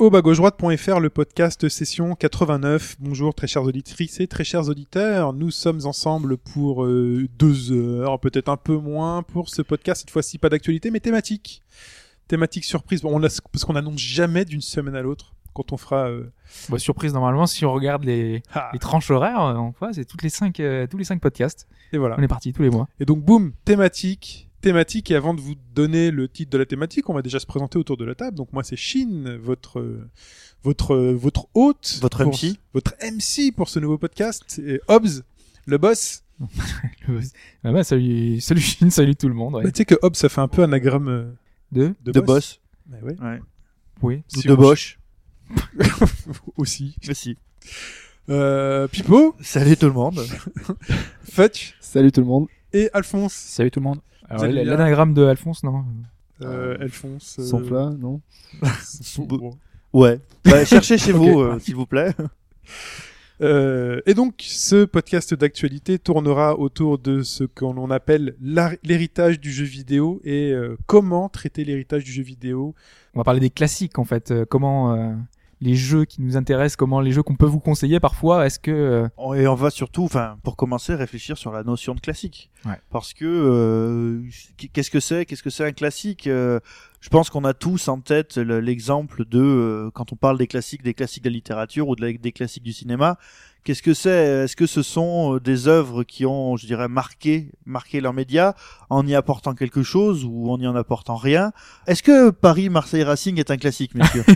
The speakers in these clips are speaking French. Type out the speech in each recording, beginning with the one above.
Au bas gauche droite.fr, le podcast session 89. Bonjour très chères auditrices et très chers auditeurs. Nous sommes ensemble pour euh, deux heures, peut-être un peu moins pour ce podcast. Cette fois-ci, pas d'actualité, mais thématique. Thématique surprise. Bon, on a, parce qu'on n'annonce jamais d'une semaine à l'autre quand on fera. euh, Bah, surprise normalement si on regarde les, ah, les tranches horaires, on voit c'est toutes les cinq euh, tous les cinq podcasts. et voilà. On est parti tous les mois. Et donc, boum, thématique. Thématique, et avant de vous donner le titre de la thématique, on va déjà se présenter autour de la table. Donc, moi, c'est Shin, votre, votre, votre hôte. Votre pour- MC. Votre MC pour ce nouveau podcast. Et Hobbs, le boss. Ah bah, salut salut Chine, salut tout le monde. ouais. Bah, tu sais que Hobbs, ça fait un peu anagramme euh, De de, De boss. boss. Bah ouais. Ouais. oui. Si de on- Bosch. Aussi. Merci. Euh, Pipo, Salut tout le monde. Fetch Salut tout le monde. et Alphonse. Salut tout le monde. Bien l'anagramme de Alphonse non. Euh, Alphonse. euh, Sans plat, non. Ouais. Bah, cherchez chez vous, euh, s'il vous plaît. Euh, et donc, ce podcast d'actualité tournera autour de ce qu'on appelle l'héritage du jeu vidéo et euh, comment traiter l'héritage du jeu vidéo. On va parler des classiques en fait. euh, comment euh, les jeux qui nous intéressent, comment les jeux qu'on peut vous conseiller parfois. Est-ce que euh, Et on va surtout, enfin, pour commencer, réfléchir sur la notion de classique. Ouais. Parce que euh, qu'est-ce que c'est? Qu'est-ce que c'est un classique? Euh, Je pense qu'on a tous en tête le- l'exemple de euh, quand on parle des classiques, des classiques de la littérature ou de la- des classiques du cinéma. Qu'est-ce que c'est? Est-ce que ce sont des œuvres qui ont, je dirais, marqué, marqué leurs médias en y apportant quelque chose ou en y en apportant rien? Est-ce que Paris-Marseille Racing est un classique, messieurs?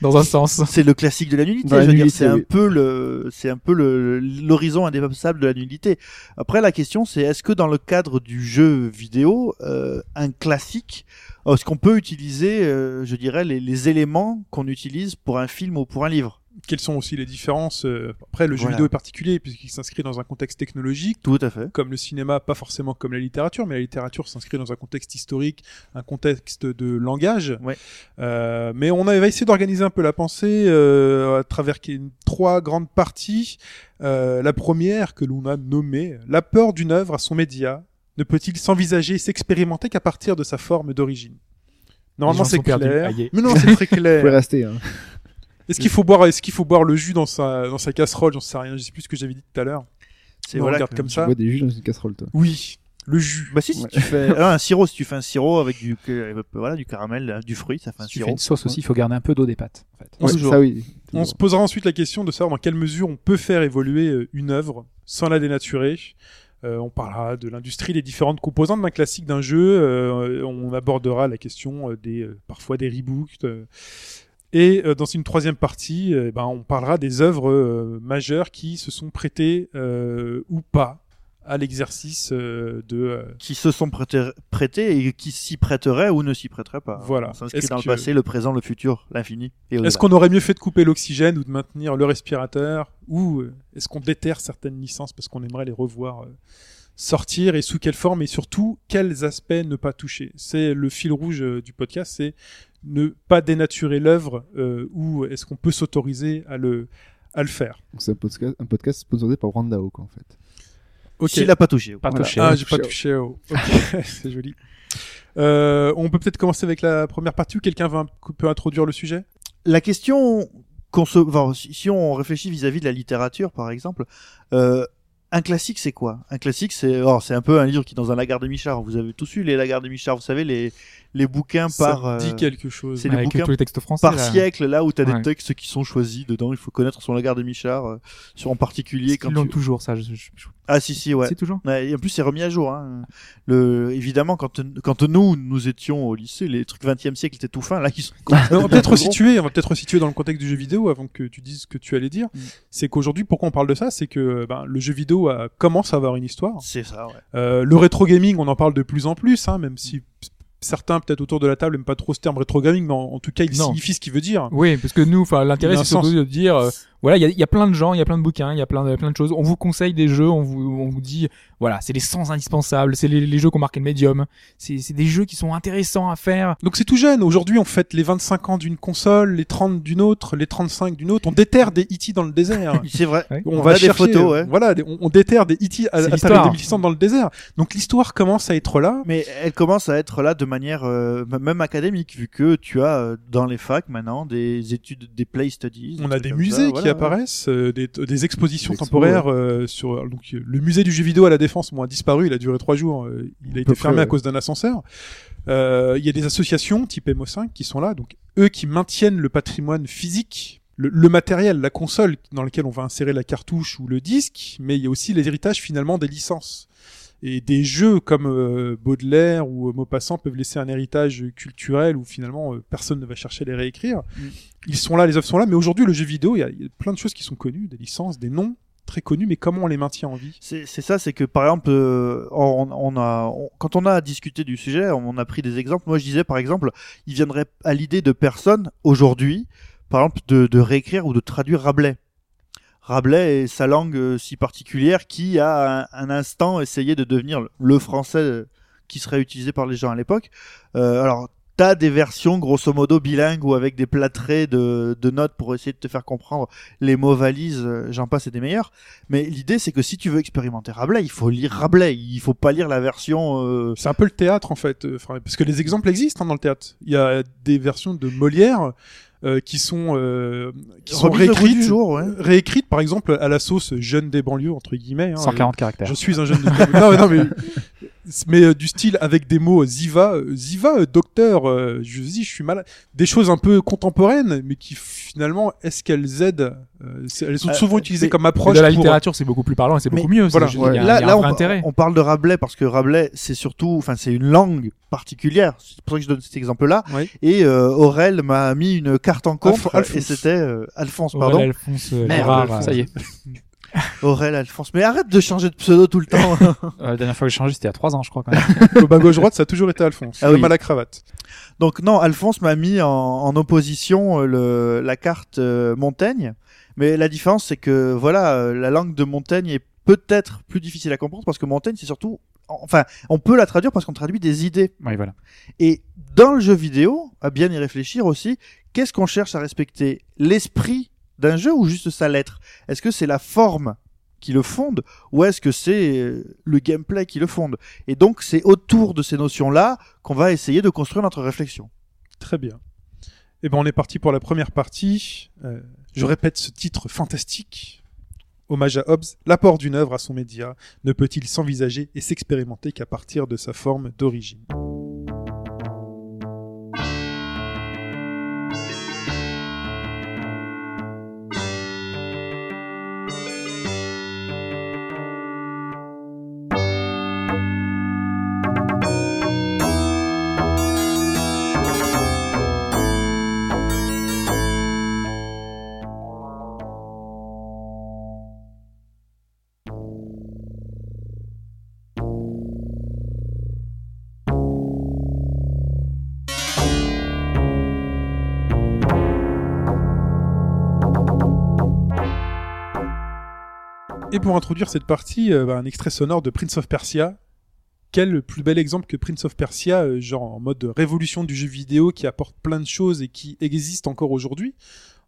dans un sens. C'est le classique de la je veux dire, c'est un peu le, c'est un peu le l'horizon indépassable de la nullité. Après, la question, c'est est-ce que dans le cadre du jeu vidéo, euh, un classique, est-ce qu'on peut utiliser, euh, je dirais, les, les éléments qu'on utilise pour un film ou pour un livre? Quelles sont aussi les différences euh, Après, le jeu Voilà. vidéo est particulier puisqu'il s'inscrit dans un contexte technologique. Tout à fait. Comme le cinéma, pas forcément comme la littérature, mais la littérature s'inscrit dans un contexte historique, un contexte de langage. Ouais. Euh, mais on avait essayé d'organiser un peu la pensée euh, à travers trois grandes parties. Euh, la première que l'on a nommée l'apport d'une œuvre à son média ne peut-il s'envisager et s'expérimenter qu'à partir de sa forme d'origine? Normalement c'est clair. Mais non, c'est très Vous pouvez clair. rester. Hein. Est-ce qu'il faut boire est-ce qu'il faut boire le jus dans sa dans sa casserole? J'en sais rien, je sais plus ce que j'avais dit tout à l'heure. C'est On voilà. regarde comme Tu ça. bois des jus dans une casserole, toi. Oui, le jus. Bah si, si Ouais. tu fais ah, un sirop, si tu fais un sirop avec du, voilà, du caramel, euh, du fruit, ça fait un Si tu fais sirop. une sauce aussi, il faut garder un peu d'eau des pâtes. En fait. On Ouais, se- ça oui. On se posera ensuite la question de savoir dans quelle mesure on peut faire évoluer euh, une œuvre sans la dénaturer. Euh, on parlera de l'industrie, des différentes composantes d'un classique d'un jeu. euh, on abordera la question des euh, parfois des reboots. Et euh, dans une troisième partie, euh, ben, on parlera des œuvres euh, majeures qui se sont prêtées euh, ou pas à l'exercice euh, de. Qui se sont prêtés et qui s'y prêteraient ou ne s'y prêteraient pas. Voilà. On s'inscrit dans que- le passé, le présent, le futur, l'infini. Est-ce qu'on aurait mieux fait de couper l'oxygène ou de maintenir le respirateur Ou est-ce qu'on déterre certaines licences parce qu'on aimerait les revoir sortir et sous quelle forme et surtout quels aspects ne pas toucher? C'est le fil rouge du podcast, c'est ne pas dénaturer l'œuvre euh, ou est-ce qu'on peut s'autoriser à le, à le faire? C'est un podcast, un podcast sponsorisé par Randao, quoi, en fait. Ok. S'il a pas touché. Pas Voilà. touché. Ah, Ouais, j'ai pas touché touché au. Ok, c'est joli. Euh, on peut peut-être commencer avec la première partie ou quelqu'un peut introduire le sujet? La question qu'on se, enfin, si si on réfléchit vis-à-vis de la littérature, par exemple, euh, un classique, c'est quoi? Un classique, c'est, oh, c'est un peu un livre qui est dans un Lagarde de Michard. Vous avez tous lu les Lagarde de Michard, vous savez les les bouquins Ça par me dit euh, quelque chose. c'est les bouquins tous les textes français. par là. siècle, là où tu as Ouais. des textes qui sont choisis dedans. Il faut connaître son Lagarde de Michard, euh, sur en particulier Ils quand l'ont tu... toujours ça. Je, je- Ah si si ouais. C'est toujours. Ouais, et en plus, c'est remis à jour. Hein. Le, évidemment, quand, quand nous, nous étions au lycée, les trucs 20e siècle étaient tout fins. Là, ils sont. on va peut-être resituer, on va peut-être resituer dans le contexte du jeu vidéo avant que tu dises ce que tu allais dire. Mm. C'est qu'aujourd'hui, pourquoi on parle de ça, c'est que ben, le jeu vidéo a- commence à avoir une histoire. C'est ça, ouais. Euh, le rétro gaming, on en parle de plus en plus, hein, même si certains peut-être autour de la table n'aiment pas trop ce terme rétro gaming, mais en, en tout cas, il Non. signifie ce qu'il veut dire. Oui, parce que nous, enfin, l'intérêt c'est surtout de dire, euh, voilà, il y a, il y a plein de gens, il y a plein de bouquins, il y a plein de, plein de choses. On vous conseille des jeux, on vous, on vous dit, voilà, c'est les 100 indispensables, c'est les, les jeux qui ont marqué le médium, c'est c'est des jeux qui sont intéressants à faire. Donc c'est tout jeune. Aujourd'hui, on fête les 25 ans d'une console, les 30 d'une autre, les 35 d'une autre. On déterre des E.T. dans le désert. C'est vrai. Ouais. On, On va a des chercher, photos, ouais. Voilà, des- on, on déterre des E.T. à, C'est à. Atari 2600 dans le désert. Donc l'histoire commence à être là. Mais elle commence à être là de manière euh, même académique, vu que tu as euh, dans les facs maintenant des études, des play studies. On a des musées ça, qui voilà. Apparaissent, euh, des, des expositions Des temporaires euh, sur donc euh, le musée du jeu vidéo à la Défense. Moi, a disparu. Il a duré trois jours. euh, il a été fermé près, à cause d'un ascenseur. Euh, Il y a des associations type MO5 qui sont là. Donc eux qui maintiennent le patrimoine physique. Le, le matériel, la console dans lequel on va insérer la cartouche ou le disque, mais il y a aussi les héritages finalement des licences. Et des jeux comme euh, Baudelaire ou Maupassant peuvent laisser un héritage culturel où finalement euh, personne ne va chercher à les réécrire. Ils sont là, les œuvres sont là, mais aujourd'hui le jeu vidéo, il y, a, il y a plein de choses qui sont connues, des licences, des noms très connus, mais comment on les maintient en vie? C'est ça, c'est que par exemple, euh, on, on a, on- quand on a discuté du sujet, on a pris des exemples. Moi, je disais par exemple, il viendrait à l'idée de personnes aujourd'hui, par exemple, de, de réécrire ou de traduire Rabelais. Rabelais et sa langue euh, si particulière qui a un, instant essayé de devenir le- français euh, qui serait utilisé par les gens à l'époque. Euh, alors, t'as des versions grosso modo bilingues ou avec des plâtrés de, de notes pour essayer de te faire comprendre les mots valises, j'en passe et des meilleurs. Mais l'idée, c'est que si tu veux expérimenter Rabelais, il faut lire Rabelais. Il faut pas lire la version. C'est un peu le théâtre en fait, parce que les exemples existent hein, dans le théâtre. Il y a des versions de Molière euh, qui sont euh, qui sont réécrites, jour, ouais. réécrites par exemple à la sauce jeune des banlieues entre guillemets. hein, 140 caractères. Je suis un jeune de non, non, mais, mais euh, du style avec des mots euh, Ziva, euh, Ziva, euh, docteur, euh, je dis, je suis malade. Des choses un peu contemporaines, mais qui finalement, est-ce qu'elles aident euh, c'est- Elles sont Euh, souvent utilisées mais- comme approche de la pour- littérature, c'est beaucoup plus parlant et c'est Mais beaucoup mieux. voilà, c'est- il y a, ouais. il y a là, un là, vrai on, intérêt. on parle de Rabelais parce que Rabelais, c'est surtout, enfin, c'est une langue particulière. C'est pour ça que je donne cet exemple-là. Ouais. Et euh, Aurel m'a mis une carte en contre, Alph- Alphonse. et c'était euh, Alphonse, pardon. Alphonse euh, Merde, Gérard, Alphonse. Ça y est. Aurel Alphonse. Mais arrête de changer de pseudo tout le temps. Euh, la dernière fois que j'ai changé, c'était il y a 3 ans, je crois. Quand même. Le bas gauche droite, ça a toujours été Alphonse. Ah oui. à la cravate. Donc non, Alphonse m'a mis en, en opposition euh, le, la carte euh, Montaigne. Mais la différence, c'est que voilà, euh, la langue de Montaigne est peut-être plus difficile à comprendre parce que Montaigne, c'est surtout, enfin, on peut la traduire parce qu'on traduit des idées. Oui, voilà. Et dans le jeu vidéo, à bien y réfléchir aussi, qu'est-ce qu'on cherche à respecter? L'esprit d'un jeu ou juste sa lettre? Est-ce que c'est la forme qui le fonde ou est-ce que c'est euh, le gameplay qui le fonde? Et donc c'est autour de ces notions-là qu'on va essayer de construire notre réflexion. Très bien. Et ben, on est parti pour la première partie. Euh, je répète ce titre fantastique. Hommage à Hobbes, l'apport d'une œuvre à son média ne peut-il s'envisager et s'expérimenter qu'à partir de sa forme d'origine? Pour introduire cette partie, euh, bah, un extrait sonore de Prince of Persia. Quel plus bel exemple que Prince of Persia, euh, genre en mode révolution du jeu vidéo qui apporte plein de choses et qui existe encore aujourd'hui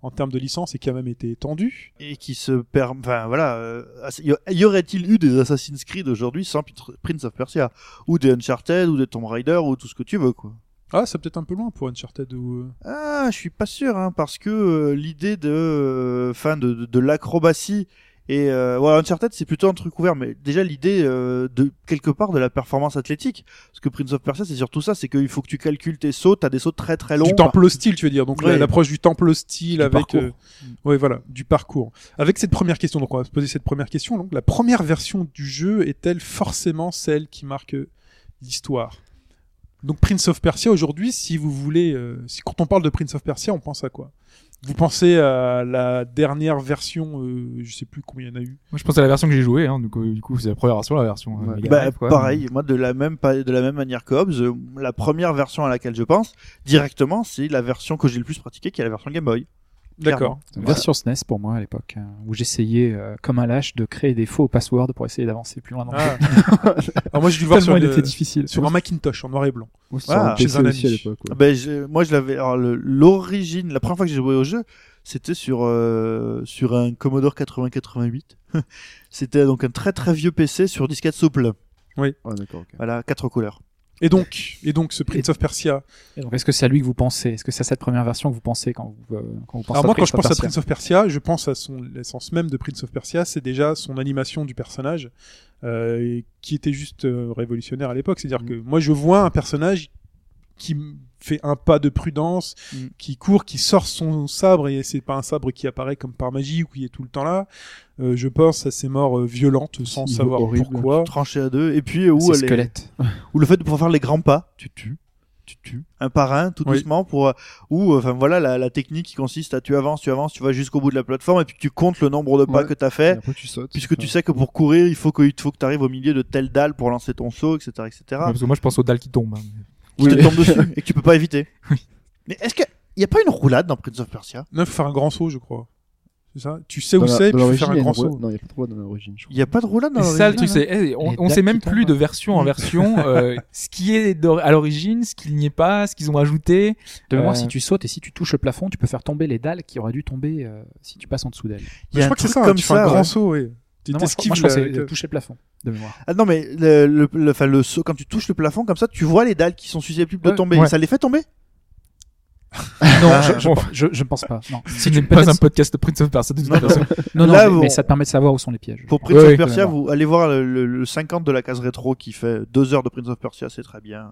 en termes de licence et qui a même été étendu. Et qui se permet, enfin voilà, euh, y aurait-il eu des Assassin's Creed aujourd'hui sans Prince of Persia? Ou des Uncharted ou des Tomb Raider ou tout ce que tu veux quoi. Ah, c'est peut-être un peu loin pour Uncharted ou... Ah, je suis pas sûr, hein, parce que euh, l'idée de, euh, fin de, de, de l'acrobatie et euh, ouais, Uncharted c'est plutôt un truc ouvert, mais déjà l'idée euh, de quelque part de la performance athlétique, parce que Prince of Persia c'est surtout ça, c'est qu'il faut que tu calcules tes sauts, t'as des sauts très très longs. du temple hostile, tu veux dire. Donc Ouais. l'approche du temple hostile Du avec... euh, ouais, voilà, du parcours. Avec cette première question, donc on va se poser cette première question. Donc la première version du jeu est-elle forcément celle qui marque euh, l'histoire? Donc Prince of Persia aujourd'hui, si vous voulez, euh, si quand on parle de Prince of Persia, on pense à quoi? Vous pensez à la dernière version, euh, je sais plus combien il y en a eu. Moi, je pense à la version que j'ai jouée. Hein, donc, euh, du coup, c'est la première version, la version. euh, Ouais. Mega Bah, quoi. pareil, moi de la même de la même manière que Hobbes, euh, la première version à laquelle je pense directement, c'est la version que j'ai le plus pratiquée, qui est la version Game Boy. D'accord. Voilà. Version SNES pour moi à l'époque, hein, où j'essayais euh, comme un lâche de créer des faux passwords pour essayer d'avancer plus loin dans le Ah. jeu. Alors moi, j'ai dû le voir sur, il le- était difficile. sur un Macintosh en noir et blanc. Ah, sur un chez un PC aussi à ami. l'époque. ouais. Ben, je- moi, je l'avais. Alors, le- l'origine, la première fois que j'ai joué au jeu, c'était sur euh, sur un Commodore 8088. c'était donc un très très vieux PC sur disquette souple. Ah, d'accord, ok. Voilà, quatre couleurs. Et donc, et donc, ce Prince of Persia. Et donc, est-ce que c'est à lui que vous pensez? Est-ce que c'est à cette première version que vous pensez quand vous, euh, quand vous pensez Alors à moi, quand je pense à Prince of Persia, je pense à son l'essence même de Prince of Persia, c'est déjà son animation du personnage, euh, qui était juste euh, révolutionnaire à l'époque. C'est-à-dire Mm. que moi, je vois un personnage qui fait un pas de prudence, Mm. qui court, qui sort son sabre et c'est pas un sabre qui apparaît comme par magie ou qui est tout le temps là. Euh, je pense à ces morts euh, violentes sans Niveau savoir horrible. pourquoi. Tranché à deux. Et puis, où, Ces elle est- squelettes. où le fait de pouvoir faire les grands pas, tu tues. Tu tues. Un par un, tout Oui. doucement, pour, euh, ou, enfin, voilà, la, la technique qui consiste à tu avances, tu avances, tu vas jusqu'au bout de la plateforme et puis tu comptes le nombre de pas Ouais. que t'as Et fait. après, tu sautes. Puisque tu sais que pour courir, il faut que, il faut que tu arrives au milieu de telle dalle pour lancer ton saut, etc., etc. Ouais, parce que moi je pense aux dalles qui tombent. hein. Qui te tombe dessus et que tu peux pas éviter. Mais est-ce qu'il y a pas une roulade dans Prince of Persia? Non, il faut faire un grand saut, je crois. C'est ça? Tu sais où Dans c'est, puis il faut l'origine, faire un grand saut. Non, il n'y a pas de droit dans l'origine. Il y a pas de roulade dans Et c'est ça le truc, c'est eh, on, on sait même plus de version en version euh, ce qui est à l'origine, ce qu'il n'y est pas, ce qu'ils ont ajouté. De mémoire, Euh, si tu sautes et si tu touches le plafond, tu peux faire tomber les dalles qui auraient dû tomber euh, si tu passes en dessous d'elles. Il y a je un crois que c'est truc ça, hein, comme tu fais un grand saut, ouais. Tu Non, moi, je, t'esquives c'est de toucher le plafond, de mémoire. Ah non, mais le, le, le, enfin, le saut, quand tu touches le plafond comme ça, tu vois les dalles qui sont susceptibles de Ouais, tomber. ouais. Ça les fait tomber? Non, Ah, je, je, bon. je, je ne pense pas. Non. Ce Si n'est tu pas un podcast de Prince of Persia de toute Non, façon. Non, non, Là, mais, bon. mais ça te permet de savoir où sont les pièges. Pour Prince Ouais, of Persia, vous allez voir le, le- le 50 de la case rétro qui fait deux heures de Prince of Persia, c'est très bien.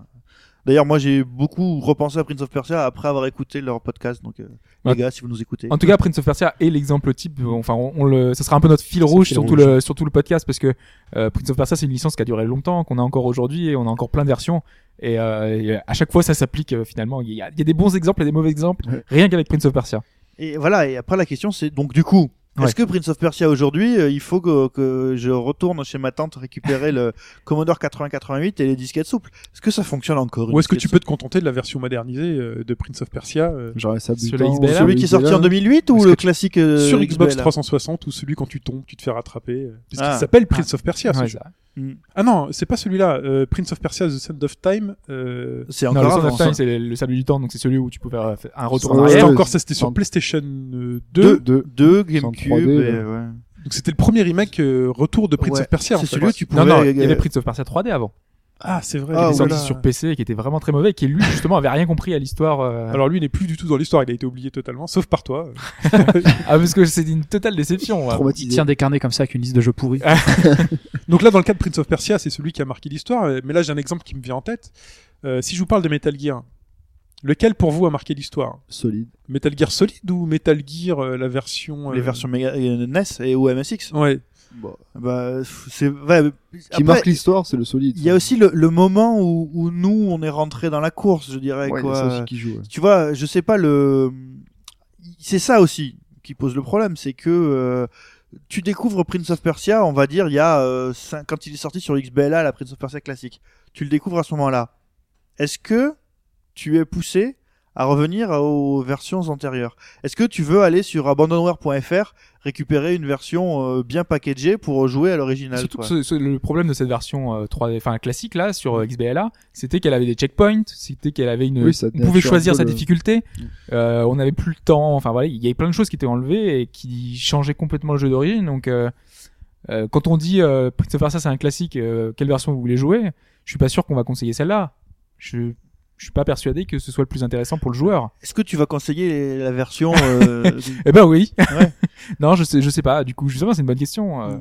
D'ailleurs, moi, j'ai beaucoup repensé à Prince of Persia après avoir écouté leur podcast. Donc, euh, Ouais. les gars, si vous nous écoutez. En tout cas, Prince of Persia est l'exemple type. euh, Enfin, on, on le, ça sera un peu notre fil rouge fil sur tout le sur tout le podcast parce que euh, Prince of Persia c'est une licence qui a duré longtemps, qu'on a encore aujourd'hui et on a encore plein de versions. Et, euh, et à chaque fois, ça s'applique euh, finalement. Il y, a, il y a des bons exemples et des mauvais exemples, Ouais. rien qu'avec Prince of Persia. Et voilà, et après la question c'est donc du coup, Ouais. est-ce que Prince of Persia aujourd'hui, euh, il faut que, que je retourne chez ma tante récupérer le Commodore 8088 et les disquettes souples? Est-ce que ça fonctionne encore Ou est-ce que disquette tu peux te contenter de la version modernisée euh, de Prince of Persia euh, Genre XBLA, souple Celui qui est sorti en 2008 ou le classique euh, sur Xbox? XBLA? 360 ou celui quand tu tombes, tu te fais rattraper euh, Puisqu'il Ah. s'appelle Prince of Persia ce Ouais, jeu. ça. Ah non, c'est pas celui-là. euh, Prince of Persia The Sand of Time. Euh... C'est Non, encore le Sand avant. of Time, ça. c'est le, le salut du temps, donc c'est celui où tu peux faire euh, un retour en Ah, arrière. c'était encore ça, c'était sur PlayStation euh, 2. Deux, Deux. GameCube. 3D, et, ouais. ouais. Donc c'était le premier remake euh, retour de Prince Ouais. of Persia. C'est celui où tu pouvais. Non, non, il y avait Prince of Persia 3D avant. Ah, c'est vrai. Ah, il est sorti sur PC et qui était vraiment très mauvais et qui lui justement avait rien compris à l'histoire. euh, Alors lui, il n'est plus du tout dans l'histoire. Il a été oublié totalement, sauf par toi. ah parce que c'est une totale déception. Il tient des carnets comme ça avec une liste de jeux pourris. Donc là, dans le cas de Prince of Persia, c'est celui qui a marqué l'histoire. Mais là, j'ai un exemple qui me vient en tête. Euh, si je vous parle de Metal Gear, lequel pour vous a marqué l'histoire? Solide. Metal Gear Solid ou Metal Gear euh, la version Les euh, versions Mega, euh, NES et ou MSX. Ouais. Bon. Bah, c'est ouais, Qui après, marque l'histoire, c'est le solide. Il y a aussi le, le moment où, où nous on est rentré dans la course, je dirais Ouais, quoi. ça aussi qui joue. ouais. Tu vois, je sais pas le. C'est ça aussi qui pose le problème, c'est que euh, tu découvres Prince of Persia, on va dire il y a euh, cinq- quand il est sorti sur XBLA, la Prince of Persia classique. Tu le découvres à ce moment-là. Est-ce que tu es poussé à revenir aux versions antérieures Est-ce que tu veux aller sur abandonware.fr récupérer une version euh, bien packagée pour jouer à l'original Surtout quoi que ce- ce- le problème de cette version euh, 3D, enfin classique là sur euh, XBLA, c'était qu'elle avait des checkpoints, c'était qu'elle avait une, Oui, ça on pouvait choisir sa le- difficulté, euh, on n'avait plus le temps, enfin voilà, il y avait plein de choses qui étaient enlevées et qui changeaient complètement le jeu d'origine. Donc euh, euh, quand on dit euh, Prince of Persia c'est un classique, euh, quelle version vous voulez jouer? Je suis pas sûr qu'on va conseiller celle-là. Je je suis pas persuadé que ce soit le plus intéressant pour le joueur. Est-ce que tu vas conseiller la version euh, Eh ben oui. Ouais. non, je sais, je sais pas. Du coup, justement, c'est une bonne question. euh.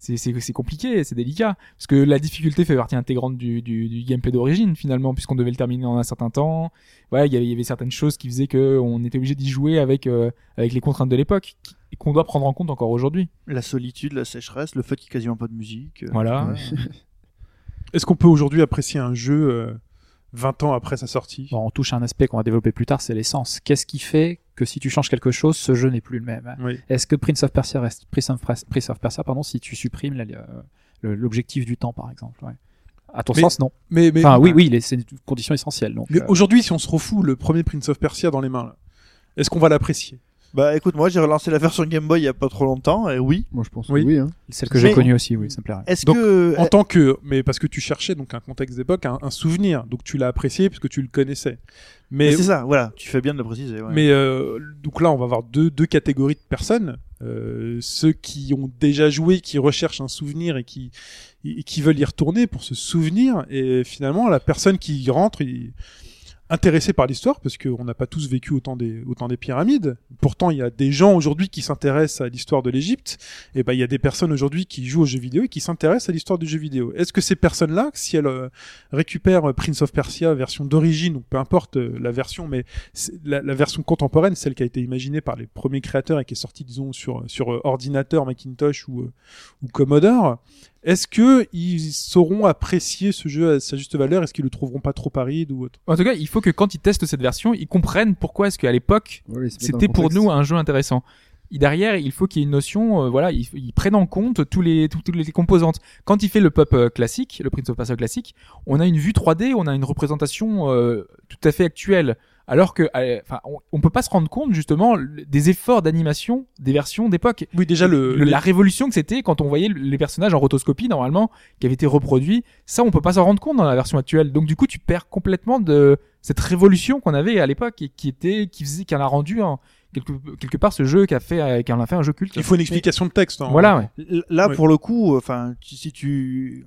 C'est, c'est, c'est compliqué, c'est délicat. Parce que la difficulté fait partie intégrante du, du, du gameplay d'origine, finalement, puisqu'on devait le terminer en un certain temps. Ouais, il y avait, il y avait certaines choses qui faisaient que on était obligé d'y jouer avec, euh, avec les contraintes de l'époque, et qu'on doit prendre en compte encore aujourd'hui. la solitude, la sécheresse, le fait qu'il n'y ait quasiment pas de musique euh, Voilà. ouais. Est-ce qu'on peut aujourd'hui apprécier un jeu euh, 20 ans après sa sortie Bon, on touche à un aspect qu'on va développer plus tard, c'est l'essence. Qu'est-ce qui fait que si tu changes quelque chose, ce jeu n'est plus le même? Oui. Est-ce que Prince of Persia reste Prince of, Prince of Persia, pardon, si tu supprimes le- l'objectif du temps, par exemple ouais. À ton Mais- sens, non. Mais, mais, Enfin, oui, oui, les- c'est une condition essentielle. Donc, euh, aujourd'hui, si on se refout le premier Prince of Persia dans les mains, est-ce qu'on va l'apprécier? Bah écoute, moi j'ai relancé la version Game Boy il y a pas trop longtemps, et oui. Moi, je pense Oui. que oui. Hein. Celle que j'ai connue aussi, oui, ça me plairait. Est-ce que. En tant que, mais parce que tu cherchais donc un contexte d'époque, un, un souvenir, donc tu l'as apprécié parce que tu le connaissais. Mais Mais c'est ça, voilà, tu fais bien de le préciser. ouais. Mais euh, donc là, on va avoir deux, deux catégories de personnes. Euh, ceux qui ont déjà joué, qui recherchent un souvenir et qui, et qui veulent y retourner pour se souvenir. Et finalement, la personne qui y rentre, il- intéressée par l'histoire, parce qu'on n'a pas tous vécu autant des, autant des pyramides. Pourtant, il y a des gens aujourd'hui qui s'intéressent à l'histoire de l'Égypte. Et ben, il y a des personnes aujourd'hui qui jouent aux jeux vidéo et qui s'intéressent à l'histoire du jeu vidéo. Est-ce que ces personnes-là, si elles euh, récupèrent Prince of Persia version d'origine, ou peu importe euh, la version, mais la, version contemporaine, celle qui a été imaginée par les premiers créateurs et qui est sortie, disons, sur, sur euh, ordinateur, Macintosh ou, euh, ou Commodore, est-ce que ils sauront apprécier ce jeu à sa juste valeur? Est-ce qu'ils le trouveront pas trop aride ou autre? En tout cas, il faut que quand ils testent cette version, ils comprennent pourquoi est-ce qu'à l'époque, c'était pour nous un jeu intéressant. Et derrière, il faut qu'il y ait une notion, euh, voilà, ils, prennent en compte tous les, tout- toutes les composantes. Quand il fait le pop euh, classique, le Prince of Persia classique, on a une vue 3D, on a une représentation euh, tout à fait actuelle. Alors que, euh, enfin, on, on peut pas se rendre compte justement des efforts d'animation des versions d'époque. Oui, déjà le, Le- la révolution que c'était quand on voyait les personnages en rotoscopie normalement qui avaient été reproduits, ça on peut pas s'en rendre compte dans la version actuelle. Donc du coup tu perds complètement de cette révolution qu'on avait à l'époque et qui était qui faisait qui en a rendu un, quelque, quelque part ce jeu qui a fait euh, qui en a fait un jeu culte. il faut une explication de texte. hein. Voilà, ouais. Là, pour le coup, enfin, si tu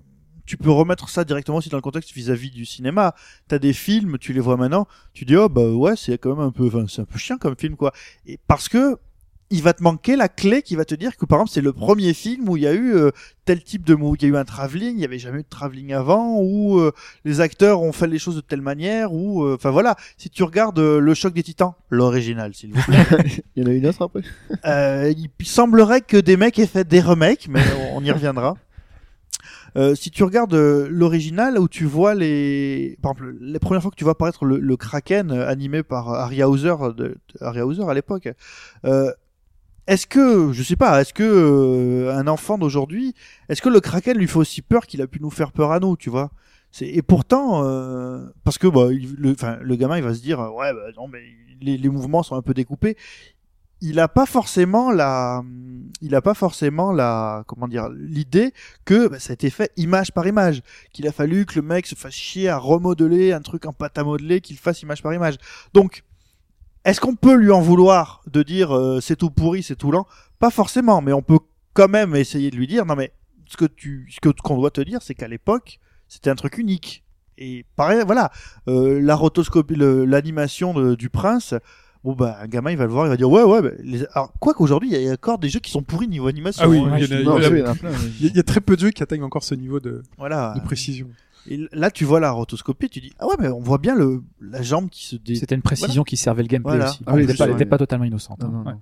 tu peux remettre ça directement aussi dans le contexte vis-à-vis du cinéma. T'as des films, tu les vois maintenant, tu dis oh bah ouais, c'est quand même un peu, enfin, c'est un peu chiant comme film quoi. Et parce que il va te manquer la clé qui va te dire que par exemple c'est le premier film où il y a eu euh, tel type de mot, il y a eu un travelling, il y avait jamais eu de travelling avant, où euh, les acteurs ont fait les choses de telle manière, ou euh, enfin voilà. Si tu regardes le choc des Titans, l'original s'il vous plaît. Il y en a une autre après Euh, il semblerait que des mecs aient fait des remakes, mais on, on y reviendra. Euh, si tu regardes euh, l'original où tu vois les, par exemple, les premières fois que tu vois apparaître le, Kraken euh, animé par Harry Hauser, à l'époque, est-ce que, je sais pas, est-ce que un enfant d'aujourd'hui, est-ce que le Kraken lui fait aussi peur qu'il a pu nous faire peur à nous, tu vois? Et pourtant, parce que bah, le, gamin il va se dire, ouais, bah, non, mais les mouvements sont un peu découpés il a pas forcément la, il a pas forcément la, comment dire, l'idée que bah, ça a été fait image par image, qu'il a fallu que le mec se fasse chier à remodeler un truc en pâte à modeler, qu'il fasse image par image. Donc, est-ce qu'on peut lui en vouloir de dire euh, c'est tout pourri, c'est tout lent? Pas forcément, mais on peut quand même essayer de lui dire non mais ce que tu, ce que qu'on doit te dire, c'est qu'à l'époque c'était un truc unique. Et pareil, voilà, euh, la rotoscopie, l'animation du prince. Bon bah un gamin il va le voir, il va dire ouais ouais. bah, les... Alors quoi qu'aujourd'hui il y a encore des jeux qui sont pourris niveau animation. Ah oui, hein. il y en a- Non, il y il y très peu de jeux qui atteignent encore ce niveau de, Voilà. de précision. Et là tu vois la rotoscopie, tu dis ah ouais mais on voit bien le la jambe qui se dé... C'était une précision qui servait le gameplay Voilà. aussi. Ah oui, elle n'était pas, elle totalement innocente. Non, hein. non, Ouais. non.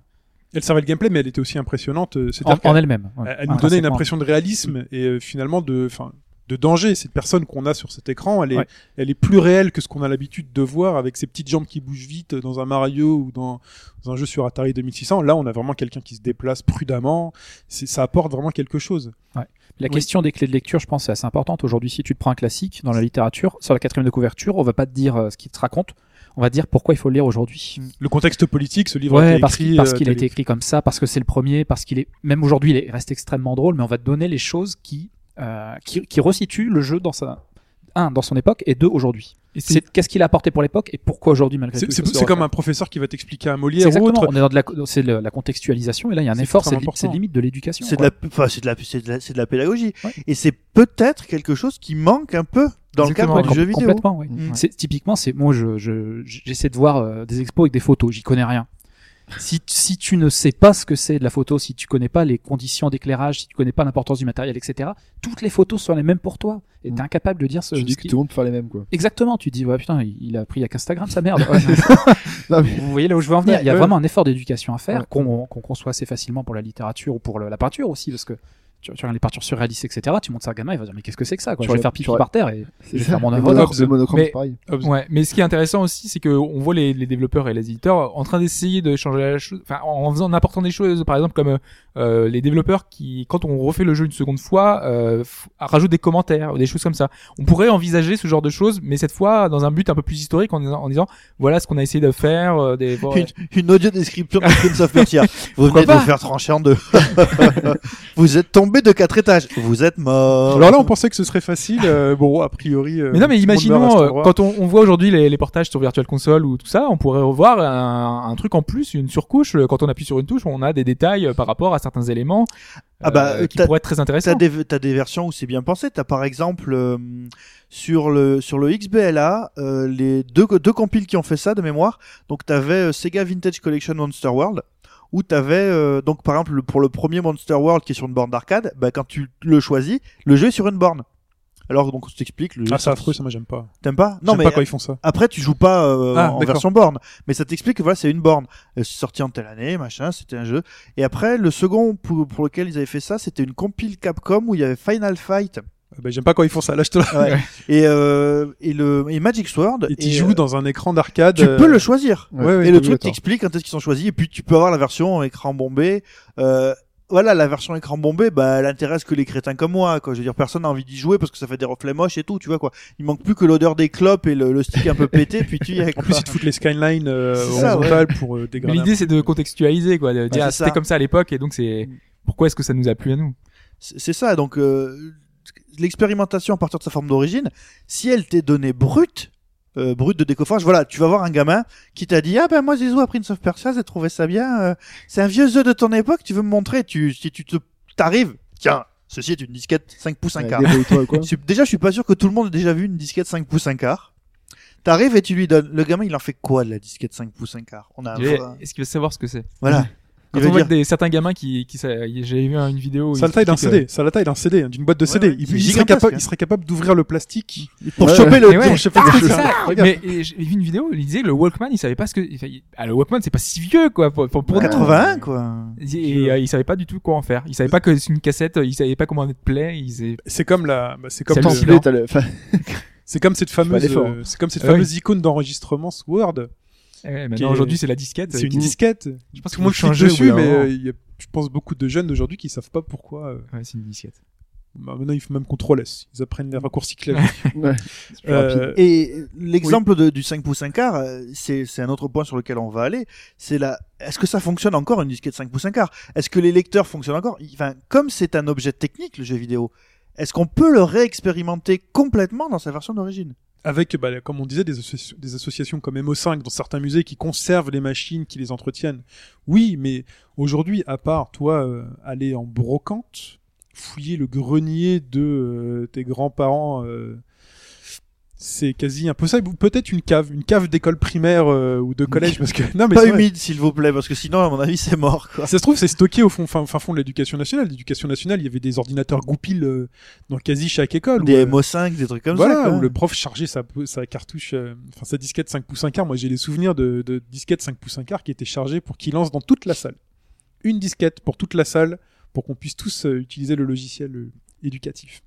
Elle servait le gameplay, mais elle était aussi impressionnante. euh, En, elle-même. ouais. elle nous donnait une impression de réalisme et euh, finalement de, enfin, de danger. Cette personne qu'on a sur cet écran, elle est, Ouais. elle est plus réelle que ce qu'on a l'habitude de voir avec ses petites jambes qui bougent vite dans un Mario ou dans, dans un jeu sur Atari 2600. Là, on a vraiment quelqu'un qui se déplace prudemment. Ça apporte vraiment quelque chose. La Oui. question des clés de lecture, je pense, c'est assez importante. Aujourd'hui, si tu te prends un classique dans la littérature, sur la quatrième de couverture, on va pas te dire euh, ce qu'il te raconte. On va te dire pourquoi il faut le lire aujourd'hui. Le contexte politique, ce livre a Ouais, été parce écrit. parce euh, qu'il a été écrit comme ça, parce que c'est le premier, parce qu'il est même aujourd'hui, il est- reste extrêmement drôle, mais on va te donner les choses qui euh, qui, qui resituent le jeu dans sa un dans son époque et deux aujourd'hui. C'est qu'est-ce qu'il a apporté pour l'époque et pourquoi aujourd'hui malgré tout. c'est, comme refaire. un professeur qui va t'expliquer un Molière ou autre. On est dans de la c'est la contextualisation et là il y a un effort. C'est li- limite de l'éducation. C'est de la, enfin, c'est de la, c'est de la, c'est de la pédagogie. Ouais. Et c'est peut-être quelque chose qui manque un peu dans le cadre du jeu vidéo. Complètement, oui. Mm. C'est typiquement, c'est moi, je, je, j'essaie de voir euh, des expos avec des photos. J'y connais rien. Si, si tu ne sais pas ce que c'est de la photo, si tu connais pas les conditions d'éclairage, si tu connais pas l'importance du matériel, etc., toutes les photos sont les mêmes pour toi. Et t'es Mm. incapable de dire ce. Tu ce dis que tout le monde peut faire les mêmes, quoi. Exactement. Tu dis ouais putain, il il a appris avec Instagram sa merde. Ouais. Non, mais- Vous voyez là où je veux en venir. Il y a vraiment un effort d'éducation à faire Ouais. qu'on qu'on conçoit assez facilement pour la littérature ou pour le- la peinture aussi, parce que tu, tu regardes les partures surréalistes, etc. Tu montes ça à un gamin, il va dire mais qu'est-ce que c'est que ça quoi? Tu Je vais faire pipi par terre et je vais C'est faire mon œuvre Mais- c'est pareil. Ouais, mais ce qui est intéressant aussi, c'est que on voit les, les développeurs et les éditeurs en train d'essayer de changer la chose, enfin en faisant en apportant des choses, par exemple comme euh, les développeurs qui, quand on refait le jeu une seconde fois, euh, rajoutent des commentaires, ou des choses comme ça. On pourrait envisager ce genre de choses, mais cette fois dans un but un peu plus historique, en, disant- en disant voilà ce qu'on a essayé de faire. euh, des, bon, Une, une audio description de Prince of Persia. Vous Pourquoi venez de pas? vous faire trancher en deux. vous êtes tombé de quatre étages. Vous êtes mort. Alors là, on pensait que ce serait facile. euh, bon, a priori. euh, Mais non, mais imaginons euh, quand on, on voit aujourd'hui les, les portages sur Virtual Console ou tout ça, on pourrait revoir un, un truc en plus, une surcouche. euh, Quand on appuie sur une touche, on a des détails euh, par rapport à certains éléments Ah bah, euh, qui pourraient être très intéressants. T'as des, t'as des versions où c'est bien pensé. T'as par exemple euh, sur le sur le XBLA euh, les deux deux compiles qui ont fait ça de mémoire. Donc t'avais euh, Sega Vintage Collection Monster World où t'avais euh, donc par exemple le- pour le premier Monster World qui est sur une borne d'arcade, bah quand tu le choisis, le jeu est sur une borne. Alors donc je t'explique. Le jeu Ah, c'est affreux, ça, moi, j'aime pas. T'aimes pas? Non, mais pas quand ils font ça. Après, tu joues pas euh, Ah, en version borne, mais ça t'explique que voilà, c'est une borne. Euh, C'est sorti en telle année, machin, c'était un jeu. Et après, le second pour, pour lequel ils avaient fait ça, c'était une compile Capcom où il y avait Final Fight Euh, bah, j'aime pas quand ils font ça. Lâche-toi. et euh, et le et Magic Sword. Et tu euh, joues dans un écran d'arcade. Tu euh, peux le choisir. Ouais, ouais, et le truc t'explique quand est-ce qu'ils sont choisis. Et puis tu peux avoir la version écran bombé. Euh, voilà, la version écran bombé, bah, elle intéresse que les crétins comme moi, quoi. Je veux dire, personne n'a envie d'y jouer parce que ça fait des reflets moches et tout, tu vois, quoi. Il manque plus que l'odeur des clopes et le, le stick un peu pété, puis tu y es, En plus, ils te foutent les skylines euh, horizontales pour euh, Mais dégrader. l'idée c'est de contextualiser quoi, de dire ah, c'était comme ça à l'époque et donc c'est pourquoi est-ce que ça nous a plu à nous? C'est c'est ça, donc euh, l'expérimentation à partir de sa forme d'origine, si elle t'est donnée brute, euh, brute de décoffrage, voilà, tu vas voir un gamin qui t'a dit ah ben moi joué à Prince of Persia, j'ai trouvé ça bien, euh, c'est un vieux jeu de ton époque, tu veux me montrer, tu si tu te t'arrives, tiens, ceci est une disquette 5 pouces 1 Ouais, quart. Déjà, je suis pas sûr que tout le monde ait déjà vu une disquette 5 pouces 1 quart. T'arrives et tu lui donnes. Le gamin, il en fait quoi de la disquette 5 pouces 1 quart? On a un Est-ce qu'il veut savoir ce que c'est? Voilà. Quand on voit dire- que des, certains gamins qui, qui ça- j'avais vu une vidéo Ça a la taille d'un CD, ça a la taille d'un CD, hein, d'une boîte de Ouais, CD. ouais, il, c'est il serait gigantesque, capable, hein. il serait capable d'ouvrir le plastique. Pour Ouais, choper ouais. le. Mais ouais, pour choper c'est ça. Mais j'ai vu une vidéo, il disait que le Walkman, il savait pas ce que. Ah, le Walkman, c'est pas si vieux, quoi. Pour, pour, pour- Pour 81, quoi. Et, et, euh, il savait pas du tout quoi en faire. Il savait pas que c'est une cassette, il savait pas comment mettre play. C'est comme la, bah, c'est comme, C'est cette fameuse, euh, c'est comme cette Ah oui. fameuse icône d'enregistrement sous Word. Eh ouais, maintenant aujourd'hui c'est la disquette. C'est une qui- disquette. Je pense Tout le monde qu'il faut clique changer au dessus, mais euh, y a, je pense beaucoup de jeunes d'aujourd'hui qui savent pas pourquoi. euh, Ouais, c'est une disquette. bah, maintenant, ils font même CTRL S. Ils apprennent les raccourcis clavier. ouais, Euh. Et l'exemple du 5 pouces 1 quart, euh, c'est c'est un autre point sur lequel on va aller. C'est la. Est-ce que ça fonctionne encore une disquette 5 pouces 1 quart Est-ce que les lecteurs fonctionnent encore? Enfin, comme c'est un objet technique le jeu vidéo, est-ce qu'on peut le réexpérimenter complètement dans sa version d'origine? Avec, bah, comme on disait, des, associ- des associations comme MO5 dans certains musées qui conservent les machines, qui les entretiennent. Oui, mais aujourd'hui, à part toi euh, aller en brocante, fouiller le grenier de euh, tes grands-parents, euh, c'est quasi impossible. Ou peut-être une cave, une cave d'école primaire euh, ou de collège, parce que non, mais Pas humide, s'il vous plaît, parce que sinon, à mon avis, c'est mort. Quoi. Ça se trouve, c'est stocké au fond, fin, fin fond de l'éducation nationale. L'éducation nationale, il y avait des ordinateurs goupil euh, dans quasi chaque école. où, Des euh, MO5, des trucs comme voilà, ça. quoi. où le prof chargeait sa, sa cartouche, euh, enfin sa disquette 5 pouces 1 quart. Moi, j'ai des souvenirs de, de disquettes 5 pouces 1 quart qui étaient chargées pour qu'il lance dans toute la salle. Une disquette pour toute la salle, pour qu'on puisse tous euh, utiliser le logiciel éducatif.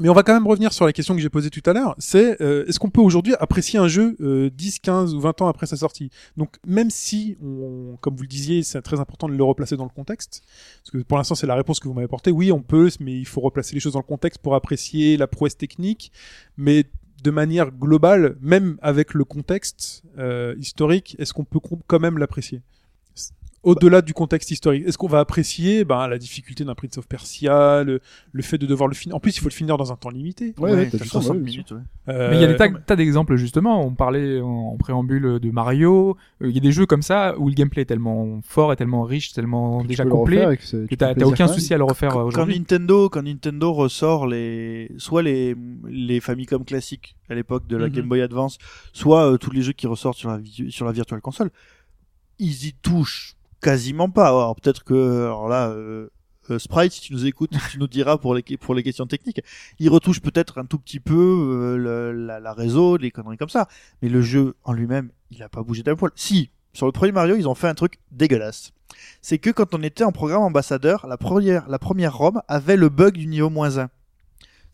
Mais on va quand même revenir sur la question que j'ai posée tout à l'heure. C'est euh, est-ce qu'on peut aujourd'hui apprécier un jeu euh, 10, 15 ou 20 ans après sa sortie? Donc même si, on, comme vous le disiez, c'est très important de le replacer dans le contexte, parce que pour l'instant c'est la réponse que vous m'avez apportée. Oui, on peut, mais il faut replacer les choses dans le contexte pour apprécier la prouesse technique. Mais de manière globale, même avec le contexte euh, historique, est-ce qu'on peut quand même l'apprécier? Au-delà du contexte historique, est-ce qu'on va apprécier ben, la difficulté d'un Prince of Persia, le, le fait de devoir le finir? En plus, il faut le finir dans un temps limité. Ouais, ouais, t'as t'as tout ça, 60 ouais, minutes. ouais. Euh, Mais il y a des tas, d'exemples justement. On parlait en, en préambule de Mario. Euh, Il y a des jeux comme ça où le gameplay est tellement fort et tellement riche, tellement déjà complet et que t'as aucun souci à le refaire Quand aujourd'hui. Nintendo, quand Nintendo ressort les, soit les, les Famicom classiques à l'époque de la Mhm. Game Boy Advance, soit euh, tous les jeux qui ressortent sur la, sur la Virtual Console, ils y touchent quasiment pas. Alors peut-être que, alors là, euh, euh, Sprite, si tu nous écoutes, tu nous diras pour les, pour les questions techniques. Ils retouchent peut-être un tout petit peu euh, la, la réseau, les conneries comme ça. Mais le jeu en lui-même, il a pas bougé d'un poil. Si, sur le premier Mario, ils ont fait un truc dégueulasse. C'est que quand on était en programme ambassadeur, la première, la première ROM avait le bug du niveau moins 1.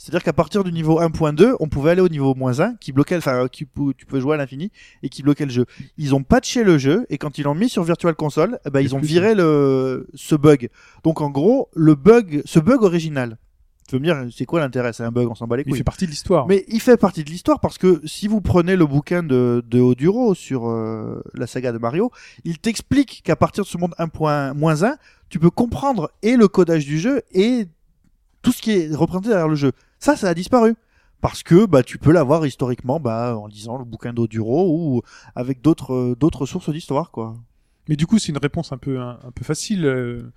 C'est-à-dire qu'à partir du niveau 1.2, on pouvait aller au niveau moins 1, qui bloquait, enfin, qui, pou- tu peux jouer à l'infini, et qui bloquait le jeu. Ils ont patché le jeu, et quand ils l'ont mis sur Virtual Console, eh ben, ils ont viré le, ce bug. Donc, en gros, le bug, ce bug original. Tu veux me dire, c'est quoi l'intérêt? C'est un bug, on s'en bat les Il couilles. fait partie de l'histoire. Mais il fait partie de l'histoire parce que si vous prenez le bouquin de, de Oduro sur euh, la saga de Mario, il t'explique qu'à partir de ce monde 1.1, tu peux comprendre et le codage du jeu et tout ce qui est représenté derrière le jeu. Ça, ça a disparu. Parce que bah, tu peux l'avoir historiquement bah, en lisant le bouquin d'Oduro ou avec d'autres euh, d'autres sources d'histoire. quoi. Mais du coup, c'est une réponse un peu, un, un peu facile. euh,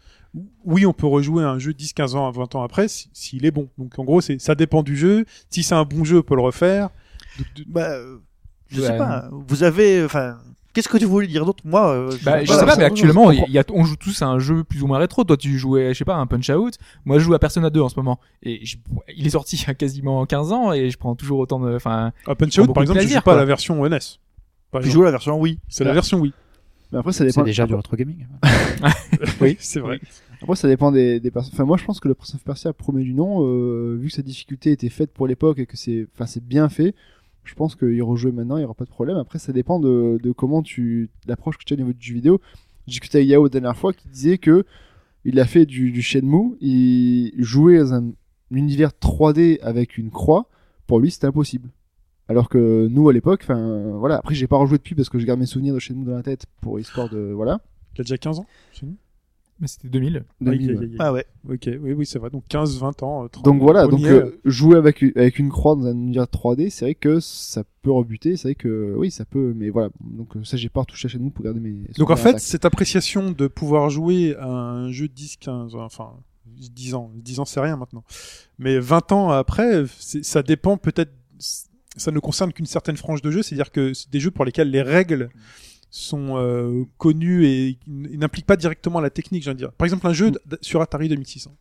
oui, on peut rejouer un jeu 10, 15 ans, 20 ans après, si- s'il est bon. Donc, en gros, c'est, ça dépend du jeu. Si c'est un bon jeu, on peut le refaire. De- de- Bah, euh, je Ouais. sais pas. Vous avez... Enfin, qu'est-ce que tu voulais dire d'autre? Moi, euh, Bah, je voilà. sais pas, mais actuellement, je il y a, on joue tous à un jeu plus ou moins rétro. Toi, tu jouais, je sais pas, à un Punch Out. Moi, je joue à Persona 2 en ce moment. Et je- il est sorti il y a quasiment 15 ans et je prends toujours autant de, enfin, à Punch prend Out, par exemple, je plaisir, joue pas à quoi. la version NES. Par Tu joues à la version Wii. C'est la version Wii. Mais après, ça dépend. C'est déjà du retro gaming. Oui, c'est vrai. Après, ça dépend des, des personnes. Enfin, moi, je pense que le Prince of Persia promet du nom, euh, vu que sa difficulté était faite pour l'époque et que c'est, enfin, c'est bien fait. Je pense qu'il rejouer maintenant, il y aura pas de problème. Après, ça dépend de, comment tu, l'approche que tu as au niveau du jeu vidéo. J'ai discuté avec Yao la dernière fois qui disait que il a fait du, du Shenmue, il jouait dans un univers 3D avec une croix. Pour lui, c'était impossible. Alors que nous, à l'époque, enfin, voilà. Après, j'ai pas rejoué depuis parce que je garde mes souvenirs de Shenmue dans la tête pour histoire de, voilà. Il a déjà 15 ans. Mais c'était 2000. Ah, ouais. ok, ok. Ah ouais. Ok, oui, oui, c'est vrai. Donc 15, 20 ans, euh, 30 Donc voilà, on donc euh, jouer avec avec une croix dans un univers 3D, c'est vrai que ça peut rebuter, c'est vrai que oui, ça peut, mais voilà. Donc euh, ça, j'ai pas retouché chez nous pour garder mes. Donc en fait, cette appréciation de pouvoir jouer à un jeu de 10, 15, enfin 10 ans, 10 ans c'est rien maintenant, mais 20 ans après, ça dépend peut-être, ça ne concerne qu'une certaine frange de jeu, c'est-à-dire que c'est des jeux pour lesquels les règles sont euh, connues et n'impliquent pas directement la technique, veux dire. Par exemple, un jeu sur Atari 2600.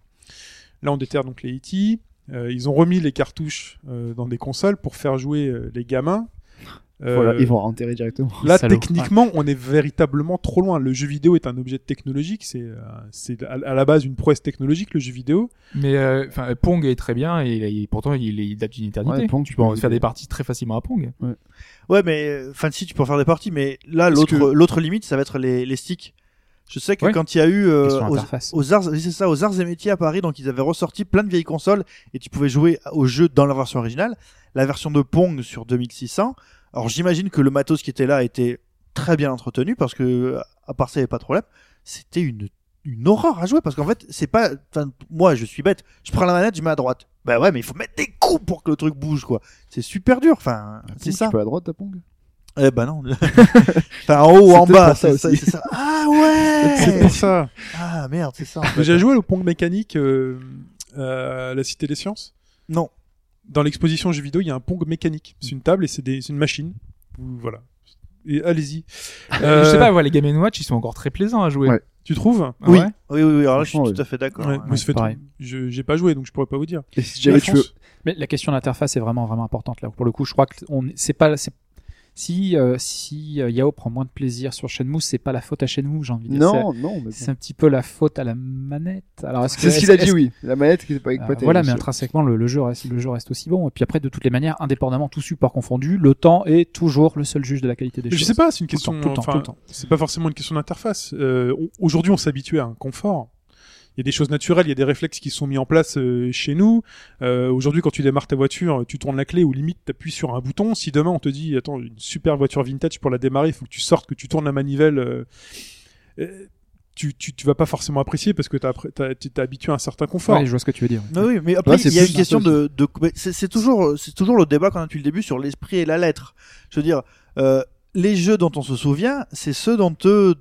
Là, on déterre donc les E.T. euh, ils ont remis les cartouches euh, dans des consoles pour faire jouer les gamins. Voilà, Euh, ils vont enterrer directement. Là, Salaud. techniquement, on est véritablement trop loin. Le jeu vidéo est un objet technologique, c'est euh, c'est à, à la base une prouesse technologique, le jeu vidéo. Mais, euh, Pong est très bien et, pourtant, il, il date d'une éternité. Ouais, Pong, tu tu peux en faire des parties très facilement à Pong. Ouais, mais enfin si tu peux en faire des parties, mais là l'autre que- l'autre limite, ça va être les, les sticks. Je sais que Ouais. quand il y a eu euh, aux, arts, c'est ça, aux arts et métiers à Paris, donc ils avaient ressorti plein de vieilles consoles et tu pouvais jouer au jeu dans la version originale. La version de Pong sur 2600. Alors j'imagine que le matos qui était là était très bien entretenu parce que à part ça, il n'y avait pas de problème. C'était une une horreur à jouer parce qu'en fait c'est pas. Enfin moi je suis bête. Je prends la manette, je mets à droite. Bah ouais, mais il faut mettre des coups pour que le truc bouge quoi. C'est super dur. Enfin c'est ça. Tu peux à droite, ta Pong Eh ben non. enfin, en haut ou en bas, ça ça, aussi. c'est ça. Ah ouais C'est pour ça. Ah merde, c'est ça. en J'ai fait. déjà joué au Pong mécanique euh, à la Cité des Sciences? Non. Dans l'exposition jeux vidéo, il y a un Pong mécanique. C'est une table et c'est une machine. Voilà. Et allez-y. Euh, je sais Euh, pas, ouais, les Game Watch, ils sont encore très plaisants à jouer. Ouais. Tu trouves? Ah Oui. ouais Oui, oui, oui. Alors là, je suis tout à fait d'accord. Ouais, ouais. fait je j'ai pas joué donc je pourrais pas vous dire. Et si jamais tu veux, Alphonse Mais la question d'interface est vraiment vraiment importante là. Pour le coup, je crois que on c'est pas c'est- si euh, si euh, Yao prend moins de plaisir sur Shenmue, c'est pas la faute à Shenmue, j'ai envie de dire. non, non, mais C'est bon. c'est un petit peu la faute à la manette. Alors est-ce que c'est ce qu'il a dit, oui. La manette qui n'est pas Euh, exploitée. voilà, mais intrinsèquement, le, le jeu reste, le jeu reste aussi bon. Et puis après, de toutes les manières, indépendamment, tout support confondu, le temps est toujours le seul juge de la qualité des Je choses. sais pas, c'est une Tout le temps, question. tout le temps, enfin, le temps. C'est pas forcément une question d'interface. Euh, on- Aujourd'hui, on s'habitue à un confort. Il y a des choses naturelles, il y a des réflexes qui sont mis en place euh, chez nous. Euh, Aujourd'hui, quand tu démarres ta voiture, tu tournes la clé ou limite t'appuies sur un bouton. Si demain on te dit, attends, une super voiture vintage pour la démarrer, il faut que tu sortes, que tu tournes la manivelle. euh, tu, tu, tu vas pas forcément apprécier parce que t'as appré- t'as- tu t'es habitué à un certain confort. Ouais, je vois ce que tu veux dire. Oui, oui, mais après, il y a une question de, de c'est c'est toujours, c'est toujours le débat qu'on a depuis le début sur l'esprit et la lettre. Je veux dire, euh, les jeux dont on se souvient, c'est ceux dont, euh,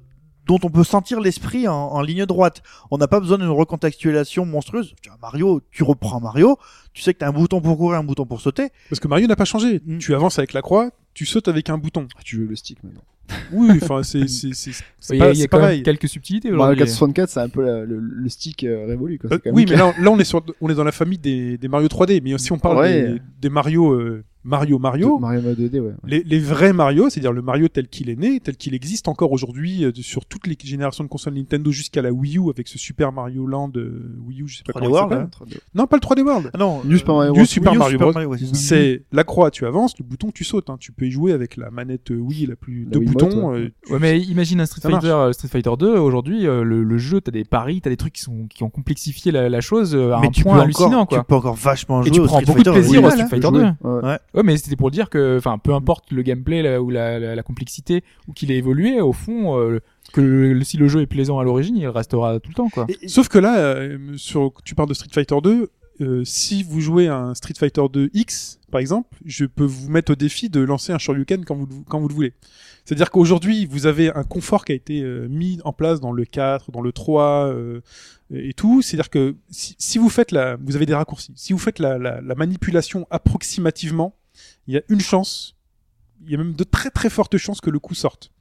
dont on peut sentir l'esprit en, en ligne droite. On n'a pas besoin d'une recontextualisation monstrueuse. Tu vois, Mario, tu reprends Mario, tu sais que t'as un bouton pour courir, un bouton pour sauter. Parce que Mario n'a pas changé. Mm. Tu avances avec la croix, tu sautes avec un bouton. Ah, Tu veux le stick maintenant. Oui, enfin, c'est c'est c'est c'est Il y a, pas- il y a quand même pareil. quelques subtilités Mario aujourd'hui. 464, c'est un peu la- le, le stick euh, révolu. Quoi. Euh, quand même oui, mais là, là, on est sur, on est dans la famille des, des Mario 3D, mais si on parle Ouais. des, des Mario euh, Mario Mario. Mario Mario 2D, ouais. Les, les vrais Mario, c'est-à-dire le Mario tel qu'il est né, tel qu'il existe encore aujourd'hui euh, de- sur toutes les générations de consoles Nintendo jusqu'à la Wii U avec ce Super Mario Land euh, Wii U, je sais pas 3D comment il World, s'appelle. Non, pas le 3D World. Ah non, New Super Mario Du Bros. Super Wii U, Mario Bros. Ouais, c'est la croix, tu avances, le bouton, tu sautes. Hein. Tu peux y jouer avec la manette euh, Wii, la plus La deux boutons. ouais. euh, tu- Ouais, mais imagine un Street Ça. Fighter, euh, Street Fighter 2. Aujourd'hui, euh, le, le jeu, t'as des paris, t'as des trucs qui sont qui ont complexifié la, la chose euh, à mais un tu peux point hallucinant, encore, quoi. tu peux encore vachement Et jouer tu au prends beaucoup de plaisir au Street hein. Fighter 2. Ouais. Ouais. Mais c'était pour dire que, enfin, peu importe le gameplay là, ou la, la, la complexité ou qu'il ait évolué, au fond, euh, que le- si le jeu est plaisant à l'origine, il restera tout le temps, quoi. Sauf que là, euh, sur, tu parles de Street Fighter 2. euh, si vous jouez un Street Fighter 2 X, par exemple, je peux vous mettre au défi de lancer un Shoryuken quand vous, quand vous le voulez. C'est-à-dire qu'aujourd'hui, vous avez un confort qui a été euh, mis en place dans le 4, dans le 3 euh, et tout. C'est-à-dire que si, si vous faites la, vous avez des raccourcis. Si vous faites la, la, la manipulation approximativement, il y a une chance, il y a même de très très fortes chances que le coup sorte.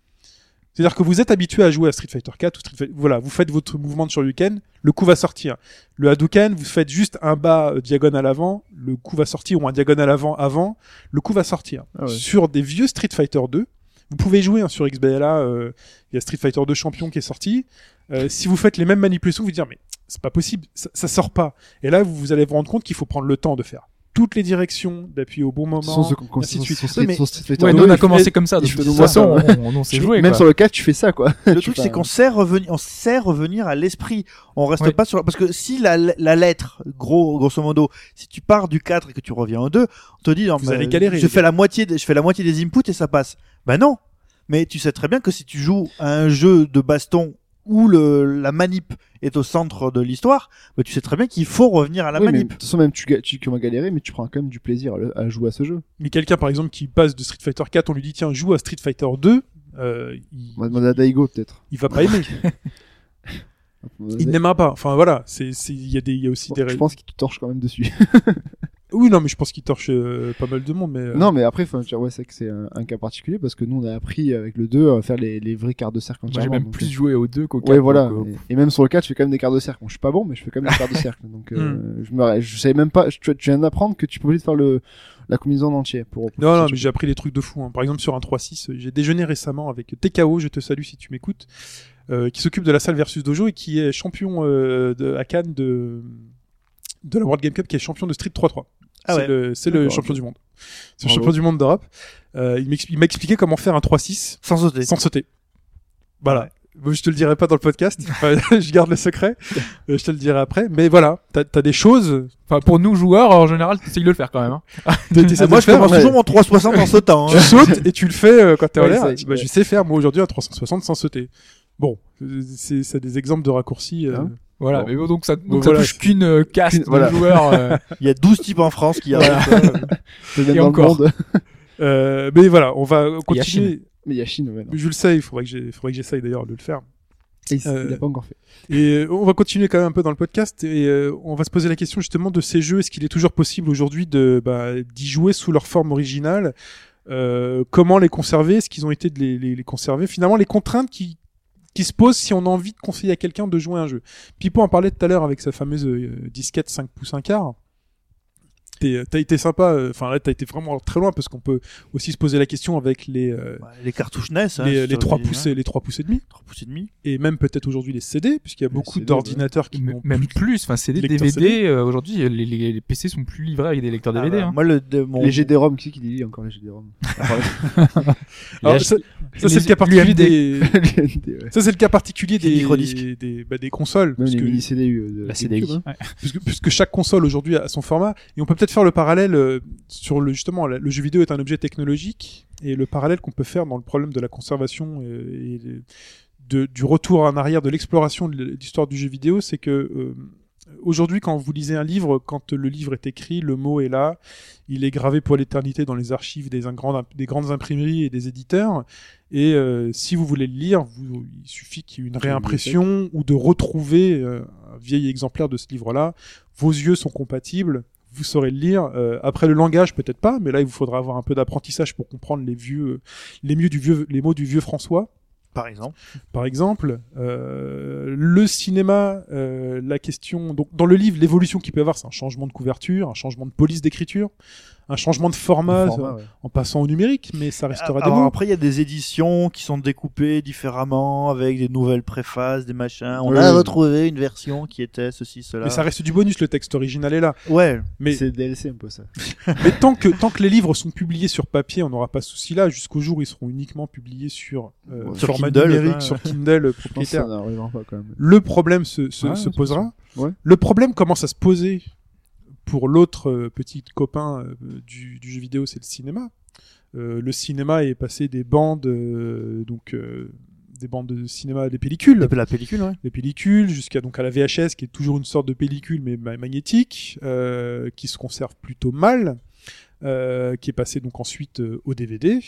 C'est-à-dire que vous êtes habitué à jouer à Street Fighter 4 ou Street Fighter... Voilà, vous faites votre mouvement de Shoryuken, le coup va sortir. Le Hadouken, vous faites juste un bas euh, diagonal avant, le coup va sortir, ou un diagonal avant avant, le coup va sortir. Ah ouais. Sur des vieux Street Fighter 2, vous pouvez jouer hein, sur XBLA, euh, il y a Street Fighter 2 Champion qui est sorti. Euh, si vous faites les mêmes manipulations, vous dire mais c'est pas possible, ça, ça sort pas. Et là, vous, vous allez vous rendre compte qu'il faut prendre le temps de faire toutes les directions, d'appuyer au bon moment. Sans ce qu'on ainsi de suite. mais- Ouais, 2, nous on a commencé comme ça. De toute façon, on, s'est joué. Même quoi. sur le 4, tu fais ça, quoi. Le truc, c'est qu'on sait revenir, on sait revenir à l'esprit. On reste Ouais. pas sur, parce que si la, la lettre, gros, grosso modo, si tu pars du 4 et que tu reviens au 2, on te dit, non, Vous mais allez galérer, Je fais la moitié, des- je fais la moitié des inputs et ça passe. Ben non. Mais tu sais très bien que si tu joues à un jeu de baston où le, la manip est au centre de l'histoire, ben tu sais très bien qu'il faut revenir à la Oui, mais de manip. toute façon, même tu, ga- tu commences à galérer, mais tu prends quand même du plaisir à, le- à jouer à ce jeu. Mais quelqu'un, par exemple, qui passe de Street Fighter 4, on lui dit tiens, joue à Street Fighter 2, euh, il, On va demander à Daigo, peut-être. il va pas aimer. On va il n'aimera pas. Enfin voilà, c'est, c'est, il y a des, il y a aussi Bon, des. je règles. pense qu'il te torche quand même dessus. Oui, non, mais je pense qu'il torche euh, pas mal de monde, mais. euh, Non, mais après, dire, ouais, c'est que c'est un, un cas particulier parce que nous, on a appris avec le 2 à faire les, les vrais quarts de cercle Moi, j'ai même plus euh, joué au 2 qu'au 4. Ouais, voilà. donc, Et, et même sur le 4, je fais quand même des quarts de cercle. Bon, je suis pas bon, mais je fais quand même des quarts de cercle. Donc, Hmm. euh, je me, je savais même pas. je- tu, tu viens d'apprendre que tu peux faire le la combinaison en entier pour. pour Non, non, mais j'ai appris des trucs de fou. hein. Par exemple, sur un 3.6, euh, j'ai déjeuné récemment avec TKO, je te salue si tu m'écoutes, euh, qui s'occupe de la salle versus dojo et qui est champion euh, de, à Cannes de, de la World Game Cup, qui est champion de Street 3.3. Ah c'est ouais. le, c'est le champion du monde. C'est le champion du monde d'Europe. Euh, il m'a expliqué comment faire un 3.6 Sans sauter. sans sauter. Voilà. Bon, Je te le dirai pas dans le podcast. Je garde le secret. Euh, Je te le dirai après. Mais voilà, t'as as des choses. Enfin, pour nous joueurs, en général, t'essayes de le faire quand même. Hein. Ah, moi, je faire, commence toujours mon 360 en sautant. tu hein. sautes et tu le fais euh, quand t'es en Ouais, l'air. ça, Bah, ouais. Je sais faire moi aujourd'hui un 360 sans sauter. Bon, euh, c'est c'est des exemples de raccourcis. euh, Hein Voilà, Bon. mais bon, donc ça, donc Bon, ça voilà, touche qu'une euh, caste voilà. de joueurs. euh, Il y a 12 types en France qui Voilà. arrivent. Et dans encore. le monde. euh, mais voilà, on va continuer. Mais il y a Chine, ouais. non. Je le sais, il faudrait que j'essaye d'ailleurs de le faire. Et il, Euh, il a pas encore fait. Et euh, on va continuer quand même un peu dans le podcast et euh, on va se poser la question justement de ces jeux. Est-ce qu'il est toujours possible aujourd'hui de bah, d'y jouer sous leur forme originale? Euh, Comment les conserver? Est-ce qu'ils ont été de les, les, les conserver? Finalement, les contraintes qui qui se posent si on a envie de conseiller à quelqu'un de jouer un jeu. Pipo en parlait tout à l'heure avec sa fameuse euh, disquette 5 pouces 1 quart. T'es- T'as été sympa, euh, enfin là t'as été vraiment très loin parce qu'on peut aussi se poser la question avec les euh, Ouais, Les cartouches NES. hein, les, les 3 les- pouces et les 3 pouces et demi 3 pouces et demi. et même peut-être aujourd'hui les CD puisqu'il y a Les beaucoup d'ordinateurs qui n'ont même plus. Enfin, CD, DVD. CD. euh, Aujourd'hui, les, les, les PC sont plus livrés avec des lecteurs Ah DVD. bah, hein. Moi, le, de, mon, Les GD-ROM, qui c'est qui dit encore les GD-ROM Alors, Les ça, ça, c'est le cas particulier des ça c'est le cas particulier des microdisques. des, bah, des consoles CDU euh, La CDI. hein. puisque, puisque chaque console aujourd'hui a son format et on peut peut-être faire le parallèle euh, sur le justement le jeu vidéo est un objet technologique et le parallèle qu'on peut faire dans le problème de la conservation et, de, du retour en arrière de l'exploration de l'histoire du jeu vidéo c'est que euh, Aujourd'hui, quand vous lisez un livre, quand le livre est écrit, le mot est là, il est gravé pour l'éternité dans les archives des, grandes- des grandes imprimeries et des éditeurs. Et euh, si vous voulez le lire, vous, il suffit qu'il y ait une réimpression ou de retrouver euh, un vieil exemplaire de ce livre-là. Vos yeux sont compatibles, vous saurez le lire. Euh, après le langage, peut-être pas, mais là, il vous faudra avoir un peu d'apprentissage pour comprendre les vieux, les mieux du vieux, les mots du vieux François par exemple. par exemple, euh, le cinéma, euh, la question, donc dans le livre, l'évolution qu'il peut y avoir, c'est un changement de couverture, un changement de police d'écriture, un changement de format, ouais. en passant au numérique, mais ça restera des Alors mots. après, il y a des éditions qui sont découpées différemment avec des nouvelles préfaces, des machins. On Oui, a retrouvé une version qui était ceci, cela. Mais ça reste du bonus, le texte original est là. Ouais. Mais, C'est DLC un peu ça. mais tant que tant que les livres sont publiés sur papier, on n'aura pas ce souci là. Jusqu'au jour où ils seront uniquement publiés sur euh, Ouais, sur format Kindle, numérique, ouais. sur Kindle propriétaire. ça n'arrivera pas quand même. Le problème se, se, Ouais, se c'est posera. Ouais. Le problème commence à se poser pour l'autre euh, petit copain euh, du, du jeu vidéo, c'est le cinéma. Euh, le cinéma est passé des bandes, euh, donc euh, des bandes de cinéma à des pellicules, la pellicule, ouais. des pellicules jusqu'à donc à la VHS qui est toujours une sorte de pellicule mais ma- magnétique, qui se conserve plutôt mal, qui est passé donc ensuite au DVD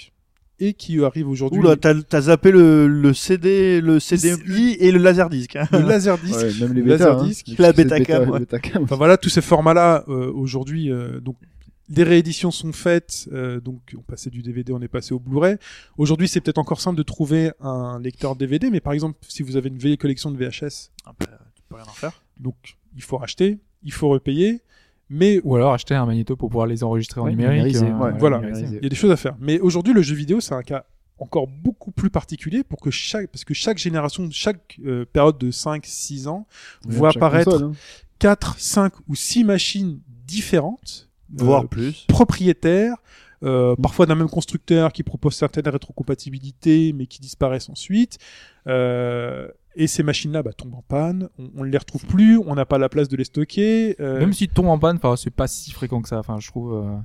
et qui arrive aujourd'hui Oula, t'as t'as zappé le, le CD, le CDI et le laserdisc. Hein. le laserdisc. Ouais, même les le bêtas, hein. Laserdisc, Les la Betacam, ouais. Enfin voilà, tous ces formats-là euh, aujourd'hui, euh, donc des rééditions sont faites, euh, donc on passait du DVD, on est passé au Blu-ray. Aujourd'hui, c'est peut-être encore simple de trouver un lecteur DVD, mais par exemple, si vous avez une vieille collection de VHS, Ah bah, tu peux rien en faire. donc il faut racheter, il faut repayer, mais Ou alors acheter un magnéto pour pouvoir les enregistrer en numérique. euh, ouais, voilà. numériser. il y a des choses à faire. Mais aujourd'hui, le jeu vidéo, c'est un cas encore beaucoup plus particulier pour que chaque, parce que chaque génération, chaque euh, période de 5-6 ans, voit apparaître console, hein. 4, 5 ou 6 machines différentes, Voire euh, plus. propriétaires, euh, parfois d'un même constructeur qui propose certaines rétrocompatibilités mais qui disparaissent ensuite. Euh, et ces machines-là bah, tombent en panne, on, ne les retrouve plus, on n'a pas la place de les stocker. euh, Même si tombe en panne, enfin, c'est pas si fréquent que ça. Enfin, je trouve. euh,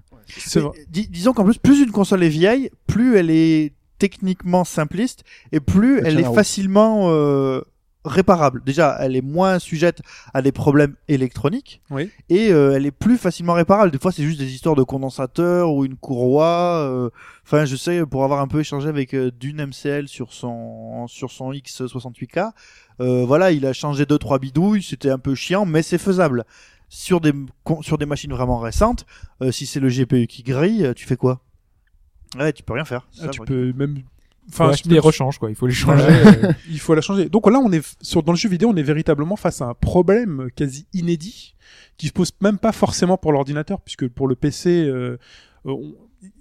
dis- disons qu'en plus, plus une console est vieille, plus elle est techniquement simpliste et plus elle est facilement euh, réparable. Déjà, elle est moins sujette à des problèmes électroniques Oui. et euh, elle est plus facilement réparable. Des fois, c'est juste des histoires de condensateur ou une courroie. euh, Enfin, je sais, pour avoir un peu échangé avec euh, Dune MCL sur son sur son X68K, euh, voilà, il a changé deux trois bidouilles. C'était un peu chiant, mais c'est faisable. Sur des sur des machines vraiment récentes, si c'est le GPU qui grille, tu fais quoi? Ouais, tu peux rien faire. Ah, ça, tu peux même. Enfin, je- quoi. Il faut les changer. Euh, il faut la changer. Donc là, on est sur dans le jeu vidéo, on est véritablement face à un problème quasi inédit qui se pose même pas forcément pour l'ordinateur, puisque pour le PC, euh, on-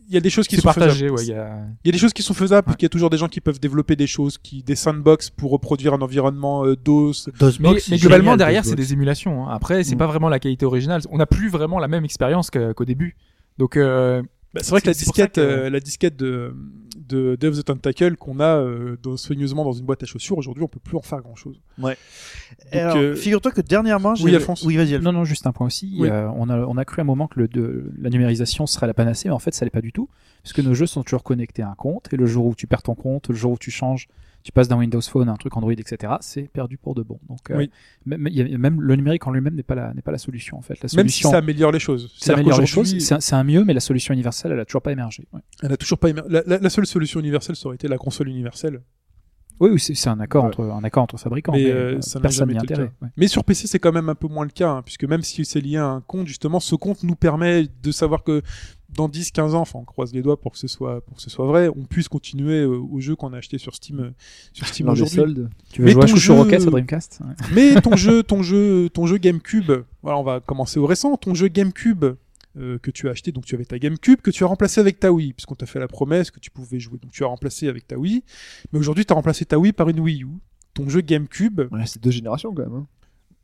il y a des choses qui sont partagé, faisables. ouais. il Y a... Il y a des choses qui sont faisables, Ouais. parce qu'il y a toujours des gens qui peuvent développer des choses, qui des sandbox pour reproduire un environnement euh, DOS. DOSBox, Mais, globalement, génial, derrière, c'est des émulations. hein. Après, c'est Mm. pas vraiment la qualité originale. On n'a plus vraiment la même expérience qu'au début. Donc, euh, Bah, c'est vrai que la disquette, que- euh, la disquette de de of the Tentacle qu'on a euh, dans- soigneusement dans une boîte à chaussures, aujourd'hui, on peut plus en faire grand chose. Alors, euh, Figure-toi que dernièrement, j'ai. Oui, Alphonse. Oui, vas-y. Alphonse. Non, non, juste un point aussi. Oui. Euh, on, a, on a cru un moment que le, de, la numérisation serait la panacée, mais en fait, ça l'est pas du tout. Parce que nos jeux sont toujours connectés à un compte, et le jour où tu perds ton compte, le jour où tu changes, tu passes d'un Windows Phone à un truc Android, etc., c'est perdu pour de bon. Donc, euh, Oui. même, il y a- même le numérique en lui-même n'est pas, la, n'est pas la solution, en fait. La Même si solution, ça améliore les choses. ça améliore les choses, c'est un, mieux, mais la solution universelle, elle a toujours pas émergé. Ouais. Elle a toujours pas émer- la, la- la seule solution universelle, ça aurait été la console universelle. Oui, oui, c'est, c'est un accord Ouais. entre, un accord entre fabricants, Mais, mais, euh, euh, ça personne n'y a été le intérêt. ouais. Mais sur PC, c'est quand même un peu moins le cas, hein, puisque même si c'est lié à un compte, justement, ce compte nous permet de savoir que dans 10, 15 ans, enfin, on croise les doigts pour que ce soit, pour que ce soit vrai, on puisse continuer euh, au jeu qu'on a acheté sur Steam, euh, sur Steam aujourd'hui. soldes. Tu veux Mais jouer à jeu- Rocket sur Dreamcast Ouais. Mais ton jeu, ton jeu, ton jeu GameCube, voilà, on va commencer au récent. Ton jeu GameCube euh, que tu as acheté, donc tu avais ta GameCube que tu as remplacé avec ta Wii, puisqu'on t'a fait la promesse que tu pouvais jouer. Donc tu as remplacé avec ta Wii, mais aujourd'hui tu as remplacé ta Wii par une Wii U. Ton jeu GameCube, Ouais, c'est deux générations quand même. hein.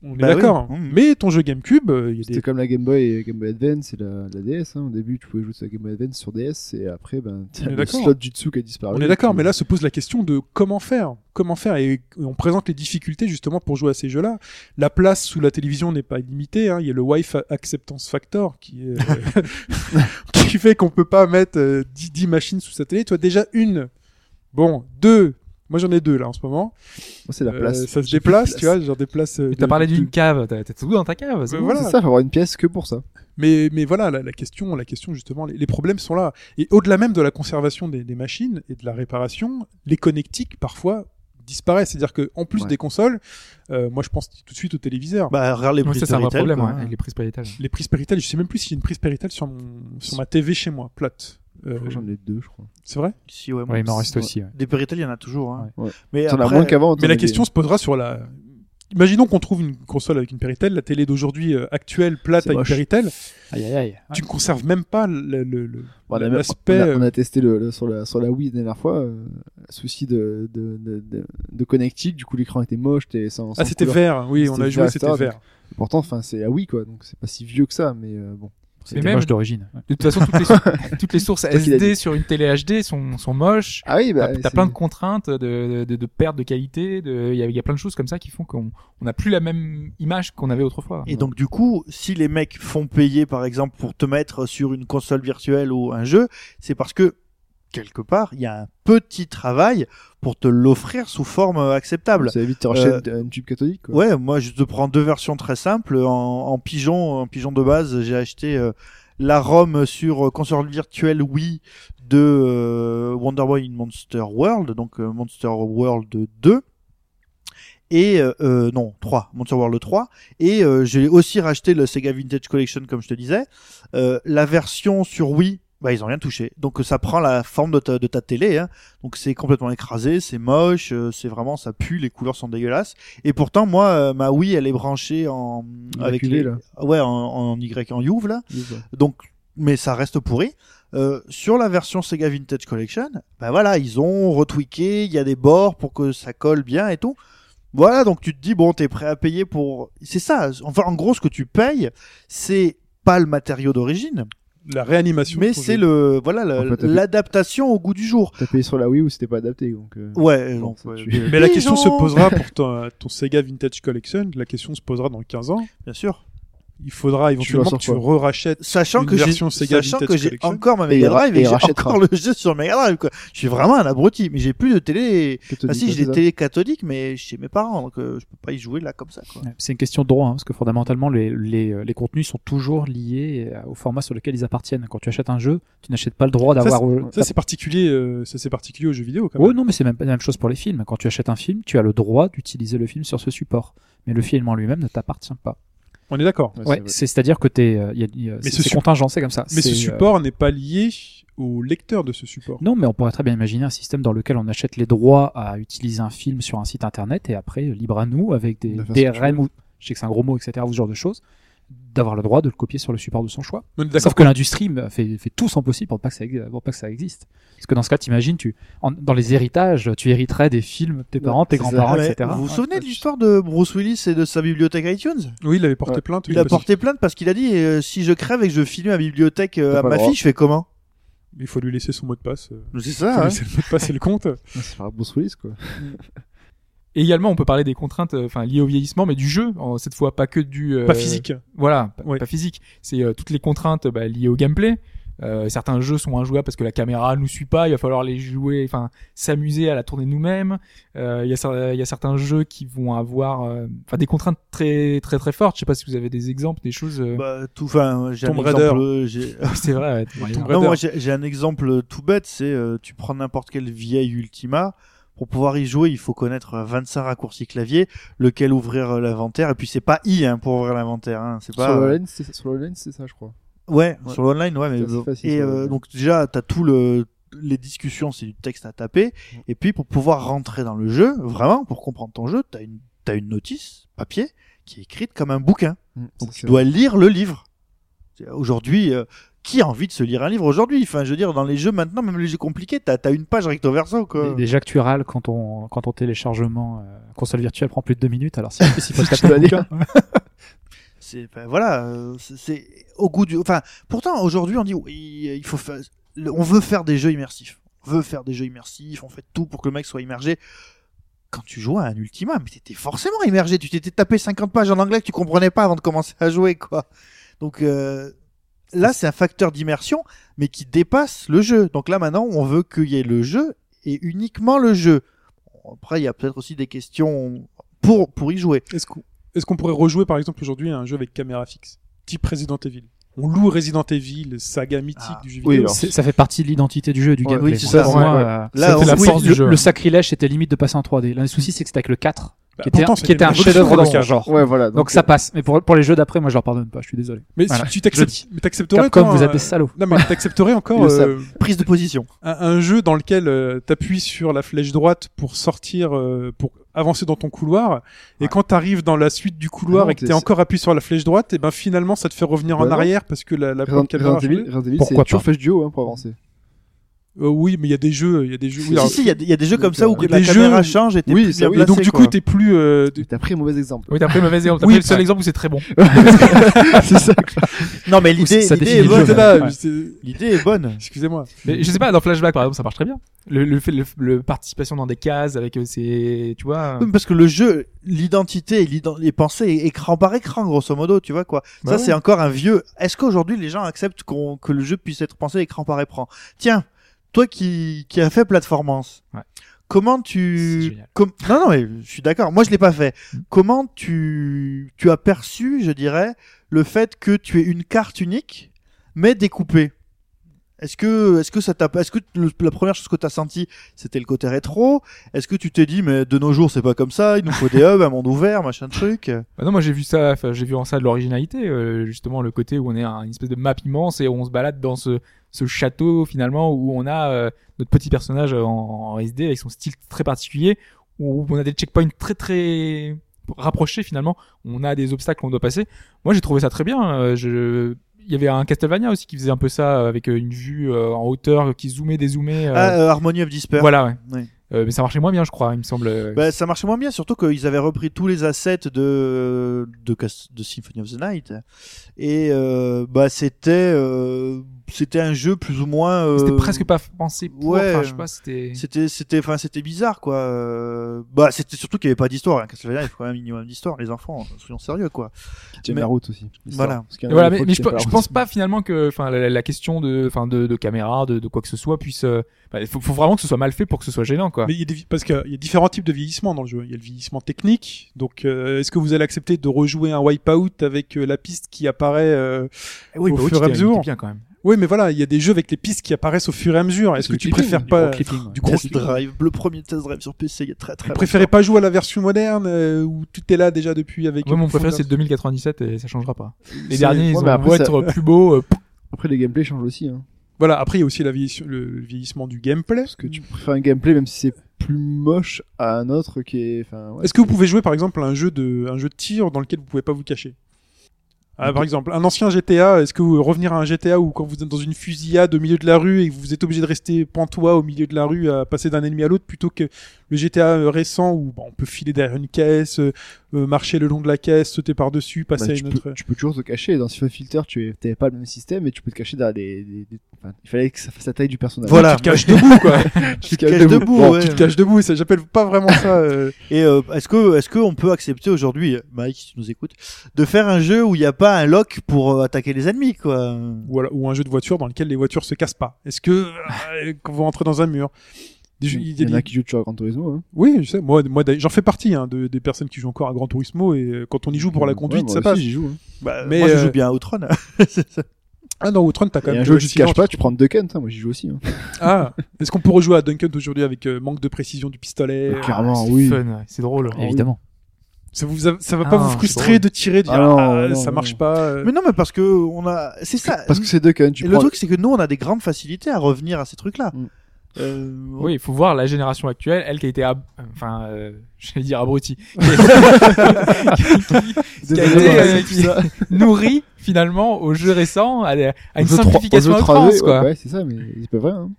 On est Bah oui. d'accord. Mmh. Mais ton jeu GameCube, euh, il y a C'était des comme la Game Boy et Game Boy Advance et la, la DS. Hein. Au début, tu pouvais jouer sur la Game Boy Advance sur DS et après, ben, est le slot Jutsu qui a disparu. On est d'accord, mais là se pose la question de comment faire, comment faire, et on présente les difficultés justement pour jouer à ces jeux-là. La place sous la télévision n'est pas illimitée. Hein. Il y a le Wi-Fi Acceptance Factor qui est, qui fait qu'on peut pas mettre euh, 10, 10 machines sous sa télé. Toi déjà une, bon deux. Moi j'en ai deux là en ce moment. Moi, c'est la Euh, place. ça se déplace, tu vois, genre des places. euh, t'as de- parlé de- d'une cave. T'as tout dans ta cave. c'est Ouais, voilà. Ça, faut avoir une pièce que pour ça. Mais, mais voilà, la, la question, la question justement, les, les problèmes sont là. Et au-delà même de la conservation des, des machines et de la réparation, les connectiques parfois disparaissent. C'est-à-dire que en plus Ouais. des consoles, euh, moi je pense tout de suite au téléviseur. Bah, regarde les Ouais, prix ça, c'est un problème, ouais, les prises Péritel. les prises Péritel, je sais même plus s'il y a une prise Péritel sur mon sur ma TV chez moi, plate. Euh, J'en ai deux, je crois. c'est vrai? Si, ouais, Ouais, il m'en reste aussi. ouais. Des Péritel, il y en a toujours. Hein. Ouais. Mais T'en as après, moins qu'avant. Mais la question se posera sur la imaginons qu'on trouve une console avec une Péritel, la télé d'aujourd'hui euh, actuelle plate avec moche. Péritel, Aïe, aïe, aïe. tu ne conserves même pas le, le- le- Bon, on a- l'aspect. on, a, euh, on a testé le, le- sur, la, sur la Wii la dernière fois, euh, souci de, de, de, de, de connectique, du coup l'écran était moche, sans, sans Ah, c'était vert, oui, on a joué, c'était vert. Pourtant, enfin, c'est la Wii quoi, donc c'est pas si vieux que ça, mais euh, bon. C'était même- moche d'origine. De toute façon, toutes les, sou- toutes les sources SD sur une télé HD sont, sont moches. Ah oui, bah, T'as plein de contraintes de, de, de perte de qualité. de- Il y, a, il y a plein de choses comme ça qui font qu'on on n'a plus la même image qu'on avait autrefois. Et donc du coup, si les mecs font payer par exemple pour te mettre sur une console virtuelle ou un jeu, c'est parce que quelque part, il y a un petit travail pour te l'offrir sous forme euh, acceptable. Ça évite de racheter une tube cathodique quoi. Ouais, moi je te prends deux versions très simples. En, en pigeon, en pigeon de base, j'ai acheté euh, la ROM sur euh, console virtuelle Wii de euh, Wonder Boy in Monster World, donc euh, Monster World 2. Et euh, euh, non, 3, Monster World 3. Et euh, j'ai aussi racheté le Sega Vintage Collection, comme je te disais. Euh, la version sur Wii, bah, ils ont rien touché. Donc ça prend la forme de ta, de ta télé. Hein. Donc c'est complètement écrasé, c'est moche, euh, c'est vraiment, ça pue, les couleurs sont dégueulasses. Et pourtant, moi, euh, ma Wii, elle est branchée en avec Immaculée, les- là. ouais, en, en Y en Youve là. Donc, mais ça reste pourri. Euh, sur la version Sega Vintage Collection, bah voilà, ils ont retweaké, il y a des bords pour que ça colle bien et tout. Voilà, donc tu te dis bon, t'es prêt à payer pour. C'est ça. Enfin, en gros, ce que tu payes, c'est pas le matériau d'origine, La réanimation. mais c'est le voilà l'adaptation au goût du jour. T'as payé sur la Wii où c'était pas adapté donc. euh, Ouais. Ça ouais, Mais la question se posera pour ton, ton Sega Vintage Collection, la question se posera dans 15 ans. Bien sûr. Il faudra éventuellement que tu re-rachètes Sachant Une que version Sega sachant Vintage que j'ai Collection. encore ma Et Mega Drive et j'ai rachètera. encore le jeu sur Mega Drive quoi. Je suis vraiment un abruti, mais j'ai plus de télé. cathodique, Ah si, ouais, j'ai c'est des télé cathodiques, mais chez mes parents, donc euh, je peux pas y jouer là comme ça. Quoi. Ouais, C'est une question de droit, hein, parce que fondamentalement, les, les, euh, les contenus sont toujours liés euh, au format sur lequel ils appartiennent. Quand tu achètes un jeu, tu n'achètes pas le droit d'avoir. euh, Ça c'est particulier, euh, ça c'est particulier aux jeux vidéo quand même. Oh non, mais c'est même pas la même chose pour les films. Quand tu achètes un film, tu as le droit d'utiliser le film sur ce support. Mais le film en lui-même ne t'appartient pas. On est d'accord. Ouais, c'est-à-dire que t'es, euh, y a- y a- Mais c'est contingent, c'est comme ça. Mais ce euh, support n'est pas lié au lecteur de ce support. Non, mais on pourrait très bien imaginer un système dans lequel on achète les droits à utiliser un film sur un site internet et après, euh, libre à nous, avec des DRM ou, je sais que c'est un gros mot, etc., ou ce genre de choses, d'avoir le droit de le copier sur le support de son choix. Sauf que l'industrie me fait, fait tout son possible pour pas que ça, pour pas que ça existe. Parce que dans ce cas, t'imagines, tu, en- dans les héritages, tu hériterais des films de tes parents, tes grands-parents, etc. Vous vous souvenez de l'histoire de Bruce Willis et de sa bibliothèque iTunes? Oui, il avait porté Ouais. plainte. Il a porté plainte parce qu'il a dit euh, si je crève et que je filme ma bibliothèque euh, à ma fille, je fais comment? Il faut lui laisser son mot de passe. euh. C'est Il faut ça. lui hein. laisser le mot de passe et le compte. C'est pas Bruce Willis quoi. Et également, on peut parler des contraintes, euh, enfin liées au vieillissement, mais du jeu. en- cette fois, pas que du. euh, Pas physique. Voilà, pas, Ouais. pas physique. C'est euh, toutes les contraintes bah, liées au gameplay. Euh, certains jeux sont injouables parce que la caméra nous suit pas. Il va falloir les jouer, enfin s'amuser à la tourner nous-mêmes. Euh, Il y, a y a certains jeux qui vont avoir, euh, enfin des contraintes très très très fortes. Je sais pas si vous avez des exemples, des choses. euh, Bah, tout, enfin, j'ai un Tomb exemple. Raider. j'ai- c'est vrai. ouais, Non, moi j'ai j'ai un exemple tout bête, c'est euh, tu prends n'importe quelle vieille Ultima, pour pouvoir y jouer, il faut connaître euh, 25 raccourcis clavier, lequel ouvrir euh, l'inventaire, et puis c'est pas I hein, pour ouvrir l'inventaire, hein, c'est pas. Sur euh, le line, c'est sur le line, c'est ça je crois. Ouais, Ouais. sur l'online, ouais, mais facile et euh, donc déjà t'as tout le les discussions, c'est du texte à taper, et puis pour pouvoir rentrer dans le jeu, vraiment pour comprendre ton jeu, t'as une t'as une notice papier qui est écrite comme un bouquin. Mm, Donc tu dois lire le livre. Aujourd'hui, euh, qui a envie de se lire un livre aujourd'hui? Enfin, je veux dire, dans les jeux maintenant, même les jeux compliqués, t'as as une page recto verso quoi. Dé- Déjà que tu râles quand ton, quand ton téléchargement euh, console virtuelle prend plus de deux minutes, alors si en plus il faut bouquin. C'est ben, voilà, euh, c'est- c'est au goût du. Enfin, pourtant aujourd'hui on dit oui, il faut faire. On veut faire des jeux immersifs. On veut faire des jeux immersifs. On fait tout pour que le mec soit immergé. Quand tu jouais à un Ultima, mais t'étais forcément immergé. Tu t'étais tapé 50 pages en anglais que tu comprenais pas avant de commencer à jouer, quoi. Donc euh, là, c'est un facteur d'immersion, mais qui dépasse le jeu. Donc là, maintenant, on veut qu'il y ait le jeu et uniquement le jeu. Après, il y a peut-être aussi des questions pour pour y jouer. Est-ce qu'on est-ce qu'on pourrait rejouer par exemple aujourd'hui un jeu avec caméra fixe, type Resident Evil? On loue Resident Evil, saga mythique Ah. du jeu Oui, vidéo. alors, C'est- Ça fait partie de l'identité du jeu, du Ouais, gameplay. oui, c'est ça, pour ouais, moi, ouais. euh, Là, on- la oui, force du le, jeu. le sacrilège, c'était limite de passer en 3D. L'un des soucis, c'est que c'était avec le 4, Bah, qui était, pourtant, un- qui était un chef-d'œuvre dans son genre. Ouais, voilà. Donc ça passe. Mais pour, pour les jeux d'après, moi je leur pardonne pas, je suis désolé. Mais Voilà. si tu t'accepterais Capcom, toi, vous un- êtes des salauds. Non mais t'accepterais encore euh, prise de position. un, un jeu dans lequel euh, t'appuies sur la flèche droite pour sortir, euh, pour avancer dans ton couloir. Et quand t'arrives dans la suite du couloir Ah non, et que t'es encore appuyé sur la flèche droite, et ben finalement ça te fait revenir en Bah non. arrière parce que la, la Resident Resident Evil, c'est toujours flèche du haut hein, pour avancer. Euh, oui, mais il y a des jeux, il y a des jeux. oui, alors- si, si, il y, a des- il y a des jeux comme Donc, ça où euh, la a des caméra jeux- change et t'es Oui, plus ça, bien et donc du quoi. coup t'es plus. euh, T'as pris un mauvais exemple. Oui, t'as pris un mauvais exemple. T'as Oui, pris le seul exemple où c'est très bon. c'est ça. Non, mais l'idée l'idée est bonne. L'idée est bonne. Excusez-moi. Mais je sais pas, dans Flashback par exemple, ça marche très bien. Le, le fait, le, le participation dans des cases avec euh, ces, tu vois. Oui, Parce que le jeu, l'identité les pensées écran par écran, grosso modo, tu vois quoi. Bah ça, ouais. c'est encore un vieux. Est-ce qu'aujourd'hui les gens acceptent qu'on que le jeu puisse être pensé écran par écran? Tiens, toi qui qui a fait Platformance, Ouais. comment tu com- Non, non, mais je suis d'accord. Moi, je l'ai pas fait. Mm. Comment tu tu as perçu, je dirais, le fait que tu aies une carte unique mais découpée? Est-ce que, est-ce que ça t'a, est-ce que le- la première chose que t'as senti, c'était le côté rétro? Est-ce que tu t'es dit, mais de nos jours, c'est pas comme ça, il nous faut des hubs, un monde ouvert, machin truc? Bah non, moi j'ai vu ça, j'ai vu en ça de l'originalité, euh, justement le côté où on est un, une espèce de map immense et on se balade dans ce, ce château finalement où on a euh, notre petit personnage en, en SD avec son style très particulier, où on a des checkpoints très très rapprochés finalement, on a des obstacles qu'on doit passer. Moi j'ai trouvé ça très bien. euh, je... Il y avait un Castlevania aussi qui faisait un peu ça euh, avec une vue en hauteur qui zoomait, dézoomait. euh, Ah, euh, Harmony of Despair. voilà, ouais. Euh, mais ça marchait moins bien, je crois, il me semble. Bah, ça marchait moins bien, surtout qu'ils avaient repris tous les assets de de, Cas- de Symphony of the Night et bah c'était c'était un jeu plus ou moins. euh, C'était presque pas pensé pour. ouais. Enfin, je sais pas, c'était. C'était c'était enfin c'était bizarre quoi. Euh, bah c'était surtout qu'il y avait pas d'histoire. Hein. Castlevania il faut quand même un minimum d'histoire les enfants. Soyons sérieux quoi. Qui Mais- la route aussi. Voilà. Parce voilà, mais, je, je pense pas finalement que, enfin, la, la question de, enfin, de, de caméra, de, de quoi que ce soit puisse. euh, bah, Il faut, faut vraiment que ce soit mal fait pour que ce soit gênant, quoi. Mais il y a des, parce qu'il y a différents types de vieillissement dans le jeu. Il y a le vieillissement technique. Donc, euh, est-ce que vous allez accepter de rejouer un wipeout avec euh, la piste qui apparaît euh, oui, au bah fur et à mesure. c'était bien quand même. Oui, mais voilà, il y a des jeux avec les pistes qui apparaissent au fur et à mesure. Est-ce que tu préfères du pas gros du gros Test Drive, le premier test drive sur PC il y a très très. Vous préférez pas jouer à la version moderne euh, où tout est là déjà depuis avec Moi, mon préféré, c'est 2097 et ça changera pas. Les derniers, ils ouais, ont mais après, beau ça- être plus beaux. euh, Après, les gameplays changent aussi. Hein. Voilà, après il y a aussi la vieilliss- le vieillissement du gameplay. Parce que tu préfères un gameplay, même si c'est plus moche, à un autre qui est. Enfin, ouais, Est-ce que vous pouvez jouer par exemple à un jeu de un jeu de tir dans lequel vous pouvez pas vous cacher? Ah, par exemple, un ancien GTA, est-ce que vous revenir à un GTA où quand vous êtes dans une fusillade au milieu de la rue et que vous êtes obligé de rester pantois au milieu de la rue à passer d'un ennemi à l'autre plutôt que le GTA euh, récent où on peut filer derrière une caisse, euh, euh, marcher le long de la caisse, sauter par-dessus, bah, passer à tu, une peux, autre. tu peux toujours te cacher. Dans Siphon Filter, tu n'avais pas le même système et tu peux te cacher derrière des. des- des- enfin, il fallait que ça fasse la taille du personnage. Voilà. Tu te caches debout quoi. Tu te caches debout. Bon, ouais. tu te caches debout ça j'appelle pas vraiment ça. euh, Et euh, est-ce que est-ce que on peut accepter aujourd'hui, Mike, si tu nous écoutes, de faire un jeu où il n'y a pas un lock pour euh, attaquer les ennemis, quoi? Ou, alors- ou un jeu de voiture dans lequel les voitures se cassent pas. Est-ce que euh, quand vous rentrez dans un mur? Des jeux- Il y en a qui jouent toujours à Gran Turismo. Hein. Oui, je sais. Moi, j'en fais partie hein, de, des personnes qui jouent encore à Gran Turismo et euh, quand on y joue pour la conduite, Ouais, moi ça aussi, passe. J'y joue. Hein. bah, Mais, Moi, je euh, joue bien à Outrun. Ah non, Outrun, t'as quand Et même. un que jeu où tu te caches pas, tu prends. Hein. Moi, j'y joue aussi. Hein. Ah, est-ce qu'on peut rejouer à Duncan aujourd'hui avec euh, manque de précision du pistolet? Ah, clairement, c'est oui. c'est drôle. Évidemment. Ça vous a- ça va Ah, pas vous frustrer de tirer, de dire Ah non, ah, non, ça non. marche pas. euh. Mais non, mais parce que on a, c'est ça. Parce que c'est Hunt. Tu Et prends... le truc, c'est que nous, on a des grandes facilités à revenir à ces trucs-là. Euh, Oui, il faut voir la génération actuelle, elle qui a été, ab- enfin, euh, j'allais dire abrutie, qui a été euh, qui- nourrie finalement aux jeux récents, à, une simplification aux à jeux outrance, 3D, quoi. Ouais, ouais, c'est ça, mais c'est pas vrai. Hein.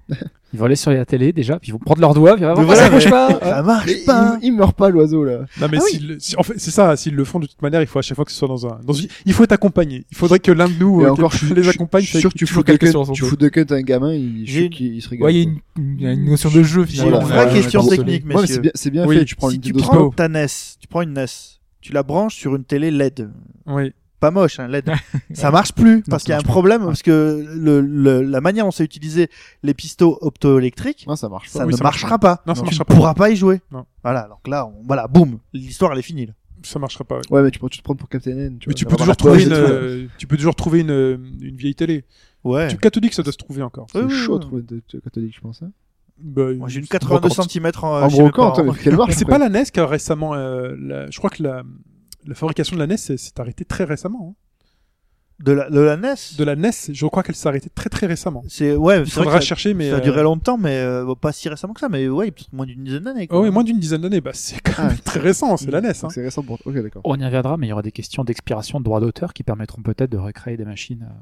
Ils vont aller sur la télé déjà, puis ils vont prendre leurs doigts, puis ils vont Mais voir, ça voilà, bouge mais- pas. ça marche Mais pas. il, il meurt pas l'oiseau là. Non mais Ah oui. si- en fait c'est ça, s'ils le font de toute manière, il faut à chaque fois que ce soit dans un, dans une- il faut être accompagné. Il faudrait que l'un de nous euh, encore, je, les je- accompagne. je suis sûr que tu fous son Hunt, tu fous Duck Hunt à un gamin, il, je se régale. Ouais, il y a une, il y a une notion de jeu J'ai finalement. une vraie Ouais, question technique, Ouais, mais c'est bien, c'est bien Oui. fait. Tu prends si une tu prends ta NES, tu prends une NES, tu la branches sur une télé LED. Oui. Pas moche, hein, LED. ça marche plus parce qu'il y a un pas. problème parce que le, le- la manière dont c'est utilisé les pistons optoélectriques, Non, ça marche pas. ça Oui, ne ça marchera pas. Non, ça tu ne pas. pourras pas y jouer. Non. Voilà, donc là, on- voilà, boum, l'histoire elle est finie. Là. Ça marchera pas. ouais. Ouais, mais tu peux tu te prendre pour Captain N. Mais tu vois, peux toujours trouver une, euh, tu peux toujours trouver une, euh, une vieille télé. Ouais. Tu catholique, ça doit se trouver encore. C'est chaud ouais. de trouver de de catholique, je pense. hein. Bah, Moi j'ai une c'est 82 brocante. cm en, En brocante, quelle marque C'est pas la NES qui a récemment, euh, la- je crois que la, la fabrication de la NES s'est s'est arrêtée très récemment. hein. De la, de la NES de la NES. Je crois qu'elle s'est arrêtée très très récemment. C'est ouais, Il vrai faudra ça, chercher, mais ça a euh, duré longtemps, mais euh, pas si récemment que ça, mais ouais, peut-être moins d'une dizaine d'années. Oh oui, moins d'une dizaine d'années. Bah, c'est quand même Ah, très récent. C'est la NES. Hein. C'est récent pour. Ok, d'accord. On y reviendra, mais il y aura des questions d'expiration de droits d'auteur qui permettront peut-être de recréer des machines, euh,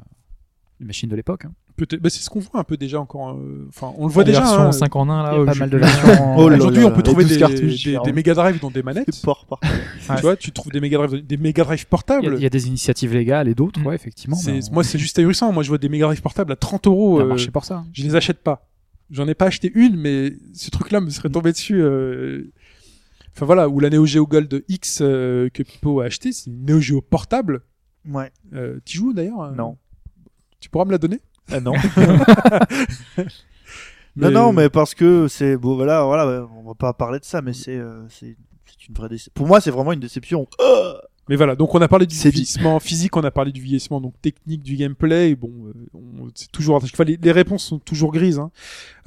des machines de l'époque. hein. Peut-être. Bah, c'est ce qu'on voit un peu déjà encore. euh, Enfin, on le voit La déjà. version hein. 5 en 1 là. Il y a pas je mal de versions. Oh Aujourd'hui, on peut trouver et 12 des, des, des Mega Drive dans des manettes. Port, par. Tu vois, tu trouves des Mega Drive, des Mega Drive portables. il y a des initiatives légales et d'autres, Mm. ouais, effectivement. C'est- mais on- Moi, c'est juste ahurissant. Moi, je vois des Mega Drive portables à 30 euros. euh, marché pour ça. hein. je les achète pas. J'en ai pas acheté une, mais ce truc-là me serait tombé dessus. euh, Enfin voilà, ou la Neo Geo Gold X euh, que Pipo a acheté, c'est une Neo Geo portable. Ouais. Euh, tu joues d'ailleurs Non. Tu pourras me la donner? Ah non. Mais- Non, non, mais parce que c'est bon, voilà, voilà, on va pas parler de ça, mais c'est, euh, c'est, c'est une vraie déception. Pour moi, c'est vraiment une déception. Mais voilà, donc on a parlé du C'est dit. vieillissement physique, on a parlé du vieillissement donc technique du gameplay. et Bon, euh, on- c'est toujours à chaque fois les, les réponses sont toujours grises. Hein.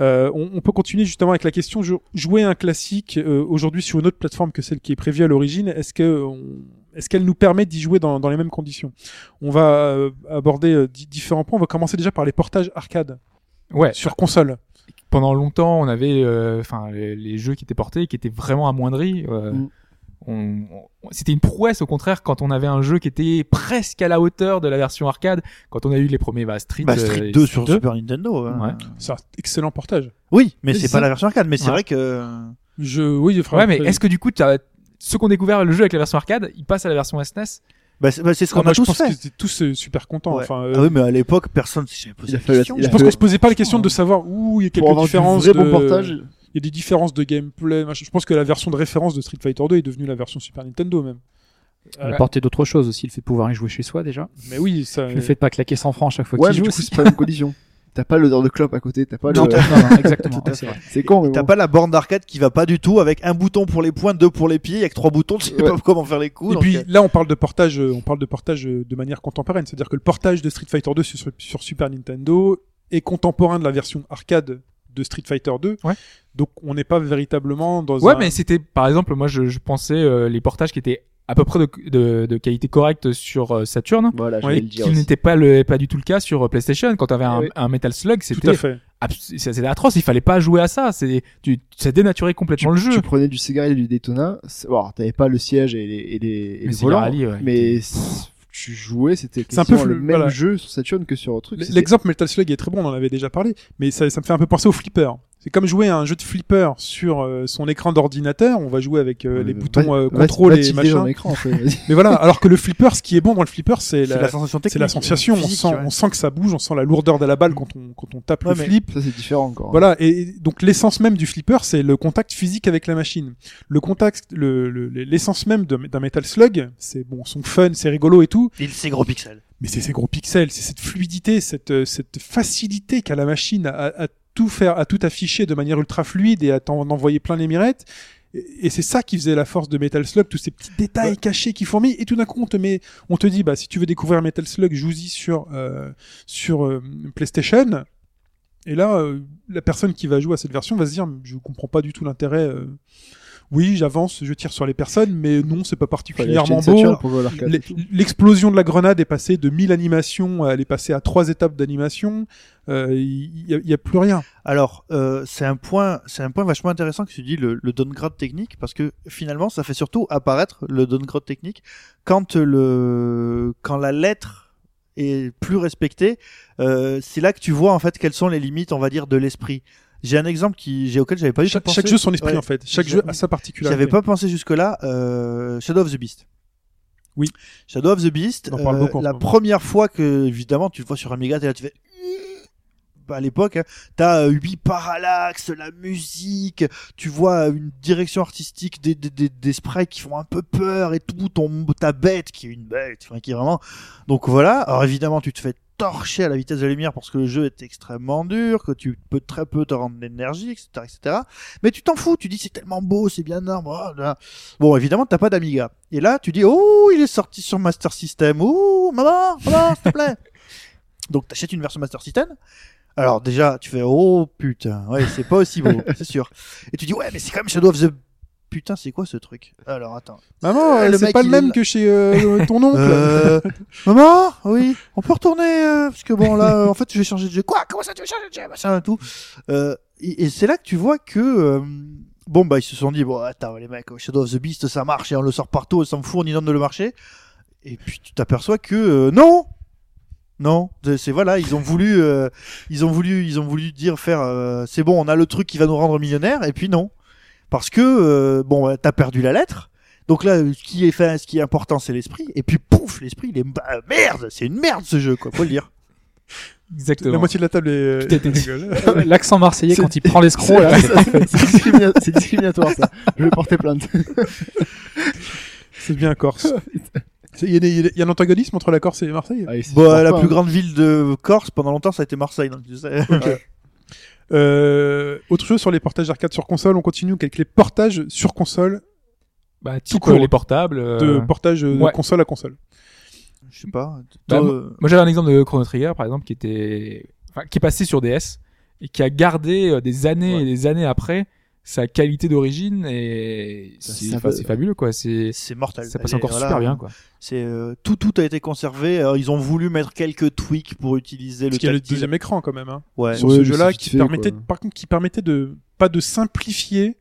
Euh, on, on peut continuer justement avec la question jou- jouer un classique euh, aujourd'hui sur une autre plateforme que celle qui est prévue à l'origine. Est-ce que on- est-ce qu'elle nous permet d'y jouer dans, dans les mêmes conditions? On va euh, aborder euh, di- différents points. On va commencer déjà par les portages arcade Ouais. sur console. pendant longtemps, on avait, euh, enfin, les, les jeux qui étaient portés, qui étaient vraiment amoindris. euh, Mm. on- on- c'était une prouesse au contraire quand on avait un jeu qui était presque à la hauteur de la version arcade. Quand on a eu les premiers bah, Street, Bah, euh, Street et 2 sur 2. Super Nintendo. hein. Ouais. C'est un excellent portage. Oui, mais Mais c'est c'est pas la version arcade, mais c'est Ouais. vrai que. Je oui. enfin, Ouais, mais est-ce que du coup, t'as- ceux qui ont découvert le jeu avec la version arcade, ils passent à la version SNES Bah, c'est, bah, c'est ce Ah, qu'on moi, a je tous pense fait. qu'ils étaient tous euh, super contents. Ouais. Enfin, euh, Ah oui, mais à l'époque, personne s'est jamais posé la question. Je pense qu'on se posait pas la question de savoir où il y a quelques différences vrai de... bon portage. Il y a des différences de gameplay. machin. Je pense que la version de référence de Street Fighter 2 est devenue la version Super Nintendo même. On a Euh, porté d'autres choses aussi, le fait de pouvoir y jouer chez soi déjà. mais oui, ça. Le fait de pas claquer 100 francs chaque fois Ouais, qu'il joue c'est pas la même condition. T'as pas l'odeur de clope à côté, t'as pas Non, le. non, non, exactement. C'est con, T'as bon. pas la borne d'arcade qui va pas du tout avec un bouton pour les points, deux pour les pieds, avec trois boutons, tu sais Ouais. pas comment faire les coups. Et donc, puis euh, là, on parle de portage, euh, on parle de portage euh, de manière contemporaine, c'est-à-dire que le portage de Street Fighter 2 sur, sur Super Nintendo est contemporain de la version arcade de Street Fighter 2. Ouais. Donc on n'est pas véritablement dans Ouais, un... mais c'était, par exemple, moi, je, je pensais euh, les portages qui étaient à peu près de, de, de qualité correcte sur euh, Saturn, Voilà, je Ouais, vais le dire. qui n'était pas le, pas du tout le cas sur euh, PlayStation. Quand t'avais un, Oui. un Metal Slug, c'était, c'était atroce. Il fallait pas jouer à ça. C'est, tu, ça dénaturait complètement le jeu. Tu prenais du Sega et du Daytona. c'est- Bon, t'avais pas le siège et les, et les, et Mais le Sega volant. Rally, ouais. Mais tu jouais, c'était C'est un peu le même voilà. jeu sur Saturn que sur autre truc. L'exemple Metal Slug est très bon, on en avait déjà parlé, mais ça, ça me fait un peu penser au flipper. C'est comme jouer à un jeu de flipper sur euh, son écran d'ordinateur, on va jouer avec euh, les boutons euh, contrôle va et machin. l'écran, en fait, vas-y. Mais voilà, alors que le flipper, ce qui est bon dans le flipper, c'est la, la sensation technique. c'est la sensation, on sent, ouais. on sent que ça bouge, on sent la lourdeur de la balle quand on, quand on tape Ouais, le flip. Ça, c'est différent encore. Voilà, et et donc l'essence même du flipper, c'est le contact physique avec la machine. Le contact, le- le- l'essence même d'un Metal Slug, c'est bon, son fun, c'est rigolo et tout, Il c'est gros pixels. mais c'est ces gros pixels, c'est cette fluidité, cette, euh, cette facilité qu'a la machine à, à- à tout faire, à tout afficher de manière ultra fluide et à t'en envoyer plein les mirettes. Et, et c'est ça qui faisait la force de Metal Slug, tous ces petits détails cachés qui fourmillent. Et tout d'un coup, on te met, on te dit, bah, si tu veux découvrir Metal Slug, joue-y sur, euh, sur euh, PlayStation. Et là, euh, la personne qui va jouer à cette version va se dire, je comprends pas du tout l'intérêt. Euh, Oui, j'avance, je tire sur les personnes, mais non, c'est pas particulièrement beau. L'explosion de la grenade est passée de 1000 animations, elle est passée à trois étapes d'animation. Euh, Il y, a- il y a plus rien. Alors, euh, c'est un point, c'est un point vachement intéressant que tu dis le, le downgrade technique parce que finalement, ça fait surtout apparaître le downgrade technique quand le, quand la lettre est plus respectée. Euh, c'est là que tu vois en fait quelles sont les limites, on va dire, de l'esprit. J'ai un exemple qui, j'ai auquel j'avais pas eu Chaque, pensé. chaque jeu son esprit Ouais. en fait. Chaque jeu a sa particularité. J'avais pas pensé jusque là. Euh, Shadow of the Beast. Oui. Shadow of the Beast. On en parle euh, beaucoup la première fois que, évidemment, tu le vois sur Amiga, t'es là, tu fais. À l'époque, hein, t'as euh, huit parallaxes, la musique, tu vois une direction artistique des, des, des, des sprites qui font un peu peur et tout, ton, ta bête qui est une bête, enfin, qui est vraiment. Donc voilà. Alors évidemment, tu te fais torcher à la vitesse de la lumière parce que le jeu est extrêmement dur, que tu peux très peu te rendre d'énergie, etc., etc. Mais tu t'en fous, tu dis c'est tellement beau, c'est bien énorme. Bon, évidemment, t'as pas d'Amiga. Et là, tu dis oh, il est sorti sur Master System. Oh, maman, maman, s'il te plaît. Donc t'achètes une version Master System. Alors déjà, tu fais oh putain, ouais, c'est pas aussi beau, c'est sûr. Et tu dis ouais, mais c'est quand même Shadow of the putain, c'est quoi ce truc? Alors attends. Maman, Euh, c'est pas le même que chez euh, ton oncle. Euh, maman, oui, on peut retourner euh, parce que bon là, euh, en fait, je vais changer de jeu. Quoi? Comment ça, tu veux changer de jeu? Machin et tout. Euh, et et c'est là que tu vois que euh, bon bah ils se sont dit bon attends les mecs, Shadow of the Beast ça marche et on le sort partout, on s'en fout, on y donne de le marché. Et puis tu t'aperçois que euh, non. Non, c'est voilà, ils ont voulu, euh, ils ont voulu, ils ont voulu dire faire, euh, c'est bon, on a le truc qui va nous rendre millionnaires, et puis non, parce que euh, bon, t'as perdu la lettre, donc là, ce qui est fait, ce qui est important, c'est l'esprit. Et puis pouf, l'esprit, il est bah, merde, c'est une merde ce jeu, quoi, faut le dire. Exactement. La moitié de la table est. L'accent marseillais quand il prend l'escroc C'est là. c'est discriminatoire ça. Je vais porter plainte. C'est bien Corse. Il y, a y y un antagonisme entre la Corse et Marseille. C'est Bon, super la pas, plus hein. grande ville de Corse pendant longtemps, ça a été Marseille, donc tu sais. Euh, autre chose sur les portages arcade sur console, on continue avec les portages sur console Bah, type court. euh, les portables. euh, de portage de ouais. console à console. Je sais pas. Bah, moi- euh, Moi, j'avais un exemple de Chrono Trigger, par exemple, qui était, enfin, qui est passé sur DS et qui a gardé des années Ouais. et des années après sa qualité d'origine et c'est enfin, fabuleux, quoi. C'est, c'est mortel. ça passe Et encore voilà, super bien, quoi. C'est euh, tout, tout a été conservé. Alors, ils ont voulu mettre quelques tweaks pour utiliser le Parce qu'il y a le deuxième écran quand même. Hein. Ouais. sur Ouais, ce c'est vite qui permettait, quoi. par contre, qui permettait de pas de simplifier.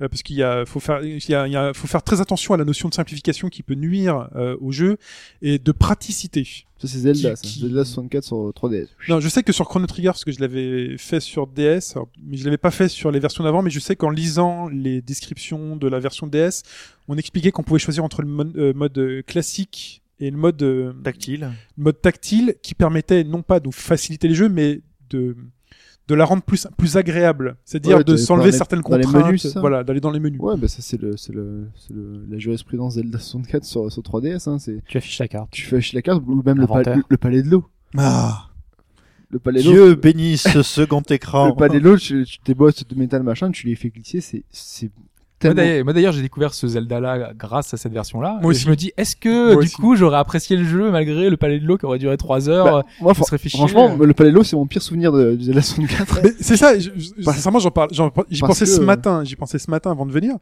Euh, parce qu'il y a, faut faire, il y a, il y a- faut faire très attention à la notion de simplification qui peut nuire euh, au jeu et de praticité. Ça c'est Zelda, ça. Qui- Zelda 64 sur 3DS. Non, je sais que sur Chrono Trigger, parce que je l'avais fait sur DS, alors, mais je l'avais pas fait sur les versions d'avant, mais je sais qu'en lisant les descriptions de la version DS, on expliquait qu'on pouvait choisir entre le mode, euh, mode, euh, classique et le mode, euh, Tactile. le mode tactile qui permettait non pas de faciliter les jeux, mais de de la rendre plus plus agréable, c'est-à-dire Ouais, de s'enlever certaines dans les contraintes, menus, voilà, d'aller dans les menus. Ouais, bah ça c'est le, c'est le, la jurisprudence Zelda 64 sur, sur 3DS. Hein. C'est, Tu affiches la carte. tu fais acheter la carte ou même le, pa- Inventaire. le, le palais de l'eau. Ah. Le palais de l'eau. Dieu bénisse ce second écran. Le palais de l'eau, tu, tu tes bosses de métal machin, tu les fais glisser, c'est, tellement. moi, d'ailleurs, j'ai découvert ce Zelda-là grâce à cette version-là. Moi Et aussi. je me dis, est-ce que Moi du aussi. coup, j'aurais apprécié le jeu malgré le palais de l'eau qui aurait duré 3 heures Bah, moi, franchement, le palais de l'eau, c'est mon pire souvenir de, du Zelda 64. Mais c'est ça, je- je- Parce- sincèrement, j'en parle, j'y pensais que- ce matin, j'y pensais ce matin avant de venir,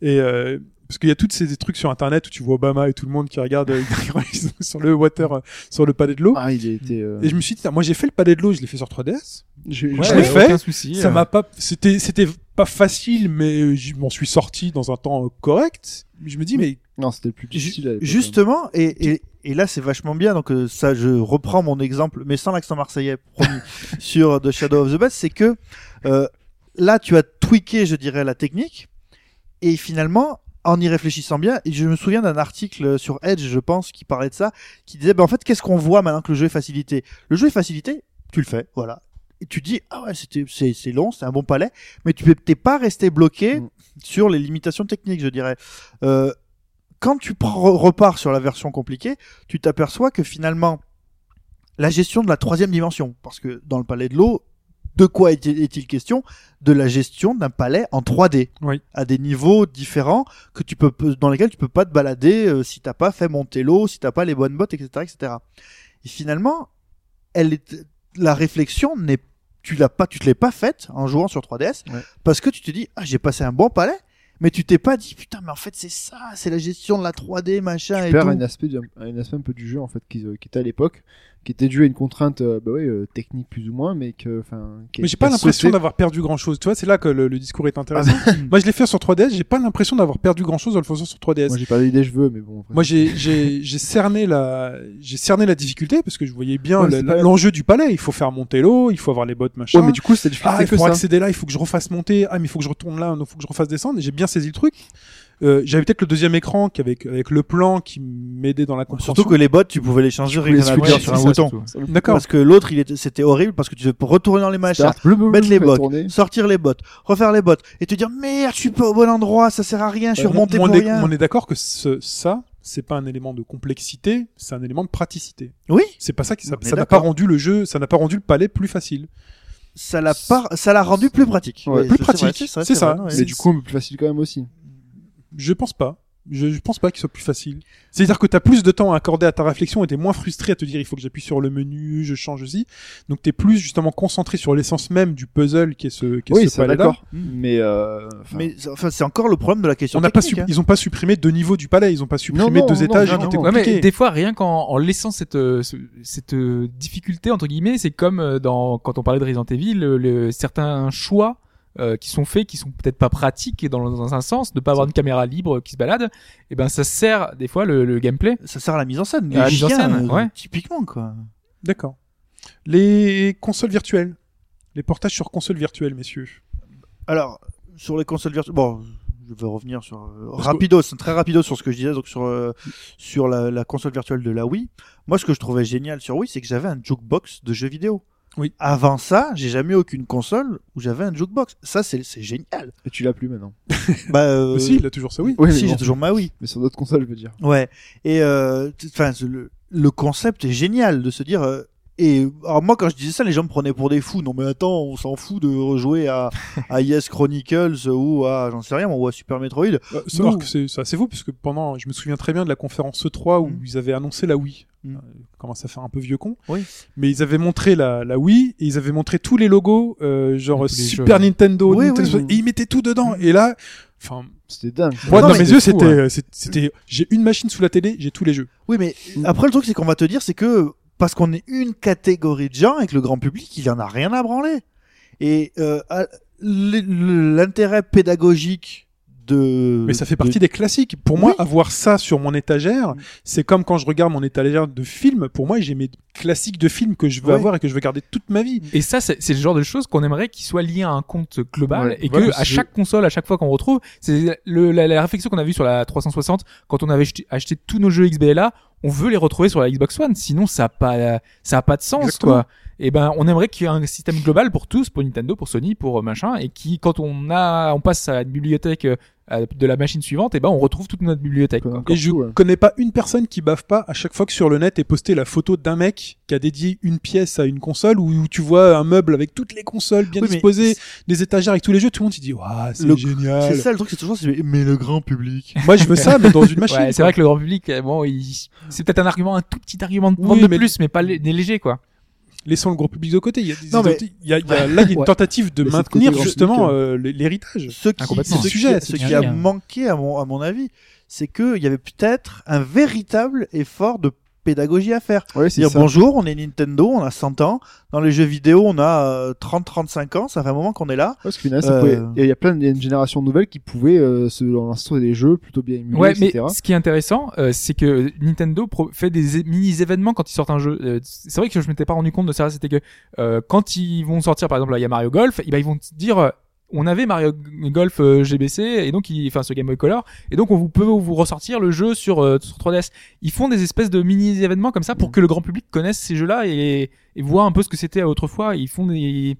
et euh, parce qu'il y a toutes ces trucs sur internet où tu vois Obama et tout le monde qui regarde euh, sur le water, euh, sur le palais de l'eau, Ah, il a été. euh, et je me suis dit, moi j'ai fait le palais de l'eau, je l'ai fait sur 3DS, je- Ouais, je l'ai aucun fait, souci. ça euh. m'a pas, c'était, c'était pas facile, mais je m'en suis sorti dans un temps euh, correct. Je me dis, mais Non, c'était le plus difficile. l'époque, hein. Justement, et, et, et là c'est vachement bien, donc euh, ça je reprends mon exemple, mais sans l'accent marseillais, promis, sur The Shadow of the Beast, c'est que euh, là tu as tweaké, je dirais, la technique, et finalement, en y réfléchissant bien, et je me souviens d'un article sur Edge, je pense, qui parlait de ça, qui disait, ben, en fait, qu'est-ce qu'on voit maintenant que le jeu est facilité? Le jeu est facilité, tu le fais, voilà. Et tu dis, ah ouais, c'était, c'est, long, c'est un bon palais, mais tu t'es pas resté bloqué Mm. sur les limitations techniques, je dirais. Euh, quand tu repars sur la version compliquée, tu t'aperçois que finalement, la gestion de la troisième dimension, parce que dans le palais de l'eau, de quoi est- est-il question? De la gestion d'un palais en 3D, Oui. à des niveaux différents que tu peux, dans lesquels tu peux pas te balader euh, si t'as pas fait monter l'eau, si t'as pas les bonnes bottes, etc., etc. Et finalement, elle est, la réflexion n'est, tu l'as pas, tu te l'es pas faite en jouant sur 3DS, Ouais. parce que tu te dis, ah, j'ai passé un bon palais, mais tu t'es pas dit, putain, mais en fait, c'est ça, c'est la gestion de la 3D, machin tu et perds tout. un aspect, un aspect un peu du jeu en fait qui, euh, qui était à l'époque, qui était dû à une contrainte euh, bah ouais, euh, technique plus ou moins, mais que enfin. qui Mais j'ai pas l'impression d'avoir perdu grand chose. Tu vois, c'est là que le, le discours est intéressant. Moi, je l'ai fait sur 3DS, j'ai pas l'impression d'avoir perdu grand chose en le faisant sur 3DS. Moi j'ai parlé des cheveux, mais bon. après. Moi, j'ai, j'ai, j'ai cerné la, j'ai cerné la difficulté parce que je voyais bien Ouais, c'est pas- l'enjeu du palais. Il faut faire monter l'eau, il faut avoir les bottes, machin. Ouais, mais du coup c'était difficile ah, il faut accéder là, il faut que je refasse monter. Ah, mais il faut que je retourne là, il faut que je refasse descendre. Et j'ai bien saisi le truc. Euh, j'avais peut-être le deuxième écran qui avec, avec le plan qui m'aidait dans la compréhension. Surtout que les bottes, tu pouvais les changer Ouais, sur un bouton. D'accord. Parce que l'autre, il était, c'était horrible parce que tu devais retourner dans les machins, Start, bleu, bleu, mettre les bottes, tourner. sortir les bottes, refaire les bottes, et te dire merde, je suis pas au bon endroit, ça sert à rien, je suis Euh, remonté on, pour est, rien. on est d'accord que ce, ça, c'est pas un élément de complexité, c'est un élément de praticité. Oui, C'est pas ça qui, ça n'a pas rendu le jeu, ça n'a pas rendu le palais plus facile. ça l'a pas, ça l'a rendu plus pratique. Ouais, plus pratique, c'est ça. vrai, Mais du coup plus facile quand même aussi. Je pense pas. Je, je pense pas qu'il soit plus facile. C'est-à-dire que tu as plus de temps à accorder à ta réflexion et t'es moins frustré à te dire il faut que j'appuie sur le menu, je change aussi. Donc t'es plus justement concentré sur l'essence même du puzzle qui est ce, qui est Oui, ce d'accord. Mais, euh, enfin, Mais enfin, c'est encore le problème de la question On n'a pas hein. ils ont pas supprimé deux niveaux du palais, ils ont pas supprimé non, deux non, étages non, qui non. Ouais, mais des fois, rien qu'en en laissant cette, euh, ce- cette euh, difficulté, entre guillemets, c'est comme euh, dans, quand on parlait de Resident Evil, le, le- certains choix euh, qui sont faits, qui sont peut-être pas pratiques dans, dans un sens, de pas avoir une caméra libre qui se balade, et ben ça sert des fois le, le gameplay. Ça sert à la mise en scène. À la mise en scène, euh, ouais. Typiquement, quoi. D'accord. Les consoles virtuelles. Les portages sur consoles virtuelles, messieurs. Alors, sur les consoles virtuelles, bon, je vais revenir sur euh, Parce que- rapido, c'est très rapido sur ce que je disais, donc sur euh, sur la, la console virtuelle de la Wii. Moi, ce que je trouvais génial sur Wii, c'est que j'avais un jukebox de jeux vidéo. Oui. Avant ça, j'ai jamais eu aucune console où j'avais un jukebox. Ça, c'est c'est génial. et tu l'as plus maintenant. bah, euh, Aussi, il a toujours ça, oui. Oui, mais si, bon. j'ai toujours ma Wii. Mais sur d'autres consoles, je veux dire. Ouais. Et euh, enfin, le, le concept est génial de se dire. euh, et alors moi, quand je disais ça, les gens me prenaient pour des fous. Non, mais attends, on s'en fout de rejouer à, à Yes Chronicles ou à j'en sais rien, ou à Super Metroid. Euh, c'est assez fou, parce que pendant, je me souviens très bien de la conférence E3 où Mm. ils avaient annoncé la Wii. Mm. Euh, commence à faire un peu vieux con. Oui. Mais ils avaient montré la, la Wii et ils avaient montré tous les logos, euh, genre Super jeux. Nintendo, Oui, Nintendo oui, oui. et ils mettaient tout dedans. Et là, enfin, C'était dingue. moi dans mes yeux, c'était, ouais. euh, c'était, j'ai une machine sous la télé, j'ai tous les jeux. Oui, mais Mm. après, le truc, c'est qu'on va te dire, c'est que parce qu'on est une catégorie de gens avec le grand public, il y en a rien à branler. Et euh, l'intérêt pédagogique de. Mais ça fait de- partie des classiques. Pour moi, Oui. avoir ça sur mon étagère, c'est comme quand je regarde mon étagère de films. Pour moi, j'ai mes classiques de films que je veux Ouais. avoir et que je veux garder toute ma vie. Et ça, c'est le genre de choses qu'on aimerait qui soit lié à un compte global Ouais, et voilà, que à chaque console, à chaque fois qu'on retrouve, c'est la, la réflexion qu'on a vue sur la 360 quand on avait acheté, acheté tous nos jeux XBLA, on veut les retrouver sur la Xbox One, sinon ça a pas ça a pas de sens Exactement. quoi. Et ben, on aimerait qu'il y ait un système global pour tous, pour Nintendo, pour Sony, pour euh, machin, et qui, quand on a, on passe à la bibliothèque euh, de la machine suivante, et ben, on retrouve toute notre bibliothèque. quoi. Et je tout, ouais. connais pas une personne qui baffe pas à chaque fois que sur le net est posté la photo d'un mec qui a dédié une pièce à une console où, où tu vois un meuble avec toutes les consoles bien Oui, disposées, des étagères avec tous les jeux, tout le monde il dit waouh c'est Le- génial. C'est ça le truc, c'est toujours, c'est, mais le grand public. Moi je veux ça mais dans une machine. Ouais, c'est vrai que le grand public, euh, bon, il- c'est peut-être un argument, un tout petit argument de Oui, vente de mais- plus, mais pas lé- des légers, quoi. Laissons le gros public de côté. Il y a, des Non, mais- il y a, il y a- là il y a une tentative de Mais maintenir grand justement euh, l'hé- l'héritage. Ce qui, ce C'est le qui- sujet, ce qui a manqué à mon, à mon avis, c'est qu'il y avait peut-être un véritable effort de pédagogie à faire. Ouais, Dire ça. bonjour, on est Nintendo, on a 100 ans. Dans les jeux vidéo, on a euh, 30-35 ans. Ça fait un moment qu'on est là. Parce Euh, pouvait- il y a plein de, il y a une génération nouvelle qui pouvait euh, se lancer des jeux plutôt bien émulés, Ouais, mais etc. ce qui est intéressant, euh, c'est que Nintendo pro- fait des é- mini-événements quand ils sortent un jeu. Euh, c'est vrai que je m'étais pas rendu compte de ça. C'était que euh, quand ils vont sortir, par exemple, là, il y a Mario Golf, eh ben, ils vont te dire, euh, on avait Mario Golf euh, GBC et donc, il, enfin, ce Game Boy Color, et donc on vous peut vous ressortir le jeu sur, euh, sur 3DS. Ils font des espèces de mini-événements comme ça pour Mhm. que le grand public connaisse ces jeux-là et, et voit un peu ce que c'était autrefois. Ils font des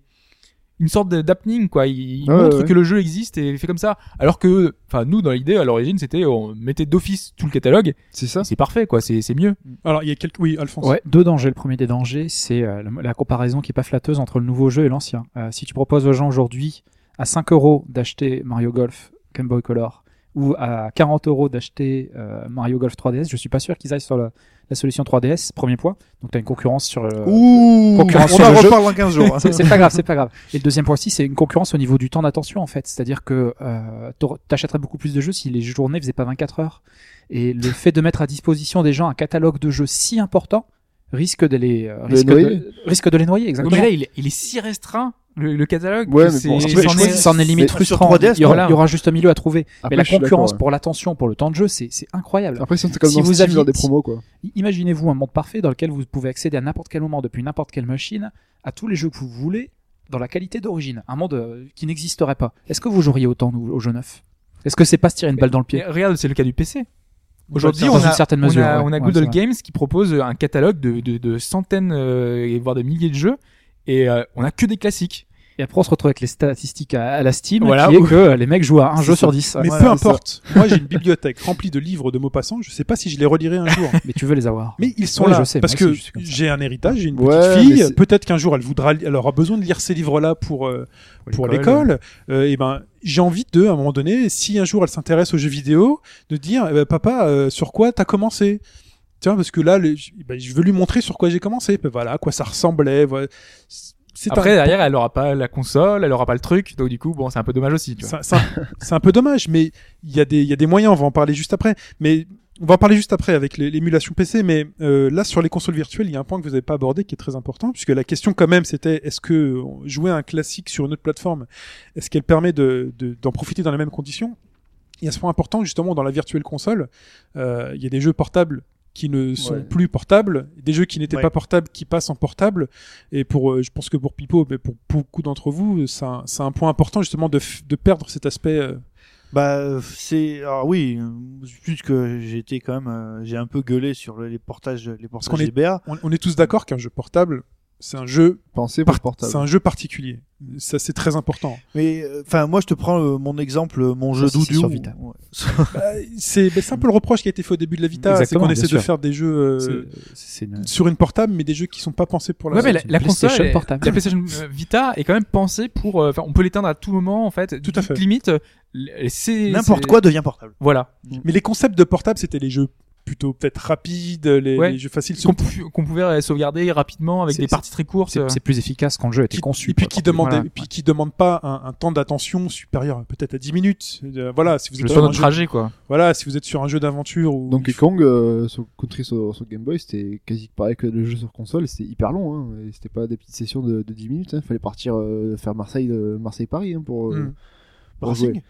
une sorte de- d'happening quoi ils Ouais, montrent ouais. que le jeu existe et fait comme ça alors que enfin nous dans l'idée à l'origine c'était on mettait d'office tout le catalogue C'est ça. c'est parfait quoi c'est c'est mieux Alors il y a quelques oui Alphonse. Ouais, deux dangers. Le premier des dangers, c'est euh, la, la comparaison qui est pas flatteuse entre le nouveau jeu et l'ancien. Euh, si tu proposes aux gens aujourd'hui à 5 euros d'acheter Mario Golf Game Boy Color ou à 40 euros d'acheter euh, Mario Golf 3DS, je suis pas sûr qu'ils aillent sur la, la solution 3DS, premier point. Donc tu as une concurrence sur le... Ouh, concurrence on sur en reparle dans 15 jours. hein. C'est pas grave, c'est pas grave. Et le deuxième point aussi, c'est une concurrence au niveau du temps d'attention en fait. C'est-à-dire que euh, t'achèterais beaucoup plus de jeux si les journées faisaient pas 24 heures. Et le fait de mettre à disposition des gens un catalogue de jeux si important risque de les euh, risque, noyer. de, risque de les noyer exactement. mais là il est si restreint le, le catalogue Ouais, c'est bon, C'en est- limite frustrant. 3DS, il, y aura, voilà. il y aura juste un milieu à trouver. Après, mais la concurrence pour l'attention, pour le temps de jeu, c'est incroyable. Après, si c'est comme Si dans vous Steam, aviez- des promos, quoi. Imaginez-vous un monde parfait dans lequel vous pouvez accéder à n'importe quel moment depuis n'importe quelle machine à tous les jeux que vous voulez dans la qualité d'origine. Un monde euh, qui n'existerait pas. Est-ce que vous joueriez autant nous, aux jeux neufs Est-ce que c'est pas se tirer une balle dans le pied? regarde c'est le cas du PC Aujourd'hui, Dans on a, une certaine on mesure, a, ouais. on a Ouais, vrai. Games qui propose un catalogue de, de, de centaines euh, voire de milliers de jeux et euh, on a que des classiques. Et après, on se retrouve avec les statistiques à, à la Steam, Voilà. qui est que les mecs jouent à un jeu sur 10. Mais Ouais, peu importe. Moi, j'ai une bibliothèque remplie de livres de mots passants. Je sais pas si je les relirai un jour. Mais tu veux les avoir. Mais ils sont Ouais, là je sais, parce que j'ai un héritage, j'ai une Ouais, petite mais fille. Peut-être qu'un jour elle voudra, elle aura besoin de lire ces livres-là pour euh, pour l'école. Euh, et ben, j'ai envie de, à un moment donné, si un jour elle s'intéresse aux jeux vidéo, de dire, eh ben, papa, euh, sur quoi t'as commencé? Tiens, parce que là, le- ben, je veux lui montrer sur quoi j'ai commencé. Ben, voilà, à quoi ça ressemblait. Voilà. C'est Après un- derrière, elle aura pas la console, elle aura pas le truc, donc du coup, bon, c'est un peu dommage aussi. C'est un, peu dommage, mais il y, a des- il y a des moyens, on va en parler juste après. Mais on va en parler juste après avec l'émulation PC, mais euh, là sur les consoles virtuelles, il y a un point que vous n'avez pas abordé qui est très important, puisque la question quand même c'était est-ce que jouer à un classique sur une autre plateforme, est-ce qu'elle permet de- de- d'en profiter dans les mêmes conditions? Il y a ce point important justement dans la virtuelle console, euh, il y a des jeux portables qui ne sont Ouais. plus portables, des jeux qui n'étaient Ouais. pas portables qui passent en portable. Et pour, euh, je pense que pour Pipo, mais pour beaucoup d'entre vous, c'est un, un point important justement de, de perdre cet aspect. euh, Bah c'est alors oui, puisque j'ai été quand même euh, j'ai un peu gueulé sur les portages les portages qu'on est- on, on est tous d'accord qu'un jeu portable, c'est un jeu, Pensez pour portable. c'est un jeu particulier. Ça, c'est très important. Mais euh, enfin moi je te prends euh, mon exemple euh, mon jeu doudou. sur Vita. Ouais. Bah, c'est bah, c'est un peu le reproche qui a été fait au début de la Vita, c'est qu'on essaie de faire des jeux euh, une... sur une portable, mais des jeux qui sont pas pensés pour la. Ouais, mais la, PlayStation est- portable. la PlayStation euh, Vita est quand même pensée pour, euh, enfin, on peut l'éteindre à tout moment, en fait. Tout à fait. Limite, c'est N'importe quoi devient portable. Voilà. Mais les concepts de portable, c'était les jeux plutôt peut-être rapides, les, Ouais. les jeux faciles. Qu'on pou- qu'on pouvait sauvegarder rapidement avec C'est- des parties très courtes. C'est c'est plus efficace quand le jeu a été qui, conçu. et puis qui demande Voilà. et puis qui demande pas un, un temps d'attention supérieur peut-être à 10 minutes Euh, voilà si vous êtes Le sur un jeu, trajet, quoi. voilà si vous êtes sur un jeu d'aventure ou Donkey Kong, euh, sur Country sur, sur Game Boy, c'était quasi pareil que le jeu sur console, c'était hyper long, hein, et c'était pas des petites sessions de, de 10 minutes, il fallait partir euh, faire Marseille, euh, Marseille-Paris hein, pour, euh, Hmm. pour Racing. jouer.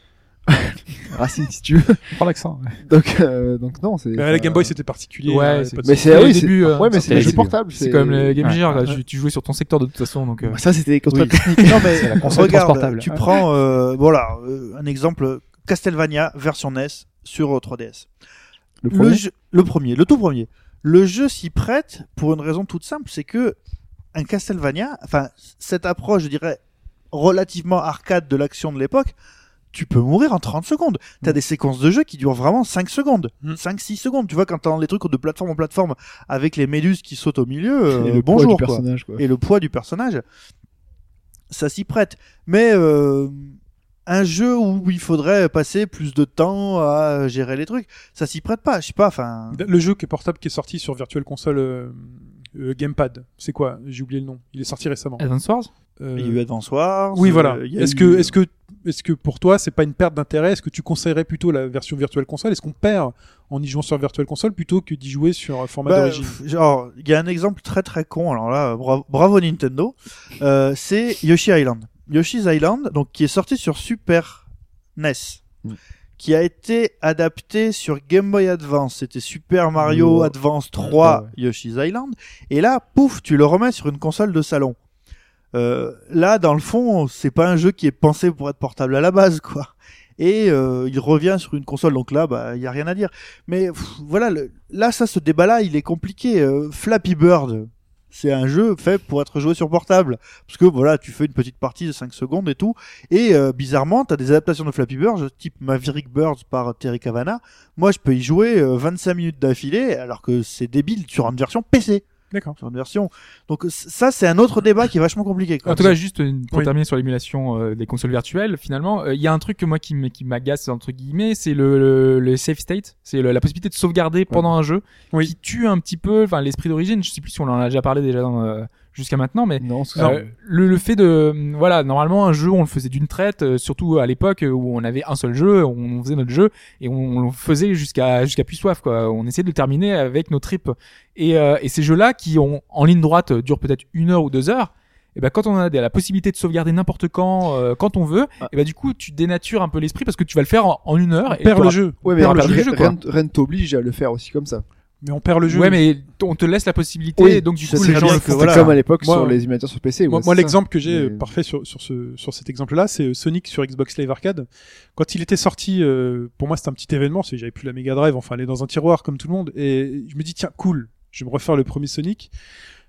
Racing si tu veux. Prends l'accent. ouais. Donc, euh, donc non, c'est. Mais la Game Boy c'était particulier Ouais, hein, c'est- pas de Mais c'est Au oui, début, euh, ouais, mais c'est les jeux portables. C'est comme le Game Ouais. Gear, là, tu, tu jouais sur ton secteur de toute façon, donc. euh. Ça, c'était contrôle Oui. technique. Non mais C'est la console regarde, transportable. tu prends euh, voilà euh, un exemple Castlevania version NES sur euh, 3DS. Le Le, premier. jeu- le premier, le tout premier. Le jeu s'y prête pour une raison toute simple, c'est que un Castlevania, enfin cette approche, je dirais, relativement arcade de l'action de l'époque, tu peux mourir en 30 secondes. T'as Mm. des séquences de jeu qui durent vraiment 5 secondes, Mm. 5-6 secondes. Tu vois quand t'as les trucs de plateforme en plateforme avec les méduses qui sautent au milieu, euh, Et le poids bonjour du quoi personnage, quoi. et le poids du personnage, ça s'y prête. Mais euh, un jeu où il faudrait passer plus de temps à gérer les trucs, ça s'y prête pas. Je sais pas, enfin. le jeu qui est portable qui est sorti sur Virtual Console euh, euh, Gamepad c'est quoi j'ai oublié le nom il est sorti récemment Advance Wars Euh, Il y a eu Advance Wars. oui voilà euh, a est-ce eu- que est-ce que est-ce que pour toi c'est pas une perte d'intérêt? Est-ce que tu conseillerais plutôt la version Virtual Console? Est-ce qu'on perd en y jouant sur Virtual Console plutôt que d'y jouer sur un format Bah, d'origine? genre, il y a un exemple très très con. Alors là, bravo, bravo Nintendo. Euh, c'est Yoshi Island. Yoshi's Island, donc qui est sorti sur Super NES, Mm. Qui a été adapté sur Game Boy Advance. C'était Super Mario. Advance 3 Ouais. Yoshi's Island. Et là, pouf, tu le remets sur une console de salon. Euh, là, dans le fond, c'est pas un jeu qui est pensé pour être portable à la base, quoi. Et euh, il revient sur une console, donc là, bah, il y a rien à dire. Mais pff, voilà, le- là, ça, ce débat-là, il est compliqué. Euh, Flappy Bird, c'est un jeu fait pour être joué sur portable. Parce que voilà, tu fais une petite partie de 5 secondes et tout. Et euh, bizarrement, tu as des adaptations de Flappy Bird, type Maverick Birds par Terry Cavana. Moi, je peux y jouer euh, 25 minutes d'affilée, alors que c'est débile sur une version PC. D'accord Sur une version. Donc ça, c'est un autre débat qui est vachement compliqué. quoi. En tout cas, juste une- pour Oui. terminer sur l'émulation euh, des consoles virtuelles, finalement, euh, il y a un truc que moi qui m'agace entre guillemets, c'est le, le, le save state, c'est la possibilité de sauvegarder pendant un jeu, Oui. qui tue un petit peu, enfin l'esprit d'origine. Je sais plus si on en a déjà parlé déjà dans, euh, jusqu'à maintenant, mais Non, euh, le, le fait de voilà normalement un jeu on le faisait d'une traite euh, surtout à l'époque où on avait un seul jeu on faisait notre jeu et on, le faisait jusqu'à jusqu'à plus soif quoi on essayait de le terminer avec nos tripes et, euh, et ces jeux là qui ont en ligne droite euh, durent peut-être une heure ou deux heures et ben quand on a la possibilité de sauvegarder n'importe quand euh, quand on veut Ah. et ben du coup tu dénatures un peu l'esprit parce que tu vas le faire en, en une heure et perd le jeu Ouais, mais perd le rien- jeu, quoi. rien t'oblige à le faire aussi comme ça. Mais on perd le jeu ouais mais on te laisse la possibilité Oui, et donc du coup les gens le font. voilà. Comme à l'époque Moi- sur les émulateurs sur PC. Moi, ouais, moi, c'est l'exemple que j'ai Mais- euh, parfait sur, sur, ce, sur cet exemple-là, c'est euh, Sonic sur Xbox Live Arcade. Quand il était sorti, euh, pour moi, c'était un petit événement, c'est que j'avais plus la Mega Drive, enfin, elle est dans un tiroir comme tout le monde, et je me dis, tiens, cool, je vais me refaire le premier Sonic.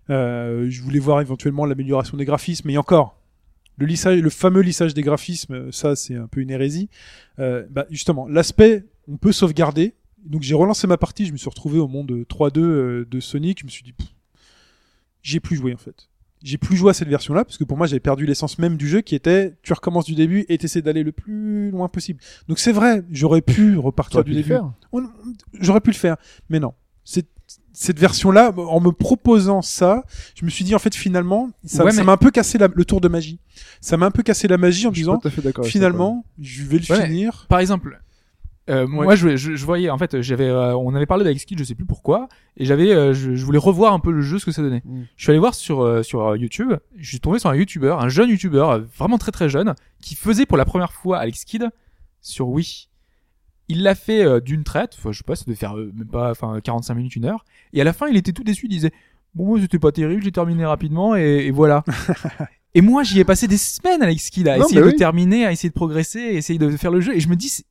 Euh, je voulais voir éventuellement l'amélioration des graphismes, mais encore, le lissage, le fameux lissage des graphismes, euh, ça c'est un peu une hérésie. Euh, bah, justement, l'aspect, on peut sauvegarder. Donc j'ai relancé ma partie, je me suis retrouvé au monde 3-2 euh, de Sonic, je me suis dit, j'ai plus joué en fait. J'ai plus joué à cette version-là parce que pour moi j'avais perdu l'essence même du jeu qui était tu recommences du début et t'essaies d'aller le plus loin possible. Donc c'est vrai, j'aurais pu repartir du début. J'aurais pu le faire, mais non. C'est cette version-là, en me proposant ça, je me suis dit en fait finalement, ça Ouais, ça mais- m'a un peu cassé la- le tour de magie. Ça m'a un peu cassé la magie en Je suis disant ça, finalement, je vais le Ouais. finir. Par exemple, euh, moi je, je, je voyais en fait j'avais euh, on avait parlé d'Alex Kidd je sais plus pourquoi et j'avais euh, je, je voulais revoir un peu le jeu ce que ça donnait. Mm. Je suis allé voir sur euh, sur euh, YouTube, je suis tombé sur un YouTuber, un jeune YouTuber euh, vraiment très très jeune qui faisait pour la première fois Alex Kidd sur Wii. Il l'a fait d'une traite, je sais pas, ça devait faire euh, même pas enfin 45 minutes une heure et à la fin il était tout déçu, il disait "Bon, c'était pas terrible, j'ai terminé rapidement et, et voilà." Et moi, j'y ai passé des semaines, Alex Kidd, à Non, essayer mais de terminer, à essayer de progresser, à essayer de faire le jeu. Et je me dis,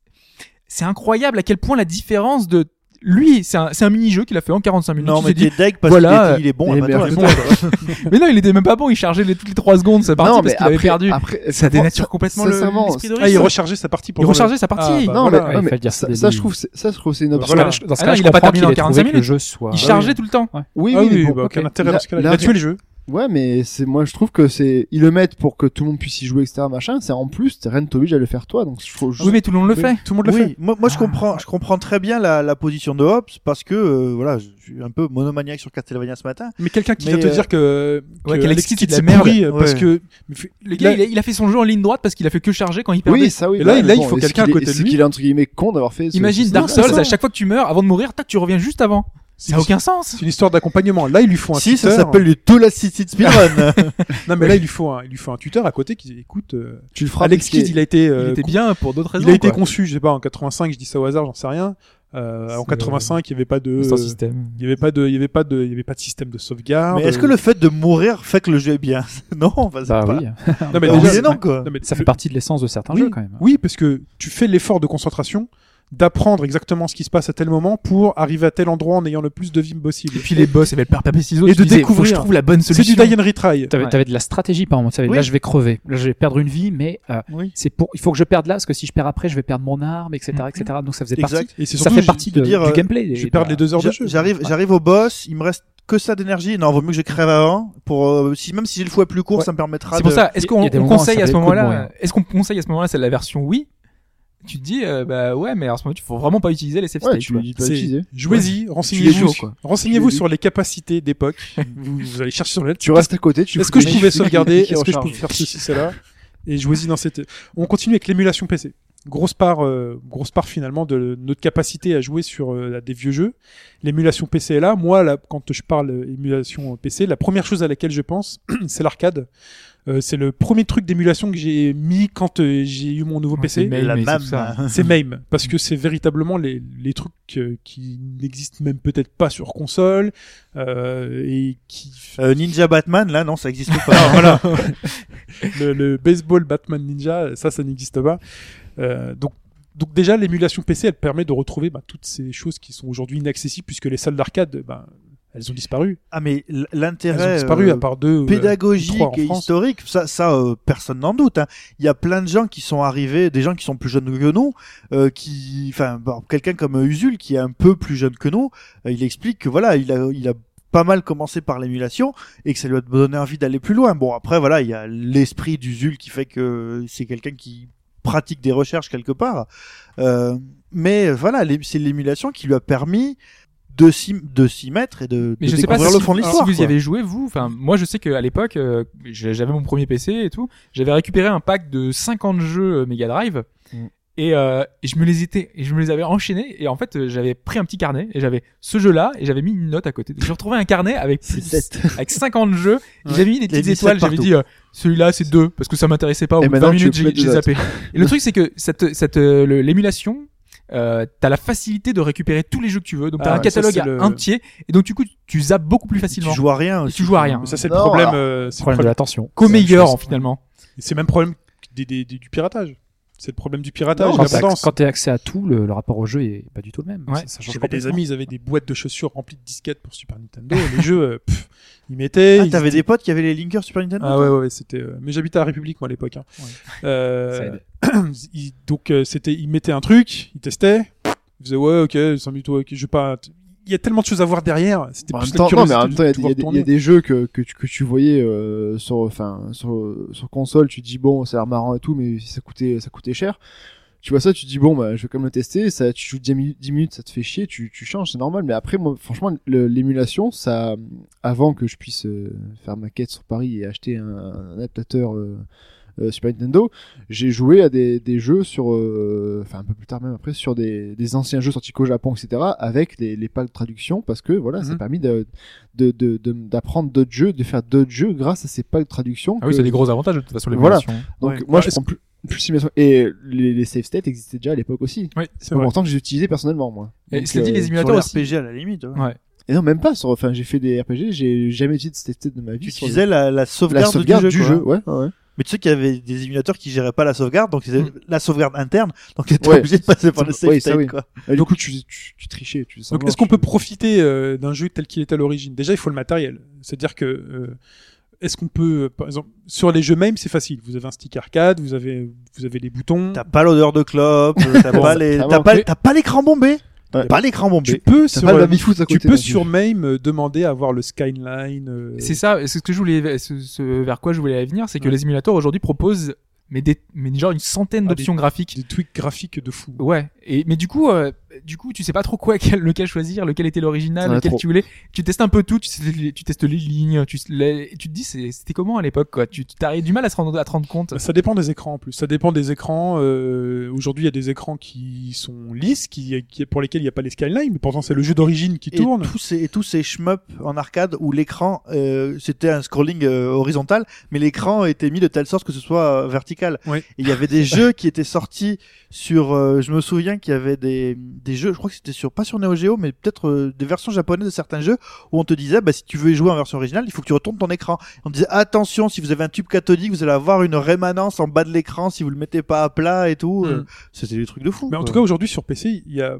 c'est- incroyable à quel point la différence de lui, c'est un, c'est un mini-jeu qu'il a fait en 45 minutes. Non, il mais t'es deg parce voilà, qu'il est, il est bon. il est ah toi, mais non, il était même pas bon, il chargeait les, toutes les 3 secondes sa partie Non, parce mais qu'il avait après- perdu. après, ça dénature complètement le- de Ah, il rechargeait sa partie pour Il le- rechargeait sa partie. Ah, bah, non, voilà. mais, Ouais, mais ça, ça, je trouve, c'est- ça, je trouve, c'est une option. Voilà. Dans ce Ah non, cas-là, je il a pas terminé en ait 45 trouvé que le minutes. jeu soit. Il chargeait tout le temps. Oui, Ah mais oui, bon, bah, aucun ok. intérêt dans ce cas-là. Il a tué le jeu. Ouais, mais c'est moi je trouve que c'est ils le mettent pour que tout le monde puisse y jouer, etc. Machin. C'est en plus, t'es rien ne t'oblige à le faire toi, donc je trouve. Oui, mais tout le monde le fait. Tout le monde le oui, fait. moi, moi je Ah. comprends, je comprends très bien la, la position de Hobbes parce que euh, voilà, je suis un peu monomaniaque sur Castlevania ce matin. Mais quelqu'un qui Mais, vient te euh, dire que, Ouais, que qu'Alex Alex Kidd, Kidd c'est c'est de la merde. euh, parce Ouais. que Le gars, il a, il a fait son jeu en ligne droite parce qu'il a fait que charger quand il perdait. Oui, ça oui. Et là, bah, là, il faut quelqu'un à qu'il est- côté de lui. qu'il est entre guillemets con d'avoir fait. ce- Imagine Dark Souls, à chaque fois que tu meurs, avant de mourir, tac, tu reviens juste avant. Ça a aucun sens. C'est une histoire d'accompagnement. Là, il lui faut un Si, ça tuteur. s'appelle Tool Assisted Speedrun. Non, mais là, il lui faut un, il lui faut un tuteur à côté qui dit, écoute, euh, Tu le feras. Alex Kidd, il a été, Il euh, était con- bien pour d'autres raisons. il a été quoi. conçu, je sais pas, en 85, je dis ça au hasard, j'en sais rien. Euh, en C'est, 85, il y avait pas de, système. il y avait pas de, il y avait pas de, il y avait pas de système de sauvegarde. mais est-ce que le fait de mourir fait que le jeu est bien? Non, enfin, c'est Bah pas. oui. non, mais Bah, déjà- non, quoi. non, mais Ça le- fait partie de l'essence de certains Oui. jeux quand même. Oui, parce que tu fais l'effort de concentration d'apprendre exactement ce qui se passe à tel moment pour arriver à tel endroit en ayant le plus de vie possible. Et puis les boss, avait le père papier ciseaux. Et de disais, découvrir. Je trouve la bonne C'est solution. du die and retry. T'avais, Ouais. t'avais de la stratégie par savais, Oui. là je vais crever, là je vais perdre une vie, mais euh, Oui. c'est pour, il faut que je perde là parce que si je perds après, je vais perdre mon arme, etc., Mhm. etc. Donc ça faisait Exact. partie. Et c'est Ça surtout, fait je- partie de- dire, du euh, gameplay. Je et vais de perdre la- les deux heures de jeu. J'arrive, j'arrive au boss, il me reste que ça d'énergie. Non, vaut mieux que je crève avant. Pour euh, si même si j'ai le fouet plus court, Ouais. ça me permettra. C'est pour de... ça, est-ce qu'on conseille à ce moment-là, est-ce qu'on conseille à ce moment-là, c'est la version oui Tu te dis, euh, bah ouais, mais à ce moment, il faut vraiment pas utiliser les save Ouais, states. tu dis pas. Jouez-y, Tu es renseignez-vous, renseignez-vous Tu sur les capacités d'époque. vous, vous allez chercher sur le net. Tu restes à côté, tu Est-ce que je pouvais sauvegarder Est-ce que je pouvais faire ceci, cela Et jouez-y dans cette. On continue avec l'émulation PC. Grosse part, euh, grosse part finalement de notre capacité à jouer sur euh, des vieux jeux. L'émulation PC est là. Moi, là, quand je parle euh, émulation PC, la première chose à laquelle je pense, c'est l'arcade. Euh, c'est le premier truc d'émulation que j'ai mis quand euh, j'ai eu mon nouveau PC. c'est MAME la et tout même. ça. C'est MAME, parce que c'est véritablement les, les trucs euh, qui n'existent même peut-être pas sur console euh, et qui Euh, Ninja Batman, là, non, ça existe pas. Ah, voilà le, le baseball Batman Ninja, ça, ça n'existe pas. Euh, donc, donc déjà l'émulation PC, elle permet de retrouver bah, toutes ces choses qui sont aujourd'hui inaccessibles puisque les salles d'arcade, bah, elles ont disparu. ah, mais l- Elles ont l'intérêt disparu euh, à part deux. euh, pédagogique et France. historique, ça, ça euh, personne n'en doute. hein. Il y a plein de gens qui sont arrivés, des gens qui sont plus jeunes que nous, euh, qui, enfin, bon, quelqu'un comme euh, Usul qui est un peu plus jeune que nous, euh, il explique que voilà, il a, il a pas mal commencé par l'émulation et que ça lui a donné envie d'aller plus loin. Bon, après voilà, il y a l'esprit d'Usul qui fait que c'est quelqu'un qui pratique des recherches quelque part. Euh, mais voilà, c'est l'émulation qui lui a permis de s'y de s'y mettre et de, Mais de je sais pas découvrir si, le fond de si l'histoire. vous y avez joué vous. Enfin, moi je sais qu'à l'époque, euh, j'avais mon premier PC et tout. J'avais récupéré un pack de 50 jeux euh, Mega Drive. Mm. Et, euh, et je me les étais, et je me les avais enchaînés. Et en fait, euh, j'avais pris un petit carnet et j'avais ce jeu-là et j'avais mis une note à côté. J'ai retrouvé un carnet avec plus, avec 50 jeux. Ouais. J'avais mis des petites étoiles. J'avais dit euh, celui-là c'est deux parce que ça m'intéressait pas. Au bout de 20 maintenant, tu minutes, j'ai zappé. Et le truc c'est que cette, cette, l'émulation. Euh, t'as la facilité de récupérer tous les jeux que tu veux, donc t'as Ah un ça, catalogue le- entier, et donc du coup tu zappes beaucoup plus Tu facilement. joues à rien. Et aussi. tu joues à rien. Mais ça, c'est le problème. alors, euh, c'est le Problème de problème- l'attention. Qu'au meilleur finalement. C'est même problème des, des- des- du piratage. C'est le problème du piratage, quand l'abondance. quand t'as accès à tout, le, le rapport au jeu est pas du tout le même. Ouais. Ça, ça J'avais des amis, ils avaient des boîtes de chaussures remplies de disquettes pour Super Nintendo. et les jeux, euh, pff, ils mettaient. Ah, ils t'avais des potes qui avaient les linkers Super Nintendo Ah ouais, ouais, ouais, c'était. euh, Mais j'habitais à la République moi à l'époque. Hein. Ouais. Euh, ils- donc euh, c'était, ils mettaient un truc, ils testaient, ils faisaient ouais, ok, 5 minutes, ok, je vais pas. Il y a tellement de choses à voir derrière. C'était plus temps, non, mais en même temps, il y a des- y, a jeux que, que, tu, que tu voyais euh, sur, enfin, sur, sur console, tu te dis bon, ça a l'air marrant et tout, mais ça coûtait, ça coûtait cher. Tu vois ça, tu te dis bon, bah, je vais quand même le tester. Ça, tu joues 10 minutes, 10 minutes, ça te fait chier, tu, tu changes, c'est normal. Mais après, moi, franchement, l'émulation, ça, avant que je puisse euh, faire ma quête sur Paris et acheter un, un adaptateur euh, euh, Super Nintendo, j'ai joué à des, des jeux sur, euh, enfin un peu plus tard même après, sur des, des anciens jeux sortis qu'au Japon, etc. Avec les, les packs de traduction, parce que voilà, ça a Mhm. permis de de- de- de- d'apprendre d'autres jeux, de faire d'autres jeux grâce à ces packs de traduction. Ah oui, que- c'est des gros avantages de toute façon Voilà. l'émulation. Donc Ouais. moi, Ouais, je prends plus. Et les, les save states existaient déjà à l'époque aussi. Oui, C'est c'est pourtant que j'ai utilisé personnellement, moi. Et Donc, cela dit, euh, les Sur émulateurs les aussi. RPG à la limite. ouais. Ouais. Et non, même pas. Sur, enfin, j'ai fait des RPG, j'ai jamais utilisé de save state de ma vie. Tu utilisais la, la la sauvegarde, sauvegarde du jeu. quoi. ouais, ouais. Mais tu sais qu'il y avait des émulateurs qui géraient pas la sauvegarde, donc c'était Mm. la sauvegarde interne, donc t'étais Ouais. obligé de passer par le save oui. quoi. Et du coup, tu, tu, tu trichais. Tu Donc, est-ce qu'on peut profiter euh, d'un jeu tel qu'il est à l'origine? Déjà, il faut le matériel. C'est-à-dire que euh, est-ce qu'on peut, par exemple, sur les jeux même, c'est facile. Vous avez un stick arcade, vous avez, vous avez les boutons. T'as pas l'odeur de clope, t'as pas les, pas, t'as pas l'écran bombé. Ouais. Pas l'écran Tu bombé. peux T'as sur, euh, à tu peux sur MAME euh, demander à avoir le skyline. euh, C'est ça, c'est ce que je voulais, ce, ce vers quoi je voulais venir, c'est que Ouais. les émulateurs aujourd'hui proposent mais des, mais genre une centaine Ah, d'options graphiques. des tweaks graphiques de fou. Ouais. Et mais du coup, euh, du coup, tu sais pas trop quoi, quel, lequel choisir, lequel était l'original, as lequel trop. tu voulais. Tu testes un peu tout, tu, testes les lignes, tu, les- tu te dis c'est- c'était comment à l'époque quoi? Tu t'as du mal à se rendre à te rendre compte. Ça dépend des écrans en plus. Ça dépend des écrans. euh, Aujourd'hui, il y a des écrans qui sont lisses, qui, qui- pour lesquels il n'y a pas les skylines, mais pourtant c'est le jeu d'origine qui Et tourne. tous ces, et tous ces shmups en arcade où l'écran, euh, c'était un scrolling euh, horizontal, mais l'écran était mis de telle sorte que ce soit euh, vertical. Oui. Et il y avait des jeux qui étaient sortis sur, euh, je me souviens qu'il y avait des, des jeux, je crois que c'était sur, pas sur Neo Geo, mais peut-être euh, des versions japonaises de certains jeux où on te disait, bah, si tu veux y jouer en version originale, il faut que tu retournes ton écran. On te disait, attention, si vous avez un tube cathodique, vous allez avoir une rémanence en bas de l'écran si vous le mettez pas à plat et tout. Euh, C'était des trucs de fou. Mais en quoi. tout cas, aujourd'hui, sur PC, il y a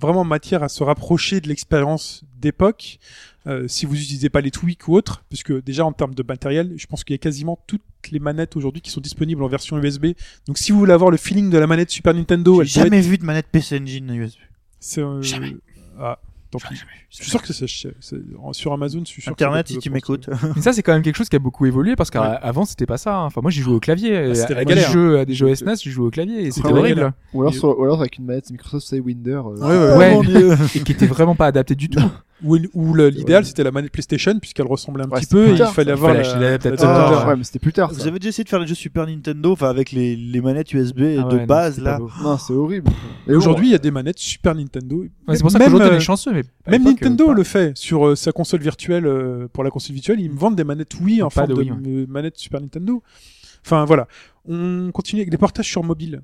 vraiment matière à se rapprocher de l'expérience d'époque. euh, si vous n'utilisez pas les tweaks ou autres, puisque déjà en termes de matériel, je pense qu'il y a quasiment toutes les manettes aujourd'hui qui sont disponibles en version USB. Donc si vous voulez avoir le feeling de la manette Super Nintendo, elle J'ai être- jamais vu de manette PC Engine USB. c'est, euh, Jamais. Ah, tant pis. Je suis sûr que c'est sur Amazon, je suis sûr. Internet, si tu m'écoutes. Mais ça, c'est quand même quelque chose qui a beaucoup évolué parce qu'avant, c'était pas ça. hein. Enfin, moi, j'ai joué au clavier. Ah, c'était à, des galère. jeux, à des jeux SNES, j'ai joué au clavier et c'était horrible. Ou alors, Et- sur- ou alors avec une manette Microsoft Sidewinder. euh, Ouais, ouais, Ouais. Et qui était vraiment pas adapté du tout. Ou, ou le- l'idéal, c'était la manette PlayStation, puisqu'elle ressemblait un Ouais, petit peu, et il fallait avoir Fallait la- l'adaptateur. Ah. ouais, mais c'était plus tard. Vous avez déjà essayé de faire les jeux Super Nintendo, enfin avec les, les manettes USB Ah de ouais, base là. Non, c'est horrible. Et aujourd'hui, il y a des manettes Super Nintendo. Ouais, c'est pour ça Même, qu'aujourd'hui, on euh, chanceux. Mais Même Nintendo euh, le fait sur euh, sa console virtuelle euh, pour la console virtuelle, ils me vendent des manettes Wii en forme de manettes Super Nintendo. Enfin voilà, on continue avec des portages sur mobile.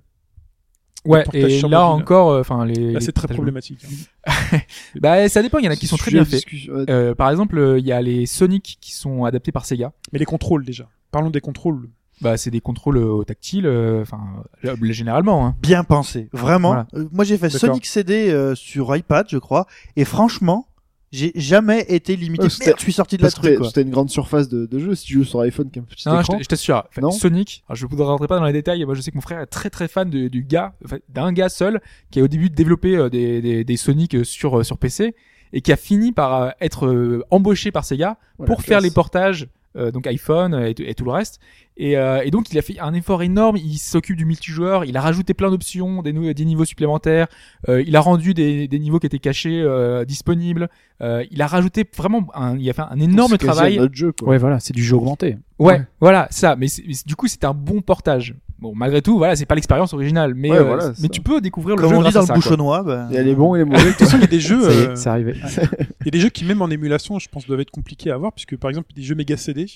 Ouais, et là mobile. encore, euh, enfin les. Là, les c'est très problématique. hein. Bah, ça dépend. Il y en a qui sont très bien faits. Euh, par exemple, euh, il y a les Sonic qui sont adaptés par Sega. Mais les contrôles déjà. Parlons des contrôles. Bah, c'est des contrôles euh, au tactile, euh, enfin euh, généralement. Hein. Bien pensé, vraiment. Voilà. Euh, moi j'ai fait D'accord. Sonic CD euh, sur iPad, je crois, et franchement, j'ai jamais été limité. Ouais, c'était- Merde, je suis sorti de la Parce que truc. c'était une grande surface de, de jeu. Si tu joues sur iPhone, qui est un petit Non, je écran. je t'assure. Sonic, alors je ne rentrer pas dans les détails. Moi, je sais que mon frère est très très fan de- du gars, enfin, d'un gars seul, qui a au début développé euh, des, des, des Sonic euh, sur euh, sur PC et qui a fini par euh, être euh, embauché par Sega Ouais, pour faire classe. les portages, euh, donc iPhone et, tout- et tout le reste. Et, euh, et donc il a fait un effort énorme. Il s'occupe du multijoueur. Il a rajouté plein d'options, des, niveaux supplémentaires. Euh, il a rendu des, des niveaux qui étaient cachés euh, disponibles. Euh, il a rajouté vraiment, un, il a fait un énorme C'est travail. un autre jeu, quoi. Ouais, voilà, c'est du jeu augmenté. Ouais, Ouais. voilà, ça. Mais, c'est- mais c'est- du coup, c'est un bon portage. Bon, malgré tout, voilà, c'est pas l'expérience originale, mais Ouais, euh, voilà, mais ça. tu peux découvrir le Comme jeu on dit dans le bouchonnois, ben, Il y a les bons et les mauvais. De toute façon, il y a des jeux. Y euh, c'est arrivé. Il y a des jeux qui même en émulation, je pense, doivent être compliqués à avoir, puisque par exemple des jeux Mega CD,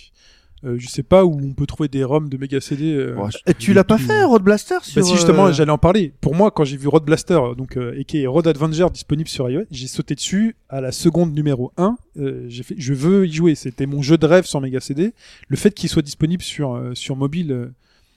euh, je sais pas où on peut trouver des ROM de Mega CD. euh, Ouais, je- Et tu l'as pas fait, Road Blaster sur, Bah si justement euh, j'allais en parler. Pour moi quand j'ai vu Road Blaster donc euh, et qui est Road Avenger disponible sur iOS, j'ai sauté dessus à la seconde numéro 1, euh, j'ai fait je veux y jouer, c'était mon jeu de rêve sur Mega CD. Le fait qu'il soit disponible sur euh, sur mobile euh,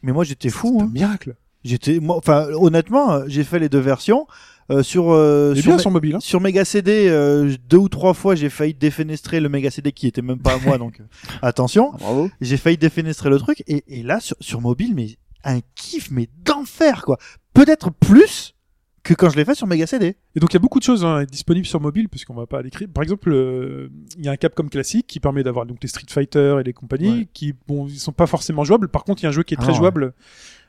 Mais moi j'étais c'est fou. un Hein. miracle. J'étais, moi, enfin, honnêtement, euh, j'ai fait les deux versions euh, sur euh, sur, bien sur mobile. Hein. sur Mega CD. euh, deux ou trois fois, j'ai failli défenestrer le Mega CD qui était même pas à moi, donc euh, attention. Ah, bravo. J'ai failli défenestrer le truc et, et là sur, sur mobile, mais un kiff, mais d'enfer quoi. Peut-être plus que quand je l'ai fait sur Mega CD. Et donc il y a beaucoup de choses hein, disponibles sur mobile puisqu'on va pas l'écrire. Par exemple, euh, il y a un Capcom classique qui permet d'avoir donc les Street Fighter et les compagnies Ouais. qui bon ils sont pas forcément jouables. Par contre, il y a un jeu qui est Ah très ouais. jouable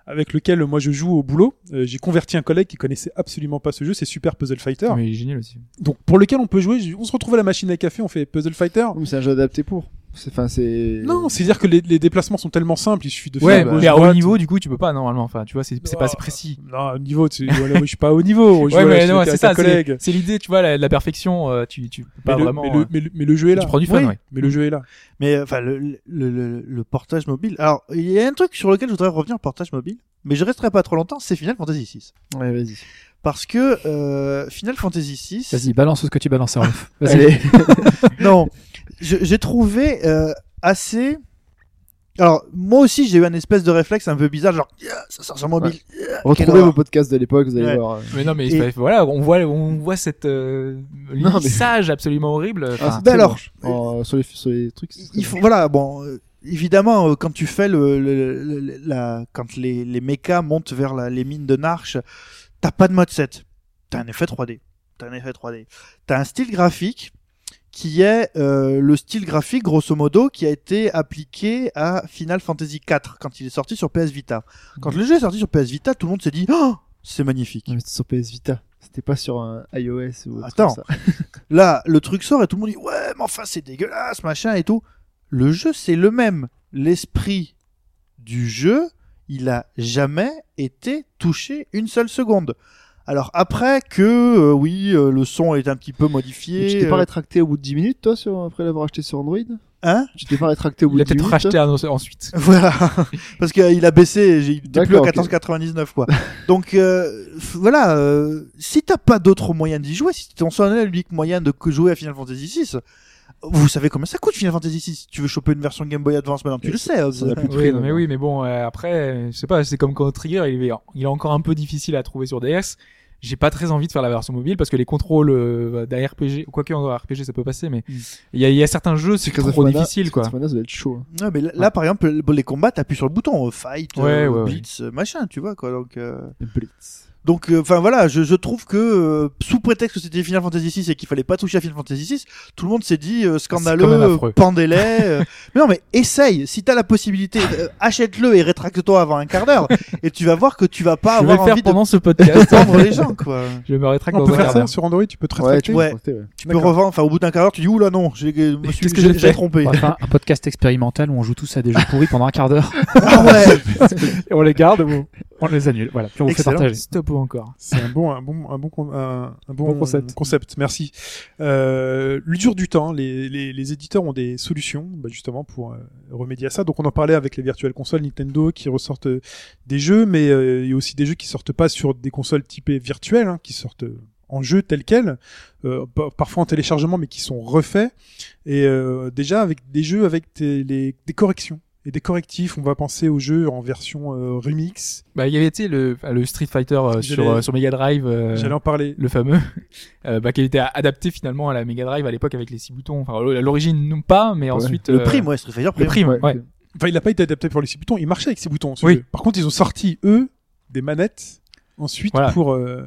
avec lequel moi je joue au boulot. Euh, J'ai converti un collègue qui connaissait absolument pas ce jeu, c'est Super Puzzle Fighter. Mais il est génial aussi. Donc pour lequel on peut jouer, on se retrouve à la machine à café, on fait Puzzle Fighter. Oui, c'est un jeu adapté pour. C'est, enfin, c'est. Non, c'est dire que les, les déplacements sont tellement simples, il suffit de Ouais, faire bah, gauche, mais à haut niveau, du coup, tu peux pas normalement. Enfin, tu vois, c'est c'est pas assez Oh, précis. Non, au niveau, tu... voilà, moi, je suis pas au niveau. Ouais, à la mais non, c'est ça. C'est l'idée, tu vois, la, la perfection. euh, tu, tu peux Mais pas le, vraiment. mais, le, euh, mais, le, mais le jeu est là. tu prends du fun, Oui. ouais. Mais le jeu est là. Mais euh, enfin, le, le, le, le portage mobile. Alors, il y a un truc sur lequel je voudrais revenir, portage mobile, mais je resterai pas trop longtemps. C'est Final Fantasy VI. Ouais, vas-y. Parce que euh, Final Fantasy VI. Vas-y, balance ce que tu balances. Vas-y. Allez. non, j'ai trouvé euh, assez. Alors, moi aussi, j'ai eu un espèce de réflexe un peu bizarre, genre, Yeah, ça sort sur mobile. Yeah, Retrouvez vos podcasts de l'époque, vous allez Ouais. voir. Mais non, mais Et- voilà, on voit, on voit cette euh, Non, mais- absolument horrible. Ah, Enfin, ben très alors. Euh, sur les sur les trucs. Il faut, voilà, bon, euh, évidemment, euh, quand tu fais le, le- le- le- la, quand les, les mechas montent vers la- les mines de Narch, t'as pas de mode 7. T'as un effet 3D. T'as un effet 3D. T'as un style graphique qui est euh, le style graphique, grosso modo, qui a été appliqué à Final Fantasy IV quand il est sorti sur PS Vita. Quand le jeu est sorti sur PS Vita, tout le monde s'est dit, oh, c'est magnifique. Mais c'était sur PS Vita. C'était pas sur un iOS ou. autre Attends. ça. Là, le truc sort et tout le monde dit ouais, mais enfin c'est dégueulasse, machin et tout. Le jeu c'est le même. L'esprit du jeu, il a jamais été touché une seule seconde. Alors après que euh, oui, euh, le son est un petit peu modifié. tu t'es pas euh, rétracté au bout de 10 minutes, toi, sur... après l'avoir acheté sur Android? Hein? Tu t'es pas rétracté au bout il a de 10 peut-être minutes racheté toi un- ensuite. Voilà, parce qu'il a baissé, j'ai il était plus à D'accord, ok. 14,99 quoi. Donc euh, voilà, euh, si t'as pas d'autre moyen d'y jouer, si ton seul unique moyen de que jouer à Final Fantasy VI, vous savez combien ça coûte Final Fantasy VI Si tu veux choper une version Game Boy Advance maintenant, tu le sais. hein, ça va plus Oui, très, non, mais oui, mais bon, euh, après, je sais pas, c'est comme quand Trigger, il est, il est encore un peu difficile à trouver sur DS. J'ai pas très envie de faire la version mobile parce que les contrôles euh, d'un RPG, quoique en RPG ça peut passer, mais Mm. il y, a, il y a certains jeux c'est trop Mana- difficile quoi. Ça va être chaud. hein. Ouais, mais là, là, par exemple, les combats, t'appuies sur le bouton euh, fight, Ouais, euh, ouais, blitz, machin, tu vois quoi. Donc, euh, Blitz. Donc, euh, enfin voilà, je, je trouve que euh, sous prétexte que c'était Final Fantasy VI et qu'il fallait pas toucher à Final Fantasy VI, tout le monde s'est dit euh, scandaleux, pendez-les. euh. mais non, mais essaye. Si t'as la possibilité, euh, achète-le et rétracte-toi avant un quart d'heure, et tu vas voir que tu vas pas Je vais avoir faire envie de pendant ce podcast. les gens quoi. je me rétracte On peut faire ça sur Android, tu peux te Ouais, rétracter. tu Ouais. rétracter, ouais. Tu peux revendre, enfin au bout d'un quart d'heure, tu dis ouh là non, j'ai j'ai trompé. On va faire un podcast expérimental où on joue tous à des jeux pourris pendant un quart d'heure. ah ouais. Et on les garde ou on les annule. Voilà. Puis on vous fait partager. Stop ou encore. C'est un bon, un bon, un bon, con- un, un bon, Bon concept. concept. Merci. Euh, le dur du temps, les, les, les éditeurs ont des solutions, bah, justement pour euh, remédier à ça. Donc on en parlait avec les virtuelles consoles Nintendo qui ressortent euh, des jeux, mais euh, il y a aussi des jeux qui sortent pas sur des consoles typées virtuelles, hein, qui sortent euh, en jeu tel quel, euh, pa- parfois en téléchargement, mais qui sont refaits. Et euh, déjà avec des jeux avec des, les- des corrections et des correctifs. On va penser aux jeux en version euh, remix. Bah, il y avait, tu sais, le, le Street Fighter euh, sur, euh, sur Mega Drive, euh, J'allais en parler. le fameux, euh, bah, qui était adapté finalement à la Mega Drive à l'époque avec les six boutons. Enfin, à l'origine, non pas, mais ensuite. Le prime, ouais, Street Fighter Le prime. prime, Ouais. Enfin, il n'a pas été adapté pour les six boutons. Il marchait avec six boutons. ce Oui. jeu. Par contre, ils ont sorti eux des manettes ensuite Voilà. pour. euh,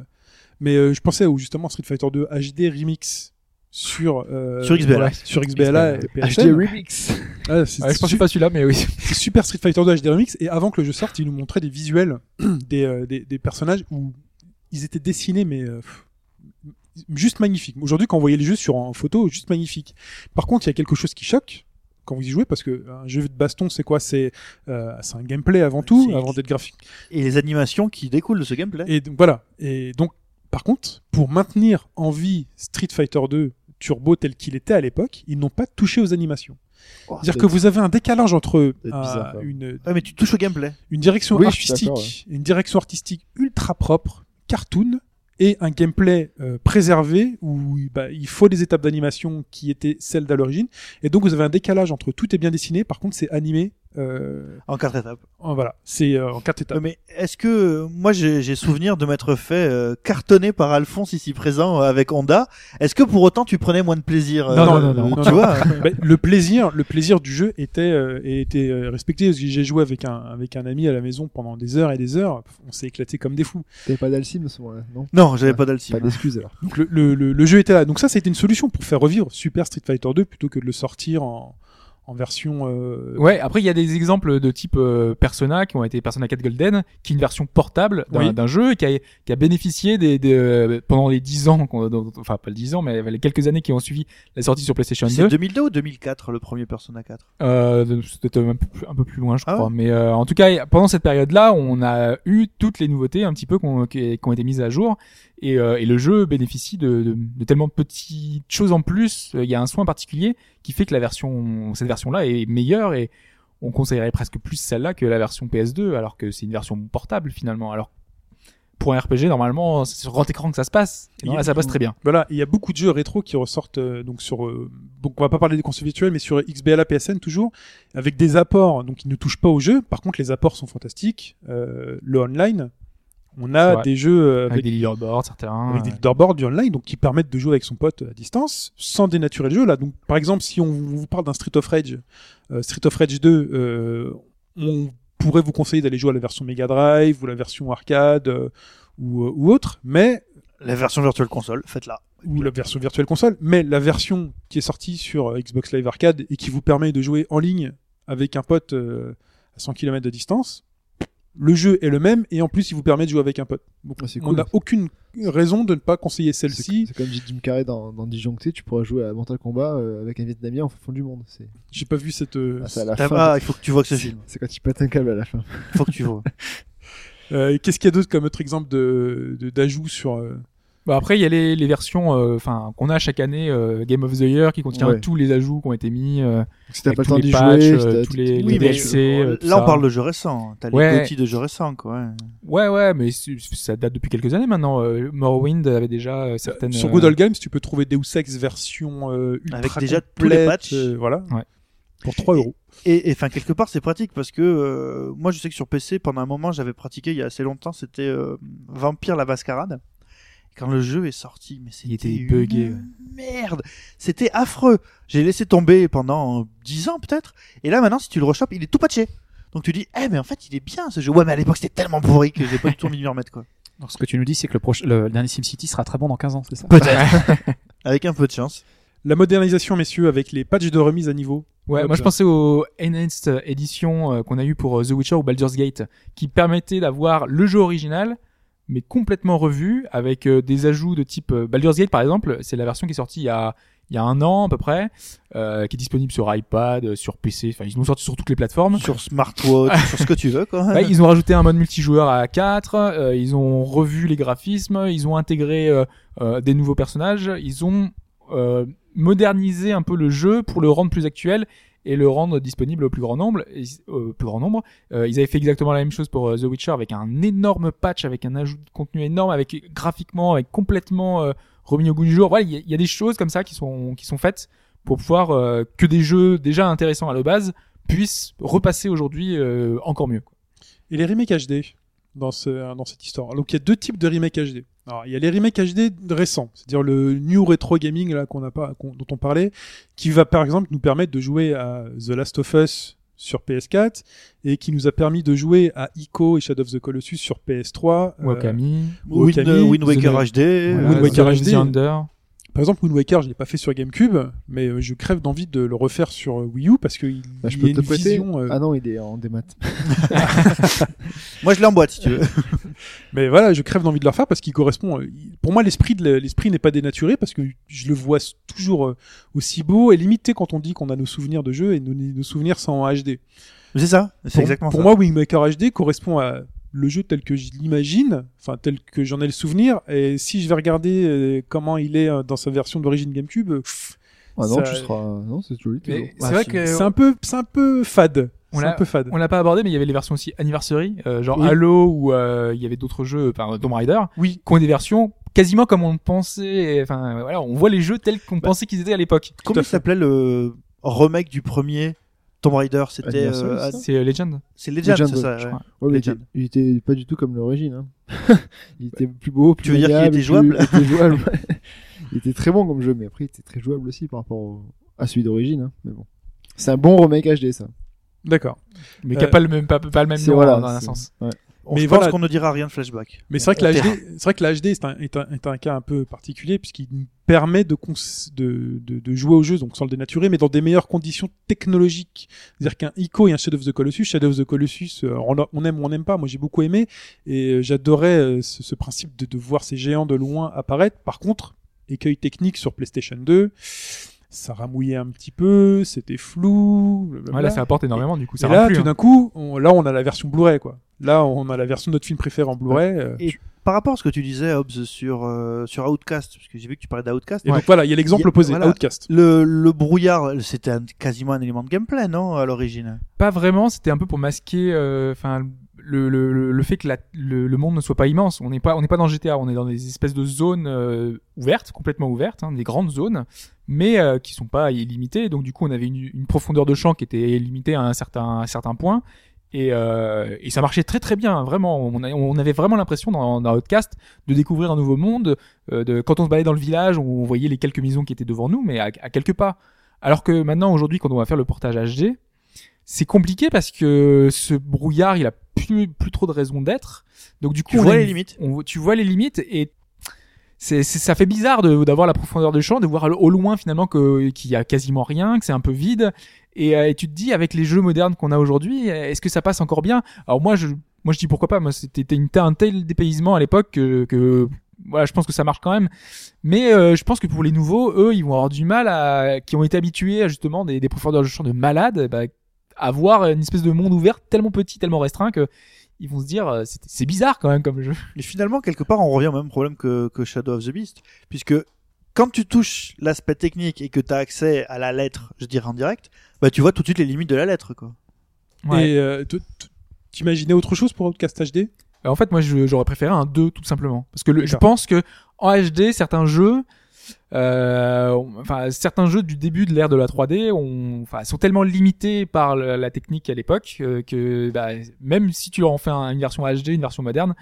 Mais euh, je pensais au justement Street Fighter 2 HD remix sur euh, Sur XBLA. voilà, sur XBLA et HD. Remix. Ah, c'est Ouais, je pensais pas celui-là, mais oui. c'est super Street Fighter 2 HD remix et avant que le jeu sorte, ils nous montraient des visuels des, euh, des, des personnages où ils étaient dessinés mais euh, juste magnifiques. Aujourd'hui, quand vous voyez les jeux sur en photo, juste magnifique. Par contre, il y a quelque chose qui choque quand vous y jouez parce que un jeu de baston, c'est quoi? C'est euh, c'est un gameplay avant tout, C'est- avant d'être graphique. Et les animations qui découlent de ce gameplay. Et donc voilà. Et donc, par contre, pour maintenir en vie Street Fighter 2 Turbo tel qu'il était à l'époque, ils n'ont pas touché aux animations. Oh, C'est-à-dire que vous avez un décalage entre euh, bizarre, une, Ouais, mais tu touches au gameplay. une direction Oui, artistique, une direction artistique ultra propre, cartoon, et un gameplay euh, préservé où bah, il faut des étapes d'animation qui étaient celles d'à l'origine. Et donc vous avez un décalage entre tout est bien dessiné, par contre c'est animé Euh, En quatre étapes. voilà, c'est euh, en quatre étapes. Mais est-ce que euh, moi j'ai j'ai souvenir de m'être fait euh, cartonner par Alphonse ici présent euh, avec Honda. Est-ce que pour autant tu prenais moins de plaisir euh, Non, non, non, non, Tu vois Bah, le plaisir, le plaisir du jeu était euh, était respecté. Parce que J'ai joué avec un avec un ami à la maison pendant des heures et des heures. On s'est éclaté comme des fous. T'avais pas d'Alcim à ce moment-là, non? Non, j'avais Ouais. pas d'Alcim. Pas d'excuses alors. Donc le, le, le, le jeu était là. Donc ça, c'était une solution pour faire revivre Super Street Fighter 2 plutôt que de le sortir en en version. euh, Ouais, après il y a des exemples de type euh, Persona qui ont été Persona 4 Golden, qui est une version portable d'un Oui. jeu et qui a, qui a bénéficié des, des, euh, pendant les 10 ans, enfin pas les 10 ans, mais les quelques années qui ont suivi la sortie sur PlayStation C'est 2. 2002 ou 2004 le premier Persona 4 Euh, c'était un peu, plus, un peu plus loin, je Ah crois. Mais euh, en tout cas, pendant cette période-là, on a eu toutes les nouveautés un petit peu qui ont été mises à jour. Et, euh, et le jeu bénéficie de, de, de tellement de petites choses en plus. Il y a un soin particulier qui fait que la version, cette version-là est meilleure et on conseillerait presque plus celle-là que la version PS2, alors que c'est une version portable finalement. Alors pour un RPG, normalement, c'est sur grand écran que ça se passe. Et non, là, ça passe très bien. Voilà, il y a beaucoup de jeux rétro qui ressortent euh, donc sur euh, donc on va pas parler des consoles virtuelles mais sur XBLA PSN toujours avec des apports donc qui ne touchent pas au jeu. Par contre, les apports sont fantastiques. Euh, le online, on a Ouais. des jeux euh, Avec, avec, des leaderboards, certains. avec des leaderboards du online donc qui permettent de jouer avec son pote à distance sans dénaturer le jeu là. Donc par exemple, si on vous parle d'un Street of Rage, euh, Street of Rage 2, euh, on pourrait vous conseiller d'aller jouer à la version Mega Drive ou la version arcade euh, ou, euh, ou autre, mais La version virtuelle console, faites-la. ou la version virtuelle console, mais la version qui est sortie sur Xbox Live Arcade et qui vous permet de jouer en ligne avec un pote euh, à 100 km de distance, le jeu est le même et en plus il vous permet de jouer avec un pote. Donc Ah, c'est on n'a aucune raison de ne pas conseiller celle-ci. c'est comme dit Jim Carrey dans, dans Disjoncté, tu pourras jouer à Mortal Kombat euh, avec un Vietnamien au fond du monde. J'ai pas vu cette. euh, ah, c'est à la T'as- fin. Ah, il faut que tu vois que ce film. C'est quand il pète un câble à la fin. Il faut que tu vois. euh, Qu'est-ce qu'il y a d'autre comme autre exemple de de- d'ajout sur euh, Bah après, il y a les, les versions, euh, enfin, qu'on a chaque année, euh, Game of the Year, qui contient Ouais. tous les ajouts qui ont été mis. euh, Si t'as pas le tous temps les d'y patchs, jouer, euh, si t'as- tous les- tu- les Oui, mais DLC, euh, là on parle de jeux récents. T'as Ouais. les petits de jeux récents, quoi. ouais. Ouais, mais ça date depuis quelques années maintenant. Euh, Morrowind avait déjà euh, certaines. sur euh, Good Old Games, tu peux trouver Deus Ex version euh, ultra Avec déjà tous les complète, patchs. euh, voilà, Ouais. pour 3 euros. Et et, enfin quelque part c'est pratique parce que euh, moi je sais que sur PC pendant un moment j'avais pratiqué il y a assez longtemps c'était euh, Vampire la Mascarade. Quand le jeu est sorti mais Il c'était une ouais. merde, c'était affreux. J'ai laissé tomber pendant 10 ans peut-être et là maintenant si tu le rechopes il est tout patché. Donc tu dis eh mais en fait il est bien ce jeu. Ouais mais à l'époque c'était tellement pourri que j'ai pas du tout envie de m'y remettre quoi. Donc ce que tu nous dis, c'est que le, proche, le dernier SimCity sera très bon dans 15 ans, c'est ça? Peut-être. Avec un peu de chance. La modernisation, messieurs, avec les patchs de remise à niveau. Ouais, Hop moi je pensais aux Enhanced Edition euh, qu'on a eu pour euh, The Witcher ou Baldur's Gate, qui permettait d'avoir le jeu original, mais complètement revu, avec euh, des ajouts de type euh, Baldur's Gate par exemple, c'est la version qui est sortie il y a, il y a un an à peu près, euh, qui est disponible sur iPad, euh, sur PC, enfin ils l'ont sorti sur toutes les plateformes. Sur smartwatch, sur ce que tu veux quoi. Ouais, ils ont rajouté un mode multijoueur à 4, euh, ils ont revu les graphismes, ils ont intégré euh, euh, des nouveaux personnages, ils ont euh, modernisé un peu le jeu pour le rendre plus actuel et le rendre disponible au plus grand nombre. Euh, plus grand nombre. Euh, ils avaient fait exactement la même chose pour euh, The Witcher avec un énorme patch, avec un ajout de contenu énorme, avec graphiquement, avec complètement remis au goût du jour. Voilà, il y, a- des choses comme ça qui sont qui sont faites pour pouvoir que des jeux déjà intéressants à la base puissent repasser aujourd'hui encore mieux. Et les remakes HD dans, ce, dans cette histoire. Donc il y a deux types de remakes HD. Alors il y a les remakes HD récents, c'est-à-dire le New Retro Gaming là qu'on n'a pas, dont on parlait, qui va par exemple nous permettre de jouer à The Last of Us sur PS4 et qui nous a permis de jouer à Ico et Shadow of the Colossus sur PS3. euh, Wakami, Wind, Okami, Wind Waker The- HD. euh, Wind Waker The- HD. Under. Par exemple, Wind Waker, je l'ai pas fait sur GameCube, mais euh, je crève d'envie de le refaire sur euh, Wii U parce qu'il Bah, je il peux y a te une prêter. vision. euh, Ah non, il est en démat. Moi je l'ai en boîte si tu veux. Mais voilà, je crève d'envie de le refaire parce qu'il correspond. euh, il- Pour moi, l'esprit de l'esprit n'est pas dénaturé parce que je le vois s- toujours euh, aussi beau et limité quand on dit qu'on a nos souvenirs de jeu et nos, nos souvenirs sont en HD. C'est ça, c'est Pour, exactement pour ça. moi, Wind Waker HD correspond à le jeu tel que je l'imagine, enfin tel que j'en ai le souvenir. Et si je vais regarder euh, comment il est euh, dans sa version d'origine GameCube, euh, pff, Ah non, Ça- tu seras. Non, c'est joli. c'est Ouais, vrai c'est- que c'est un peu, c'est un peu fade. On C'est l'a- un peu fade. on l'a pas abordé, mais il y avait les versions aussi Anniversary, euh, genre Oui. Halo ou euh, il y avait d'autres jeux, enfin Tomb Raider, Oui. qui ont des versions quasiment comme on pensait. Enfin voilà, on voit les jeux tels qu'on pensait qu'ils étaient à l'époque. Comment s'appelait le remake du premier? Tomb Raider, c'était Anniversary, euh, ah, C'est euh, Legend. c'est Legend, Legend, c'est ça. je ouais. crois. Ouais, il Legend. était, il était pas du tout comme l'origine. Hein. il était plus beau, plus Tu veux dire qu'il était plus- jouable il était jouable. il était très bon comme jeu, mais après il était très jouable aussi par rapport au- à celui d'origine. Hein. Mais bon, c'est un bon remake HD ça. D'accord. Mais qui a Euh, pas le même, pas, pas le même nom voilà. dans un c'est- sens. ouais. On Mais je pense qu'on ne dira rien de Flashback. Mais c'est vrai que la. HD, c'est vrai que la HD est un, est un, est un cas un peu particulier puisqu'il nous permet de, cons- de, de, de jouer au jeu donc sans le dénaturer, mais dans des meilleures conditions technologiques. C'est-à-dire qu'un Ico et un Shadow of the Colossus, Shadow of the Colossus, euh, on, aime ou on n'aime pas. Moi, j'ai beaucoup aimé et euh, j'adorais euh, ce, ce principe de, de voir ces géants de loin apparaître. Par contre, écueil technique sur PlayStation 2, ça ramouillait un petit peu, c'était flou. blablabla. Ouais, là, ça apporte énormément, du coup. Ça et là, plus, tout hein. d'un coup, on, là, on a la version Blu-ray, quoi. Là, on a la version de notre film préféré en Blu-ray. euh, Et par rapport à ce que tu disais, Hobbs, sur, euh, sur Outcast, parce que j'ai vu que tu parlais d'Outcast, Et donc voilà, il y a l'exemple opposé, voilà. Outcast. le, le brouillard, c'était un- quasiment un élément de gameplay, non, à l'origine? Pas vraiment, c'était un peu pour masquer euh, enfin le, le, le, le fait que la, le, le monde ne soit pas immense. On n'est pas, on n'est pas dans GTA, on est dans des espèces de zones euh, ouvertes, complètement ouvertes, hein, des grandes zones, mais euh, qui sont pas illimitées. Donc du coup, on avait une, une profondeur de champ qui était limitée à un certain, un certain point. Et, euh, et ça marchait très très bien, vraiment. On, a- on avait vraiment l'impression dans, dans Outcast de découvrir un nouveau monde. euh, de, quand on se baladait dans le village, on voyait les quelques maisons qui étaient devant nous, mais à, à quelques pas. Alors que maintenant, aujourd'hui, quand on va faire le portage HD, c'est compliqué parce que ce brouillard, il a plus, plus trop de raison d'être. Donc du coup, Tu on vois a les limites. on- tu vois les limites et c'est, c'est- ça fait bizarre d'avoir la profondeur de champ, de voir au loin finalement que, qu'il y a quasiment rien, que c'est un peu vide. Et, euh, tu te dis, avec les jeux modernes qu'on a aujourd'hui, est-ce que ça passe encore bien? Alors moi, je, moi je dis pourquoi pas. Moi, c'était une, un tel dépaysement à l'époque que, que voilà, je pense que ça marche quand même. Mais euh, je pense que pour les nouveaux, eux, ils vont avoir du mal à, qui ont été habitués à justement des, profondeurs de champ de malades, bah, à voir une espèce de monde ouvert tellement petit, tellement restreint que ils vont se dire, euh, c'est, bizarre quand même comme jeu. Et finalement, quelque part, on revient au même problème que, que Shadow of the Beast, puisque quand tu touches l'aspect technique et que tu as accès à la lettre, je dirais en direct, bah tu vois tout de suite les limites de la lettre, quoi. Ouais. Et euh, t'imaginais autre chose pour Outcast HD Euh, En fait, moi, j'aurais préféré un 2 tout simplement, parce que le- je pense que en HD, certains jeux, euh, enfin certains jeux du début de l'ère de la 3D, ont, enfin, sont tellement limités par la technique à l'époque euh, que bah, même si tu leur en fais un- une version HD, une version moderne,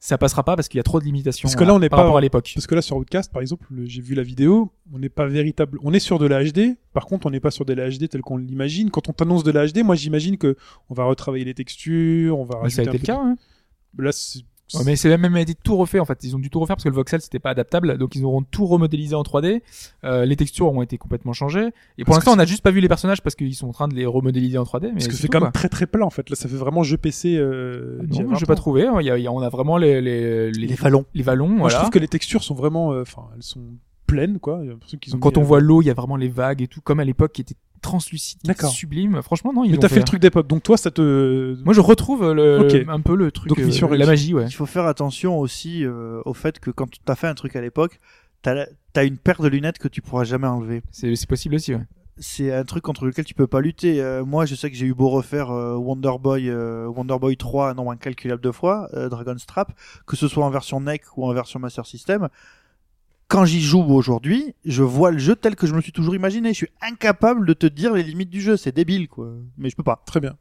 ça passera pas parce qu'il y a trop de limitations. Parce que là, on n'est par pas- rapport à l'époque. Parce que là, sur Outcast, par exemple, le- j'ai vu la vidéo, on n'est pas véritable. On est sur de la HD, par contre, on n'est pas sur de la HD tel qu'on l'imagine. Quand on t'annonce de la HD, moi, j'imagine que on va retravailler les textures, on va Mais ça a été le cas. hein. Là, Ouais, mais c'est même été tout refait en fait. Ils ont dû tout refaire parce que le voxel c'était pas adaptable, donc ils auront tout remodélisé en 3D. Euh, les textures ont été complètement changées. Et pour l'instant, on n'a juste pas vu les personnages parce qu'ils sont en train de les remodéliser en 3D. Mais parce que c'est quand quoi. même très très plat en fait. Là, ça fait vraiment jeu PC. Euh, d'il y a Non, 20 j'ai pas trouvé. Il y a- il y a- on a vraiment les les les, Les vallons. les vallons. Moi, voilà. je trouve que les textures sont vraiment, euh, enfin, elles sont pleines, quoi. Ont Quand mis, on euh, voit l'eau, il y a vraiment les vagues et tout, comme à l'époque, qui était translucide, qui sublime. Franchement, non. Ils Mais t'as fait fait le truc d'époque, donc toi, ça te. Moi, je retrouve le, un peu le truc, Donc, mission euh, la magie, ouais. Il faut faire attention aussi euh, au fait que quand tu as fait un truc à l'époque, t'as as une paire de lunettes que tu pourras jamais enlever. C'est c'est possible aussi, ouais. C'est un truc contre lequel tu peux pas lutter. Euh, moi, je sais que j'ai eu beau refaire euh, Wonder Boy, euh, Wonder Boy 3 un nombre incalculable de fois, euh, Dragon's Trap, que ce soit en version NEC ou en version Master System. Quand j'y joue aujourd'hui, je vois le jeu tel que je me suis toujours imaginé. Je suis incapable de te dire les limites du jeu. C'est débile, quoi. Mais je peux pas. Très bien.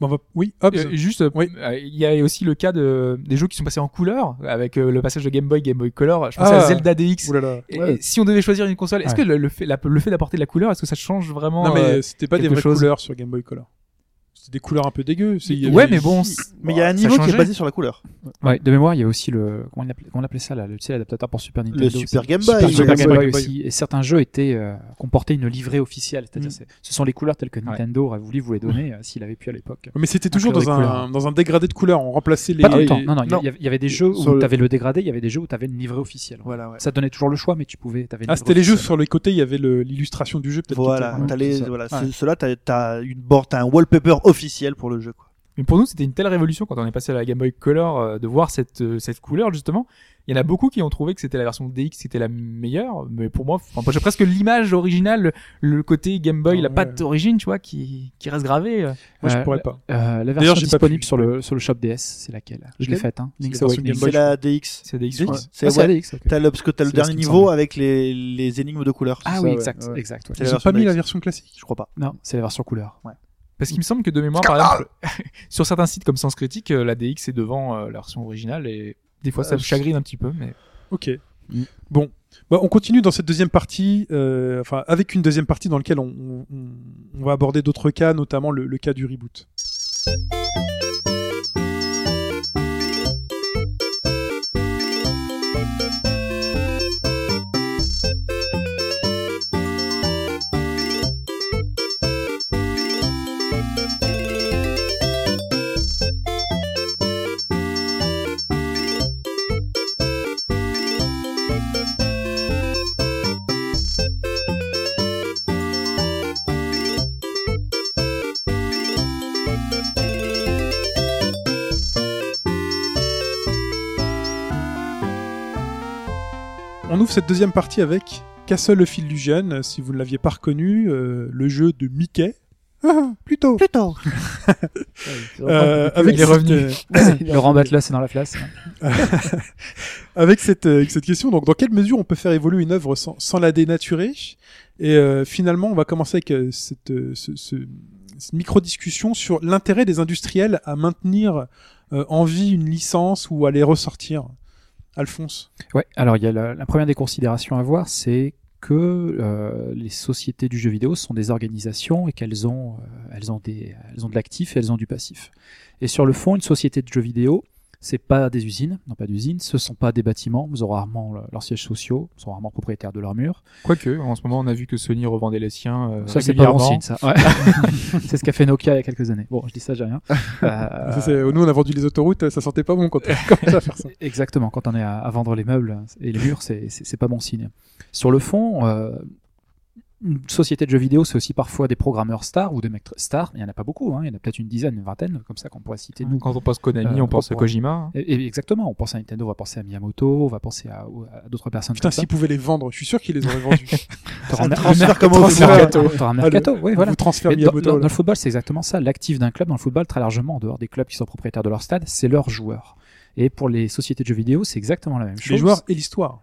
Bon, on va- Oui, hop. Euh, juste, euh, Oui. euh, il y a aussi le cas de des jeux qui sont passés en couleur avec euh, le passage de Game Boy, Game Boy Color. Je pense Ah. à Zelda DX. Oulala. Et- Ouais. et si on devait choisir une console, est-ce Ouais. que le, le fait, d'apporter de la couleur, est-ce que ça change vraiment Non, mais euh, c'était pas des vraies chose. couleurs sur Game Boy Color. C'était des couleurs un peu dégueu. C'est- Ouais, mais bon, Mais il y a un niveau qui est basé sur la couleur. Ouais, de mémoire, il y a aussi le comment on appelait, comment on appelait ça là, le tu sais, l'adaptateur pour Super Nintendo. Le Super. Game Super, Boy. Super Game Game Boy, aussi. Et certains jeux étaient euh, comportaient une livrée officielle, c'est-à-dire Mm. c'est- ce sont les couleurs telles que Nintendo aurait voulu vous les donner euh, s'il avait pu à l'époque. Mais c'était toujours dans un, dans un dégradé de couleurs. On remplaçait les. Pas tout le temps. Non, non, il y a- Non. il y, avait- des jeux où le- tu avais le dégradé, il y avait des jeux où tu avais une livrée officielle. Voilà, ouais. Ça donnait toujours le choix, mais tu pouvais. Avais Ah, c'était les jeux sur les côtés, il y avait l'illustration du jeu, Voilà, c'est voilà, c'est- ceux-là, t'as, t'as une board, t'as un wallpaper officiel pour le jeu, quoi. Mais pour nous, c'était une telle révolution quand on est passé à la Game Boy Color euh, de voir cette euh, cette couleur justement. Il y en a beaucoup qui ont trouvé que c'était la version DX qui était la meilleure, mais pour moi, enfin, j'ai presque l'image originale, le, le côté Game Boy, Ah la ouais. patte d'origine, tu vois, qui qui reste gravé. euh. Moi, je Euh, pourrais pas. Euh, la D'ailleurs, version j'ai pas disponible sur le sur le shop DS, c'est laquelle? Je l'ai faite, hein. C'est la DX. C'est DX. Ouais. C'est, Ah, ouais, la DX, ok. t'as le, parce que t'as le dernier niveau avec les, les énigmes de couleur. Ah ça, oui, ouais, exact, ouais. exact. ouais. Ils ont pas mis la version classique. Je crois pas. Non, c'est la version couleur. Parce qu'il me semble que de mémoire, par exemple, sur certains sites comme Sens Critique, euh, la DX est devant euh, la version originale et des fois ça Euh, me chagrine un petit peu, mais Ok. Mm. Bon, Bah, on continue dans cette deuxième partie, euh, enfin avec une deuxième partie dans laquelle on, on- on- on va aborder d'autres cas, notamment le, le cas du reboot. On ouvre cette deuxième partie avec Castle le fil du jeune, si vous ne l'aviez pas reconnu, euh, le jeu de Mickey. Ah, plutôt. Plutôt. Euh, avec Il est cette, revenu. euh, Laurent Batlas est dans la place. avec cette, euh, avec cette question, donc dans quelle mesure on peut faire évoluer une œuvre sans, sans la dénaturer? Et euh, finalement, on va commencer avec euh, cette, euh, ce, ce- cette micro-discussion sur l'intérêt des industriels à maintenir euh, en vie une licence ou à les ressortir. Alphonse? Ouais, alors la, première des considérations à voir, c'est que euh, les sociétés du jeu vidéo sont des organisations et qu'elles ont, euh, elles ont, des, elles ont de l'actif et elles ont du passif. Et sur le fond, une société de jeux vidéo, c'est pas des usines, non pas d'usines, ce sont pas des bâtiments, ils ont rarement le- leurs sièges sociaux, ils sont rarement propriétaires de leurs murs. quoique, en ce moment, on a vu que Sony revendait les siens. euh, Ça, c'est pas bon signe, ça. Ouais. c'est ce qu'a fait Nokia il y a quelques années. Bon, je dis ça, j'ai rien. Euh, nous, on a vendu les autoroutes, ça sentait pas bon quand on à faire ça. Exactement, quand on est à, à vendre les meubles et les murs, c'est- c'est c'est pas bon signe. Sur le fond, euh, une société de jeux vidéo, c'est aussi parfois des programmeurs stars ou des mecs stars. Il y en a pas beaucoup, hein. il y en a peut-être une dizaine, une vingtaine, comme ça qu'on pourrait citer nous. Quand on pense Konami, Euh, on pense à Kojima. Et, et exactement, on pense à Nintendo, on va penser à Miyamoto, on va penser à, à d'autres personnes. Putain, s'ils pouvaient les vendre, je suis sûr qu'ils les auraient vendus. T'auras un transfert comme au mercato. T'auras un mercato, oui, voilà. Dans, Miyamoto, dans- dans le football, c'est exactement ça. L'actif d'un club, dans le football, très largement, en dehors des clubs qui sont propriétaires de leur stade, c'est leurs joueurs. Et pour les sociétés de jeux vidéo, c'est exactement la même chose. Les joueurs et l'histoire.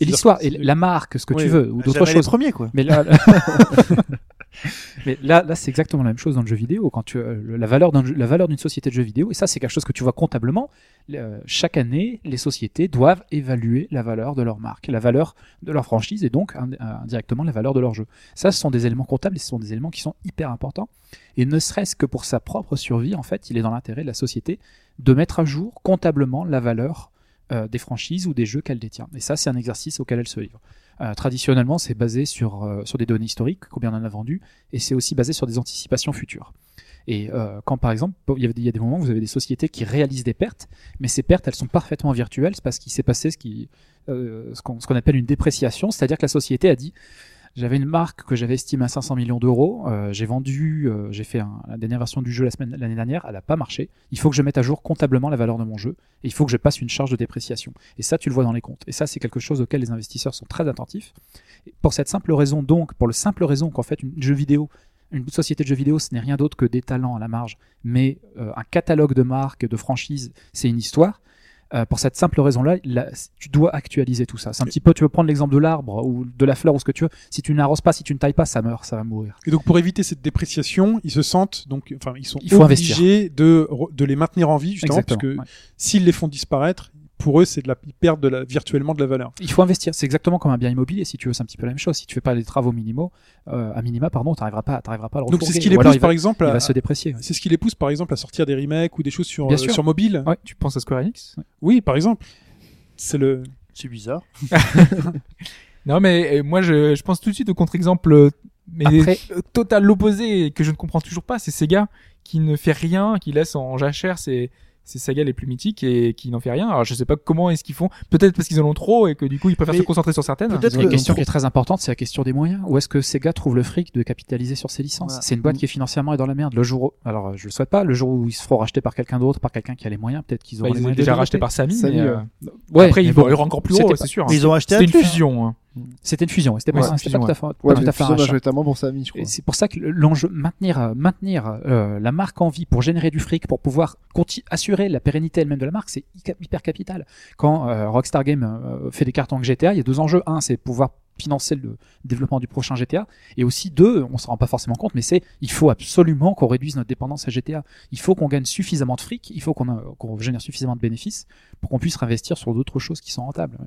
Et l'histoire, et la marque, ce que Oui. tu veux, ou d'autres choses. premiers, quoi. Mais là, mais là, là, c'est exactement la même chose dans le jeu vidéo. Quand tu, euh, la valeur d'un, la valeur d'une société de jeux vidéo, et ça, c'est quelque chose que tu vois comptablement. euh, chaque année, les sociétés doivent évaluer la valeur de leur marque, la valeur de leur franchise, et donc ind- indirectement la valeur de leur jeu. Ça, ce sont des éléments comptables, et ce sont des éléments qui sont hyper importants. Et ne serait-ce que pour sa propre survie, en fait, il est dans l'intérêt de la société de mettre à jour comptablement la valeur euh, des franchises ou des jeux qu'elle détient. Et ça, c'est un exercice auquel elle se livre. Euh, traditionnellement, c'est basé sur, euh, sur des données historiques, combien on en a vendu, et c'est aussi basé sur des anticipations futures. Et quand par exemple, il y, a, des moments où vous avez des sociétés qui réalisent des pertes, mais ces pertes, elles sont parfaitement virtuelles, c'est parce qu'il s'est passé ce qu'on appelle une dépréciation, c'est-à-dire que la société a dit j'avais une marque que j'avais estimée à 500 millions d'euros. euh, j'ai vendu, euh, j'ai fait la dernière version du jeu la l'année dernière. Elle n'a pas marché. Il faut que je mette à jour comptablement la valeur de mon jeu et il faut que je passe une charge de dépréciation. Et ça, tu le vois dans les comptes. Et ça, c'est quelque chose auquel les investisseurs sont très attentifs. Pour cette simple raison, donc, pour le simple raison qu'en fait, une jeu vidéo, une société de jeux vidéo, ce n'est rien d'autre que des talents à la marge, mais euh, un catalogue de marques, de franchises, c'est une histoire. Euh, pour cette simple raison-là, tu dois actualiser tout ça. C'est un petit peu, tu veux prendre l'exemple de l'arbre ou de la fleur ou ce que tu veux. Si tu n'arroses pas, si tu ne tailles pas, ça meurt, ça va mourir. Et donc pour éviter cette dépréciation, ils se sentent donc, enfin ils sont Il faut obligés de les maintenir en vie justement Exactement. parce que ouais. s'ils les font disparaître, pour eux c'est de la ils perdent de la virtuellement de la valeur. Il faut investir. C'est exactement comme un bien immobilier. Si tu veux, c'est un petit peu la même chose. Si tu fais pas les travaux minimaux, euh, à minima, pardon, t'arriveras pas, t'arriveras pas à le Donc c'est ce qui les pousse par va, exemple il à, va se déprécier. c'est ce qui les pousse par exemple à sortir des remakes ou des choses sur euh, sur mobile. Ouais. Tu penses à Square Enix? Oui, par exemple. C'est le C'est bizarre. Non, mais euh, moi, je, je pense tout de suite au contre-exemple, euh, mais Après- total l'opposé et que je ne comprends toujours pas. C'est Sega qui ne fait rien, qui laisse en jachère ses, ses sagas les plus mythiques et qui n'en fait rien. Alors, je sais pas comment est-ce qu'ils font. Peut-être parce qu'ils en ont trop et que du coup, ils préfèrent Mais se concentrer sur certaines. peut-être La que- question qui est très importante, c'est la question des moyens. Où est-ce que Sega trouve le fric de capitaliser sur ses licences Voilà. C'est une boîte qui est financièrement est dans la merde. Le jour, où- alors euh, je le souhaite pas, le jour où ils se feront racheter par quelqu'un d'autre, par quelqu'un qui a les moyens, peut-être qu'ils Bah, auront ils les étaient moyens déjà développer. par Samy. Samy, mais, ouais. euh, Ouais, Après, ils vont ils encore plus haut, pas- c'est sûr. Mais ils ont acheté C'était un une fusion. C'était une fusion. C'était Oui, pas, c'était pas fusion, tout à fait, Ouais, tout à fait un fusion rachat. majoritairement pour Samy, je crois. C'est pour ça que l'enjeu maintenir euh, maintenir euh, la marque en vie pour générer du fric pour pouvoir assurer la pérennité elle-même de la marque c'est hyper, capital. Quand euh, Rockstar Game euh, fait des cartons que GTA, il y a deux enjeux. Un, c'est pouvoir financer le développement du prochain GTA. Et aussi deux, on s'en rend pas forcément compte, mais c'est il faut absolument qu'on réduise notre dépendance à GTA. Il faut qu'on gagne suffisamment de fric, il faut qu'on a- qu'on génère suffisamment de bénéfices pour qu'on puisse réinvestir sur d'autres choses qui sont rentables. ouais.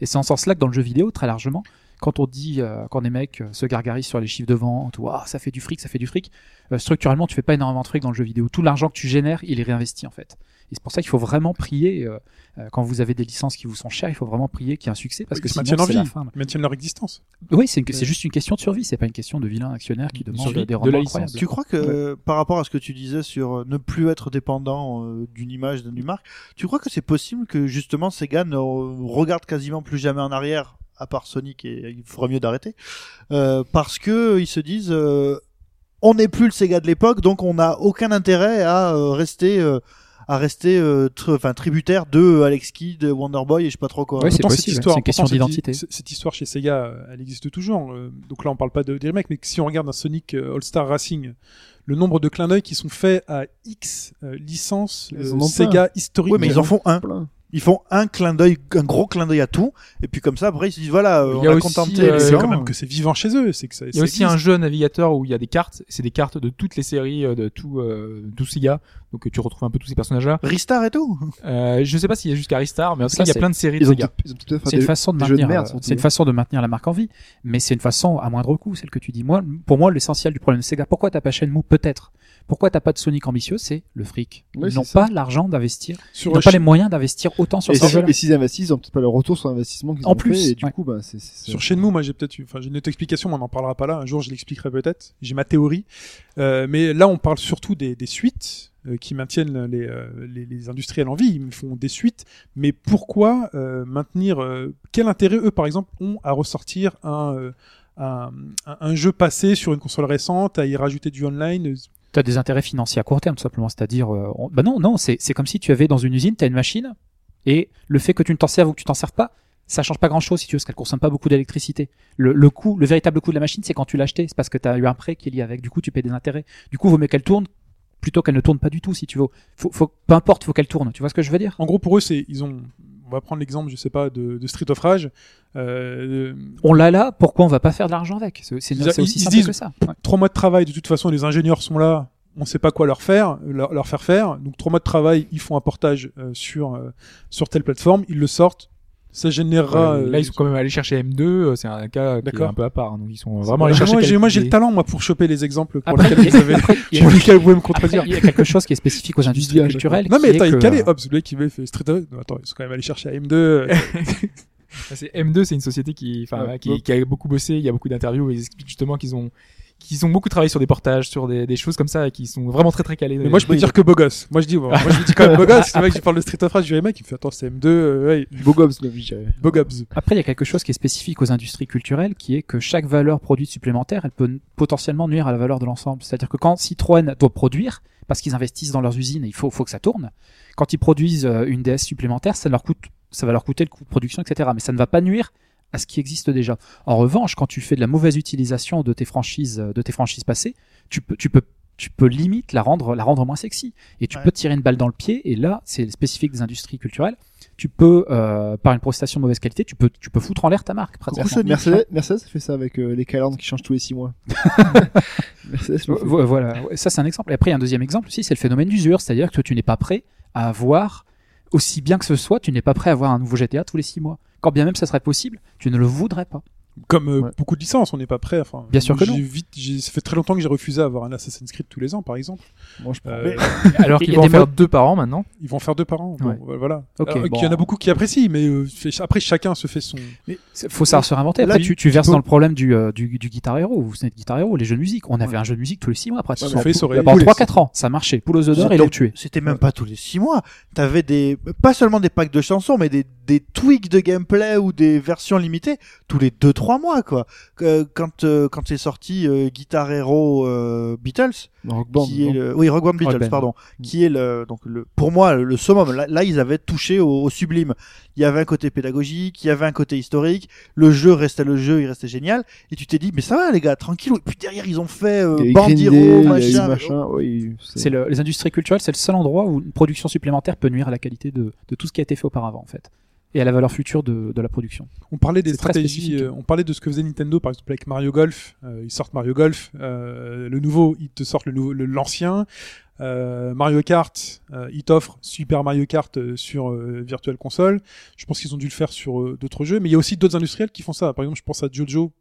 Et c'est en ce sens-là que dans le jeu vidéo, très largement, quand on dit, euh, quand des mecs euh, se gargarisent sur les chiffres de vente, ou ah, ça fait du fric, ça fait du fric, euh, structurellement, tu fais pas énormément de fric dans le jeu vidéo. Tout l'argent que tu génères, il est réinvesti en fait. Et c'est pour ça qu'il faut vraiment prier, euh, euh, quand vous avez des licences qui vous sont chères, il faut vraiment prier qu'il y ait un succès, parce Ils que sinon, maintiennent en la vie. fin. Ils maintiennent leur existence. Oui, c'est juste une question de survie, c'est pas une question de vilain actionnaire qui demande survie des de la rendements licence. Tu crois que euh, par rapport à ce que tu disais sur euh, ne plus être dépendant euh, d'une image, d'une marque, tu crois que c'est possible que justement Sega ne regarde quasiment plus jamais en arrière, à part Sonic et il ferait mieux d'arrêter, euh, parce que ils se disent euh, on n'est plus le Sega de l'époque, donc on n'a aucun intérêt à euh, rester euh, à rester euh, tr- enfin tributaire de Alex Kidd, Wonder Boy et je sais pas trop quoi. Ouais, c'est possible, histoire, une question d'identité. Cette, histoire chez Sega, euh, elle existe toujours. Euh, donc là, on parle pas de, des remakes, mais si on regarde un Sonic euh, All-Star Racing, le nombre de clins d'œil qui sont faits à X euh, licences euh, Sega historiques. Oui, mais ils en font un. Ils font un clin d'œil, un gros clin d'œil à tout, et puis comme ça, après, ils se disent voilà, euh, Il on y a a aussi, contenté euh, les c'est quand même que c'est vivant chez eux. C'est que ça, Il y a aussi un jeu navigateur où il y a des cartes, c'est des cartes de toutes les séries euh, de tout, euh, tout Sega, donc euh, tu retrouves un peu tous ces personnages-là. Ristar et tout. Euh, je sais pas s'il y a jusqu'à Ristar, mais en tout cas il y a plein de séries de fait C'est une des- façon de de maintenir, c'est une façon de maintenir la marque en vie, mais c'est une façon à moindre coût, celle que tu dis. Moi, pour moi, l'essentiel du problème de Sega, pourquoi t'as pas Shenmue? Peut-être. Pourquoi t'as pas de Sonic ambitieux C'est le fric. Oui, Ils n'ont pas l'argent d'investir, ils n'ont pas les moyens d'investir autant sur Et et s'ils investissent, ils ont peut-être pas le retour sur l'investissement qu'ils En ont plus, fait, et du ouais. coup, bah, c'est, Sur Shenmue, moi j'ai peut-être, eu- enfin j'ai une autre explication, mais on n'en parlera pas là. Un jour, je l'expliquerai peut-être. J'ai ma théorie, Euh, mais là, on parle surtout des, des suites euh, qui maintiennent les, euh, les, les industriels en vie. Ils font des suites, mais pourquoi euh, maintenir euh, Quel intérêt eux, par exemple, ont à ressortir un, euh, un, jeu passé sur une console récente, à y rajouter du online T'as des intérêts financiers à court terme, tout simplement. C'est-à-dire, euh, on- bah non, non, c'est c'est comme si tu avais dans une usine, t'as une machine, et le fait que tu ne t'en serves ou que tu t'en serves pas, ça change pas grand-chose si tu veux, parce qu'elle consomme pas beaucoup d'électricité. Le, le coût, le véritable coût de la machine, c'est quand tu l'as acheté, c'est parce que t'as eu un prêt qui est lié avec. Du coup, tu payes des intérêts. Du coup, vaut mieux qu'elle tourne plutôt qu'elle ne tourne pas du tout, si tu veux. Faut, faut, peu importe, faut qu'elle tourne. Tu vois ce que je veux dire? En gros, pour eux, c'est ils ont. On va prendre l'exemple, je sais pas, de, de Street of Rage. Euh, On l'a là, pourquoi on va pas faire de l'argent avec? C'est aussi ils simple disent- que ça. Ouais. trois mois de travail, de toute façon, les ingénieurs sont là, on sait pas quoi leur faire, leur, leur faire faire. Donc trois mois de travail, ils font un portage euh, sur euh, sur telle plateforme, ils le sortent, ça générera. Euh, là ils sont quand même allés chercher M2, euh, c'est un cas qui est un peu à part, hein, donc ils sont vraiment allés chercher. moi, moi j'ai le talent moi pour choper les exemples pour lesquels vous avez pour lesquels vous pouvez me contredire. il y a quelque chose qui est spécifique aux industries culturelles. Non mais attends, il euh, hop, celui qui veut fait Street of non, attends, ils sont quand même allés chercher à M2. euh, Ah, c'est M2, c'est une société qui, enfin, Ouais. qui, qui a beaucoup bossé. Il y a beaucoup d'interviews où ils expliquent justement qu'ils ont, qu'ils ont beaucoup travaillé sur des portages, sur des, des choses comme ça, et qui sont vraiment très très calés. Mais moi je peux dire que beau gosse. Moi je dis, bon, moi je dis quand même beau gosse. Le mec qui parle de Street of Rage, je dis mec, il me fait attends c'est M2, euh, ouais, Beau gosse, je beau gosse. Après, il y a quelque chose qui est spécifique aux industries culturelles, qui est que chaque valeur produite supplémentaire, elle peut potentiellement nuire à la valeur de l'ensemble. C'est-à-dire que quand Citroën doit produire, parce qu'ils investissent dans leurs usines et il faut, faut que ça tourne, quand ils produisent euh, une DS supplémentaire, ça leur coûte, ça va leur coûter le coût de production, etc. Mais ça ne va pas nuire à ce qui existe déjà. En revanche, quand tu fais de la mauvaise utilisation de tes franchises, de tes franchises passées, tu peux, tu peux tu peux limite la rendre, la rendre moins sexy. Et tu Ouais. peux tirer une balle dans le pied. Et là, c'est spécifique des industries culturelles. Tu peux, euh, par une prestation de mauvaise qualité, tu peux, tu peux foutre en l'air ta marque. pratiquement. Mercedes, Mercedes fait ça avec euh, les calendes qui changent tous les 6 mois. Mercedes Voilà, ça c'est un exemple. Et après, il y a un deuxième exemple aussi, c'est le phénomène d'usure. C'est-à-dire que tu n'es pas prêt à avoir, aussi bien que ce soit, tu n'es pas prêt à avoir un nouveau GTA tous les six mois. Quand bien même ça serait possible, tu ne le voudrais pas. Comme euh, Ouais. beaucoup de licences, on n'est pas prêt. Enfin, Bien sûr que j'ai non. Vite, ça fait très longtemps que j'ai refusé d'avoir un Assassin's Creed tous les ans, par exemple. Moi, je. Euh, Alors Il y qu'ils vont en faire deux par an maintenant. Ils vont en faire deux par an. Bon, Ouais. euh, voilà. Ok, Alors, bon. Il y en a beaucoup qui apprécient, mais euh, fait- après chacun se fait son. Il faut savoir se réinventer. Là, tu- verses dans le problème du, euh, du, du Guitar Hero. Vous savez, Guitar Hero, les jeux de musique. On avait Ouais. un jeu de musique tous les six mois, Se pratiquement. fait sur Pendant tous les 3-4 ans, ça marchait. Œufs d'or et l'ont tué. C'était même pas tous les six mois. T'avais des, pas seulement des packs de chansons, mais des, des tweaks de gameplay ou des versions limitées tous les deux trois mois, quoi. Euh, Quand, euh, quand c'est sorti euh, Guitar Hero euh, Beatles, Rock Band, qui est le, oui, Rock Band Beatles, Band. pardon, qui est le, donc le, pour moi, le summum. Là, là, ils avaient touché au, au sublime. Il y avait un côté pédagogique, il y avait un côté historique. Le jeu restait le jeu, il restait génial. Et tu t'es dit, mais ça va, les gars, tranquilou. Et puis derrière, ils ont fait euh, Bandiro, machin. machin. Oui, C'est le, les industries culturelles, c'est le seul endroit où une production supplémentaire peut nuire à la qualité de, de tout ce qui a été fait auparavant, en fait. Et à la valeur future de, de la production. On parlait des stratégies, euh, on parlait de ce que faisait Nintendo par exemple avec Mario Golf. Euh, ils sortent Mario Golf, euh, le nouveau, ils te sortent le l'ancien. Euh, Mario Kart, euh, ils t'offrent Super Mario Kart sur Virtual Console. Je pense qu'ils ont dû le faire sur d'autres jeux, mais il y a aussi d'autres industriels qui font ça. Par exemple, je pense à Jojo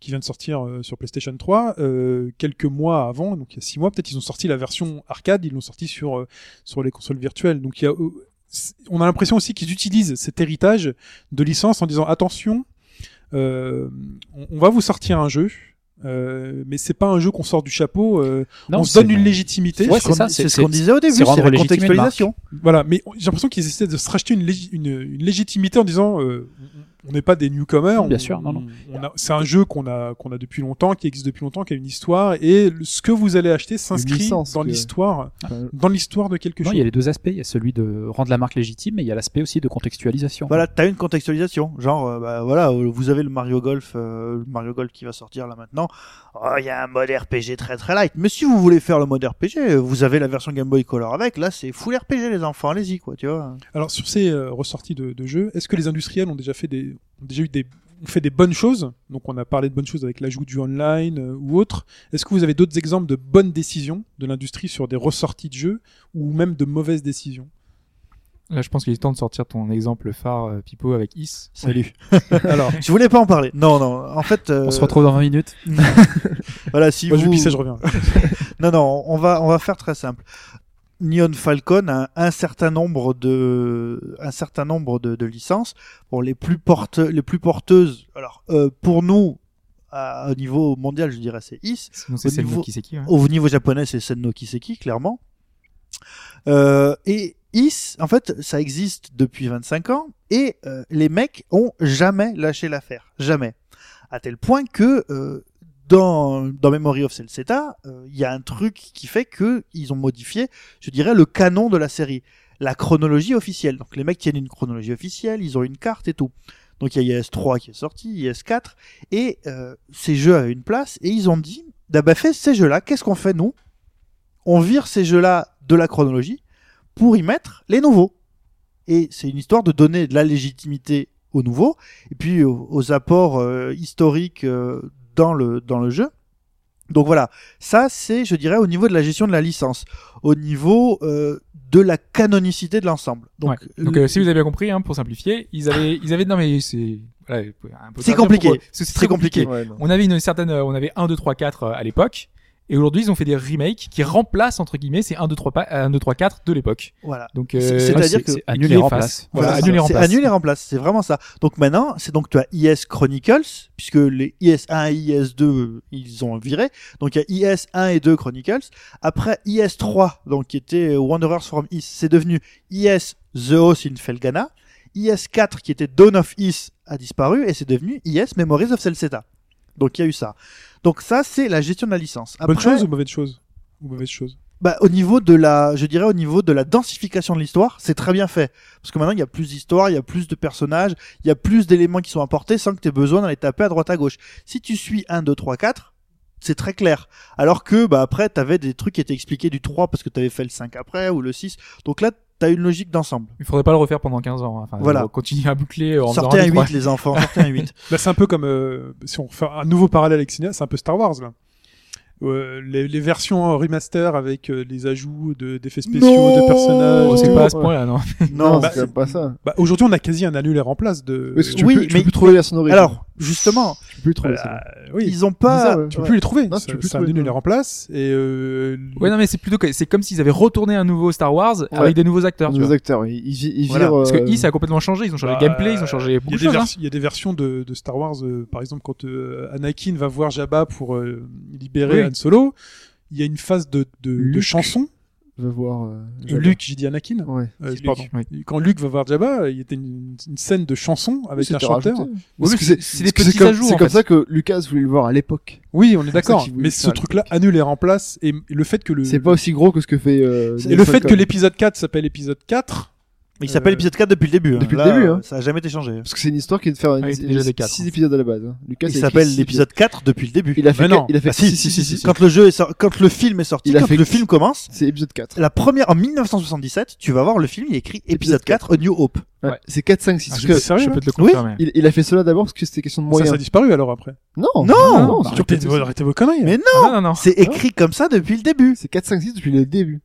qui vient de sortir sur PlayStation 3 euh, quelques mois avant, donc il y a six mois peut-être, ils ont sorti la version arcade, ils l'ont sorti sur euh, sur les consoles virtuelles. Donc il y a, euh, on a l'impression aussi qu'ils utilisent cet héritage de licence en disant attention, euh, on, on va vous sortir un jeu. Euh, mais c'est pas un jeu qu'on sort du chapeau. euh, Non, on se donne une légitimité. Ouais, c'est ça, c'est ce qu'on disait au début, c'est la contextualisation. Voilà, mais j'ai l'impression qu'ils essaient de se racheter une, une, une légitimité en disant euh, on n'est pas des newcomers. Bien on- sûr, non, non. on a- C'est un jeu qu'on a qu'on a depuis longtemps, qui existe depuis longtemps, qui a une histoire, et le- ce que vous allez acheter s'inscrit licence dans que- l'histoire, Enfin, dans l'histoire de quelque Non, chose. il y a les deux aspects. Il y a celui de rendre la marque légitime, mais il y a l'aspect aussi de contextualisation. Voilà, t'as une contextualisation. Genre, euh, bah, voilà, euh, vous avez le Mario Golf, euh, le Mario Golf qui va sortir là maintenant. Oh, il y a un mode RPG très très light. Mais si vous voulez faire le mode RPG, vous avez la version Game Boy Color avec. Là, c'est full RPG les enfants. Allez-y quoi, tu vois. Alors sur ces euh, ressorties de, de jeux, est-ce que les industriels ont déjà fait des, ont déjà eu des, ont fait des bonnes choses Donc on a parlé de bonnes choses avec l'ajout du online euh, ou autre. Est-ce que vous avez d'autres exemples de bonnes décisions de l'industrie sur des ressorties de jeux ou même de mauvaises décisions? Là, je pense qu'il est temps de sortir ton exemple phare, euh, Pipo, avec Is. Salut. Alors, Je voulais pas en parler. Non, non. En fait, euh, On se retrouve dans 20 minutes. voilà, si moi je vais pisser, je reviens. Non, non, on va, on va faire très simple. Neon Falcon a un certain nombre de, un certain nombre de, de licences. Bon, les plus porte, les plus porteuses. Alors, euh, pour nous, à, au niveau mondial, je dirais c'est Is. Sinon, c'est Au niveau-. Au niveau japonais, c'est Senno Kiseki, clairement. Euh, et Is, en fait, ça existe depuis 25 ans et euh, les mecs ont jamais lâché l'affaire, jamais. À tel point que euh, dans, Memory of Celceta, euh, il y a un truc qui fait que ils ont modifié, je dirais, le canon de la série, la chronologie officielle. Donc les mecs tiennent une chronologie officielle, ils ont une carte et tout. Donc il y a IS3 qui est sorti, IS4, et euh, ces jeux avaient une place, et ils ont dit, bah, bah, fait ces jeux-là, qu'est-ce qu'on fait nous? On vire ces jeux-là de la chronologie pour y mettre les nouveaux. Et c'est une histoire de donner de la légitimité aux nouveaux, et puis aux, apports euh, historiques dans, le, dans le jeu. Donc voilà, ça c'est, je dirais, au niveau de la gestion de la licence, au niveau euh, de la canonicité de l'ensemble. Donc, Ouais. Donc, euh, si vous avez bien compris, hein, pour simplifier, ils avaient, ils avaient, non mais c'est, voilà, C'est compliqué. C'est très compliqué. ouais, non. On avait une certaine, euh, on avait 1, 2, 3, 4 euh, à l'époque. Et aujourd'hui, ils ont fait des remakes qui remplacent, entre guillemets, ces 1, 2, 3, pa- 1, 2, 3, 4 de l'époque. voilà. Donc, C'est- euh, c'est-à-dire que- c'est- annule et remplace. Voilà, annule et c'est remplace. annule et remplace, c'est vraiment ça. Donc maintenant, c'est donc tu as IS Chronicles, puisque les IS1 et IS2, ils ont viré. Donc il y a IS1 et 2 Chronicles. Après IS3, donc qui était Wanderers from Is, c'est devenu IS The House in Felgana. IS4, qui était Dawn of Is, a disparu, et c'est devenu IS Memories of Celceta. Donc il y a eu ça. Donc ça, c'est la gestion de la licence. Après, Bonne chose ou mauvaise chose Ou mauvaise chose? bah, au niveau de la, je dirais au niveau de la densification de l'histoire, c'est très bien fait. Parce que maintenant, il y a plus d'histoire, il y a plus de personnages, il y a plus d'éléments qui sont apportés sans que tu aies besoin d'aller taper à droite à gauche. Si tu suis 1, 2, 3, 4, c'est très clair. Alors que, bah, après, t'avais des trucs qui étaient expliqués du 3 parce que t'avais fait le 5 après, ou le 6. Donc là, t'as une logique d'ensemble. Il faudrait pas le refaire pendant 15 ans. hein. Enfin, Voilà. on Continuer à boucler en faisant Sortez un des 8, trois- les enfants, sortez un 8. Bah, c'est un peu comme euh, si on fait un nouveau parallèle avec Cinéa, c'est un peu Star Wars là. Euh, les, les versions remaster avec euh, les ajouts de- d'effets spéciaux, Non de personnages. Oh, c'est Ouais. pas à ce point-là, non. Non, bah, c'est pas ça. Bah, aujourd'hui, on a quasi un annulaire en place de. Que tu oui, peux, tu mais- peux plus trouver la sonnerie. Alors, justement, tu peux plus trouver Euh, ça. oui. ils ont pas, ça, ouais. Tu peux plus les trouver. Non, C'est tu peux plus c'est un trouver, annulaire non. en place et. Euh, Ouais, non, mais c'est plutôt que, c'est comme s'ils avaient retourné un nouveau Star Wars avec des nouveaux acteurs. Nos vois. acteurs, ils, ils, ils Voilà. virent. Parce que euh, I, ça a complètement changé. Ils ont changé bah, le gameplay, ils ont changé Il y, beaucoup a de des choses. hein. il y a des versions de, de Star Wars, euh, par exemple, quand euh, Anakin va voir Jabba pour euh, libérer. Han Solo, il y a une phase de, de, de chanson. va voir. euh, Euh, Jabba. Luke, j'ai dit Anakin. Ouais. Euh, C'est pardon. Luke, Quand Luke va voir Jabba, il y a une, une scène de chanson avec un chanteur. Oui, c'est- des petits comme- ajouts, C'est en comme fait. ça que Lucas voulait le voir à l'époque. Oui, on est d'accord. Mais ce truc-là annule et remplace. Et le fait que le C'est pas aussi gros que ce que fait. euh, et le fait que l'épisode 4 s'appelle épisode 4, Il s'appelle Euh, épisode 4 depuis le début. hein. depuis le Là, début, euh, hein. Ça a jamais été changé. Parce que c'est une histoire qui est de faire Ah, il était déjà des quatre, 6 hein. épisodes à la base. hein. Lucas Il a écrit s'appelle six l'épisode 4 depuis le début. Il a fait, Mais non. il a fait Ah, si, six- si, six- si, six- Quand le jeu est sor- quand le film est sorti, Il a quand fait le film commence, C'est épisode 4. la première en 1977, tu vas voir le film, il est écrit épisode 4 A New Hope. Ouais. Ouais. C'est 4, 5, 6. Ah, parce je que suis sérieux, Je peux te le Oui. confirmer. il, il a fait cela d'abord parce que c'était question de Ça, moyens. ça a disparu alors après. Non, Non, non, bah, c'est Arrêtez, toujours- arrêtez vos conneries. Mais Non, non, non. C'est écrit comme ça depuis le début. c'est 4, 5, 6 depuis le début.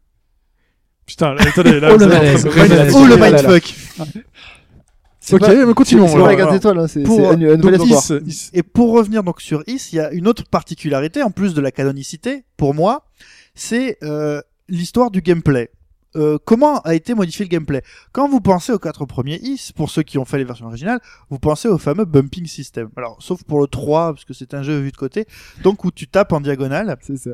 Putain, attendez, là, Oh, le malaise. Oh le mindfuck. C'est Ok, pas- mais continuons. C'est alors. pas la carte alors. étoile, hein, c'est Pour- c'est un, un nouvel Donc, espoir. Is, Is. Et pour revenir donc sur Is, il y a une autre particularité en plus de la canonicité pour moi, c'est euh, l'histoire du gameplay. Euh, comment a été modifié le gameplay? Quand vous pensez aux quatre premiers Is, pour ceux qui ont fait les versions originales, vous pensez au fameux bumping system. Alors, sauf pour le 3, parce que c'est un jeu vu de côté, donc où tu tapes en diagonale, C'est ça.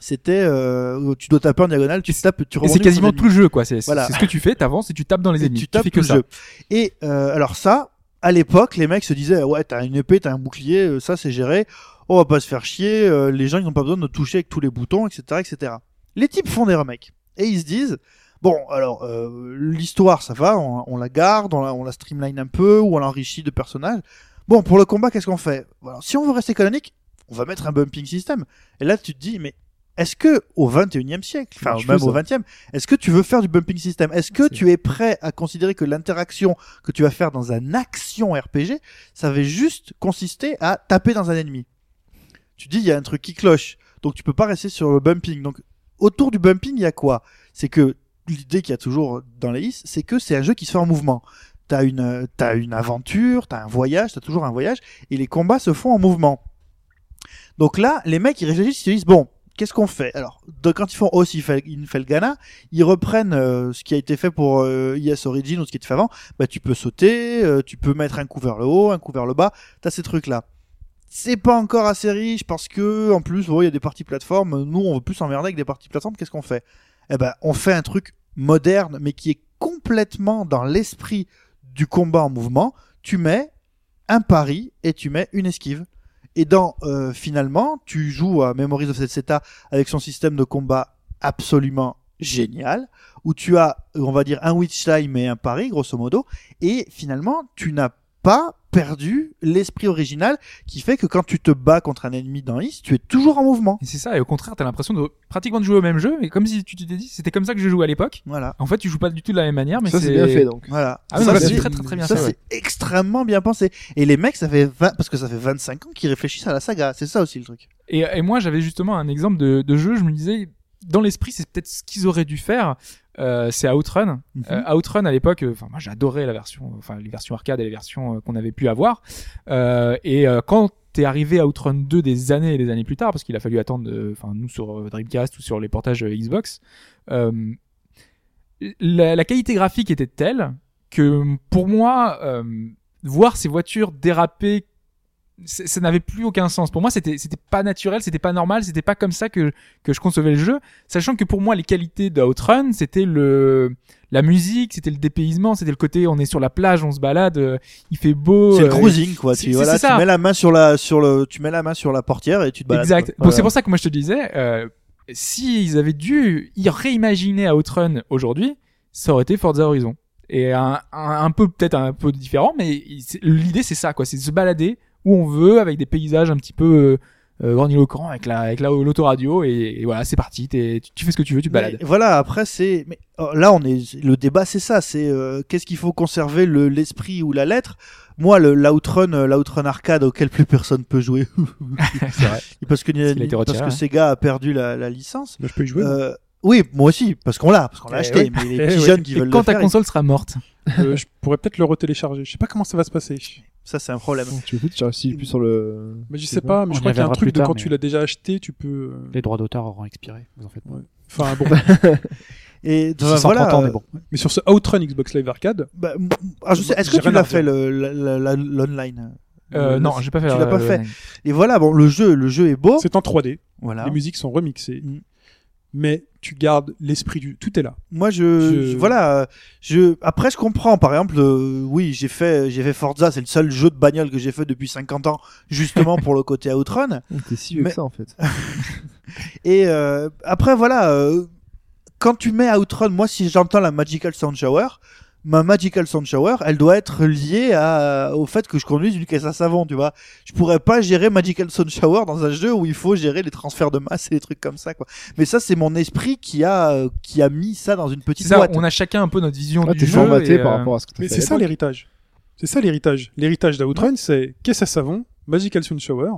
C'était euh, tu dois taper en diagonale, tu tapes, tu c'est quasiment tout le jeu, quoi. C'est Voilà. ce que tu fais, t'avances et tu tapes dans les et ennemis. tu tapes fais que tout ça. le jeu. Et euh, alors ça, à l'époque, les mecs se disaient ouais, t'as une épée, t'as un bouclier, euh, ça c'est géré. On va pas se faire chier. euh, les gens ils n'ont pas besoin de toucher avec tous les boutons, etc., etc. Les types font des remakes et ils se disent bon, alors euh, l'histoire ça va, on, on la garde, on la, on la streamline un peu ou on l'enrichit de personnages. Bon, pour le combat, qu'est-ce qu'on fait? Voilà. Si on veut rester canonique, on va mettre un bumping system. Et là, tu te dis mais est-ce que au 21e siècle, enfin même au ça. 20e, est-ce que tu veux faire du bumping system? Est-ce que tu es prêt à considérer que l'interaction que tu vas faire dans un action RPG, ça va juste consister à taper dans un ennemi? Tu dis il y a un truc qui cloche, donc tu peux pas rester sur le bumping. Donc autour du bumping, il y a quoi? C'est que l'idée qu'il y a toujours dans les is, c'est que c'est un jeu qui se fait en mouvement. T'as une, t'as une aventure, t'as un voyage, t'as toujours un voyage, et les combats se font en mouvement. Donc là, les mecs, ils réfléchissent, ils se disent, bon, qu'est-ce qu'on fait? Alors, quand ils font aussi Infelgana, ils reprennent euh, ce qui a été fait pour euh, Origin ou ce qui était fait avant. Bah, tu peux sauter, euh, tu peux mettre un coup vers le haut, un coup vers le bas. T'as ces trucs-là. C'est pas encore assez riche parce que, en plus, il y a des parties plateformes. Nous, on veut plus s'emmerder avec des parties plateformes. Qu'est-ce qu'on fait? Eh ben, on fait un truc moderne, mais qui est complètement dans l'esprit du combat en mouvement. Tu mets un pari et tu mets une esquive. Et dans euh, finalement, tu joues à Memories of Zeta avec son système de combat absolument génial, où tu as, on va dire, un witch time et un pari, grosso modo, et finalement, tu n'as pas perdu l'esprit original qui fait que quand tu te bats contre un ennemi dans Is, tu es toujours en mouvement. Et c'est ça, et au contraire, t'as l'impression de pratiquement de jouer au même jeu, mais comme si tu t'es dit, c'était comme ça que je jouais à l'époque. Voilà. En fait, tu joues pas du tout de la même manière, mais Ça, c'est bien fait donc. Voilà. Ah ça, c'est très très très bien ça, fait. ouais. c'est extrêmement bien pensé. Et les mecs, ça fait 20, parce que ça fait 25 ans qu'ils réfléchissent à la saga. C'est ça aussi le truc. Et, et moi, j'avais justement un exemple de, de jeu, je me disais, dans l'esprit, c'est peut-être ce qu'ils auraient dû faire. Euh, c'est Outrun. Mhm. Euh, Outrun à l'époque, euh, enfin moi j'adorais la version, enfin les versions arcade et les versions qu'on avait pu avoir. Euh, et quand t'es arrivé à Outrun 2 des années et des années plus tard, parce qu'il a fallu attendre, enfin nous sur Dreamcast ou sur les portages Xbox, euh, la, la qualité graphique était telle que pour moi, euh, voir ces voitures déraper ça n'avait plus aucun sens. Pour moi, c'était c'était pas naturel, c'était pas normal, c'était pas comme ça que que je concevais le jeu, sachant que pour moi les qualités d'Outrun, c'était le la musique, c'était le dépaysement, c'était le côté on est sur la plage, on se balade, euh, il fait beau. C'est le euh, cruising, quoi. Tu, voilà, tu mets la main sur la, sur le, tu mets la main sur la portière et tu te balades. Exact. Voilà. c'est pour ça que moi je te disais, euh, si ils avaient dû y réimaginer Outrun aujourd'hui, ça aurait été Forza Horizon. Et un, un, un peu peut-être un peu différent, mais l'idée c'est ça quoi, c'est de se balader où on veut avec des paysages un petit peu euh, euh, grandiloquents avec la avec la l'autoradio et, et voilà c'est parti, t'es- tu, tu fais ce que tu veux, tu te balades. Mais voilà, après c'est, mais oh, là on est, le débat c'est ça, c'est euh, qu'est-ce qu'il faut conserver le l'esprit ou la lettre? Moi, le l'outrun, euh, l'outrun arcade auquel plus personne peut jouer, c'est vrai. parce que parce retiré, que ouais. Sega a perdu la, la licence. Bah, je peux y jouer. Euh, oui, moi aussi, parce qu'on l'a, parce qu'on l'a Eh acheté. oui. Mais les Eh petits oui. jeunes qui Et veulent quand le ta faire, console sera morte, Euh, je pourrais peut-être le retélécharger. Je sais pas comment ça va se passer. Ça c'est un problème. Tu veux plus, tu restes plus sur le. Mais je sais bon. pas, mais On je crois qu'il y a un truc de quand mais- tu l'as déjà acheté, tu peux. euh, Les droits d'auteur auront expiré, vous en faites pas. Enfin bon. Et 130 voilà. ans, mais bon. mais sur ce Outrun Xbox Live Arcade, bah, ah, je sais, est-ce que J'ai tu l'as fait l'online? Euh, non, j'ai pas fait. tu l'as pas fait. Et voilà, bon, le jeu, le jeu est beau. c'est en 3D. Voilà. Les musiques sont remixées. Mm. Mais tu gardes l'esprit du. Tout est là. Moi, je, voilà, je après je comprends. Par exemple, euh, oui, j'ai fait, j'ai fait Forza, c'est le seul jeu de bagnole que j'ai fait depuis 50 ans, justement pour le côté Outrun. T'es si vieux Mais- que ça en fait. Et euh, après, voilà, euh, quand tu mets Outrun, moi, si j'entends la Magical Sound Shower, ma Magical Sound Shower, elle doit être liée à, au fait que je conduise une caisse à savon, tu vois. Je pourrais pas gérer Magical Sound Shower dans un jeu où il faut gérer les transferts de masse et des trucs comme ça, quoi. Mais ça, c'est mon esprit qui a, qui a mis ça dans une C'est petite ça, boîte. on a chacun un peu notre vision Ah, du jeu. formaté et, par euh, rapport à ce que Mais fait. c'est ça l'héritage. C'est ça l'héritage. L'héritage d'Outrun, c'est caisse à savon, Magical Sound Shower,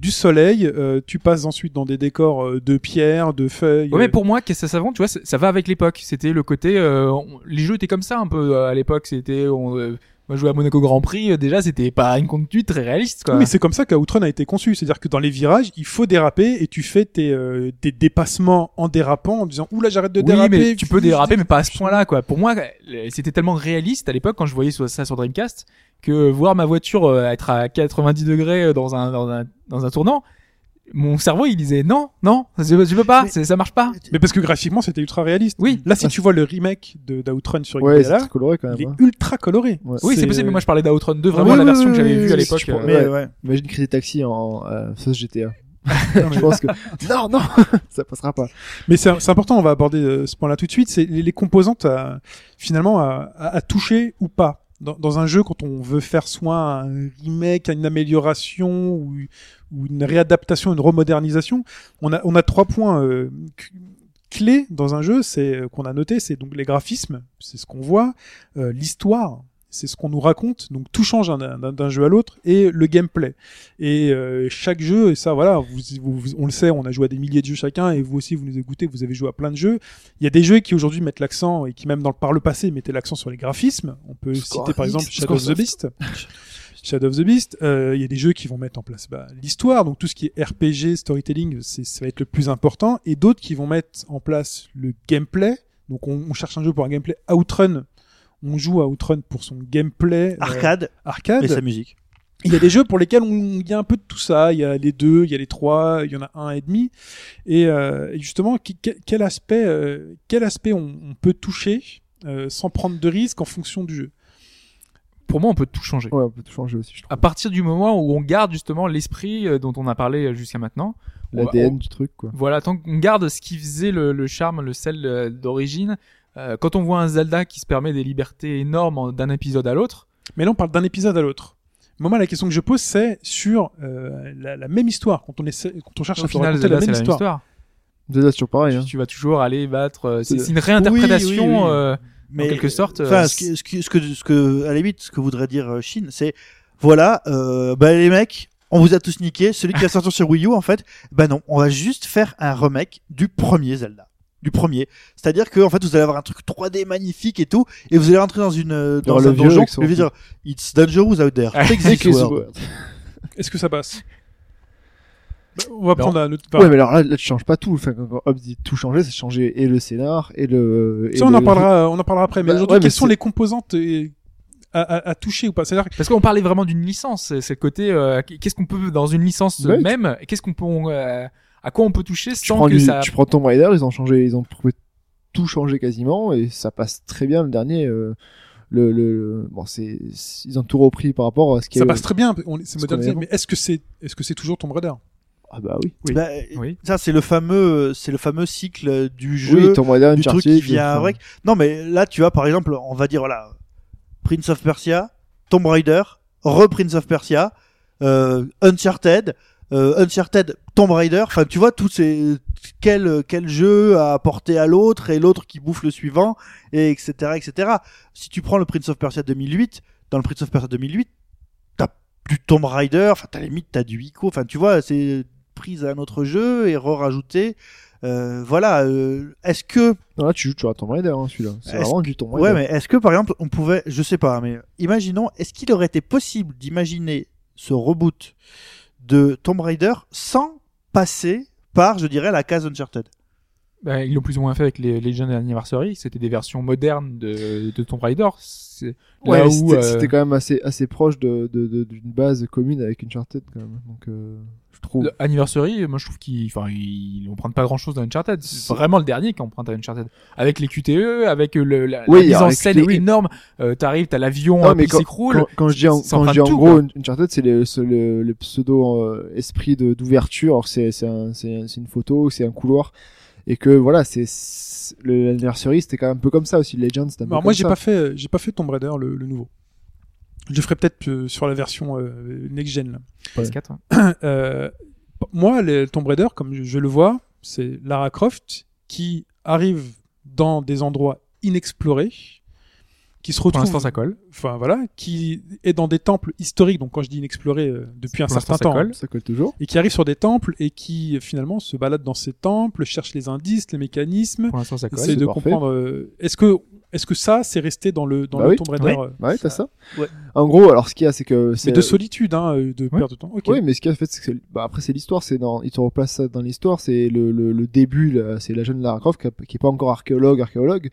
du soleil, euh, tu passes ensuite dans des décors euh, de pierre, de feuilles. Ouais, mais euh, pour moi, qu'est-ce que ça savant, tu vois, ça ça va avec l'époque. C'était le côté, euh, on- les jeux étaient comme ça un peu euh, à l'époque. C'était, on, euh, moi, jouais à Monaco Grand Prix. déjà, c'était pas une conduite très réaliste, quoi. Oui, mais c'est comme ça qu'Outrun a été conçu. C'est-à-dire que dans les virages, il faut déraper et tu fais tes, euh, des dépassements en dérapant en disant Oula, j'arrête de oui, déraper. mais tu peux déraper, mais pas à ce point-là, quoi. Pour moi, c'était tellement réaliste à l'époque quand je voyais ça sur Dreamcast que voir ma voiture euh, être à 90 degrés euh, dans un, dans un, dans un tournant, mon cerveau il disait non, non, je, je peux pas, Mais- ça marche pas. Mais parce que graphiquement, c'était ultra réaliste. Oui. Là, si Ah, tu vois le remake de d'Outrun sur Ouais, c'est XBLA, très coloré quand il est hein. ultra coloré. Ouais. Oui, c'est possible, mais moi je parlais d'Outrun 2, vraiment oui, la oui, version oui, que j'avais vue à l'époque. euh, Mais Ouais. ouais. Imagine Crazy Taxi en euh, sauce GTA. je pense que non, non, ça passera pas. Mais c'est c'est important, on va aborder euh, ce point-là tout de suite. C'est les, les composantes à, finalement à, à- à toucher ou pas. Dans, dans un jeu, quand on veut faire soit un remake, une amélioration ou, ou une réadaptation, une remodernisation, on a, on a trois points euh, clés dans un jeu. C'est euh, qu'on a noté, c'est donc les graphismes, c'est ce qu'on voit, euh, l'histoire. C'est ce qu'on nous raconte, donc tout change d'un- jeu à l'autre, et le gameplay. Et euh, chaque jeu, et ça voilà, vous, vous- on le sait, on a joué à des milliers de jeux chacun, et vous aussi vous nous écoutez, vous avez joué à plein de jeux. Il y a des jeux qui aujourd'hui mettent l'accent, et qui même dans le par le passé mettaient l'accent sur les graphismes. On peut citer par exemple Shadow of the Beast. Shadow of the Beast, euh, il y a des jeux qui vont mettre en place bah, l'histoire, donc tout ce qui est RPG, storytelling, c'est ça va être le plus important, et d'autres qui vont mettre en place le gameplay. Donc on, on cherche un jeu pour un gameplay Outrun. On joue à Outrun pour son gameplay euh, Arcade arcade. et sa musique. Il y a des jeux pour lesquels on- il y a un peu de tout ça. Il y a les deux, il y a les trois, il y en a un et demi. Et, euh, justement, quel, aspect, euh, quel aspect on, on peut toucher euh, sans prendre de risques en fonction du jeu? Pour moi, on peut tout changer. Ouais, on peut tout changer aussi, je À partir du moment où on garde justement l'esprit dont on a parlé jusqu'à maintenant, L'ADN du truc, quoi. Voilà, tant qu'on garde ce qui faisait le, le charme, le sel euh, d'origine, euh, quand on voit un Zelda qui se permet des libertés énormes en- d'un épisode à l'autre, Mais là, on parle d'un épisode à l'autre. Moi, la question que je pose, c'est sur euh, la, la même histoire. Quand on, essaie, quand on cherche au à final, Zelda, la c'est même la même histoire. histoire. Zelda, c'est toujours pareil. Hein. Tu, tu vas toujours aller battre. euh, c'est une réinterprétation. Oui, oui, oui. euh, Mais quelque sorte, enfin, euh, ce, que, ce, que, ce que, ce que, à la limite, ce que voudrait dire Shin, c'est voilà, euh, bah les mecs, on vous a tous niqué. Celui qui a sorti sur Wii U, en fait, bah non, on va juste faire un remake du premier Zelda, du premier. C'est-à-dire que en fait, vous allez avoir un truc 3D magnifique et tout, et vous allez rentrer dans une euh, dans Dans un le donjon. Je vais dire, it's dangerous out there. Take Take this world. Est-ce que ça passe? Bah, On va Non. prendre un autre. Ouais, mais alors là, là, tu changes pas tout. Enfin, quand Hobbes dit tout changer, c'est changer et le scénar et le. et Ça, on le- en parlera, on en parlera après. Mais Bah, aujourd'hui, ouais, quelles sont les composantes à, à, à toucher ou pas? C'est-à-dire Parce qu'on parlait vraiment d'une licence. C'est le côté. euh, qu'est-ce qu'on peut dans une licence Ouais. même et Qu'est-ce qu'on peut euh, à quoi on peut toucher tu sans prends, que du- ça. tu prends Tomb Raider, ils ont changé, ils ont trouvé tout changé quasiment et ça passe très bien le dernier. euh, le, le, bon, c'est, c'est- ils ont tout repris par rapport à ce qui ça est. passe très bien, on- c'est modernisé. Mais est-ce que c'est, est-ce que c'est toujours Tomb Raider? Ah bah oui. Oui. Bah, Oui. Ça, c'est le fameux, c'est le fameux cycle du jeu. oui, Tomb Raider, du truc Uncharted, qui vient avec. Non, mais là, tu vois, par exemple, on va dire, voilà, Prince of Persia, Tomb Raider, re-Prince of Persia, euh, Uncharted, euh, Uncharted, Tomb Raider, enfin, tu vois, tous ces, quel, quel jeu a apporté à l'autre et l'autre qui bouffe le suivant, et etc., etc. Si tu prends le Prince of Persia 2008, dans le Prince of Persia 2008, t'as du Tomb Raider, enfin, t'as limite, t'as du Ico, enfin, tu vois, c'est prise à un autre jeu et re-rajouté. Euh, voilà, euh, est-ce que Non, là, tu joues toujours à Tomb Raider, hein, celui-là. C'est vraiment du Tomb Raider. Ouais, mais est-ce que par exemple, on pouvait, je sais pas, mais imaginons, est-ce qu'il aurait été possible d'imaginer ce reboot de Tomb Raider sans passer par, je dirais, la case Uncharted Bah, ils l'ont plus ou moins fait avec les Legend Anniversary. C'était des versions modernes de, de Tomb Raider. C'est Ouais, là où c'était, euh, c'était quand même assez, assez proche de, de, de- d'une base commune avec Uncharted, quand même. Donc, euh, je trouve. le Anniversary, moi je trouve qu'ils, enfin, ils empruntent pas grand chose dans Uncharted. C'est C'est- vraiment le dernier qui emprunte à Uncharted. Avec les QTE, avec le, la, Oui, la mise en scène QTE, oui. énorme. Euh, t'arrives, t'as l'avion, Non, euh, mais qui quand- s'écroule. Quand, quand je dis en, quand je dis en tout, gros. Uncharted, c'est le, c'est le, le pseudo euh, esprit de, d'ouverture. Alors c'est, c'est, un, c'est une photo, c'est un couloir. Et que voilà, c'est l'anniversary c'était quand même un peu comme ça aussi. Legends, c'était un peu Alors comme moi j'ai ça. pas fait j'ai pas fait Tomb Raider le, le nouveau. Je le ferai peut-être euh, sur la version euh, next gen. Là. PS4. ouais. Euh, moi le Tomb Raider comme je, je le vois, c'est Lara Croft qui arrive dans des endroits inexplorés, qui se Pour retrouve l'instant, ça colle. enfin voilà, qui est dans des temples historiques. Donc quand je dis inexplorés euh, depuis un Pour certain l'instant, ça temps, colle. Ça colle toujours. et qui arrive sur des temples et qui finalement se balade dans ces temples, cherche les indices, les mécanismes, Pour l'instant, ça colle. essaie c'est de parfait. comprendre. euh, est-ce que est-ce que ça c'est resté dans le dans Bah le oui. Tomb Raider Oui. euh, Bah ouais, t'as ça. Ouais. En gros, alors ce qu'il y a, c'est que mais c'est de solitude, hein, euh, de Ouais. perte de temps. Ok. Oui, mais ce qu'il y a, en fait, c'est que c'est- bah, après c'est l'histoire, c'est dans, ils te replacent ça dans l'histoire, c'est le, le, le début, là, c'est la jeune Lara Croft qui, a- qui est pas encore archéologue, archéologue,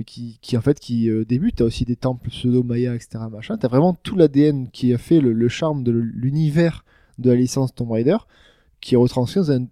mais qui, qui en fait qui euh, débute. T'as aussi des temples pseudo-maya, etc. Machin. T'as vraiment tout l'ADN qui a fait le, le charme de l'univers de la licence Tomb Raider, qui est retranscrit dans un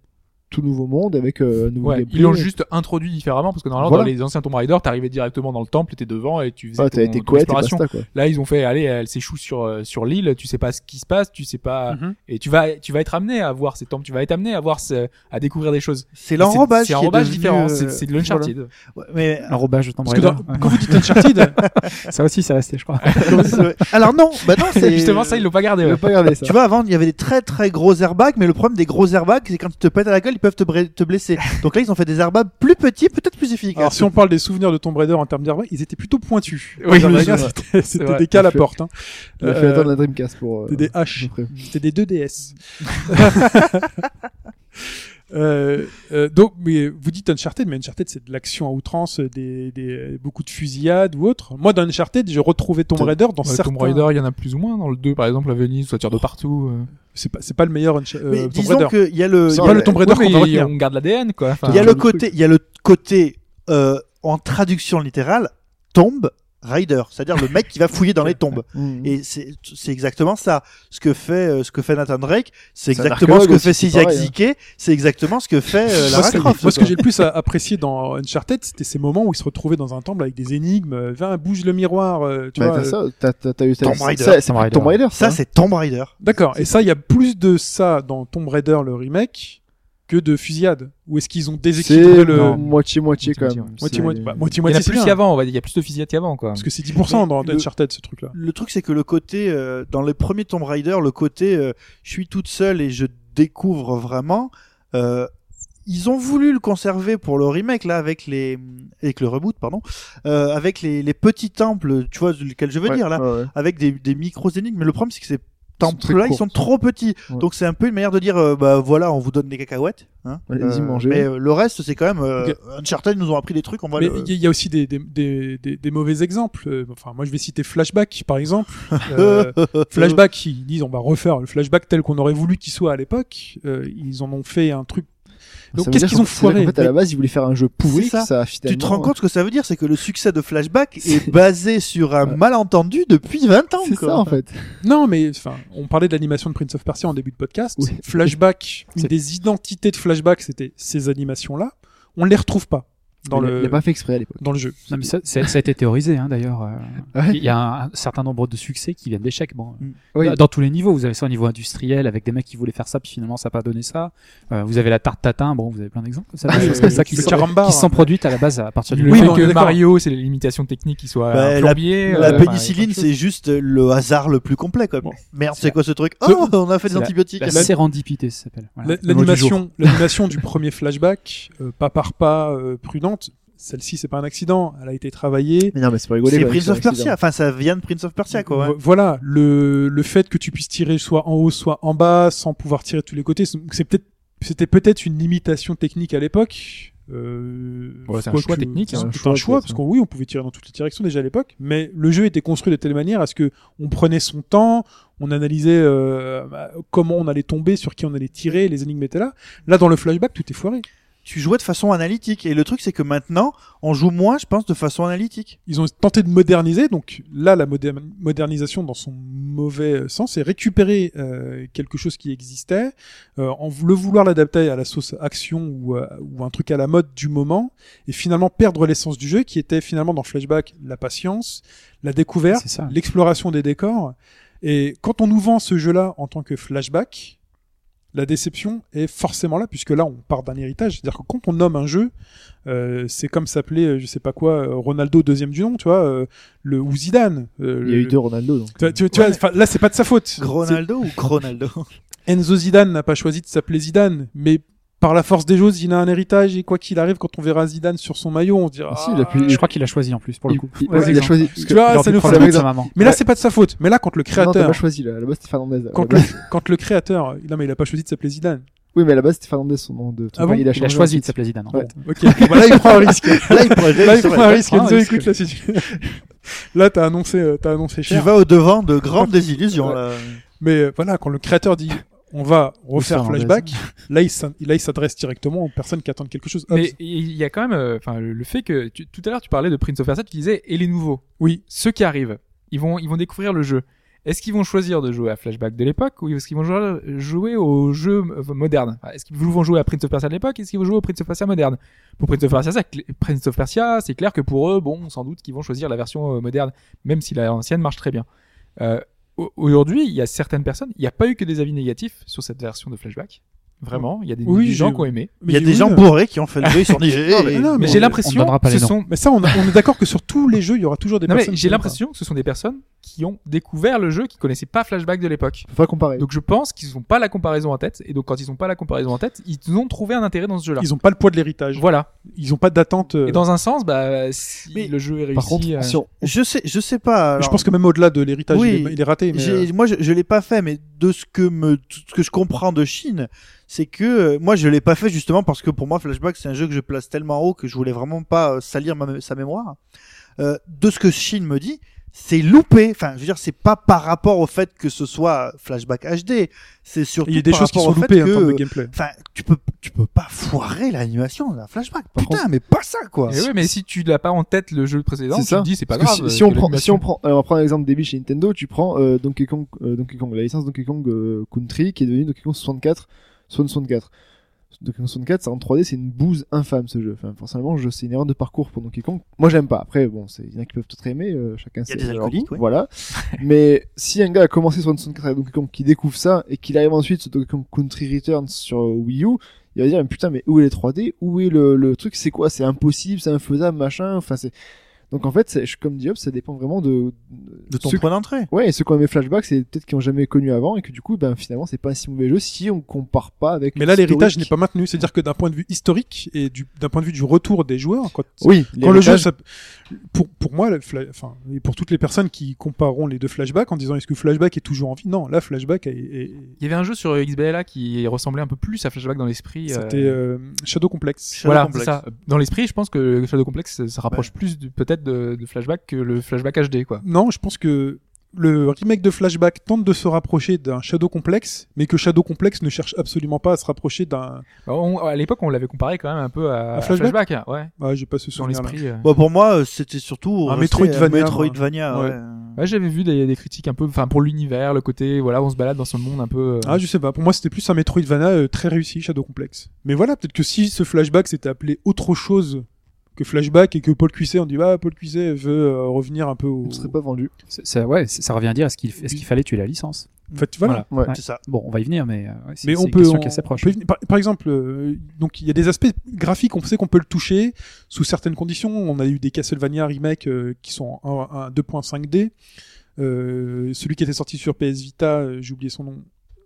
tout nouveau monde avec euh, un nouveau Ouais, gameplay. ils l'ont juste introduit différemment parce que normalement Voilà. dans les anciens Tomb Raider, t'arrivais directement dans le temple, t'étais devant et tu faisais Ouais, ton, été ton exploration. basta, quoi. Là, ils ont fait, allez, elle s'échoue sur euh, sur l'île, tu sais pas ce qui se passe, tu sais pas, Mhm. et tu vas tu vas être amené à voir ces temples, tu vas être amené à voir ce- à découvrir des choses. C'est l'enrobage C'est un différent, euh, c'est de l'Uncharted. ouais, mais L'enrobage de Tomb Parce que Raider. dans- quand vous dites Uncharted, Ça aussi, c'est resté, je crois. alors non, bah non, c'est Justement, ça ils l'ont pas gardé. Pas ça. Tu vois, avant, il y avait des très très gros airbags, mais le problème des gros airbags, c'est quand ils te pètent à la gueule, ils peuvent te, te blesser. Donc là, ils ont fait des airbags plus petits, peut-être plus efficaces. alors si on parle des souvenirs de Tomb Raider en termes d'airbag, ils étaient plutôt pointus. Oui, c'était des cas à la porte. Hein. Il a fait Euh, attendre la Dreamcast pour. euh, C'était des à H. C'était des 2DS. Euh, euh, donc, mais vous dites Uncharted, mais Uncharted c'est de l'action à outrance, des, des, beaucoup de fusillades ou autre. Moi, dans Uncharted, j'ai retrouvé Tomb Raider dans Ouais, certains. Tomb Raider, il y en a plus ou moins dans le 2 par exemple, à Venise, ça tire de partout. euh. C'est pas, c'est pas le meilleur Uncha- euh, mais Tomb disons Raider. qu'il y a le, C'est pas a le le- Tomb Raider Oui, qu'on on garde l'ADN quoi. Enfin, il y a le côté, il y a le côté euh, en traduction littérale, tombe Rider, c'est-à-dire le mec qui va fouiller dans les tombes. Mhm. Et c'est c'est exactement ça. Ce que fait euh, ce que fait Nathan Drake, c'est exactement ce que fait Sisiak pareil, hein. Zike, c'est exactement ce que fait euh, Moi, Lara ce que- Croft. moi, ce que j'ai le plus apprécié dans Uncharted, c'était ces moments où il se retrouvait dans un temple avec des énigmes. euh, Viens, bouge le miroir. euh, tu Bah, vois, t'as euh, ça, t'as, t'as, t'as eu Tomb ça- Raider. ça, c'est Tomb Raider. Ça, hein. c'est Tomb Raider. D'accord. Et ça, il y a plus de ça dans Tomb Raider le remake que de fusillade. Ou est-ce qu'ils ont déséquilibré C'est le moitié-moitié quand même. moitié C'est- moitié bah, moitié Il y en a moitié c'est plus qu'avant, on va dire, il y a plus de fusillade qu'avant quoi. Parce que c'est 10% dans Le- Uncharted ce truc-là. Le truc, c'est que le côté, euh, dans les premiers Tomb Raider, le côté, euh, je suis toute seule et je découvre vraiment, euh, ils ont voulu le conserver pour le remake, là, avec les, avec le reboot, pardon, euh, avec les, les petits temples, tu vois, lequel je veux Ouais, dire, là, ouais, ouais. avec des, des micros énigmes. Mais le problème, c'est que ces sont très temples-là, ils sont trop petits. Ouais. Donc c'est un peu une manière de dire, euh, bah voilà, on vous donne des cacahuètes. Hein, Allez-y, mangez. Mais euh, le reste, c'est quand même, euh, Ok. Uncharted nous ont appris des trucs, on va Mais le... il y, a- il y a aussi des, des, des, des, des mauvais exemples. Euh, Enfin, moi, je vais citer Flashback, par exemple. Euh, flashback, ils disent on va refaire le flashback tel qu'on aurait voulu qu'il soit à l'époque. Euh, ils en ont fait un truc. Donc, qu'est-ce qu'ils ont foiré qu'en fait, à la base, ils voulaient faire un jeu pourri, C'est ça. que ça a Tu finalement. te rends compte ce que ça veut dire C'est que le succès de Flashback est basé sur un Ouais. malentendu depuis 20 ans. C'est ça, en fait. Non, mais enfin, on parlait de l'animation de Prince of Persia en début de podcast. Oui. Flashback, une C'est- des identités de Flashback, c'était ces animations-là. On les retrouve pas dans il, a, le il a pas fait exprès à l'époque. dans le jeu. Non, mais ça, ça- a été théorisé hein, d'ailleurs. euh, Ouais. Il y a un, un certain nombre de succès qui viennent d'échecs. Bon, Oui. dans, dans tous les niveaux, vous avez ça au niveau industriel avec des mecs qui voulaient faire ça puis finalement ça n'a pas donné ça. Euh, vous avez la tarte tatin. Bon, vous avez plein d'exemples. Ça, comme ça qui sont, carambar. qui sont produites à la base à partir du Oui, fait que. Mario, c'est les limitations techniques qui soit Bah, la-. La euh, pénicilline, c'est juste le hasard le plus complet. Quoi. Bon. Merde, C'est la- quoi ce truc Oh, on a fait des c'est la- antibiotiques. La sérendipité, ça s'appelle. La-. L'animation, l'animation du premier flashback, pas par pas, euh, Celle-ci, c'est pas un accident. Elle a été travaillée. Mais non, mais c'est pas rigolé. C'est quoi, Prince of Persia. Enfin, ça vient de Prince of Persia, quoi. ouais. Voilà, le le fait que tu puisses tirer soit en haut, soit en bas, sans pouvoir tirer de tous les côtés, c'est peut-être c'était peut-être une limitation technique à l'époque. Euh, Ouais, c'est un choix technique, C'est hein. un Un choix, parce qu'on oui, on pouvait tirer dans toutes les directions déjà à l'époque, mais le jeu était construit de telle manière à ce que on prenait son temps, on analysait euh, bah, comment on allait tomber, sur qui on allait tirer, les énigmes étaient là. Là, dans le flashback, tout est foiré. Tu jouais de façon analytique. Et le truc, c'est que maintenant, on joue moins, je pense, de façon analytique. Ils ont tenté de moderniser, donc là, la moder- modernisation dans son mauvais sens, c'est récupérer euh, quelque chose qui existait, euh, en le vouloir l'adapter à la sauce action ou, euh, ou un truc à la mode du moment, et finalement perdre l'essence du jeu, qui était finalement dans Flashback la patience, la découverte, l'exploration des décors. Et quand on nous vend ce jeu-là en tant que Flashback, la déception est forcément là, puisque là, on part d'un héritage. C'est-à-dire que quand on nomme un jeu, euh, c'est comme s'appelait, euh, je sais pas quoi, euh, Ronaldo deuxième du nom, tu vois, euh, le ou Zidane. euh, Il y a eu deux Ronaldo. Donc. Tu, vois- tu vois, là, c'est pas de sa faute. Ronaldo ou Chronaldo C'est- Enzo Zidane n'a pas choisi de s'appeler Zidane, mais par la force des choses, il a un héritage et quoi qu'il arrive, quand on verra Zidane sur son maillot, on se dira. Ah, si, il a pu- Je crois qu'il a choisi en plus pour le coup. il- Ouais, il a choisi. parce que- Tu vois, ça nous fait la de sa maman. Mais là, c'est pas de sa faute. Mais là, quand le Non, créateur, pas choisi là. La c'était Fernandez. La quand, le, quand le créateur, non mais il a pas choisi de s'appeler Zidane. Oui, mais à la base, c'était Fernandez son nom de. Ah bon il a Il a changé choisi de s'appeler Zidane. en Ouais. fait. Ok, bah là il prend un risque. Là, il pourrait Là il prend un risque. prend un Enzo, risque. écoute là, si tu... là t'as annoncé, euh, t'as annoncé Tu vas au devant de grandes désillusions. Mais euh, voilà, quand le créateur dit on va refaire flashback, là il s'adresse directement aux personnes qui attendent quelque chose. Hop. Mais il y a quand même, euh, enfin, le le fait que tu- tout à l'heure tu parlais de Prince of Persia, tu disais et les nouveaux, Oui, ceux qui arrivent, ils vont, ils vont découvrir le jeu. Est-ce qu'ils vont choisir de jouer à Flashback de l'époque ou est-ce qu'ils vont jouer, jouer au jeu euh, moderne? Est-ce qu'ils vont jouer à Prince of Persia de l'époque? Est-ce qu'ils vont jouer au Prince of Persia moderne? Pour Prince of Persia, Prince of Persia, c'est clair que pour eux, bon, sans doute qu'ils vont choisir la version euh, moderne, même si la ancienne marche très bien. Euh, Aujourd'hui, il y a certaines personnes, il n'y a pas eu que des avis négatifs sur cette version de Flashback. Vraiment, il y a des, Oui, des gens qui ont aimé. Il y a des oui, gens euh, bourrés qui ont fait le jeu, ils sont dit Non, mais- non, Mais mais- j'ai on l'impression donnera pas que les ce noms. sont Mais ça, on, a- on est d'accord que sur tous les jeux, il y aura toujours des Non, personnes. j'ai l'impression que ce sont des personnes qui ont découvert le jeu, qui connaissaient pas Flashback de l'époque. Faut pas comparer. Donc je pense qu'ils n'ont pas la comparaison en tête, et donc quand ils n'ont pas la comparaison en tête, ils ont trouvé un intérêt dans ce jeu-là. Ils ont pas le poids de l'héritage. Voilà. Ils ont pas d'attente. euh, Et dans un sens, bah, si Mais- le jeu est réussi, Par contre, euh, si on- Je sais, je sais pas. je pense que même au-delà de l'héritage, Oui, il, est, il est raté. Mais, euh, moi, je, je l'ai pas fait, mais de ce que me, ce que je comprends de Chine, c'est que euh, moi, je l'ai pas fait justement parce que pour moi, Flashback, c'est un jeu que je place tellement haut que je voulais vraiment pas euh, salir ma sa mémoire. Euh, de ce que Chine me dit, c'est loupé. Enfin, je veux dire, c'est pas par rapport au fait que ce soit Flashback HD. C'est surtout il y a des par choses qui sont loupées en que, termes de gameplay. Enfin, tu peux, tu peux pas foirer l'animation d'un Flashback. Par Putain, contre- mais pas ça, quoi. et ouais, mais si tu l'as pas en tête le jeu précédent, C'est tu ça. te dis c'est pas Parce grave. si, si on prend, si on prend, alors on prend l'exemple débile chez Nintendo, tu prends euh, Donkey Kong, euh, Donkey Kong, la licence Donkey Kong euh, Country qui est devenu Donkey Kong 64, 64. Donkey Kong 64, c'est en 3D, c'est une bouse infâme ce jeu. Enfin, forcément, je, c'est une erreur de parcours pour Donkey Kong. Moi, j'aime pas. Après, bon, c'est, il y en a qui peuvent peut-être aimer, euh, chacun Il y a ses- alcooliques, ouais. Voilà. Mais si un gars a commencé sur une 64 avec Donkey Kong, qui découvre ça, et qu'il arrive ensuite sur Donkey Kong Country Returns sur euh, Wii U, il va dire, mais putain, mais où est les 3D? Où est le, le truc? C'est quoi? C'est impossible, c'est infaisable, machin. Enfin, c'est, donc en fait, c'est, je- comme dit Hop, ça dépend vraiment de, De ton ceux- point d'entrée. Ouais, et ceux qui ont aimé Flashback, c'est peut-être qui ont jamais connu avant et que du coup, ben finalement, c'est pas un si mauvais jeu si on compare pas avec. Mais là, l'héritage n'est pas maintenu. C'est-à-dire que d'un point de vue historique et du- d'un point de vue du retour des joueurs, quand, Oui, quand le jeu, ça- pour, pour moi, enfin, et pour toutes les personnes qui compareront les deux flashbacks en disant est-ce que Flashback est toujours en vie? Non, là, Flashback est, est- Il y avait un jeu sur XBLA qui ressemblait un peu plus à Flashback dans l'esprit. euh, c'était euh, Shadow Complex. Shadow voilà, Complex. c'est ça. Dans l'esprit, je pense que Shadow Complex ça rapproche plus du- de, de Flashback que le Flashback HD, quoi. Non, je pense que le remake de Flashback tente de se rapprocher d'un Shadow Complex, mais que Shadow Complex ne cherche absolument pas à se rapprocher d'un. Bah, à l'époque, on l'avait comparé quand même un peu à, À à Flashback Flashback, hein, ouais, Ah, j'ai pas ce dans souvenir. l'esprit. euh. Bon, pour moi, euh, c'était surtout Un resté Metroidvania, Metroidvania, ouais. ouais. Ouais, j'avais vu des, des critiques un peu, enfin pour l'univers, le côté, voilà, on se balade dans ce monde un peu. euh, Ah, je sais pas. Pour moi, c'était plus un Metroidvania euh, très réussi, Shadow Complex. Mais voilà, peut-être que si ce flashback s'était appelé autre chose que flashback et que Paul Cuisset, on dit bah Paul Cuisset veut euh, revenir un peu au. ne serait pas vendu. Ça, ouais, c'est- ça revient à dire est-ce qu'il est-ce qu'il fallait tuer la licence? En fait, voilà. Ouais. Ouais. C'est ça. Bon, on va y venir, mais euh, ouais, Mais on une peut, question on- qui est assez proche. on peut y venir. par, par exemple, euh, donc il y a des aspects graphiques, on sait qu'on peut le toucher sous certaines conditions. On a eu des Castlevania remake euh, qui sont en, en 2.5D. Euh, celui qui était sorti sur PS Vita, euh, j'ai oublié son nom.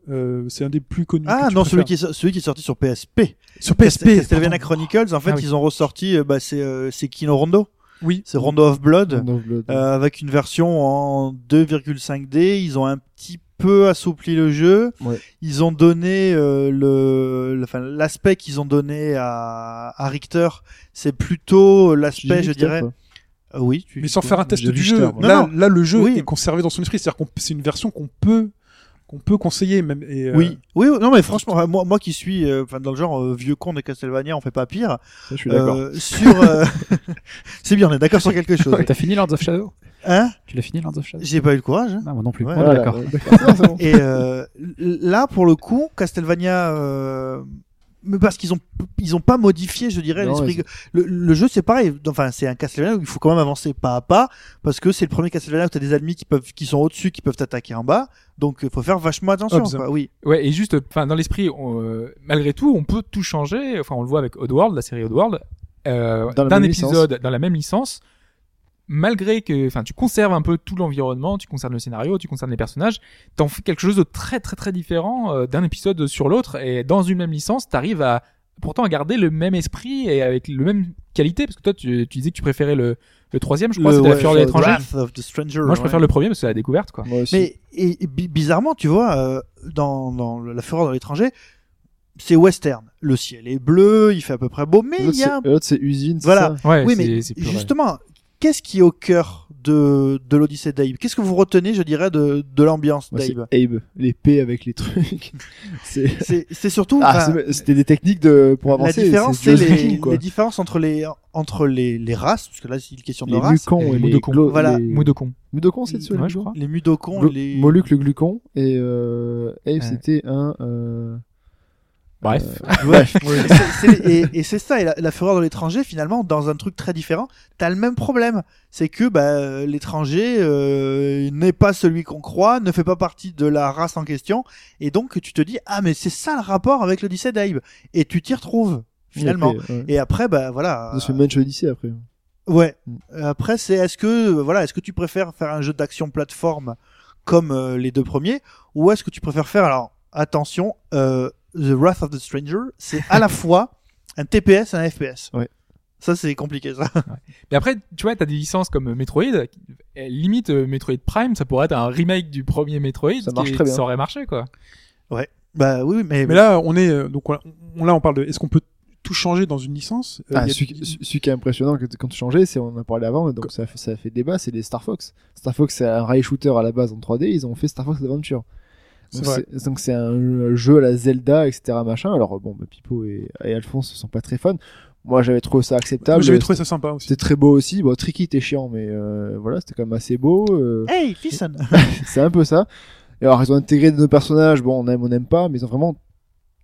Euh, c'est un des plus connus. Ah non, celui qui, est, so- celui qui est sorti sur PSP. sur PSP. Castlevania. Chronicles, en fait, Ah oui. ils ont ressorti, euh, bah, c'est, euh, c'est Kino Rondo? Oui. C'est Rondo of Blood. Dawn of Blood. euh, avec une version en 2,5D. Ils ont un petit peu assoupli le jeu. Ouais. Ils ont donné euh, le, le- enfin, l'aspect qu'ils ont donné à, à Richter, c'est plutôt l'aspect, je Richter, dirais. oui, tu Mais sans faire un test du jeu. Là, Non, non. là, le jeu Oui. est conservé dans son esprit. C'est-à-dire qu'on c'est une version qu'on peut qu'on peut conseiller même. Et, euh, Oui, oui, non mais franchement, moi, moi qui suis, euh, enfin dans le genre euh, vieux con de Castlevania, on fait pas pire. Ça, je suis d'accord. Euh, sur, euh, c'est bien, on est d'accord sur quelque chose. T'as fini Lords of Shadow? Hein? Tu l'as fini Lords of Shadow? J'ai pas eu le courage. hein. Non, moi non plus. Ouais, Voilà, d'accord. Et euh, là, pour le coup, Castlevania, euh, mais parce qu'ils ont ils ont pas modifié, je dirais, Non, l'esprit. Le, le jeu, c'est pareil. Enfin, c'est un Castlevania où il faut quand même avancer pas à pas parce que c'est le premier Castlevania où t'as des ennemis qui peuvent, qui sont au-dessus, qui peuvent t'attaquer en bas. Donc, il faut faire vachement attention. Quoi. Oui. Ouais, et juste, enfin, dans l'esprit, on, euh, malgré tout, on peut tout changer. Enfin, on le voit avec Oddworld, la série Oddworld, euh, d'un épisode dans la même licence. Malgré que, enfin, tu conserves un peu tout l'environnement, tu conserves le scénario, tu conserves les personnages, t'en fais quelque chose de très très très différent euh, d'un épisode sur l'autre. Et dans une même licence, t'arrives à pourtant à garder le même esprit et avec le même qualité. Parce que toi, tu, tu disais que tu préférais le, le troisième, je crois, Le- c'était la ouais, fureur de le l'étranger. Moi, je préfère ouais. le premier parce que c'est la découverte, quoi. Moi aussi. Mais et, et bi- bizarrement, tu vois, euh, dans, dans la fureur de l'étranger, c'est western. Le ciel est bleu, il fait à peu près beau, mais il y a l'autre, c'est usine. c'est Voilà. ça? Ouais, Oui, mais c'est plus vrai. justement, qu'est-ce qui est au cœur de, de l'Odyssée d'Abe Qu'est-ce que vous retenez, je dirais, de, de l'ambiance d'Abe Abe. L'épée avec les trucs. c'est. Surtout Ah, c'était des techniques de pour la avancer. différence, c'est les, les différences entre les entre les, les races, parce que là c'est une question de Les race. Et et les les Mudokons. Glo- Voilà. les- Moudokon. Mudokons, c'est dessus, Ouais, les je Mudokons crois. Les Mudokons, Glo- les Moluc le glucon et euh, Abe c'était un euh, Bref. Ouais. C'est- c'est- et et c'est ça, et la, la fureur de l'étranger, finalement, dans un truc très différent, t'as le même problème. C'est que bah, l'étranger euh, n'est pas celui qu'on croit, ne fait pas partie de la race en question, et donc tu te dis, ah mais c'est ça le rapport avec l'Odyssée d'Abe. Et tu t'y retrouves, finalement. épée, ouais. Et après, bah voilà. Ça se fait Manch Odyssey après. Ouais. Mm. Euh, Après, c'est est-ce que voilà, est-ce que tu préfères faire un jeu d'action plateforme comme euh, les deux premiers, ou est-ce que tu préfères faire alors attention, euh, The Wrath of the Stranger, c'est à la fois un TPS et un FPS. Ouais. Ça c'est compliqué ça. Mais après, tu vois, t'as des licences comme Metroid. eh, Limite, euh, Metroid Prime, ça pourrait être un remake du premier Metroid. Ça qui marche très bien. Ça aurait marché, quoi. bah oui, mais, Mais là, on est euh, donc on, on- là on parle de est-ce qu'on peut tout changer dans une licence? Euh, Ah, celui, qui- celui qui est impressionnant que- quand tu changeais, c'est on en a parlé avant, donc ça a fait, ça a fait débat, c'est les Star Fox. Star Fox c'est un rail shooter à la base en 3D, ils ont fait Star Fox Adventure. Donc c'est- un jeu à la Zelda, etc. machin. Alors bon, bah, Pipo et, et Alphonse sont pas très fans. Moi j'avais trouvé ça acceptable. J'avais trouvé ça sympa aussi. C'était très beau aussi. Bon, Tricky était chiant, mais euh, voilà, c'était quand même assez beau. euh, hey, listen. c'est un peu ça. Et alors ils ont intégré de nos personnages. Bon, on aime, on n'aime pas, mais ils ont vraiment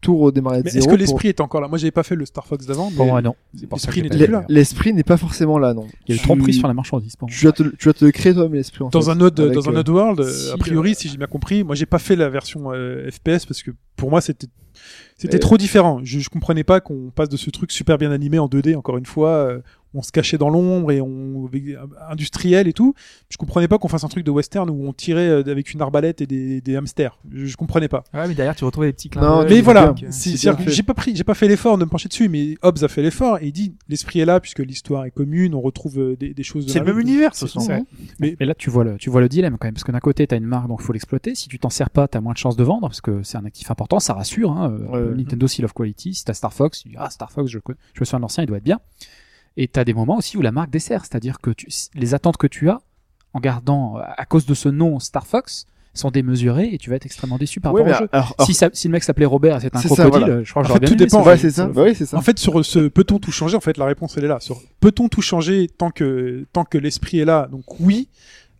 tout redémarré de Mais zéro. est-ce que pour- l'esprit est encore là? Moi, j'avais pas fait le Star Fox d'avant. Pour mais moi, non. L'esprit n'était pas là. L'esprit n'est pas forcément là, non. Il y a Tu- tromperie sur la marchandise. pour. Tu dois te, tu dois te le créer toi-même l'esprit en Dans fait. un autre, Avec, dans un euh, autre world, si, a priori, euh, si j'ai bien compris, moi j'ai pas fait la version euh, FPS parce que pour moi c'était c'était trop différent. Je, je comprenais pas qu'on passe de ce truc super bien animé en 2D encore une fois, euh, on se cachait dans l'ombre et on avec- industriel et tout. Je comprenais pas qu'on fasse un truc de western où on tirait euh, avec une arbalète et des, des hamsters. Je, je comprenais pas. Ouais, mais derrière, tu retrouves des petits clins Non, Mais voilà, j'ai pas pris, j'ai pas fait l'effort de me pencher dessus, mais Hobbes a fait l'effort et il dit l'esprit est là puisque l'histoire est commune, on retrouve euh, des, des choses. de C'est le même univers, façon. ça. Mais là, tu vois le, tu vois le dilemme quand même, parce que d'un côté, t'as une marque, donc faut l'exploiter. Si tu t'en sers pas, t'as moins de chances de vendre, parce que c'est un actif important, ça rassure. Hein. Euh. Nintendo Seal of Quality, si t'as Star Fox, tu dis ah Star Fox, je me suis un ancien, il doit être bien. Et t'as des moments aussi où la marque dessert, c'est-à-dire que tu, les attentes que tu as, en gardant euh, à cause de ce nom Star Fox, sont démesurées et tu vas être extrêmement déçu par rapport au jeu. alors- alors- Si, ça- si le mec s'appelait Robert et c'était un C'est ça, crocodile, voilà. je crois que En j'aurais fait, bien tout aimé. dépend, Ouais, c'est ça. Bah oui, ça. En fait, sur ce peut-on tout changer? En fait, la réponse elle est là. Sur peut-on tout changer tant que tant que l'esprit est là? Donc oui,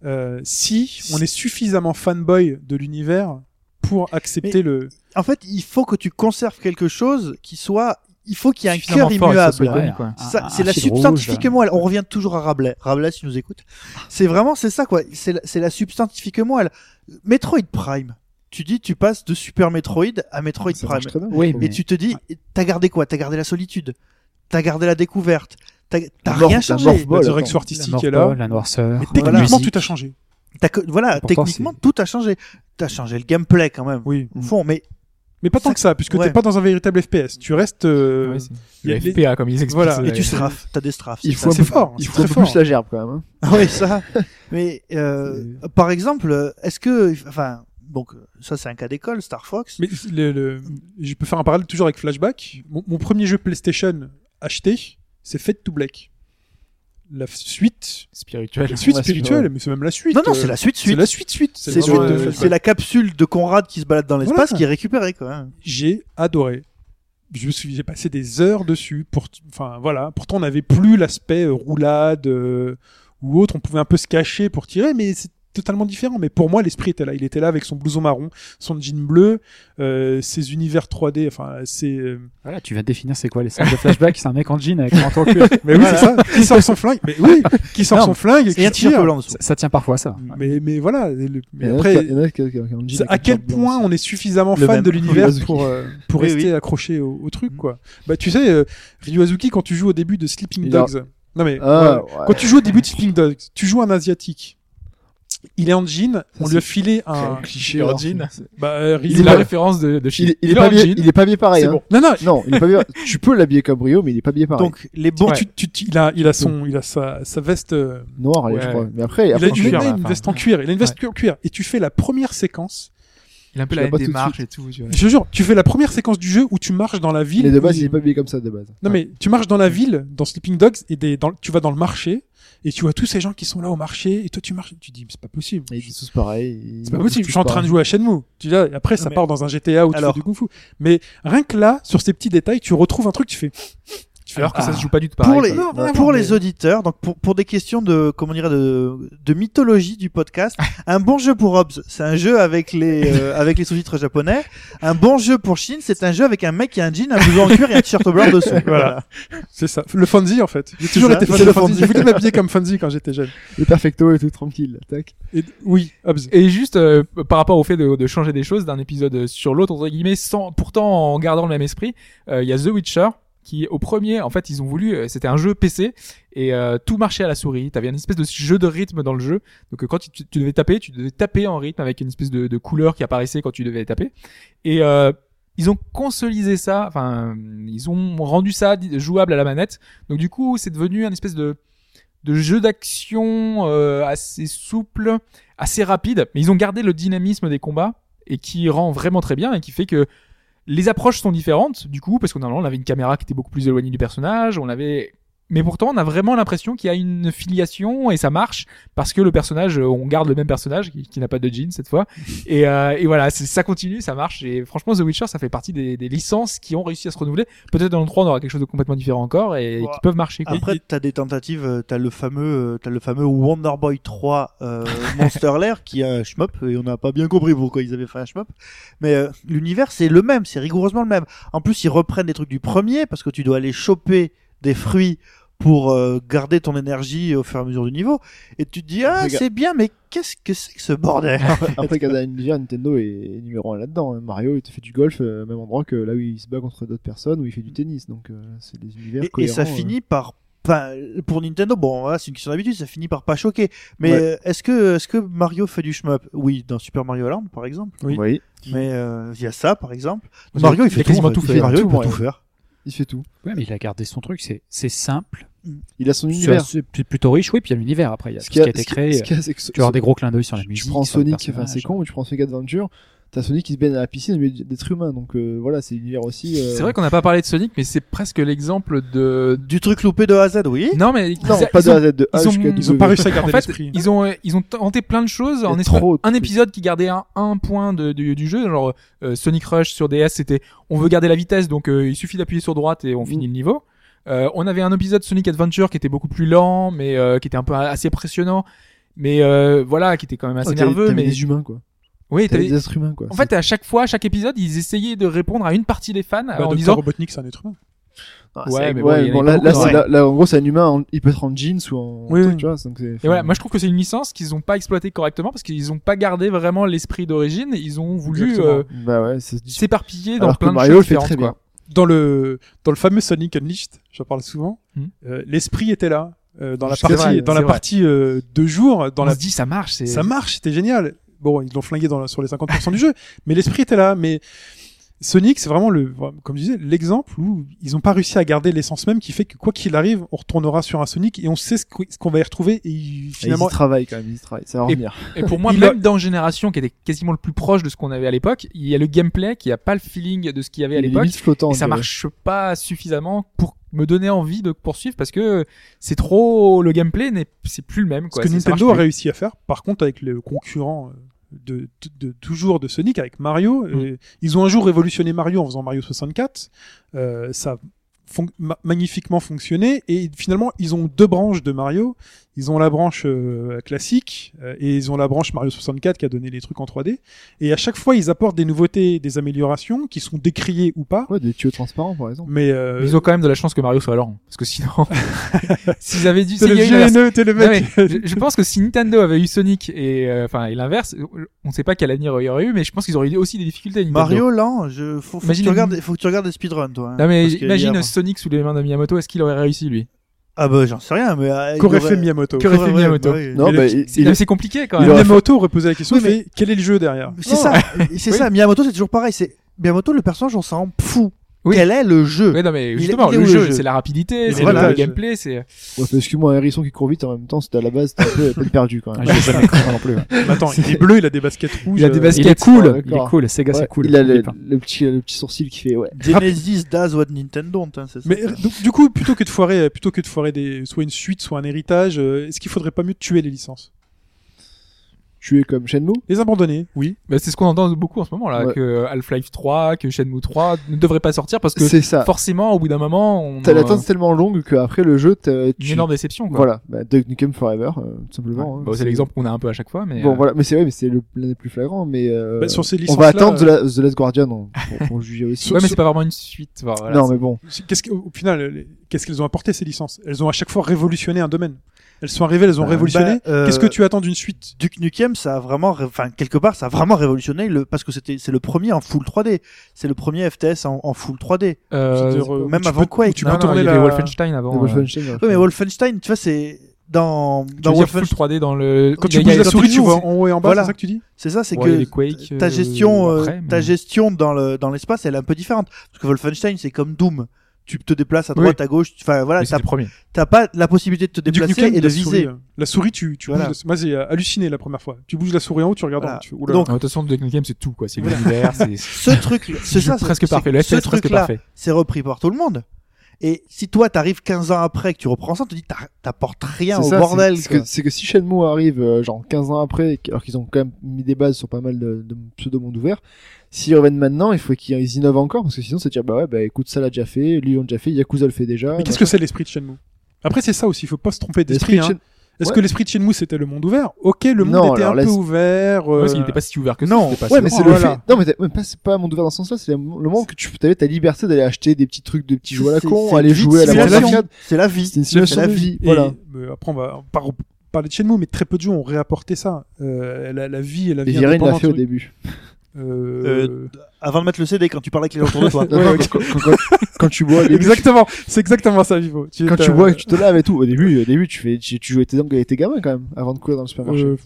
euh, si on est suffisamment fanboy de l'univers pour accepter Mais- le. En fait, il faut que tu conserves quelque chose qui soit. Il faut qu'il y ait un cœur immuable. quoi. C'est la fil substantifique rouge. moelle. On revient toujours à Rabelais. Rabelais, si tu nous écoutes. C'est vraiment, c'est ça, quoi. C'est la, la substantifique moelle. Metroid Prime. Tu dis, tu passes de Super Metroid à Metroid Ça Prime. bien. Oui, mais Et tu te dis, t'as gardé quoi? T'as gardé la solitude. T'as gardé la découverte. T'as t'as La rien la changé. la attends. direction la artistique est là. la noirceur, Mais la techniquement, tout a changé. Voilà, Pourtant, techniquement, tout a changé. T'as changé le gameplay quand même. Oui. Au fond, mais Mais pas tant que ça, puisque ouais. t'es pas dans un véritable FPS. Tu restes. euh, Ouais, c'est- il y a FPA, comme ils expliquent. Voilà. et tu strafes. T'as des strafes. Il c'est faut ça. un c'est fort, il c'est faut un peu plus fort. la gerbe quand même. hein. Oui, ça. Mais euh, par exemple, est-ce que, enfin, donc ça c'est un cas d'école, Star Fox. Mais le, le- je peux faire un parallèle toujours avec Flashback. Mon, mon premier jeu PlayStation acheté, c'est Fate to Black. La suite, Spirituel. la suite spirituelle, ouais. mais c'est même la suite. Non, non, euh, c'est la suite C'est suite. la suite suite. C'est la c'est Flashback. la capsule de Conrad qui se balade dans l'espace Voilà. qui est récupérée quoi. hein. J'ai adoré. Je me souviens, j'ai passé des heures dessus. Pour, enfin voilà. Pourtant, on n'avait plus l'aspect euh, roulade euh, ou autre. On pouvait un peu se cacher pour tirer, mais c'était totalement différent. Mais pour moi, l'esprit était là. Il était là avec son blouson marron, son jean bleu, euh, ses univers 3D. Enfin, c'est. euh, Voilà, tu de définir c'est quoi les scènes de flashback, c'est un mec en jean avec un cuir. Mais oui, c'est ça. Qui sort son flingue Mais oui, qui sort Non, son flingue et qui tire. blanc dessous. Ça, ça tient parfois ça. Mais mais voilà. le- mais après, qui- il y en a qui- qui- qui ont un jean c'est avec à une quel blanche. point on est suffisamment Le fan même. de l'univers Ryuazuki. pour euh, pour Oui, rester oui. accroché au, au truc Mm. quoi. Bah tu sais, euh, Ryuazuki quand tu joues au début de Sleeping Il a- Dogs. Non mais Ah, ouais, ouais. quand tu joues au début de Sleeping Dogs, tu joues un asiatique. Il est en jean, on lui a filé un. cliché. Il est en jean. c'est- Bah, euh, Ryu- C'est la référence de, de. Il, est- il est pas il est pas habillé pareil. Hein. bon. Non non. Non, il est pas habillé. tu peux l'habiller comme Rio, mais il est pas habillé pareil. Donc, les bons. Tu, tu, tu- il a, il a son, il a sa, sa veste. euh, Noir, allez, Ouais. je crois. Mais après, il a après tu cuir, il a là, une enfin, veste en cuir. Il a une veste en cuir. Et tu fais la première séquence. Il a un peu Je la tout et tout. tu vois. Je te jure, tu fais la première séquence du jeu où tu marches dans la ville. Mais de base, il est pas habillé comme ça, de base. Non mais tu marches dans la ville, dans Sleeping Dogs, et des, dans, tu vas dans le marché, et tu vois tous ces gens qui sont là au marché, et toi tu marches, et tu dis, mais c'est pas possible. Et ils disent tous pareil. C'est pas possible, je suis en train de jouer à Shenmue. Tu dis, là, et après ça mais- part dans un GTA où tu Alors- fais du kung fu. Mais rien que là, sur ces petits détails, tu retrouves un truc, tu fais, tu fais, Alors que ça ah. se joue pas du tout pareil. pour les, Non, non, pour non, les mais- auditeurs, donc pour, pour des questions de, comment dirait, de, de mythologie du podcast, un bon jeu pour Hobbs, c'est un jeu avec les, euh, avec les sous-titres japonais. Un bon jeu pour Shin, c'est un jeu avec un mec qui a un jean, un blouson en cuir et un t-shirt blanc dessous. Voilà. C'est ça. Le Fonzie, en fait. J'ai toujours ça, été fan de Fonzie. Je voulais m'habiller comme Fonzie quand j'étais jeune. Le perfecto et tout tranquille. Tac. Et, oui, Hobbs. Et juste euh, par rapport au fait de, de changer des choses d'un épisode sur l'autre entre guillemets, sans pourtant en gardant le même esprit, euh, il y a The Witcher qui au premier, en fait, ils ont voulu, euh, c'était un jeu PC et euh, tout marchait à la souris. T'avais une espèce de jeu de rythme dans le jeu. Donc euh, quand tu, tu devais taper, tu devais taper en rythme avec une espèce de, de couleur qui apparaissait quand tu devais taper. Et euh, ils ont consolidé ça, enfin ils ont rendu ça jouable à la manette. Donc du coup, c'est devenu un espèce de de jeu d'action euh, assez souple, assez rapide, mais ils ont gardé le dynamisme des combats et qui rend vraiment très bien et qui fait que les approches sont différentes du coup parce qu'on on avait une caméra qui était beaucoup plus éloignée du personnage, on avait mais pourtant on a vraiment l'impression qu'il y a une filiation et ça marche parce que le personnage euh, on garde le même personnage qui, qui n'a pas de jean cette fois et, euh, et voilà ça continue ça marche et franchement The Witcher ça fait partie des, des licences qui ont réussi à se renouveler peut-être dans le 3 on aura quelque chose de complètement différent encore et Ouais. qui peuvent marcher quoi. Après, t'as des tentatives, euh, t'as le fameux, euh, t'as le fameux Wonder Boy 3 euh, Monster Lair qui a un shmup et on n'a pas bien compris pourquoi ils avaient fait un shmup. Mais euh, l'univers c'est le même, c'est rigoureusement le même. En plus, ils reprennent des trucs du premier parce que tu dois aller choper des fruits pour euh, garder ton énergie au fur et à mesure du niveau. Et tu te dis ah c'est bien, mais qu'est-ce que c'est que ce bordel Après, quand l'univers Nintendo est numéro 1 là-dedans. hein. Mario, il te fait du golf euh, au même endroit que là où il se bat contre d'autres personnes, où il fait du tennis. Donc, euh, c'est des univers et, et cohérents. ça euh. finit par Enfin, pour Nintendo, bon, voilà, c'est une question d'habitude, ça finit par pas choquer. Mais Ouais. euh, est-ce que, est-ce que Mario fait du shmup? Oui, dans Super Mario Land, par exemple. Oui. Oui, Mais euh, il y a ça, par exemple. Mario, il fait il a quasiment tout. fait. il peut ouais. tout faire. Il fait tout. Ouais, mais il a gardé son truc, c'est simple, Il a son univers. c'est plutôt riche, oui, puis il y a l'univers après, il y a Ce qui a été créé. Tu vas avoir des gros clins d'œil sur la musique. Tu prends Sonic, enfin c'est con, mais tu prends Sonic Adventure, t'as Sonic qui se baigne à la piscine au milieu d'êtres humains, donc euh, voilà, c'est l'univers aussi. euh, C'est vrai qu'on n'a pas parlé de Sonic, mais c'est presque l'exemple de. Du truc loupé de A à Z, oui. Non, mais Non, ils, pas ils de ont- A à Z, de A ils ont- jusqu'à Ils ont pas réussi à En garder fait, l'esprit. ils ont ils ont tenté plein de choses en trop de un épisode qui gardait un, un point de, du, du jeu, genre euh, Sonic Rush sur DS, c'était on veut garder la vitesse, donc euh, il suffit d'appuyer sur droite et on finit le niveau. Euh, on avait un épisode Sonic Adventure qui était beaucoup plus lent, mais euh, qui était un peu assez impressionnant, mais euh, voilà, qui était quand même assez Oh, nerveux. Mais des humains quoi. Oui, T'avais des êtres humains quoi. en fait, à chaque fois, à chaque épisode, ils essayaient de répondre à une partie des fans Bah, en Dr. disant Robotnik, c'est un être humain. Ah, Ouais, mais bon, a bon, eu là, là, en gros, c'est un humain, en- il peut être en jeans ou en Oui, truc, oui. tu vois. Donc Et voilà, moi je trouve que c'est une licence qu'ils ont pas exploité correctement parce qu'ils ont pas gardé vraiment l'esprit d'origine. Ils ont voulu euh, Bah ouais, s'éparpiller dans Alors que plein de Mario choses le fait très bien. quoi. Dans le, dans le fameux Sonic Unleashed, j'en parle souvent, Hmm. euh, l'esprit était là. Euh, dans la partie, vrai, dans la vrai. partie euh, de jour, dans On la se dit ça marche, c'est ça marche, c'était génial. Bon, ils l'ont flingué dans, la- sur les 50% du jeu, mais l'esprit était là. Mais Sonic, c'est vraiment le, comme je disais, l'exemple où ils ont pas réussi à garder l'essence même qui fait que quoi qu'il arrive, on retournera sur un Sonic et on sait ce qu- ce qu'on va y retrouver et il- Et finalement. Ils travaillent quand même, ils travaillent. Ça va revenir. Et pour moi, même dans Génération, qui était quasiment le plus proche de ce qu'on avait à l'époque, il y a le gameplay qui a pas le feeling de ce qu'il y avait à Il est l'époque. Et ça marche pas suffisamment pour me donner envie de poursuivre parce que c'est trop le gameplay n'est c'est plus le même quoi. ce que Nintendo a réussi à faire, par contre, avec le concurrent euh, de, de, de toujours de Sonic, avec Mario, Mm. ils ont un jour révolutionné Mario en faisant Mario 64. Euh, ça a fon- ma- magnifiquement fonctionné et finalement ils ont deux branches de Mario ils ont la branche euh, classique euh, et ils ont la branche Mario 64 qui a donné les trucs en 3D. Et à chaque fois, ils apportent des nouveautés, des améliorations qui sont décriées ou pas. Ouais, des tuyaux transparents par exemple. Mais euh, Mais Ils ont quand même de la chance que Mario soit lent. Parce que sinon, s'ils avaient dû, le t'es le Non, mec. mais je, je pense que si Nintendo avait eu Sonic et euh, enfin et l'inverse, on sait pas quel avenir il y aurait eu, mais je pense qu'ils auraient eu aussi des difficultés. Nintendo. Mario, lent, je, faut, faut, que Imagine tu regardes, faut que tu regardes des speedruns, toi. hein, Non mais a- imagine Sonic sous les mains de Miyamoto, est-ce qu'il aurait réussi lui? Ah bah, j'en sais rien, mais. euh, il Qu'aurait aurait- fait Miyamoto Qu'aurait fait Miyamoto ouais, Non, Mais bah, le- il, C'est il- c'est compliqué quand même. aurait Miyamoto aurait posé la question, Oui, mais- fait, quel est le jeu derrière? C'est Non. ça, c'est Oui. ça. Miyamoto, c'est toujours pareil. C'est Miyamoto, le personnage, on s'en fout. Oui. Quel est le jeu Ouais, non mais Il- justement il est le jeu, jeu c'est la rapidité, c'est est le gameplay, c'est ouais, parce que moi, un hérisson qui court vite en même temps, c'était à la base, c'était un peu, un peu perdu quand même. Ah, je l'ai jamais cru, moi non plus. Mais Attends, il est bleu, il a des baskets rouges. Il a des euh, baskets. Il est cool, Ouais, il est cool, Sega Ouais, c'est cool. Il a le, le petit, le petit sourcil qui fait, ouais. Genesis does what Nintendo, hein, c'est ça. Mais euh, donc, du coup, plutôt que de foirer, euh, plutôt que de foirer des, soit une suite, soit un héritage, euh, est-ce qu'il faudrait pas mieux tuer les licences? Tu es comme Shenmue. Les abandonner, oui. bah, c'est ce qu'on entend beaucoup en ce moment là, Ouais. que Half-Life 3, que Shenmue 3 ne devrait pas sortir parce que ça. forcément au bout d'un moment on T'as a l'attente tellement longue qu'après le jeu, t'as- une tu... énorme déception quoi. Voilà, bah, Duck Nukem Forever, euh, tout simplement. Ouais. hein. C'est l'exemple qu'on a un peu à chaque fois mais Bon euh, voilà, mais c'est vrai, mais c'est le l'un des plus flagrants. Mais euh, Bah, sur ces on licences-là, va attendre The, euh, La- The Last Guardian hein, pour, pour juger aussi. Ouais, mais c'est pas vraiment une suite. enfin, voilà, non, mais bon. Qu'est-ce que- au final, qu'est-ce qu'elles ont apporté ces licences? Elles ont à chaque fois révolutionné un domaine. Elles sont arrivées, elles ont Bah, révolutionné. bah, euh, Qu'est-ce que tu attends d'une suite? Duke Nukem, ça a vraiment, enfin quelque part, ça a vraiment révolutionné le parce que c'était, c'est le premier en full 3D. C'est le premier FPS en, en full 3D. Euh, euh, même avant peux- Quake, Tu non, peux non, tourner la... Wolfenstein avant. Euh, Wolfenstein, ouais. Oui, mais Wolfenstein, tu vois, c'est dans tu dans veux dire full Wolfenstein, 3D dans le Quand tu bouges la souris, tu vois en haut et en bas, Voilà. c'est ça que tu dis? C'est ça, c'est Ouais, que Quake, ta euh, gestion, euh, après, ta gestion dans le dans l'espace, elle est un peu différente. Parce que Wolfenstein, c'est comme Doom. Tu te déplaces à Oui. droite, à gauche. Enfin voilà, t'as c'était le premier. t'as pas la possibilité de te Duke déplacer Nukem, et de la viser. La souris, tu, tu Voilà. bouges. la- Moi, j'ai euh, halluciné la première fois. Tu bouges la souris en haut, tu regardes en Voilà. haut. Tu oula. Donc, toute façon, Duke Nukem c'est tout quoi, c'est l'univers, c'est Ce truc, c'est ça, c'est- presque parfait. Le Ce truc-là, parfait. c'est repris par tout le monde. Et si toi t'arrives 15 ans après que tu reprends ça, tu te dis t'apportes rien au ça, bordel. c'est- que, c'est que si Shenmue arrive euh, genre 15 ans après, alors qu'ils ont quand même mis des bases sur pas mal de, de pseudo-mondes ouverts, s'ils reviennent maintenant, il faut qu'ils innovent encore parce que sinon c'est dire bah ouais bah écoute ça l'a déjà fait, lui l'ont déjà fait, Yakuza le fait déjà. Mais qu'est-ce que c'est l'esprit de Shenmue? Après, c'est ça aussi. Il faut pas se tromper d'esprit. L'esprit de Hein. Est-ce Ouais. que l'esprit de Shenmue c'était le monde ouvert Ok, le monde Non, était alors un peu ouvert. euh, Parce qu'il était pas si ouvert que ça. Non. pas Ouais, mais c'est le voilà. fait. Non, mais, t'as- mais pas, c'est pas un monde ouvert dans ce sens-là, c'est le monde que tu avais ta liberté d'aller acheter des petits trucs, de petits jeux à la con, aller jouer à la. C'est la vie. C'est la de vie. Voilà. après, on va par- parler de Shenmue, mais très peu de jeux ont réapporté ça. Euh, la, la vie et la Et vie Viren l'a indépendante, fait au début. Euh, Avant de mettre le CD, quand tu parlais avec les gens autour de toi. Quand, quand- quand- quand tu bois, exactement, c'est exactement ça, Vivo. Tu, quand tu bois et que tu te laves et tout, au début, au début, tu fais, tu, tu jouais tes avec tes gamins quand même, avant de courir dans le supermarché. euh,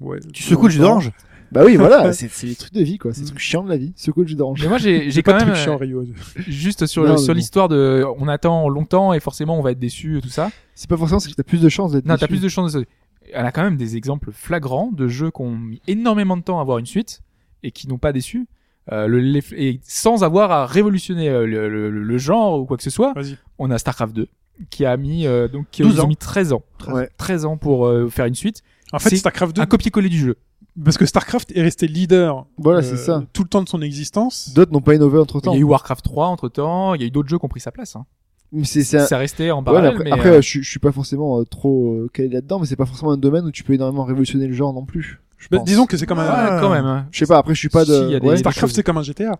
ouais. Tu secoues le jus d'orange. Bah oui, voilà, c'est des trucs de vie, quoi. C'est des trucs chiants de la vie. Secouer le jus d'orange. Mais moi j'ai quand pas même truc chiant, euh, Rio. juste sur Non, le- mais sur bon. l'histoire de on attend longtemps et forcément on va être déçu et tout ça. C'est pas forcément, c'est que t'as plus de chances d'être Non, t'as déçu. plus de chances de Elle a quand même des exemples flagrants de jeux qui ont mis énormément de temps à avoir une suite et qui n'ont pas déçu. Euh, le, les- et sans avoir à révolutionner euh, le, le- le- genre ou quoi que ce soit, on a StarCraft 2 qui a mis euh, donc qui 12 ils ont ans. mis 13 ans. Ouais. 13 ans pour euh, faire une suite. En fait, C'est StarCraft 2, Un copier-coller du jeu. parce que StarCraft est resté leader Voilà, euh, c'est ça. tout le temps de son existence. D'autres n'ont pas innové entre Il temps. y a eu Warcraft 3 entre temps, il y a eu d'autres jeux qui ont pris sa place. Hein. Mais c'est, un- Ça restait en Ouais, parallèle. après, mais, après, euh, je, je suis pas forcément euh, trop euh, calé là-dedans, mais c'est pas forcément un domaine où tu peux énormément révolutionner le genre non plus. Je Bah, pense. disons que c'est comme un. ouais, quand même. hein. Je sais pas, après, je suis pas Si, de. il y a des- ouais. StarCraft, choses. c'est comme un GTA.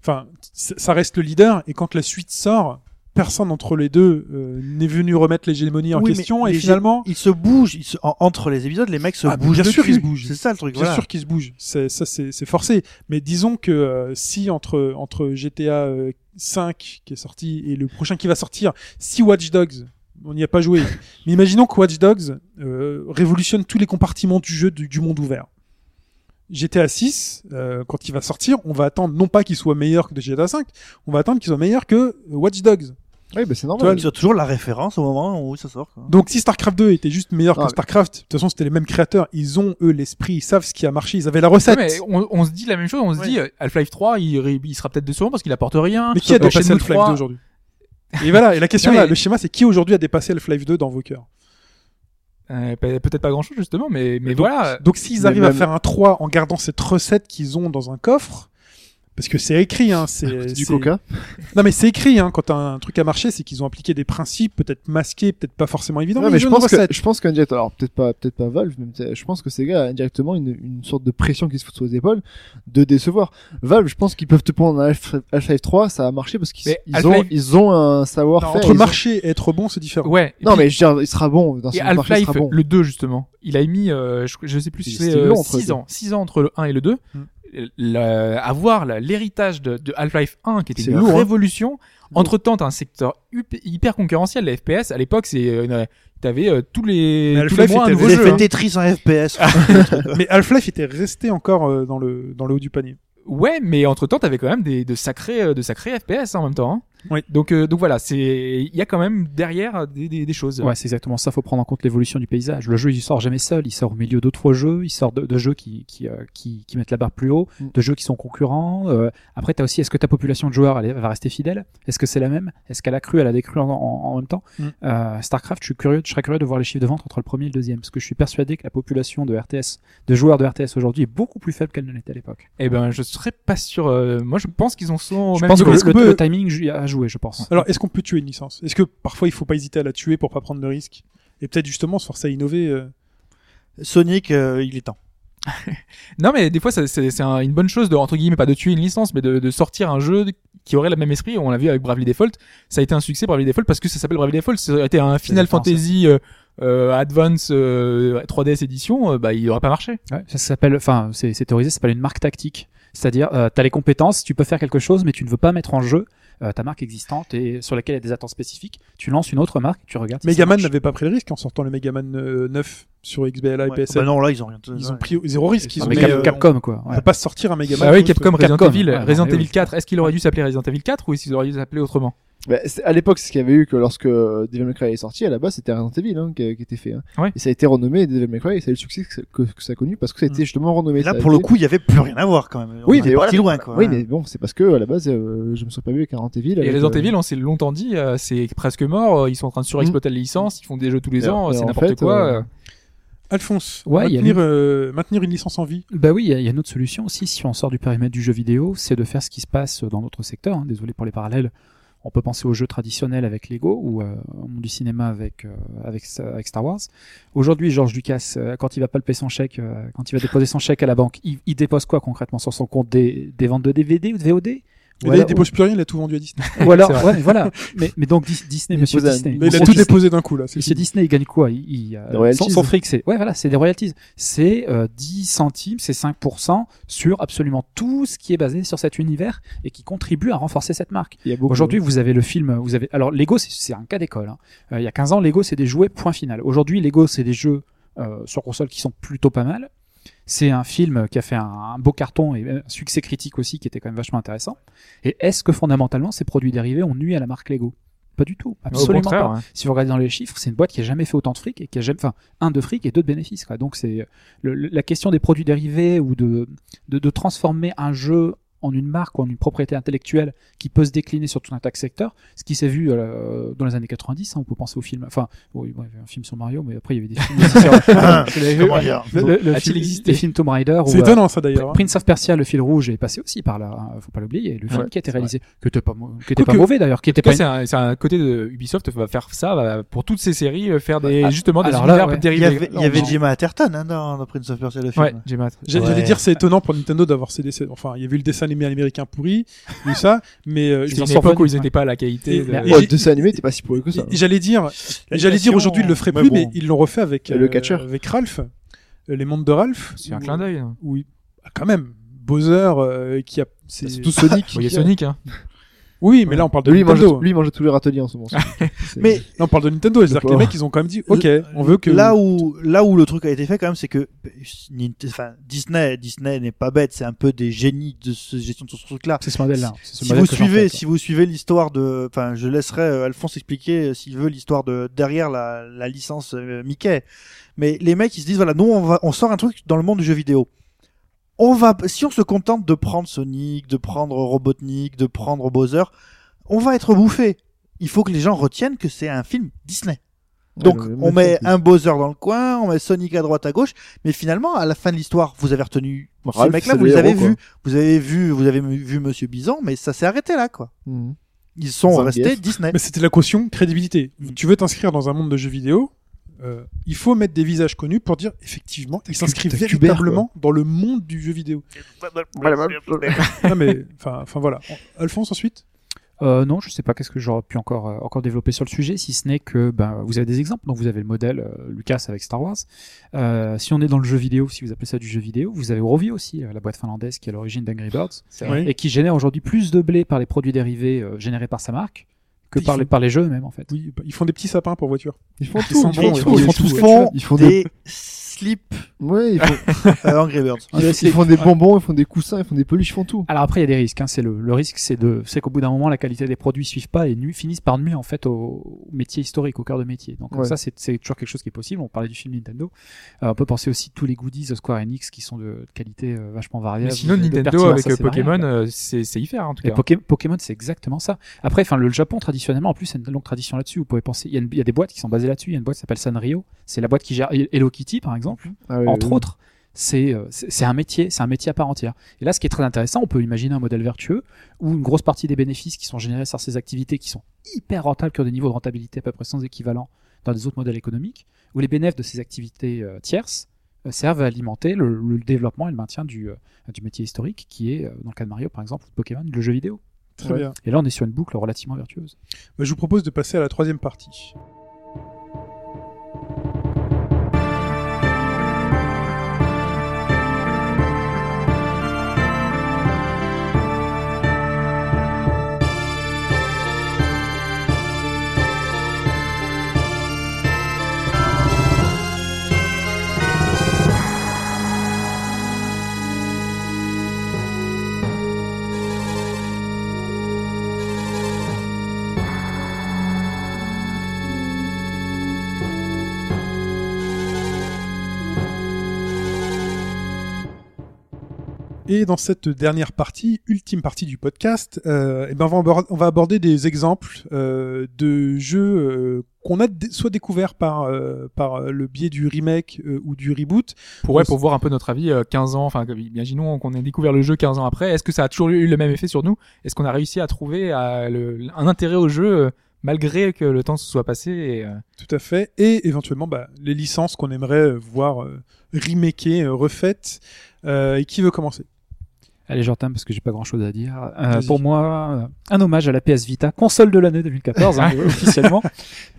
Enfin, c- ça reste le leader, et quand la suite sort, personne entre les deux euh, n'est venu remettre l'hégémonie en Oui, mais question, et les finalement, Ils se bougent. Ils se... en- entre les épisodes, les mecs se Ah, bougent. bien de sûr cul. qu'ils se bougent. C'est ça le truc. bien voilà. sûr qu'ils se bougent. C'est, ça, c'est, c'est forcé. Mais disons que euh, si entre, entre GTA euh, 5 qui est sorti et le prochain qui va sortir, si Watch Dogs, on n'y a pas joué, mais imaginons que Watch Dogs euh, révolutionne tous les compartiments du jeu du, du monde ouvert. GTA 6, euh, quand il va sortir, on va attendre non pas qu'il soit meilleur que de GTA 5, on va attendre qu'il soit meilleur que Watch Dogs. Ouais, bah, c'est Tu normal. Ils ont toujours la référence au moment où ça sort. quoi. Donc si StarCraft 2 était juste meilleur Ah, que mais- StarCraft, de toute façon c'était les mêmes créateurs, ils ont eux l'esprit, ils savent ce qui a marché, ils avaient la Ouais, recette. mais on, on se dit la même chose, on se Ouais. dit euh, Half-Life 3, il, il sera peut-être décevant parce qu'il apporte rien. Mais qui a Euh, dépassé Half-Life 3, 2 aujourd'hui? Et voilà, et la question Non, là, mais- le schéma c'est qui aujourd'hui a dépassé Half-Life 2 dans vos cœurs euh, pe- Peut-être pas grand-chose justement, mais, mais donc, voilà. Donc s'ils arrivent à faire un 3 en gardant cette recette qu'ils ont dans un coffre, Parce que c'est écrit, hein. C'est Du c'est- coca. Non, mais c'est écrit, hein. Quand un truc a marché, c'est qu'ils ont appliqué des principes, peut-être masqués, peut-être pas forcément évidents. Non, mais je pense que je pense qu'indirectement, alors peut-être pas peut-être pas Valve, mais peut-être- je pense que ces gars a indirectement une, une sorte de pression qui se fout sur les épaules de décevoir. Valve, je pense qu'ils peuvent te prendre un Half- Half-Life 3, ça a marché parce qu'ils ils ont ils ont un Non, savoir-faire. entre ont- marcher et être bon, c'est différent. Ouais. Non, puis- mais je veux dire, il sera bon dans Et Half-Life, le 2 justement, il a mis, euh, je, je sais plus si c'est c'était euh, long entre les 6 deux. ans, 6 ans entre le 1 et le 2. Mm. Avoir l'héritage de, de Half-Life 1 qui était une lourd, hein. révolution. Entre temps, t'as un secteur hyper concurrentiel, la FPS. À l'époque, c'est, euh, t'avais euh, tous les, tous les mois un nouveau jeu. fait hein. Tetris en FPS. Mais Half-Life était resté encore euh, dans le dans le haut du panier. Ouais, mais entre temps, t'avais quand même des de sacrés euh, de sacrés FPS en même temps. Oui. Donc euh, donc voilà, c'est il y a quand même derrière des, des, des choses. Ouais, c'est exactement ça. Faut prendre en compte l'évolution du paysage. Le jeu, il sort jamais seul. Il sort au milieu d'autres jeux. Il sort de, de jeux qui qui, euh, qui qui mettent la barre plus haut, Mm. de jeux qui sont concurrents. Euh, après, t'as aussi est-ce que ta population de joueurs elle, va rester fidèle? Est-ce que c'est la même? Est-ce qu'elle a cru Elle a décru en, en, en même temps? Mm. euh, Starcraft, je suis curieux. Je serais curieux de voir les chiffres de vente entre le premier et le deuxième, parce que je suis persuadé que la population de RTS, de joueurs de RTS aujourd'hui, est beaucoup plus faible qu'elle ne l'était à l'époque. Eh ben, je serais pas sûr. euh, moi, je pense qu'ils en sont Je même pense que le, timing ju- a joué, je pense. Alors, est-ce qu'on peut tuer une licence? Est-ce que parfois il faut pas hésiter à la tuer pour pas prendre le risque Et peut-être justement se forcer à innover. euh? Sonic, euh, il est temps. Non, mais des fois, ça- c'est c'est un- une bonne chose de entre guillemets pas de tuer une licence, mais de, de sortir un jeu qui aurait le même esprit. On l'a vu avec Bravely Default. Ça a été un succès Bravely Default parce que ça s'appelle Bravely Default. Ça aurait été un Final. Fantasy euh, euh, Advance euh, 3DS édition, euh, bah il aurait pas marché. Ouais, ça s'appelle, enfin, c'est c'est théorisé, ça s'appelle une marque tactique. C'est-à-dire, euh, tu as les compétences, tu peux faire quelque chose, mais tu ne veux pas mettre en jeu euh, ta marque existante et sur laquelle il y a des attentes spécifiques. Tu lances une autre marque, tu regardes. si Megaman n'avait pas pris le risque en sortant le Megaman euh, 9 sur XBLA et Ouais. PSN. Bah non, là, ils ont rien. Ils ont pris zéro risque. Ils ont mais mis, Cap- euh, Capcom, quoi. On Ouais. peut pas sortir un Megaman. Bah oui, Capcom, euh, Resident Evil, ouais, Resident Evil oui. 4. Est-ce qu'il aurait dû s'appeler Resident Evil 4 ou est-ce qu'il aurait dû s'appeler autrement? Bah, c'est- à l'époque, ce qu'il y avait eu que lorsque Devil May Cry est sorti, à la base, c'était Resident Evil hein, qui, qui était fait. hein. Ouais. Et ça a été renommé Devil May Cry et ça a eu le succès que, que- que ça a connu parce que ça a été justement renommé. Et là, pour le coup, il y avait plus rien à voir quand même. Oui, On mais parti voilà. loin, quoi. Oui, Ouais. mais bon, c'est parce que à la base, euh, je me suis pas vu avec Resident Evil. Et Resident euh, Evil, on s'est longtemps dit, euh, c'est presque mort. euh, Ils sont en train de surexploiter la licence. Ils font des jeux tous les ans. C'est en n'importe fait, quoi. euh, euh. Alphonse, Ouais, il y a maintenir, euh, maintenir une licence en vie. Bah oui, il y, a- il y a une autre solution aussi, si on sort du périmètre du jeu vidéo, c'est de faire ce qui se passe dans notre secteur. hein. Désolé pour les parallèles. On peut penser aux jeux traditionnels avec Lego ou euh, au monde du cinéma avec, euh, avec, Star Wars. Aujourd'hui, George Lucas, euh, quand il va palper son chèque, euh, quand il va déposer son chèque à la banque, il, il dépose quoi concrètement sur son compte des, des ventes de DVD ou de VOD Mais Voilà, là, il dépose plus rien, il a tout vendu à Disney. ou alors, ouais, mais voilà. Mais, mais donc Dis- Disney, Il Monsieur Disney. Mais il a tout Disney- déposé d'un coup, là. c'est Monsieur. Disney, il gagne quoi? Il, il, euh, Des royalties. son, son fric, c'est ouais, voilà, c'est des royalties. C'est euh, 10 centimes, c'est 5% sur absolument tout ce qui est basé sur cet univers et qui contribue à renforcer cette marque. il y a beaucoup- Aujourd'hui, vous avez le film, vous avez alors Lego, c'est- c'est un cas d'école. hein. Euh, il y a 15 ans, Lego, c'est des jouets point final. Aujourd'hui, Lego, c'est des jeux euh, sur console qui sont plutôt pas mal. C'est un film qui a fait un, un beau carton et un succès critique aussi, qui était quand même vachement intéressant. Et est-ce que fondamentalement, ces produits dérivés ont nuit à la marque Lego? Pas du tout, absolument pas ouais. si vous regardez dans les chiffres, c'est une boîte qui a jamais fait autant de fric et qui a jamais, enfin, un de fric et deux de bénéfices. Quoi. Donc c'est la question des produits dérivés ou de, de, de transformer un jeu en une marque ou en une propriété intellectuelle qui peut se décliner sur tout un tas de secteurs. Ce qui s'est vu euh, dans les années 90, hein, on peut penser au film, enfin, oui, il y avait un film sur Mario, mais après il y avait des films aussi sur, le, le A-t-il film, existé les films Tomb Raider ou C'est euh, étonnant, ça, d'ailleurs. hein. Prince of Persia, le fil rouge est passé aussi par là, hein, faut pas l'oublier. Le film Ouais, qui a été réalisé, qui était pas, était pas mauvais d'ailleurs, qui était pas c'est un, côté de Ubisoft va faire ça va, pour toutes ces séries, euh, faire des Ah, justement des univers ouais. Il y dérivés. avait, il y avait Gemma Atherton hein, dans, Prince of Persia, le film. Ouais. J'allais dire c'est étonnant pour Nintendo d'avoir ces décès. Enfin, il y avait eu le dessin animé américain pourri, il y a eu ça, mais euh, C'était ils une en époque sortent où ils n'étaient pas à la qualité. Et- de- et- le dessin animé, t'es pas si pourri que ça. Et J'allais dire, La j'allais dire aujourd'hui ils le feraient mais plus, bon. mais ils l'ont refait avec Le euh, catcheur. avec Ralph, euh, les mondes de Ralph. C'est un clin d'œil. hein. où il- ah, quand même, Bowser euh, qui a. c'est- C'est tout Sonic. Il y a Sonic, hein. Oui, mais là on parle de Lui, il mange, Nintendo. lui, il mange tous les râteliers en ce moment. Mais Là on parle de Nintendo. C'est-à-dire que les mecs ils ont quand même dit, ok, on veut que. là où là où le truc a été fait quand même c'est que enfin, Disney Disney n'est pas bête c'est un peu des génies de ce gestion de ce truc là C'est ce modèle-là. Ce si modèle vous suivez si vous suivez l'histoire de enfin je laisserai euh, Alphonse expliquer euh, s'il veut l'histoire de derrière la, la licence euh, Mickey mais les mecs ils se disent voilà nous on va on sort un truc dans le monde du jeu vidéo on va si on se contente de prendre Sonic de prendre Robotnik de prendre Bowser on va être bouffé il faut que les gens retiennent que c'est un film Disney Donc Ouais, on met un Bowser dans le coin, on met Sonic à droite à gauche, mais finalement à la fin de l'histoire, vous avez retenu ces Ralph, mecs-là, c'est vous les avez vus, vous avez vu, vous avez vu Monsieur Bison, mais ça s'est arrêté là quoi. Mhm. Ils sont restés Disney. Mais c'était la caution crédibilité. Tu veux t'inscrire dans un monde de jeux vidéo, euh, il faut mettre des visages connus pour dire effectivement ils s'inscrivent véritablement dans le monde du jeu vidéo. non mais enfin voilà. Alphonse ensuite? Euh, non, je sais pas qu'est-ce que j'aurais pu encore euh, encore développer sur le sujet, si ce n'est que ben vous avez des exemples. Donc vous avez le modèle euh, Lucas avec Star Wars. Euh, si on est dans le jeu vidéo, si vous appelez ça du jeu vidéo, vous avez Rovio aussi, euh, la boîte finlandaise qui est à l'origine d'Angry Birds et qui génère aujourd'hui plus de blé par les produits dérivés euh, générés par sa marque que par font- les par les jeux eux-mêmes en fait. Oui, bah, ils font des petits sapins pour voiture. Ils font Ils tout. sont ils font ils tout, font ils des font Ils tout. font Ils font des, des slips ouais, ils font, euh, Angry Birds. ils font- ils font des bonbons, ils font des coussins, ils font des peluches, ils font tout. Alors après il y a des risques. Hein. C'est le, le risque, c'est de, c'est qu'au bout d'un moment la qualité des produits suivent pas et nu, finissent par nuire en fait au, au métier historique, au cœur de métier. Donc Ouais. ça c'est, c'est toujours quelque chose qui est possible. On parlait du film Nintendo. Euh, on peut penser aussi tous les goodies de Square Enix qui sont de, de qualité euh, vachement variable. Mais sinon, Nintendo avec euh, Pokémon, variable. euh, c'est c'est y faire en tout Et. Poké- Pokémon, c'est exactement ça. Après, enfin, le Japon traditionnellement, en plus, c'est une longue tradition là-dessus. Vous pouvez penser, il y, y a des boîtes qui sont basées là-dessus. Il y a une boîte qui s'appelle Sanrio. C'est la boîte qui gère Hello Kitty, par exemple. Ah Entre autres, c'est euh, c'est un métier, c'est un métier à part entière. Et là, ce qui est très intéressant, on peut imaginer un modèle vertueux où une grosse partie des bénéfices qui sont générés sur ces activités, qui sont hyper rentables, qui ont des niveaux de rentabilité à peu près sans équivalent dans des autres modèles économiques, où les bénéfices de ces activités euh, tierces euh, servent à alimenter le, le développement et le maintien du, euh, du métier historique, qui est, dans le cas de Mario par exemple, ou de Pokémon, le jeu vidéo. Très Ouais. bien. Et là, on est sur une boucle relativement vertueuse. Bah, je vous propose de passer à la troisième partie. Et dans cette dernière partie, ultime partie du podcast, euh, eh ben on, va aborder, des exemples euh, de jeux euh, qu'on a soit découverts par, par le biais du remake ou du reboot. Pour, ouais, pour voir un peu notre avis euh, 15 ans, enfin imaginons qu'on ait découvert le jeu 15 ans après, est-ce que ça a toujours eu le même effet sur nous? Est-ce qu'on a réussi à trouver le- un intérêt au jeu malgré que le temps se soit passé et, euh, Tout à fait. Et éventuellement, bah, les licences qu'on aimerait voir euh, remakées, euh, refaites. Et qui veut commencer? Allez, j'entame parce que j'ai pas grand chose à dire. Euh, pour moi, euh, un hommage à la PS Vita, console de l'année 2014, hein, officiellement,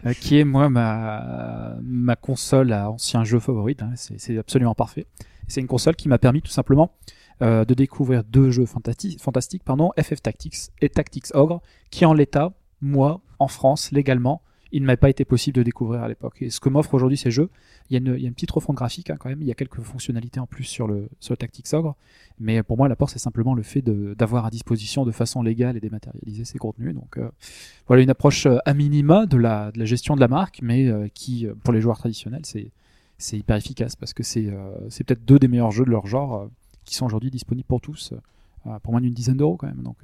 euh, qui est moi ma ma console à ancien jeu favorite. hein, c'est absolument parfait. C'est une console qui m'a permis tout simplement euh, de découvrir deux jeux fantati- fantastiques, pardon, FF Tactics et Tactics Ogre, qui en l'état, moi, en France, légalement, il ne m'a pas été possible de découvrir à l'époque. Et ce que m'offrent aujourd'hui ces jeux, il y, a une, il y a une petite refonte graphique hein, quand même, il y a quelques fonctionnalités en plus sur le, sur le Tactics Ogre, mais pour moi l'apport c'est simplement le fait d'avoir à disposition de façon légale et dématérialisée ces contenus. Donc euh, voilà une approche euh, à minima de la, de la gestion de la marque, mais euh, qui pour les joueurs traditionnels c'est c'est hyper efficace parce que c'est euh, peut-être deux des meilleurs jeux de leur genre qui sont aujourd'hui disponibles pour tous pour moins d'une dizaine d'euros quand même. Donc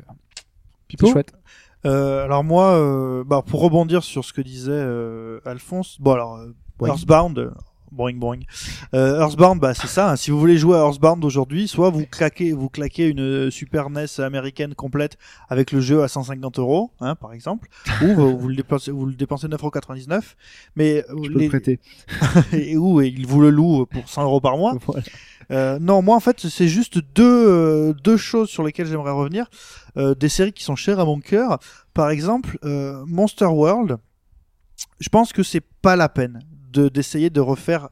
Pipo? c'est chouette. Euh, alors moi, euh, bah, pour rebondir sur ce que disait euh, Alphonse, bon alors euh. Earthbound, boing boing. Euh, Earthbound, bah c'est ça. hein, si vous voulez jouer à Earthbound aujourd'hui, soit vous claquez, vous claquez une euh, Super NES américaine complète avec le jeu à 150 euros, hein, par exemple, ou vous, vous le dépensez, vous le dépensez 9,99€. Mais euh, Je peux le prêter. et où et il vous le loue pour 100 euros par mois. Voilà. Euh, non, moi en fait, c'est juste deux euh, deux choses sur lesquelles j'aimerais revenir, euh, des séries qui sont chères à mon cœur. Par exemple, Monster World. Je pense que c'est pas la peine d'essayer de refaire.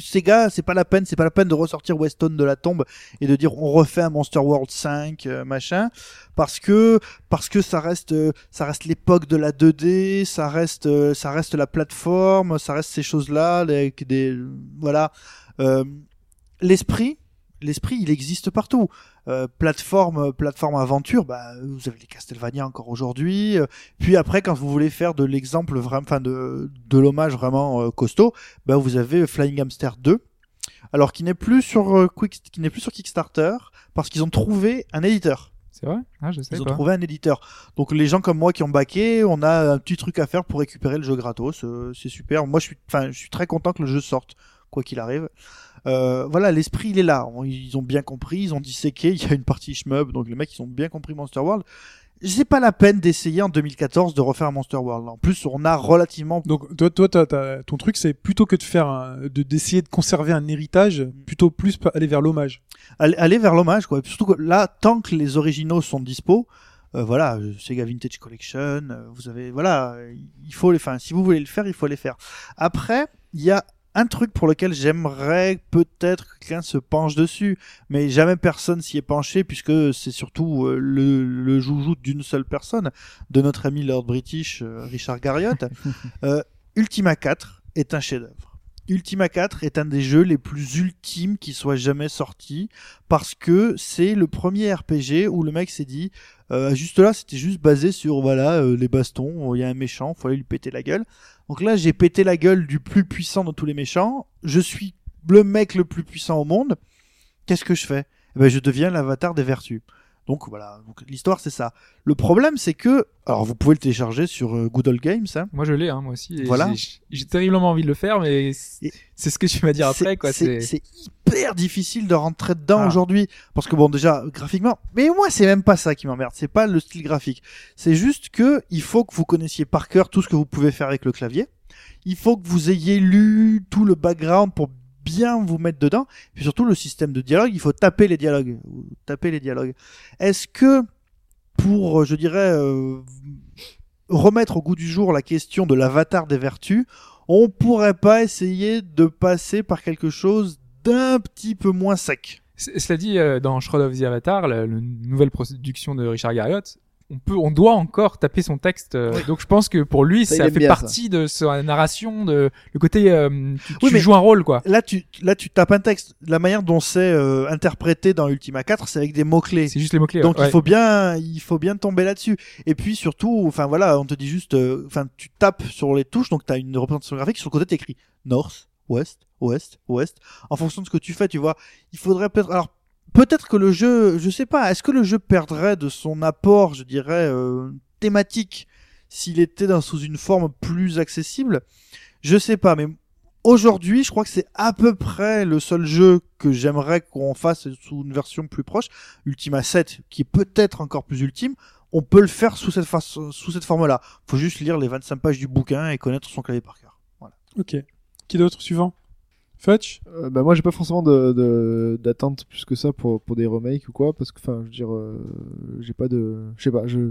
Sega, c'est pas la peine, c'est pas la peine de ressortir Weston de la tombe et de dire on refait un Monster World 5 euh, machin parce que parce que ça reste euh, ça reste l'époque de la 2D, ça reste euh, ça reste la plateforme, ça reste ces choses-là des voilà l'esprit l'esprit il existe partout euh, plateforme plateforme aventure bah vous avez les Castlevania encore aujourd'hui Euh, puis après quand vous voulez faire de l'exemple vraiment enfin de de l'hommage vraiment euh, costaud bah vous avez Flying Hamster 2 alors qui n'est plus sur euh, Quick qui n'est plus sur Kickstarter parce qu'ils ont trouvé un éditeur C'est vrai? Ah, je sais Ils ont pas. trouvé un éditeur. Donc les gens comme moi qui ont baqué, on a un petit truc à faire pour récupérer le jeu gratos. euh, c'est super. Moi, je suis, enfin, je suis très content que le jeu sorte, quoi qu'il arrive. Euh, voilà, l'esprit il est là. Ils ont bien compris, ils ont disséqué. Il y a une partie shmup, donc les mecs ils ont bien compris Monster World. C'est pas la peine d'essayer en 2014 de refaire Monster World. En plus, on a relativement Donc toi, toi, t'as- ton truc, c'est plutôt que de faire, un- de d'essayer de conserver un héritage, plutôt plus aller vers l'hommage. aller, aller vers l'hommage quoi. Et surtout que là, tant que les originaux sont dispo, euh, voilà, euh, Sega Vintage Collection, vous avez, voilà, il faut les, enfin, si vous voulez le faire, il faut les faire. Après, il y a un truc pour lequel j'aimerais peut-être que quelqu'un se penche dessus, mais jamais personne s'y est penché puisque c'est surtout euh, le, le joujou d'une seule personne, de notre ami Lord British, euh, Richard Garriott. Euh, Ultima 4 est un chef-d'œuvre. Ultima 4 est un des jeux les plus ultimes qui soit jamais sorti parce que c'est le premier RPG où le mec s'est dit euh, juste là c'était juste basé sur voilà euh, les bastons il y a un méchant faut aller lui péter la gueule donc là j'ai pété la gueule du plus puissant de tous les méchants. Je suis le mec le plus puissant au monde. Qu'est-ce que je fais? Eh ben, je deviens l'avatar des vertus donc voilà donc l'histoire c'est ça le problème c'est que alors vous pouvez le télécharger sur euh, Good Old Games hein. Moi, je l'ai, hein, moi aussi. Voilà. j'ai- J'ai terriblement envie de le faire, mais c'est ce que tu vas dire après, quoi. C'est hyper difficile de rentrer dedans Ah. aujourd'hui parce que bon déjà graphiquement, mais moi c'est même pas ça qui m'emmerde, c'est pas le style graphique. C'est juste que il faut que vous connaissiez par cœur tout ce que vous pouvez faire avec le clavier. Il faut que vous ayez lu tout le background pour bien vous mettre dedans. Puis surtout le système de dialogue, il faut taper les dialogues, taper les dialogues. Est-ce que pour, je dirais, euh, remettre au goût du jour la question de l'avatar des vertus, on pourrait pas essayer de passer par quelque chose d'un petit peu moins sec? Cela dit, euh, dans Shroud of the Avatar, la, la nouvelle production de Richard Garriott, on peut, on doit encore taper son texte. euh, Donc je pense que pour lui, Ça, fait bien, partie de sa narration, de le côté, euh, tu, Oui, tu mais- joues un rôle, quoi. Là, tu, là, tu tapes un texte. La manière dont c'est euh, interprété dans Ultima 4, c'est avec des mots-clés. C'est juste les mots clés. Donc il faut bien, il faut bien tomber là-dessus. Et puis surtout, enfin voilà, on te dit juste, euh, enfin tu tapes sur les touches, donc tu as une représentation graphique. Sur le côté, t'écris North, Ouest, Ouest, Ouest. En fonction de ce que tu fais, tu vois. Il faudrait peut-être, alors peut-être que le jeu, je sais pas, est-ce que le jeu perdrait de son apport, je dirais, euh, thématique s'il était sous une forme plus accessible? Je sais pas, mais aujourd'hui, je crois que c'est à peu près le seul jeu que j'aimerais qu'on fasse sous une version plus proche. Ultima 7, qui est peut-être encore plus ultime, on peut le faire sous cette, façon, sous cette forme-là. Faut juste lire les 25 pages du bouquin et connaître son clavier par cœur. Voilà. Ok. Qui d'autre suivant? Fetch Euh, bah moi j'ai pas forcément de de- d'attente plus que ça pour pour des remakes ou quoi parce que enfin je veux dire euh, j'ai pas de je sais pas je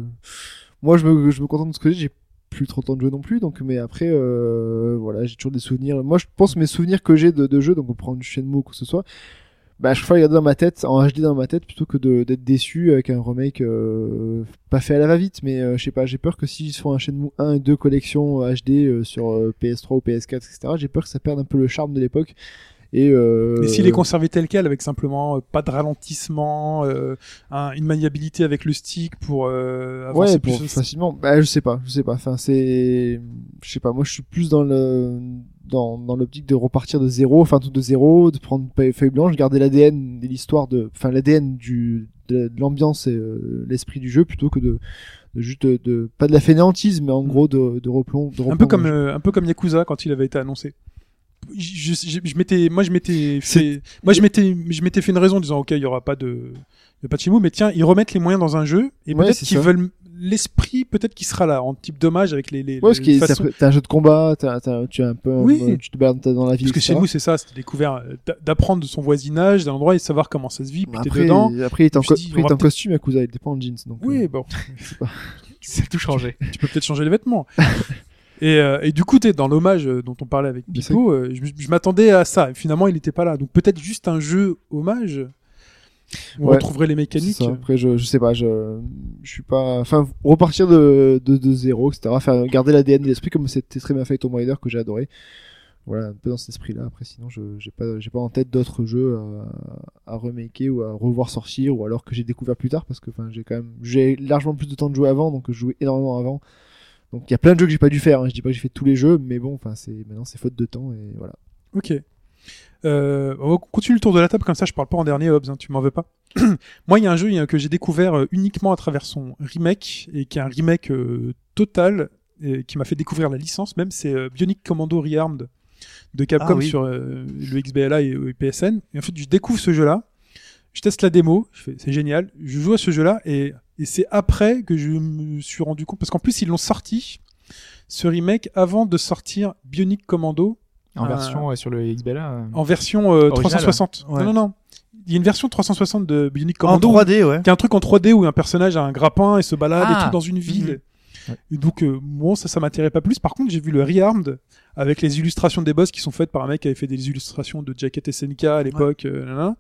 moi je me je me contente de ce que j'ai j'ai plus trop le temps de jouer non plus donc mais après euh, voilà j'ai toujours des souvenirs. Moi je pense mes souvenirs que j'ai de, de jeux donc on prend du Shenmue ou quoi que ce soit bah je préfère regarder dans ma tête en HD dans ma tête plutôt que d'être déçu avec un remake euh, pas fait à la va vite mais euh, je sais pas j'ai peur que s'ils font un Shenmue 1 et 2 collection HD euh, sur euh, PS3 ou PS4 etc j'ai peur que ça perde un peu le charme de l'époque. Et euh, Mais s'il est conservé tel quel, avec simplement euh, pas de ralentissement, euh, un- une maniabilité avec le stick pour euh, avancer ouais plus pour facilement bah je sais pas je sais pas. Enfin c'est je sais pas moi je suis plus dans le dans dans l'optique de repartir de zéro enfin tout de zéro de prendre feuille blanche garder l'ADN de l'histoire de enfin l'ADN du de, de l'ambiance et euh, l'esprit du jeu plutôt que de, de juste de, pas de la fainéantise mais en Mm. gros de de replong de un peu comme euh, un peu comme Yakuza quand il avait été annoncé. Je, je, je m'étais moi je m'étais fait moi je m'étais je m'étais fait une raison en disant OK, il y aura pas de de Shenmue mais tiens, ils remettent les moyens dans un jeu et Ouais, peut-être qu'ils veulent l'esprit peut-être qu'il sera là en type dommage avec les les, ouais, parce les façons- t'as un jeu de combat t'as t'as- tu as un peu Oui. euh, tu te balades dans la ville parce que etc. Shenmue c'est ça, c'était découvert euh, d'a- d'apprendre de son voisinage d'un endroit et savoir comment ça se vit, puis t'es après, dedans. après il est en, co- dit, après, il est en costume Yakuza il était pas en jeans donc Oui, euh, bon, a tout changé. tu peux peut-être changer les vêtements. Et, euh, et du coup, t'es dans l'hommage dont on parlait avec Pipo, euh, je, je m'attendais à ça. Et finalement, il n'était pas là. Donc peut-être juste un jeu hommage. On Ouais, les mécaniques. Après, je, je sais pas, je, je suis pas. Enfin, repartir de, de, de zéro, etc. Enfin, garder l'ADN de l'esprit comme c'était très bien fait avec Tomb Raider que j'ai adoré. Voilà, un peu dans cet esprit-là. Après, sinon, je j'ai pas, j'ai pas en tête d'autres jeux à, à remaker ou à revoir sortir ou alors que j'ai découvert plus tard parce que, enfin, j'ai quand même, j'ai largement plus de temps de jouer avant, donc je jouais énormément avant. Donc, il y a plein de jeux que j'ai pas dû faire. Hein. Je dis pas que j'ai fait tous les jeux, mais bon, enfin, c'est maintenant c'est faute de temps et voilà. Ok. Euh, on continue le tour de la table comme ça, je parle pas en dernier, Hobbs, hein, tu m'en veux pas. Moi, il y a un jeu que j'ai découvert euh, uniquement à travers son remake et qui est un remake euh, total et qui m'a fait découvrir la licence même, c'est euh, Bionic Commando Rearmed de Capcom Ah oui. sur le XBLA et le PSN. Et en fait, je découvre ce jeu-là, je teste la démo, c'est génial, je joue à ce jeu-là et, et c'est après que je me suis rendu compte parce qu'en plus ils l'ont sorti ce remake avant de sortir Bionic Commando En Ah. version ouais, sur le XBLA. euh, en version euh, Original. 360. Ouais. Non, non, non. Il y a une version 360 de Bionic En Commando. 3D, ouais. qui est un truc en 3D où un personnage a un grappin et se balade Ah. et tout dans une ville. Ouais. Et donc, euh, bon, ça, ça m'intéressait pas plus. Par contre, j'ai vu le Rearmed avec les illustrations des boss qui sont faites par un mec qui avait fait des illustrations de Jacket SNK à l'époque. euh,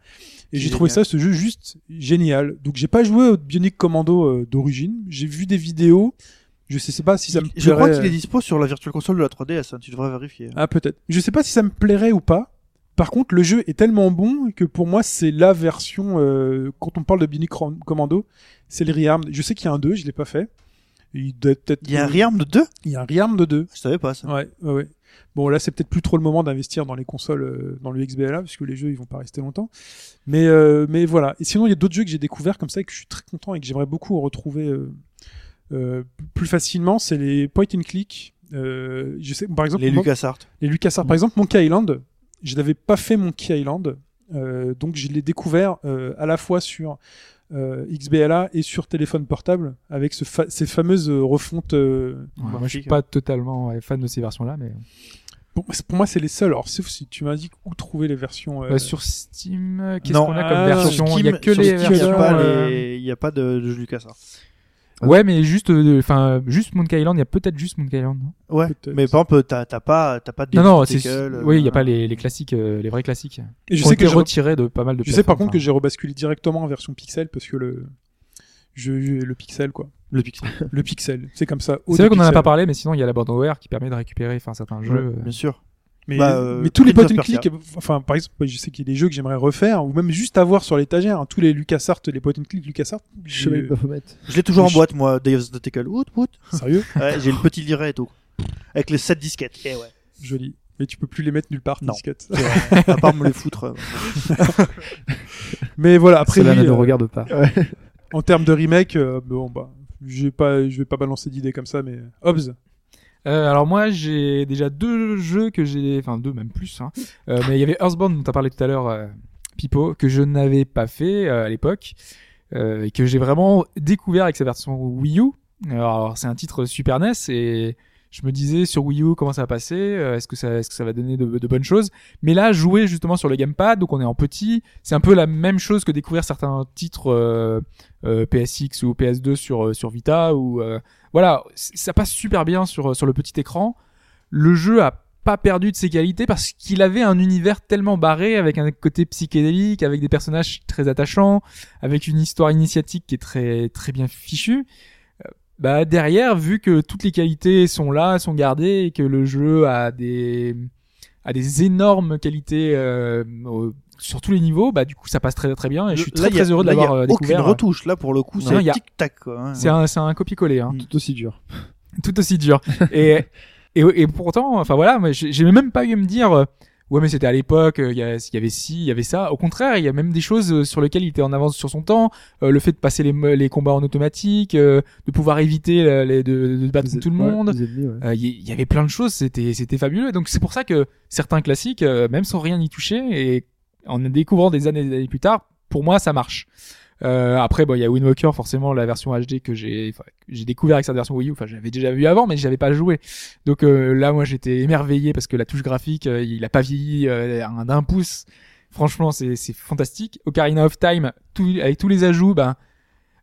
et j'ai trouvé ça, ce jeu, juste génial. Donc, j'ai pas joué au Bionic Commando euh, d'origine. J'ai vu des vidéos. Je sais pas si ça me Je crois qu'il est dispo sur la Virtual Console de la 3DS, hein, tu devrais vérifier. Ah peut-être. Je sais pas si ça me plairait ou pas. Par contre, le jeu est tellement bon que pour moi, c'est la version. euh, quand on parle de Bionic Commando, c'est le Rearmed. Je sais qu'il y a un 2, je l'ai pas fait. Il doit être peut-être. Il y a un Rearm de 2 Il y a un Rearmed de 2. Je savais pas ça. Ouais, ouais, ouais. Bon, là, c'est peut-être plus trop le moment d'investir dans les consoles, euh, dans le XBLA, parce que les jeux, ils vont pas rester longtemps. Mais, euh, mais voilà. Et sinon, il y a d'autres jeux que j'ai découverts comme ça et que je suis très content et que j'aimerais beaucoup retrouver euh, euh, plus facilement. C'est les point and click. Euh, je sais, par exemple, Les LucasArts. les LucasArts. Par exemple, Monkey Island, je n'avais pas fait Monkey Island, euh, donc je l'ai découvert euh, à la fois sur euh, XBLA et sur téléphone portable avec ce fa- ces fameuses euh, refontes. euh, ouais, moi, je suis pas totalement fan de ces versions-là, mais pour, pour moi, c'est les seuls. Alors, sauf si tu m'indiques où trouver les versions. euh, Euh, sur Steam, euh, qu'est-ce qu'on a ah, comme version? Sur Il y a que sur les Steam, il y a versions. pas euh, les- Il y a pas de, de LucasArts. Ouais, mais juste, euh, enfin, juste Monkey Island. Il y a peut-être juste Monkey Island. non? Ouais. Mais par exemple, t'as t'as pas, t'as pas de Non, non, c'est. Oui, il y a euh, pas les, les classiques, euh, les vrais classiques. et je sais que retirés de pas mal de. je sais par contre que j'ai rebasculé directement en version pixel parce que le je, le pixel quoi. Le pixel. Le pixel, c'est comme ça. C'est vrai qu'on en a pas parlé, mais sinon il y a l'abandonware qui permet de récupérer, enfin, certains jeux. euh, Bien sûr. Mais, Bah, euh, mais tous les Prince point and click, enfin par exemple, je sais qu'il y a des jeux que j'aimerais refaire ou même juste avoir sur l'étagère, hein, tous les LucasArts, les point and click LucasArts. Baphomet. Je l'ai toujours en Je- boîte, moi, Day of the Tackle. Woot, woot. Sérieux, Ouais, j'ai le petit liret et tout. Avec les 7 disquettes. Eh ouais. joli. Mais tu peux plus les mettre nulle part, tes Non. disquettes. À part me les foutre. euh, Mais voilà, après Cela lui, ne euh, regarde pas. en termes de remake, euh, bon bah, j'ai pas, je vais pas balancer d'idées comme ça, mais Hobbs. Euh, alors moi j'ai déjà deux jeux que j'ai, enfin deux même plus. Hein. Euh, mais il y avait Earthbound dont tu as parlé tout à l'heure, euh, Pipo, que je n'avais pas fait euh, à l'époque et que j'ai vraiment découvert avec sa version Wii U. Alors c'est un titre Super NES et je me disais sur Wii U comment ça va passer, euh, est-ce que ça, est-ce que ça va donner de, de bonnes choses. Mais là jouer justement sur le gamepad, donc on est en petit, c'est un peu la même chose que découvrir certains titres euh, euh, PSX ou PS2 sur euh, sur Vita ou euh, voilà, ça passe super bien sur sur le petit écran. Le jeu a pas perdu de ses qualités parce qu'il avait un univers tellement barré avec un côté psychédélique, avec des personnages très attachants, avec une histoire initiatique qui est très très bien fichue. Bah derrière, vu que toutes les qualités sont là, sont gardées et que le jeu a des a des énormes qualités euh, au- sur tous les niveaux, bah du coup ça passe très très bien et je suis là, très il y a- très heureux de là, il y a l'avoir euh, Aucune découvert. retouche. Là, pour le coup, c'est tic-tac, quoi. hein. C'est un c'est un copier-coller. Hein Tout aussi dur. tout aussi dur. et, et, et pourtant, enfin voilà, moi, j'ai j'ai même pas eu à me dire, euh, ouais, mais c'était à l'époque, euh, il y, y avait ci, il y avait ça. Au contraire, il y a même des choses euh, sur lesquelles il était en avance sur son temps. Euh, le fait de passer les, combats en automatique, euh, de pouvoir éviter les, de, de battre tout le monde. ouais. Il y, avait plein de choses, c'était c'était fabuleux. Donc c'est pour ça que certains classiques, même sans rien y toucher, et en découvrant des années, des années plus tard, pour moi ça marche. Euh, après, bon, il y a Wind Walker, forcément la version HD que j'ai, j'ai découvert avec cette version Wii U. Enfin, j'avais déjà vu avant, mais j'avais pas joué. Donc euh, là, moi, j'étais émerveillé parce que la touche graphique, euh, il a pas vieilli euh, un- d'un pouce. Franchement, c'est c'est fantastique. Ocarina of Time, tout, avec tous les ajouts, ben,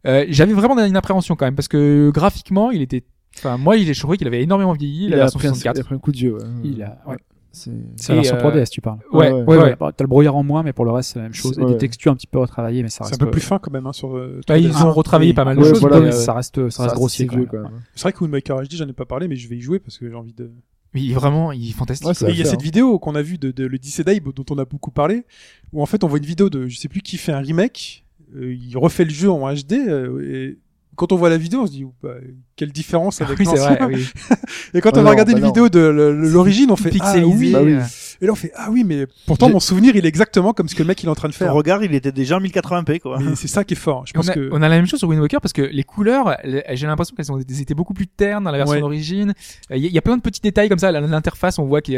euh, j'avais vraiment une appréhension quand même parce que graphiquement, il était, enfin, moi, il est, je trouvais qu'il avait énormément vieilli. Il la a version pris un, 64. il a pris un coup de vieux. ouais. Il a, ouais. C'est C'est la version euh, 3DS, tu parles. Ouais, Ouais, ouais, ouais. Bah, T'as le brouillard en moins, mais pour le reste, c'est la même chose. Et des textures un petit peu retravaillées, mais ça C'est reste. un peu plus euh, fin quand même hein, sur. euh, Bah, 3DS. ils ont retravaillé pas mal de choses. voilà, mais, euh, ça reste, ça reste grossier. c'est. C'est vrai que Windmaker HD, j'en ai pas parlé, mais je vais y jouer parce que j'ai envie de. mais il est vraiment, il est fantastique. Ouais, Et il y a cette hein. vidéo qu'on a vue de, de le Disney dont on a beaucoup parlé, où en fait on voit une vidéo de je sais plus qui fait un remake, euh, il refait le jeu en HD, euh, et quand on voit la vidéo, on se dit bah, quelle différence avec oui, c'est l'ancien. vrai. Oui. Et quand on non, a regardé bah non. vidéo de l'origine, on fait ah oui. Bah oui. Euh, Et là, on fait ah oui, mais pourtant mon souvenir, il est exactement comme ce que le mec il est en train de Ton faire. regard, il était déjà en 1080p, quoi. C'est ça qui est fort. Je on, pense a, que on a la même chose sur Wind Waker parce que les couleurs, j'ai l'impression qu'elles étaient beaucoup plus ternes dans la version Ouais. d'origine. Il y, a- y a plein de petits détails comme ça. L'interface, on voit que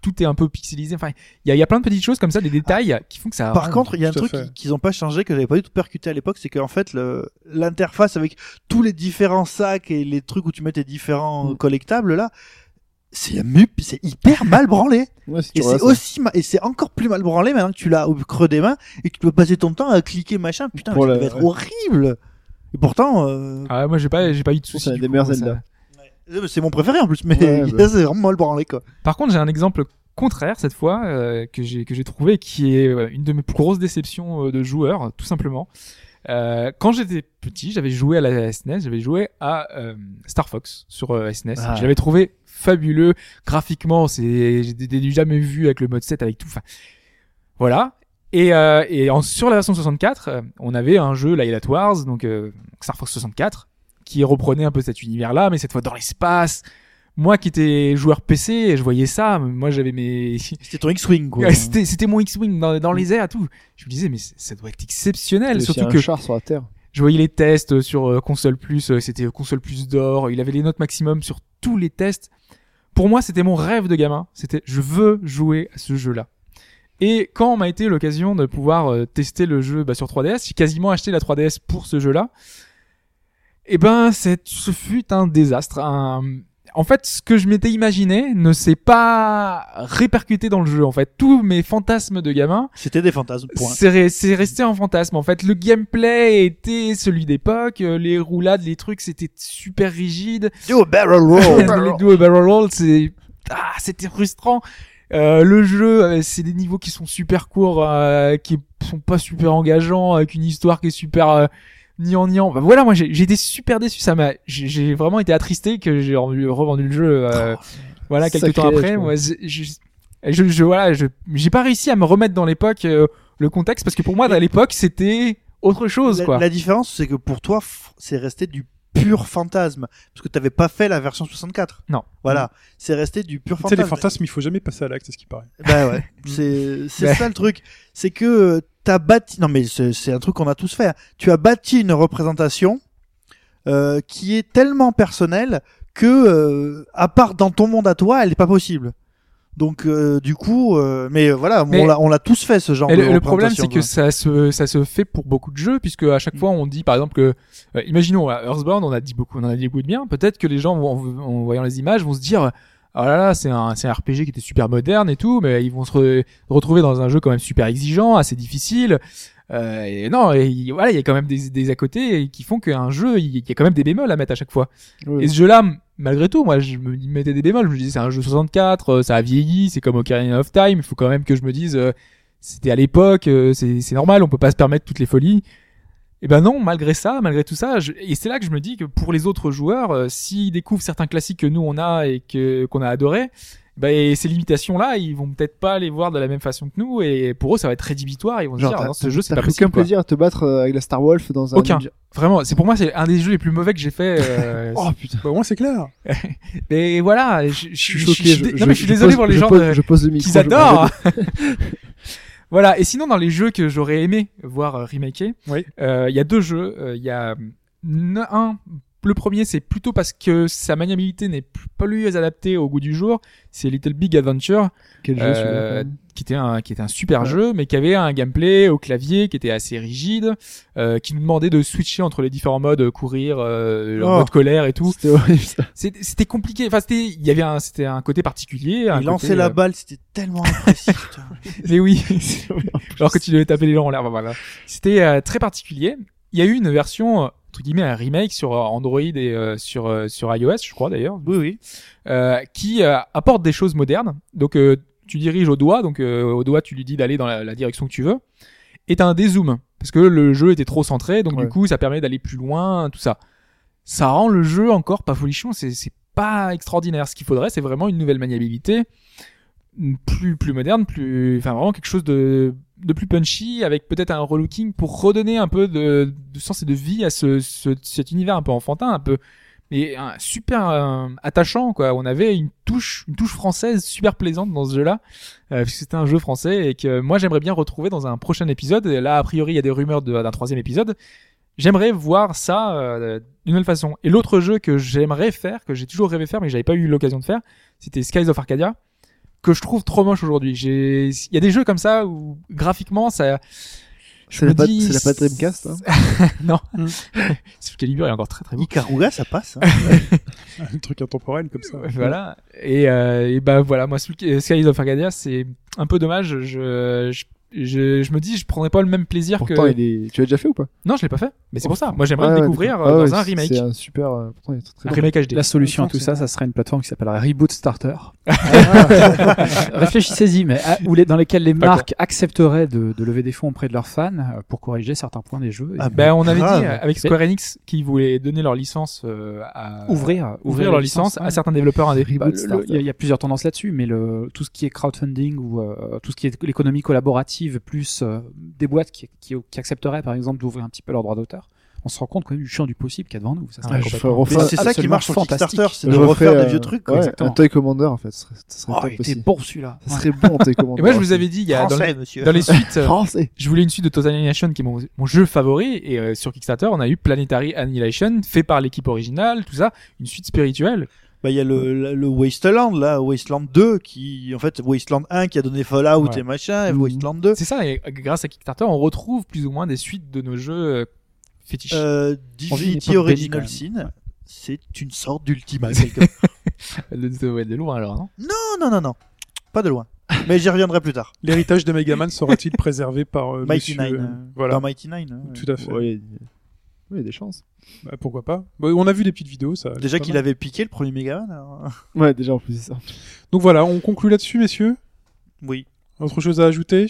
tout est un peu pixelisé. Enfin, il y a, y a plein de petites choses comme ça, des détails qui font que ça. Par contre, il y a un truc qu'ils ont pas changé, que j'avais pas du tout percuté à l'époque, c'est qu'en fait, l'interface avec tous les différents sacs et les trucs où tu mets tes différents Mm. collectables, là, c'est mu- c'est hyper mal branlé. Ouais, si Et c'est aussi, ma- et c'est encore plus mal branlé maintenant que tu l'as au creux des mains et que tu peux passer ton temps à cliquer machin. Putain, ça la- être ouais. horrible. Et pourtant, euh, Ah, moi, j'ai pas, j'ai pas eu de C'est soucis. un du des meilleurs Zelda. euh, c'est mon préféré en plus, mais Ouais, bah. c'est vraiment mal branlé, quoi. Par contre, j'ai un exemple contraire cette fois euh, que j'ai que j'ai trouvé qui est euh, une de mes plus grosses déceptions euh, de joueur, tout simplement. Euh, quand j'étais petit, j'avais joué à la SNES, j'avais joué à euh, Star Fox sur euh, SNES. Ah. Je l'avais trouvé fabuleux graphiquement, c'est j'ai jamais vu avec le mode 7 avec tout. Enfin, voilà. Et, euh, et en, sur la version 64, euh, on avait un jeu Light Wars, donc euh, Star Fox 64, qui reprenait un peu cet univers-là, mais cette fois dans l'espace. Moi qui étais joueur PC, je voyais ça, moi j'avais mes... C'était ton X-Wing, quoi. Ouais, C'était c'était mon X-Wing dans, dans les airs et tout. Je me disais, mais ça doit être exceptionnel. Surtout un que char sur la Terre. je voyais les tests sur euh, console plus, euh, c'était console plus d'or. Il avait les notes maximum sur tous les tests. Pour moi, c'était mon rêve de gamin. C'était, je veux jouer à ce jeu-là. Et quand m'a été l'occasion de pouvoir euh, tester le jeu bah, sur 3DS, j'ai quasiment acheté la 3DS pour ce jeu-là. Et ben, c'est- ce fut un désastre. Un... En fait, ce que je m'étais imaginé ne s'est pas répercuté dans le jeu. En fait, tous mes fantasmes de gamin C'était des fantasmes, c'est re- c'est resté un fantasme. En fait, le gameplay était celui d'époque. euh, Les roulades, les trucs, c'était super rigide. Yo, barrel roll. les duo barrel roll, c'est ah, c'était frustrant. Euh, le jeu, euh, c'est des niveaux qui sont super courts, euh, qui sont pas super engageants, avec une histoire qui est super euh, niant niant. Bah voilà, moi j'ai été super déçu. Ça m'a, j'ai vraiment été attristé que j'ai revendu, le jeu. euh, voilà, quelques temps après. Moi, je, je, je, je- voilà, je, j'ai pas réussi à me remettre dans l'époque, euh, le contexte, parce que pour moi, dans l'époque, c'était autre chose, La, quoi. la différence, c'est que pour toi, c'est resté du pur fantasme. Parce que t'avais pas fait la version 64. Non. Voilà. C'est resté du pur tu sais, les fantasme. fantasmes, il faut jamais passer à l'acte, c'est ce qui paraît. Bah ouais. c'est, c'est Ouais. ça le truc. C'est que euh, t'as bâti, non mais c'est, c'est un truc qu'on a tous fait. hein. Tu as bâti une représentation, euh, qui est tellement personnelle que, euh, à part dans ton monde à toi, elle n'est pas possible. Donc euh, du coup, euh, mais euh, voilà, Mais- on l'a, tous fait ce genre Et de le, le problème, c'est que ça se, ça se fait pour beaucoup de jeux, puisque à chaque fois, on dit, par exemple, que, euh, imaginons, à Earthbound, on a dit beaucoup, on en a dit beaucoup de bien. Peut-être que les gens, vont- en, en voyant les images, vont se dire, oh là là, c'est un, c'est un RPG qui était super moderne et tout, mais ils vont se re- retrouver dans un jeu quand même super exigeant, assez difficile. Euh, et non, et il- voilà, il y a quand même des, des à côté qui font qu'un jeu, il y a quand même des bémols à mettre à chaque fois. Oui. Et ce jeu-là, malgré tout, moi, je me mettais des bémols. Je me disais, c'est un jeu 64, euh, ça a vieilli, c'est comme Ocarina of Time. Il faut quand même que je me dise, euh, c'était à l'époque, euh, c'est c'est normal, on peut pas se permettre toutes les folies. Et ben non, malgré ça, malgré tout ça, je- et c'est là que je me dis que pour les autres joueurs, euh, s'ils découvrent certains classiques que nous on a et que qu'on a adoré, ben ces limitations-là, ils vont peut-être pas les voir de la même façon que nous, et pour eux, ça va être rédhibitoire. Ils vont se dire, ah non, ce jeu, c'est pas possible. aucun quoi. plaisir à te battre euh, avec la Star Wolf dans un. Aucun. ninja- Vraiment, c'est pour moi, c'est un des jeux les plus mauvais que j'ai fait. euh, Oh putain. Bah, au moins, c'est clair. Et voilà, je, je, Je suis choqué. je- non, mais je suis désolé pose- pour les gens pose- de- Je pose le micro. qu'ils je- adorent. Voilà. Et sinon, dans les jeux que j'aurais aimé voir euh, remaker, Oui. euh, il y a deux jeux. Euh, Il y a n- un. Le premier, c'est plutôt parce que sa maniabilité n'est plus- pas lui adaptée au goût du jour. C'est Little Big Adventure, Quel jeu Euh, qui était un qui était un super Ouais. jeu, mais qui avait un gameplay au clavier qui était assez rigide, euh, qui nous demandait de switcher entre les différents modes, courir, euh, le Oh. mode colère et tout. C'était compliqué. Enfin, c'était il y avait un c'était un côté particulier. un Il lançait la euh, balle, c'était tellement putain. Mais oui. Alors que tu devais taper les gens en l'air, bah voilà. C'était euh, très particulier. Il y a eu une version, euh, entre guillemets, un remake sur euh, Android et euh, sur, euh, sur iOS, je crois d'ailleurs, oui, oui. euh, qui apporte des choses modernes. Donc, tu diriges au doigt, donc au doigt, tu lui dis d'aller dans la, la direction que tu veux. Et t'as un dézoom, parce que le jeu était trop centré, donc Ouais. du coup, ça permet d'aller plus loin, tout ça. Ça rend le jeu encore pas folichon, c'est c'est pas extraordinaire. Ce qu'il faudrait, c'est vraiment une nouvelle maniabilité, plus plus moderne, plus, enfin vraiment quelque chose de de plus punchy, avec peut-être un relooking pour redonner un peu de, de sens et de vie à ce, ce cet univers un peu enfantin, un peu mais super euh, attachant quoi. On avait une touche, une touche française super plaisante dans ce jeu-là, euh, puisque c'était un jeu français et que moi j'aimerais bien retrouver dans un prochain épisode. Et là, a priori, il y a des rumeurs d'un troisième épisode. J'aimerais voir ça euh, d'une autre façon. Et l'autre jeu que j'aimerais faire, que j'ai toujours rêvé faire, mais que j'avais pas eu l'occasion de faire, c'était Skies of Arcadia, que je trouve trop moche aujourd'hui. J'ai, il y a des jeux comme ça où graphiquement ça. je C'est la patte- dis- c'est la patte Dreamcast, hein. non. Mm. Ce Calibur est encore très très beau. Ikaruga, ça passe. hein. Un truc intemporel comme ça. Voilà. Et, euh, et bah voilà, moi, Sky Skies of Arcadia, c'est un peu dommage. Je, je, je, je me dis, je prendrais pas le même plaisir Pourtant, que. il est. Tu l'as déjà fait ou pas? Non, je l'ai pas fait. Mais c'est pour ça. Moi, j'aimerais Ouais, le découvrir euh, Ah dans ouais, un remake. C'est un super. euh, Pourtant, il est très Un bon. remake HD. La solution à tout ça, ça serait une plateforme qui s'appelle Reboot Starter. Réfléchissez-y, mais ah, où les- dans lesquelles les marques accepteraient de, de lever des fonds auprès de leurs fans euh, pour corriger certains points des jeux. Ah, Ben, on avait Grave. dit euh, avec Square Enix qu'ils voulaient donner leur licence euh, à ouvrir, ouvrir leur licence à certains développeurs indés. Bah. Il y, y a plusieurs tendances là-dessus, mais le, tout ce qui est crowdfunding ou euh, tout ce qui est l'économie collaborative, plus euh, des boîtes qui, qui, qui accepteraient par exemple d'ouvrir un petit peu leurs droits d'auteur, on se rend compte quand même du champ du possible qu'il y a devant nous. Ça c'est ça qui marche sur fantastique. Kickstarter, c'est Je de refais, refaire des euh, vieux trucs. quoi. ouais, exactement. un Toy Commander en fait, ça serait, ça serait Oh, top aussi. bon celui-là. Ça serait bon Toy Commander. Et moi, je vous avais dit, il y a dans, Français, les- monsieur. dans les suites, euh, Français. je voulais une suite de Total Annihilation qui est mon, mon jeu favori et euh, sur Kickstarter on a eu Planetary Annihilation fait par l'équipe originale tout ça une suite spirituelle Bah, il y a le, le, le Wasteland, là, Wasteland 2, qui, en fait, Wasteland 1 qui a donné Fallout Ouais. et machin, et Mhm. Wasteland 2. c'est ça et euh, grâce à Kickstarter on retrouve plus ou moins des suites de nos jeux euh, fétiches Euh, Divinity Original Sin, c'est une sorte d'Ultima, quelque part. de, de, loin alors non? Non, non, non, non. Pas de loin. Mais j'y reviendrai plus tard. L'héritage de Megaman sera-t-il préservé par euh, Mighty monsieur, Nine. euh, euh, Voilà, Dans Mighty Nine. hein, tout à fait. Ouais, oui, il y a des chances. Bah, pourquoi pas Bah, On a vu des petites vidéos, ça. Déjà qu'il avait piqué le premier Megaman. alors, Ouais, déjà en plus c'est ça. Donc voilà, on conclut là-dessus, messieurs. Oui, Autre chose à ajouter?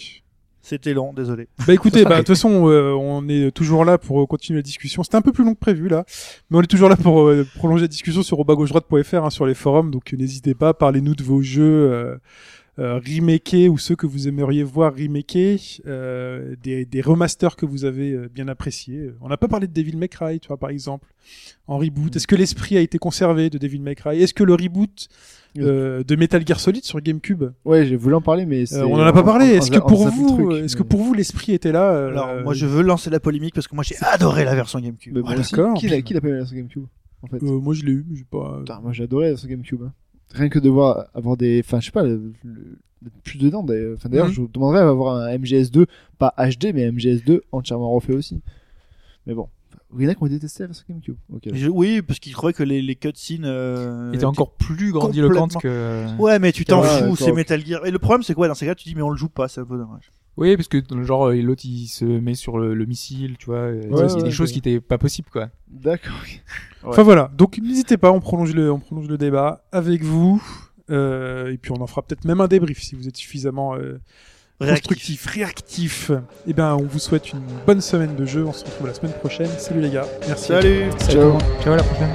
C'était long, désolé. Bah écoutez, bah de toute façon, euh, on est toujours là pour euh, continuer la discussion. C'était un peu plus long que prévu là, mais on est toujours là pour euh, prolonger la discussion sur robagauche-droite.fr hein, sur les forums. Donc n'hésitez pas, parlez-nous de vos jeux euh, euh, remakés ou ceux que vous aimeriez voir remakés, euh, des, des remasters que vous avez euh, bien appréciés. On n'a pas parlé de Devil May Cry, tu vois par exemple, en reboot. Est-ce que l'esprit a été conservé de Devil May Cry? Est-ce que le reboot euh, de Metal Gear Solid sur GameCube? Ouais, j'ai voulu en parler, mais c'est- euh, on en a pas parlé. Est-ce que pour vous, est-ce que pour vous l'esprit était là euh, Alors, moi, je veux lancer la polémique parce que moi, j'ai adoré la version GameCube. Mais bon, Ah, d'accord. Qui l'a qui l'a pas aimé la version GameCube en fait? Euh, moi je l'ai eu, mais j'ai pas. Putain, moi j'ai adoré la version GameCube. hein. Rien que de voir avoir des, enfin je sais pas, le- le- d'être plus dedans. D'ailleurs, enfin, Mhm. je vous demanderais d'avoir un MGS2, pas HD, mais MGS2 entièrement refait aussi. Mais bon, il y en a qui ont détesté la version GameCube. Ok. Je- oui, parce qu'il trouvait que les, les cutscenes euh, était encore plus grandiloquente que Ouais, mais tu t'en Ouais, fous, c'est. Metal Gear. Et le problème, c'est quoi dans ces cas, tu dis, mais on le joue pas, c'est un peu dommage. Oui parce que genre euh, l'autre il se met sur le, le missile tu vois Ouais, c'est ouais, des choses ouais. qui étaient pas possibles quoi D'accord. Enfin voilà. Donc n'hésitez pas, on prolonge le, on prolonge le débat avec vous. Euh, et puis on en fera peut-être même un débrief si vous êtes suffisamment euh, Réactif. constructif, réactif. Et ben on vous souhaite une bonne semaine de jeu. On se retrouve la semaine prochaine. Salut les gars. Merci. Salut Ciao. ciao à la prochaine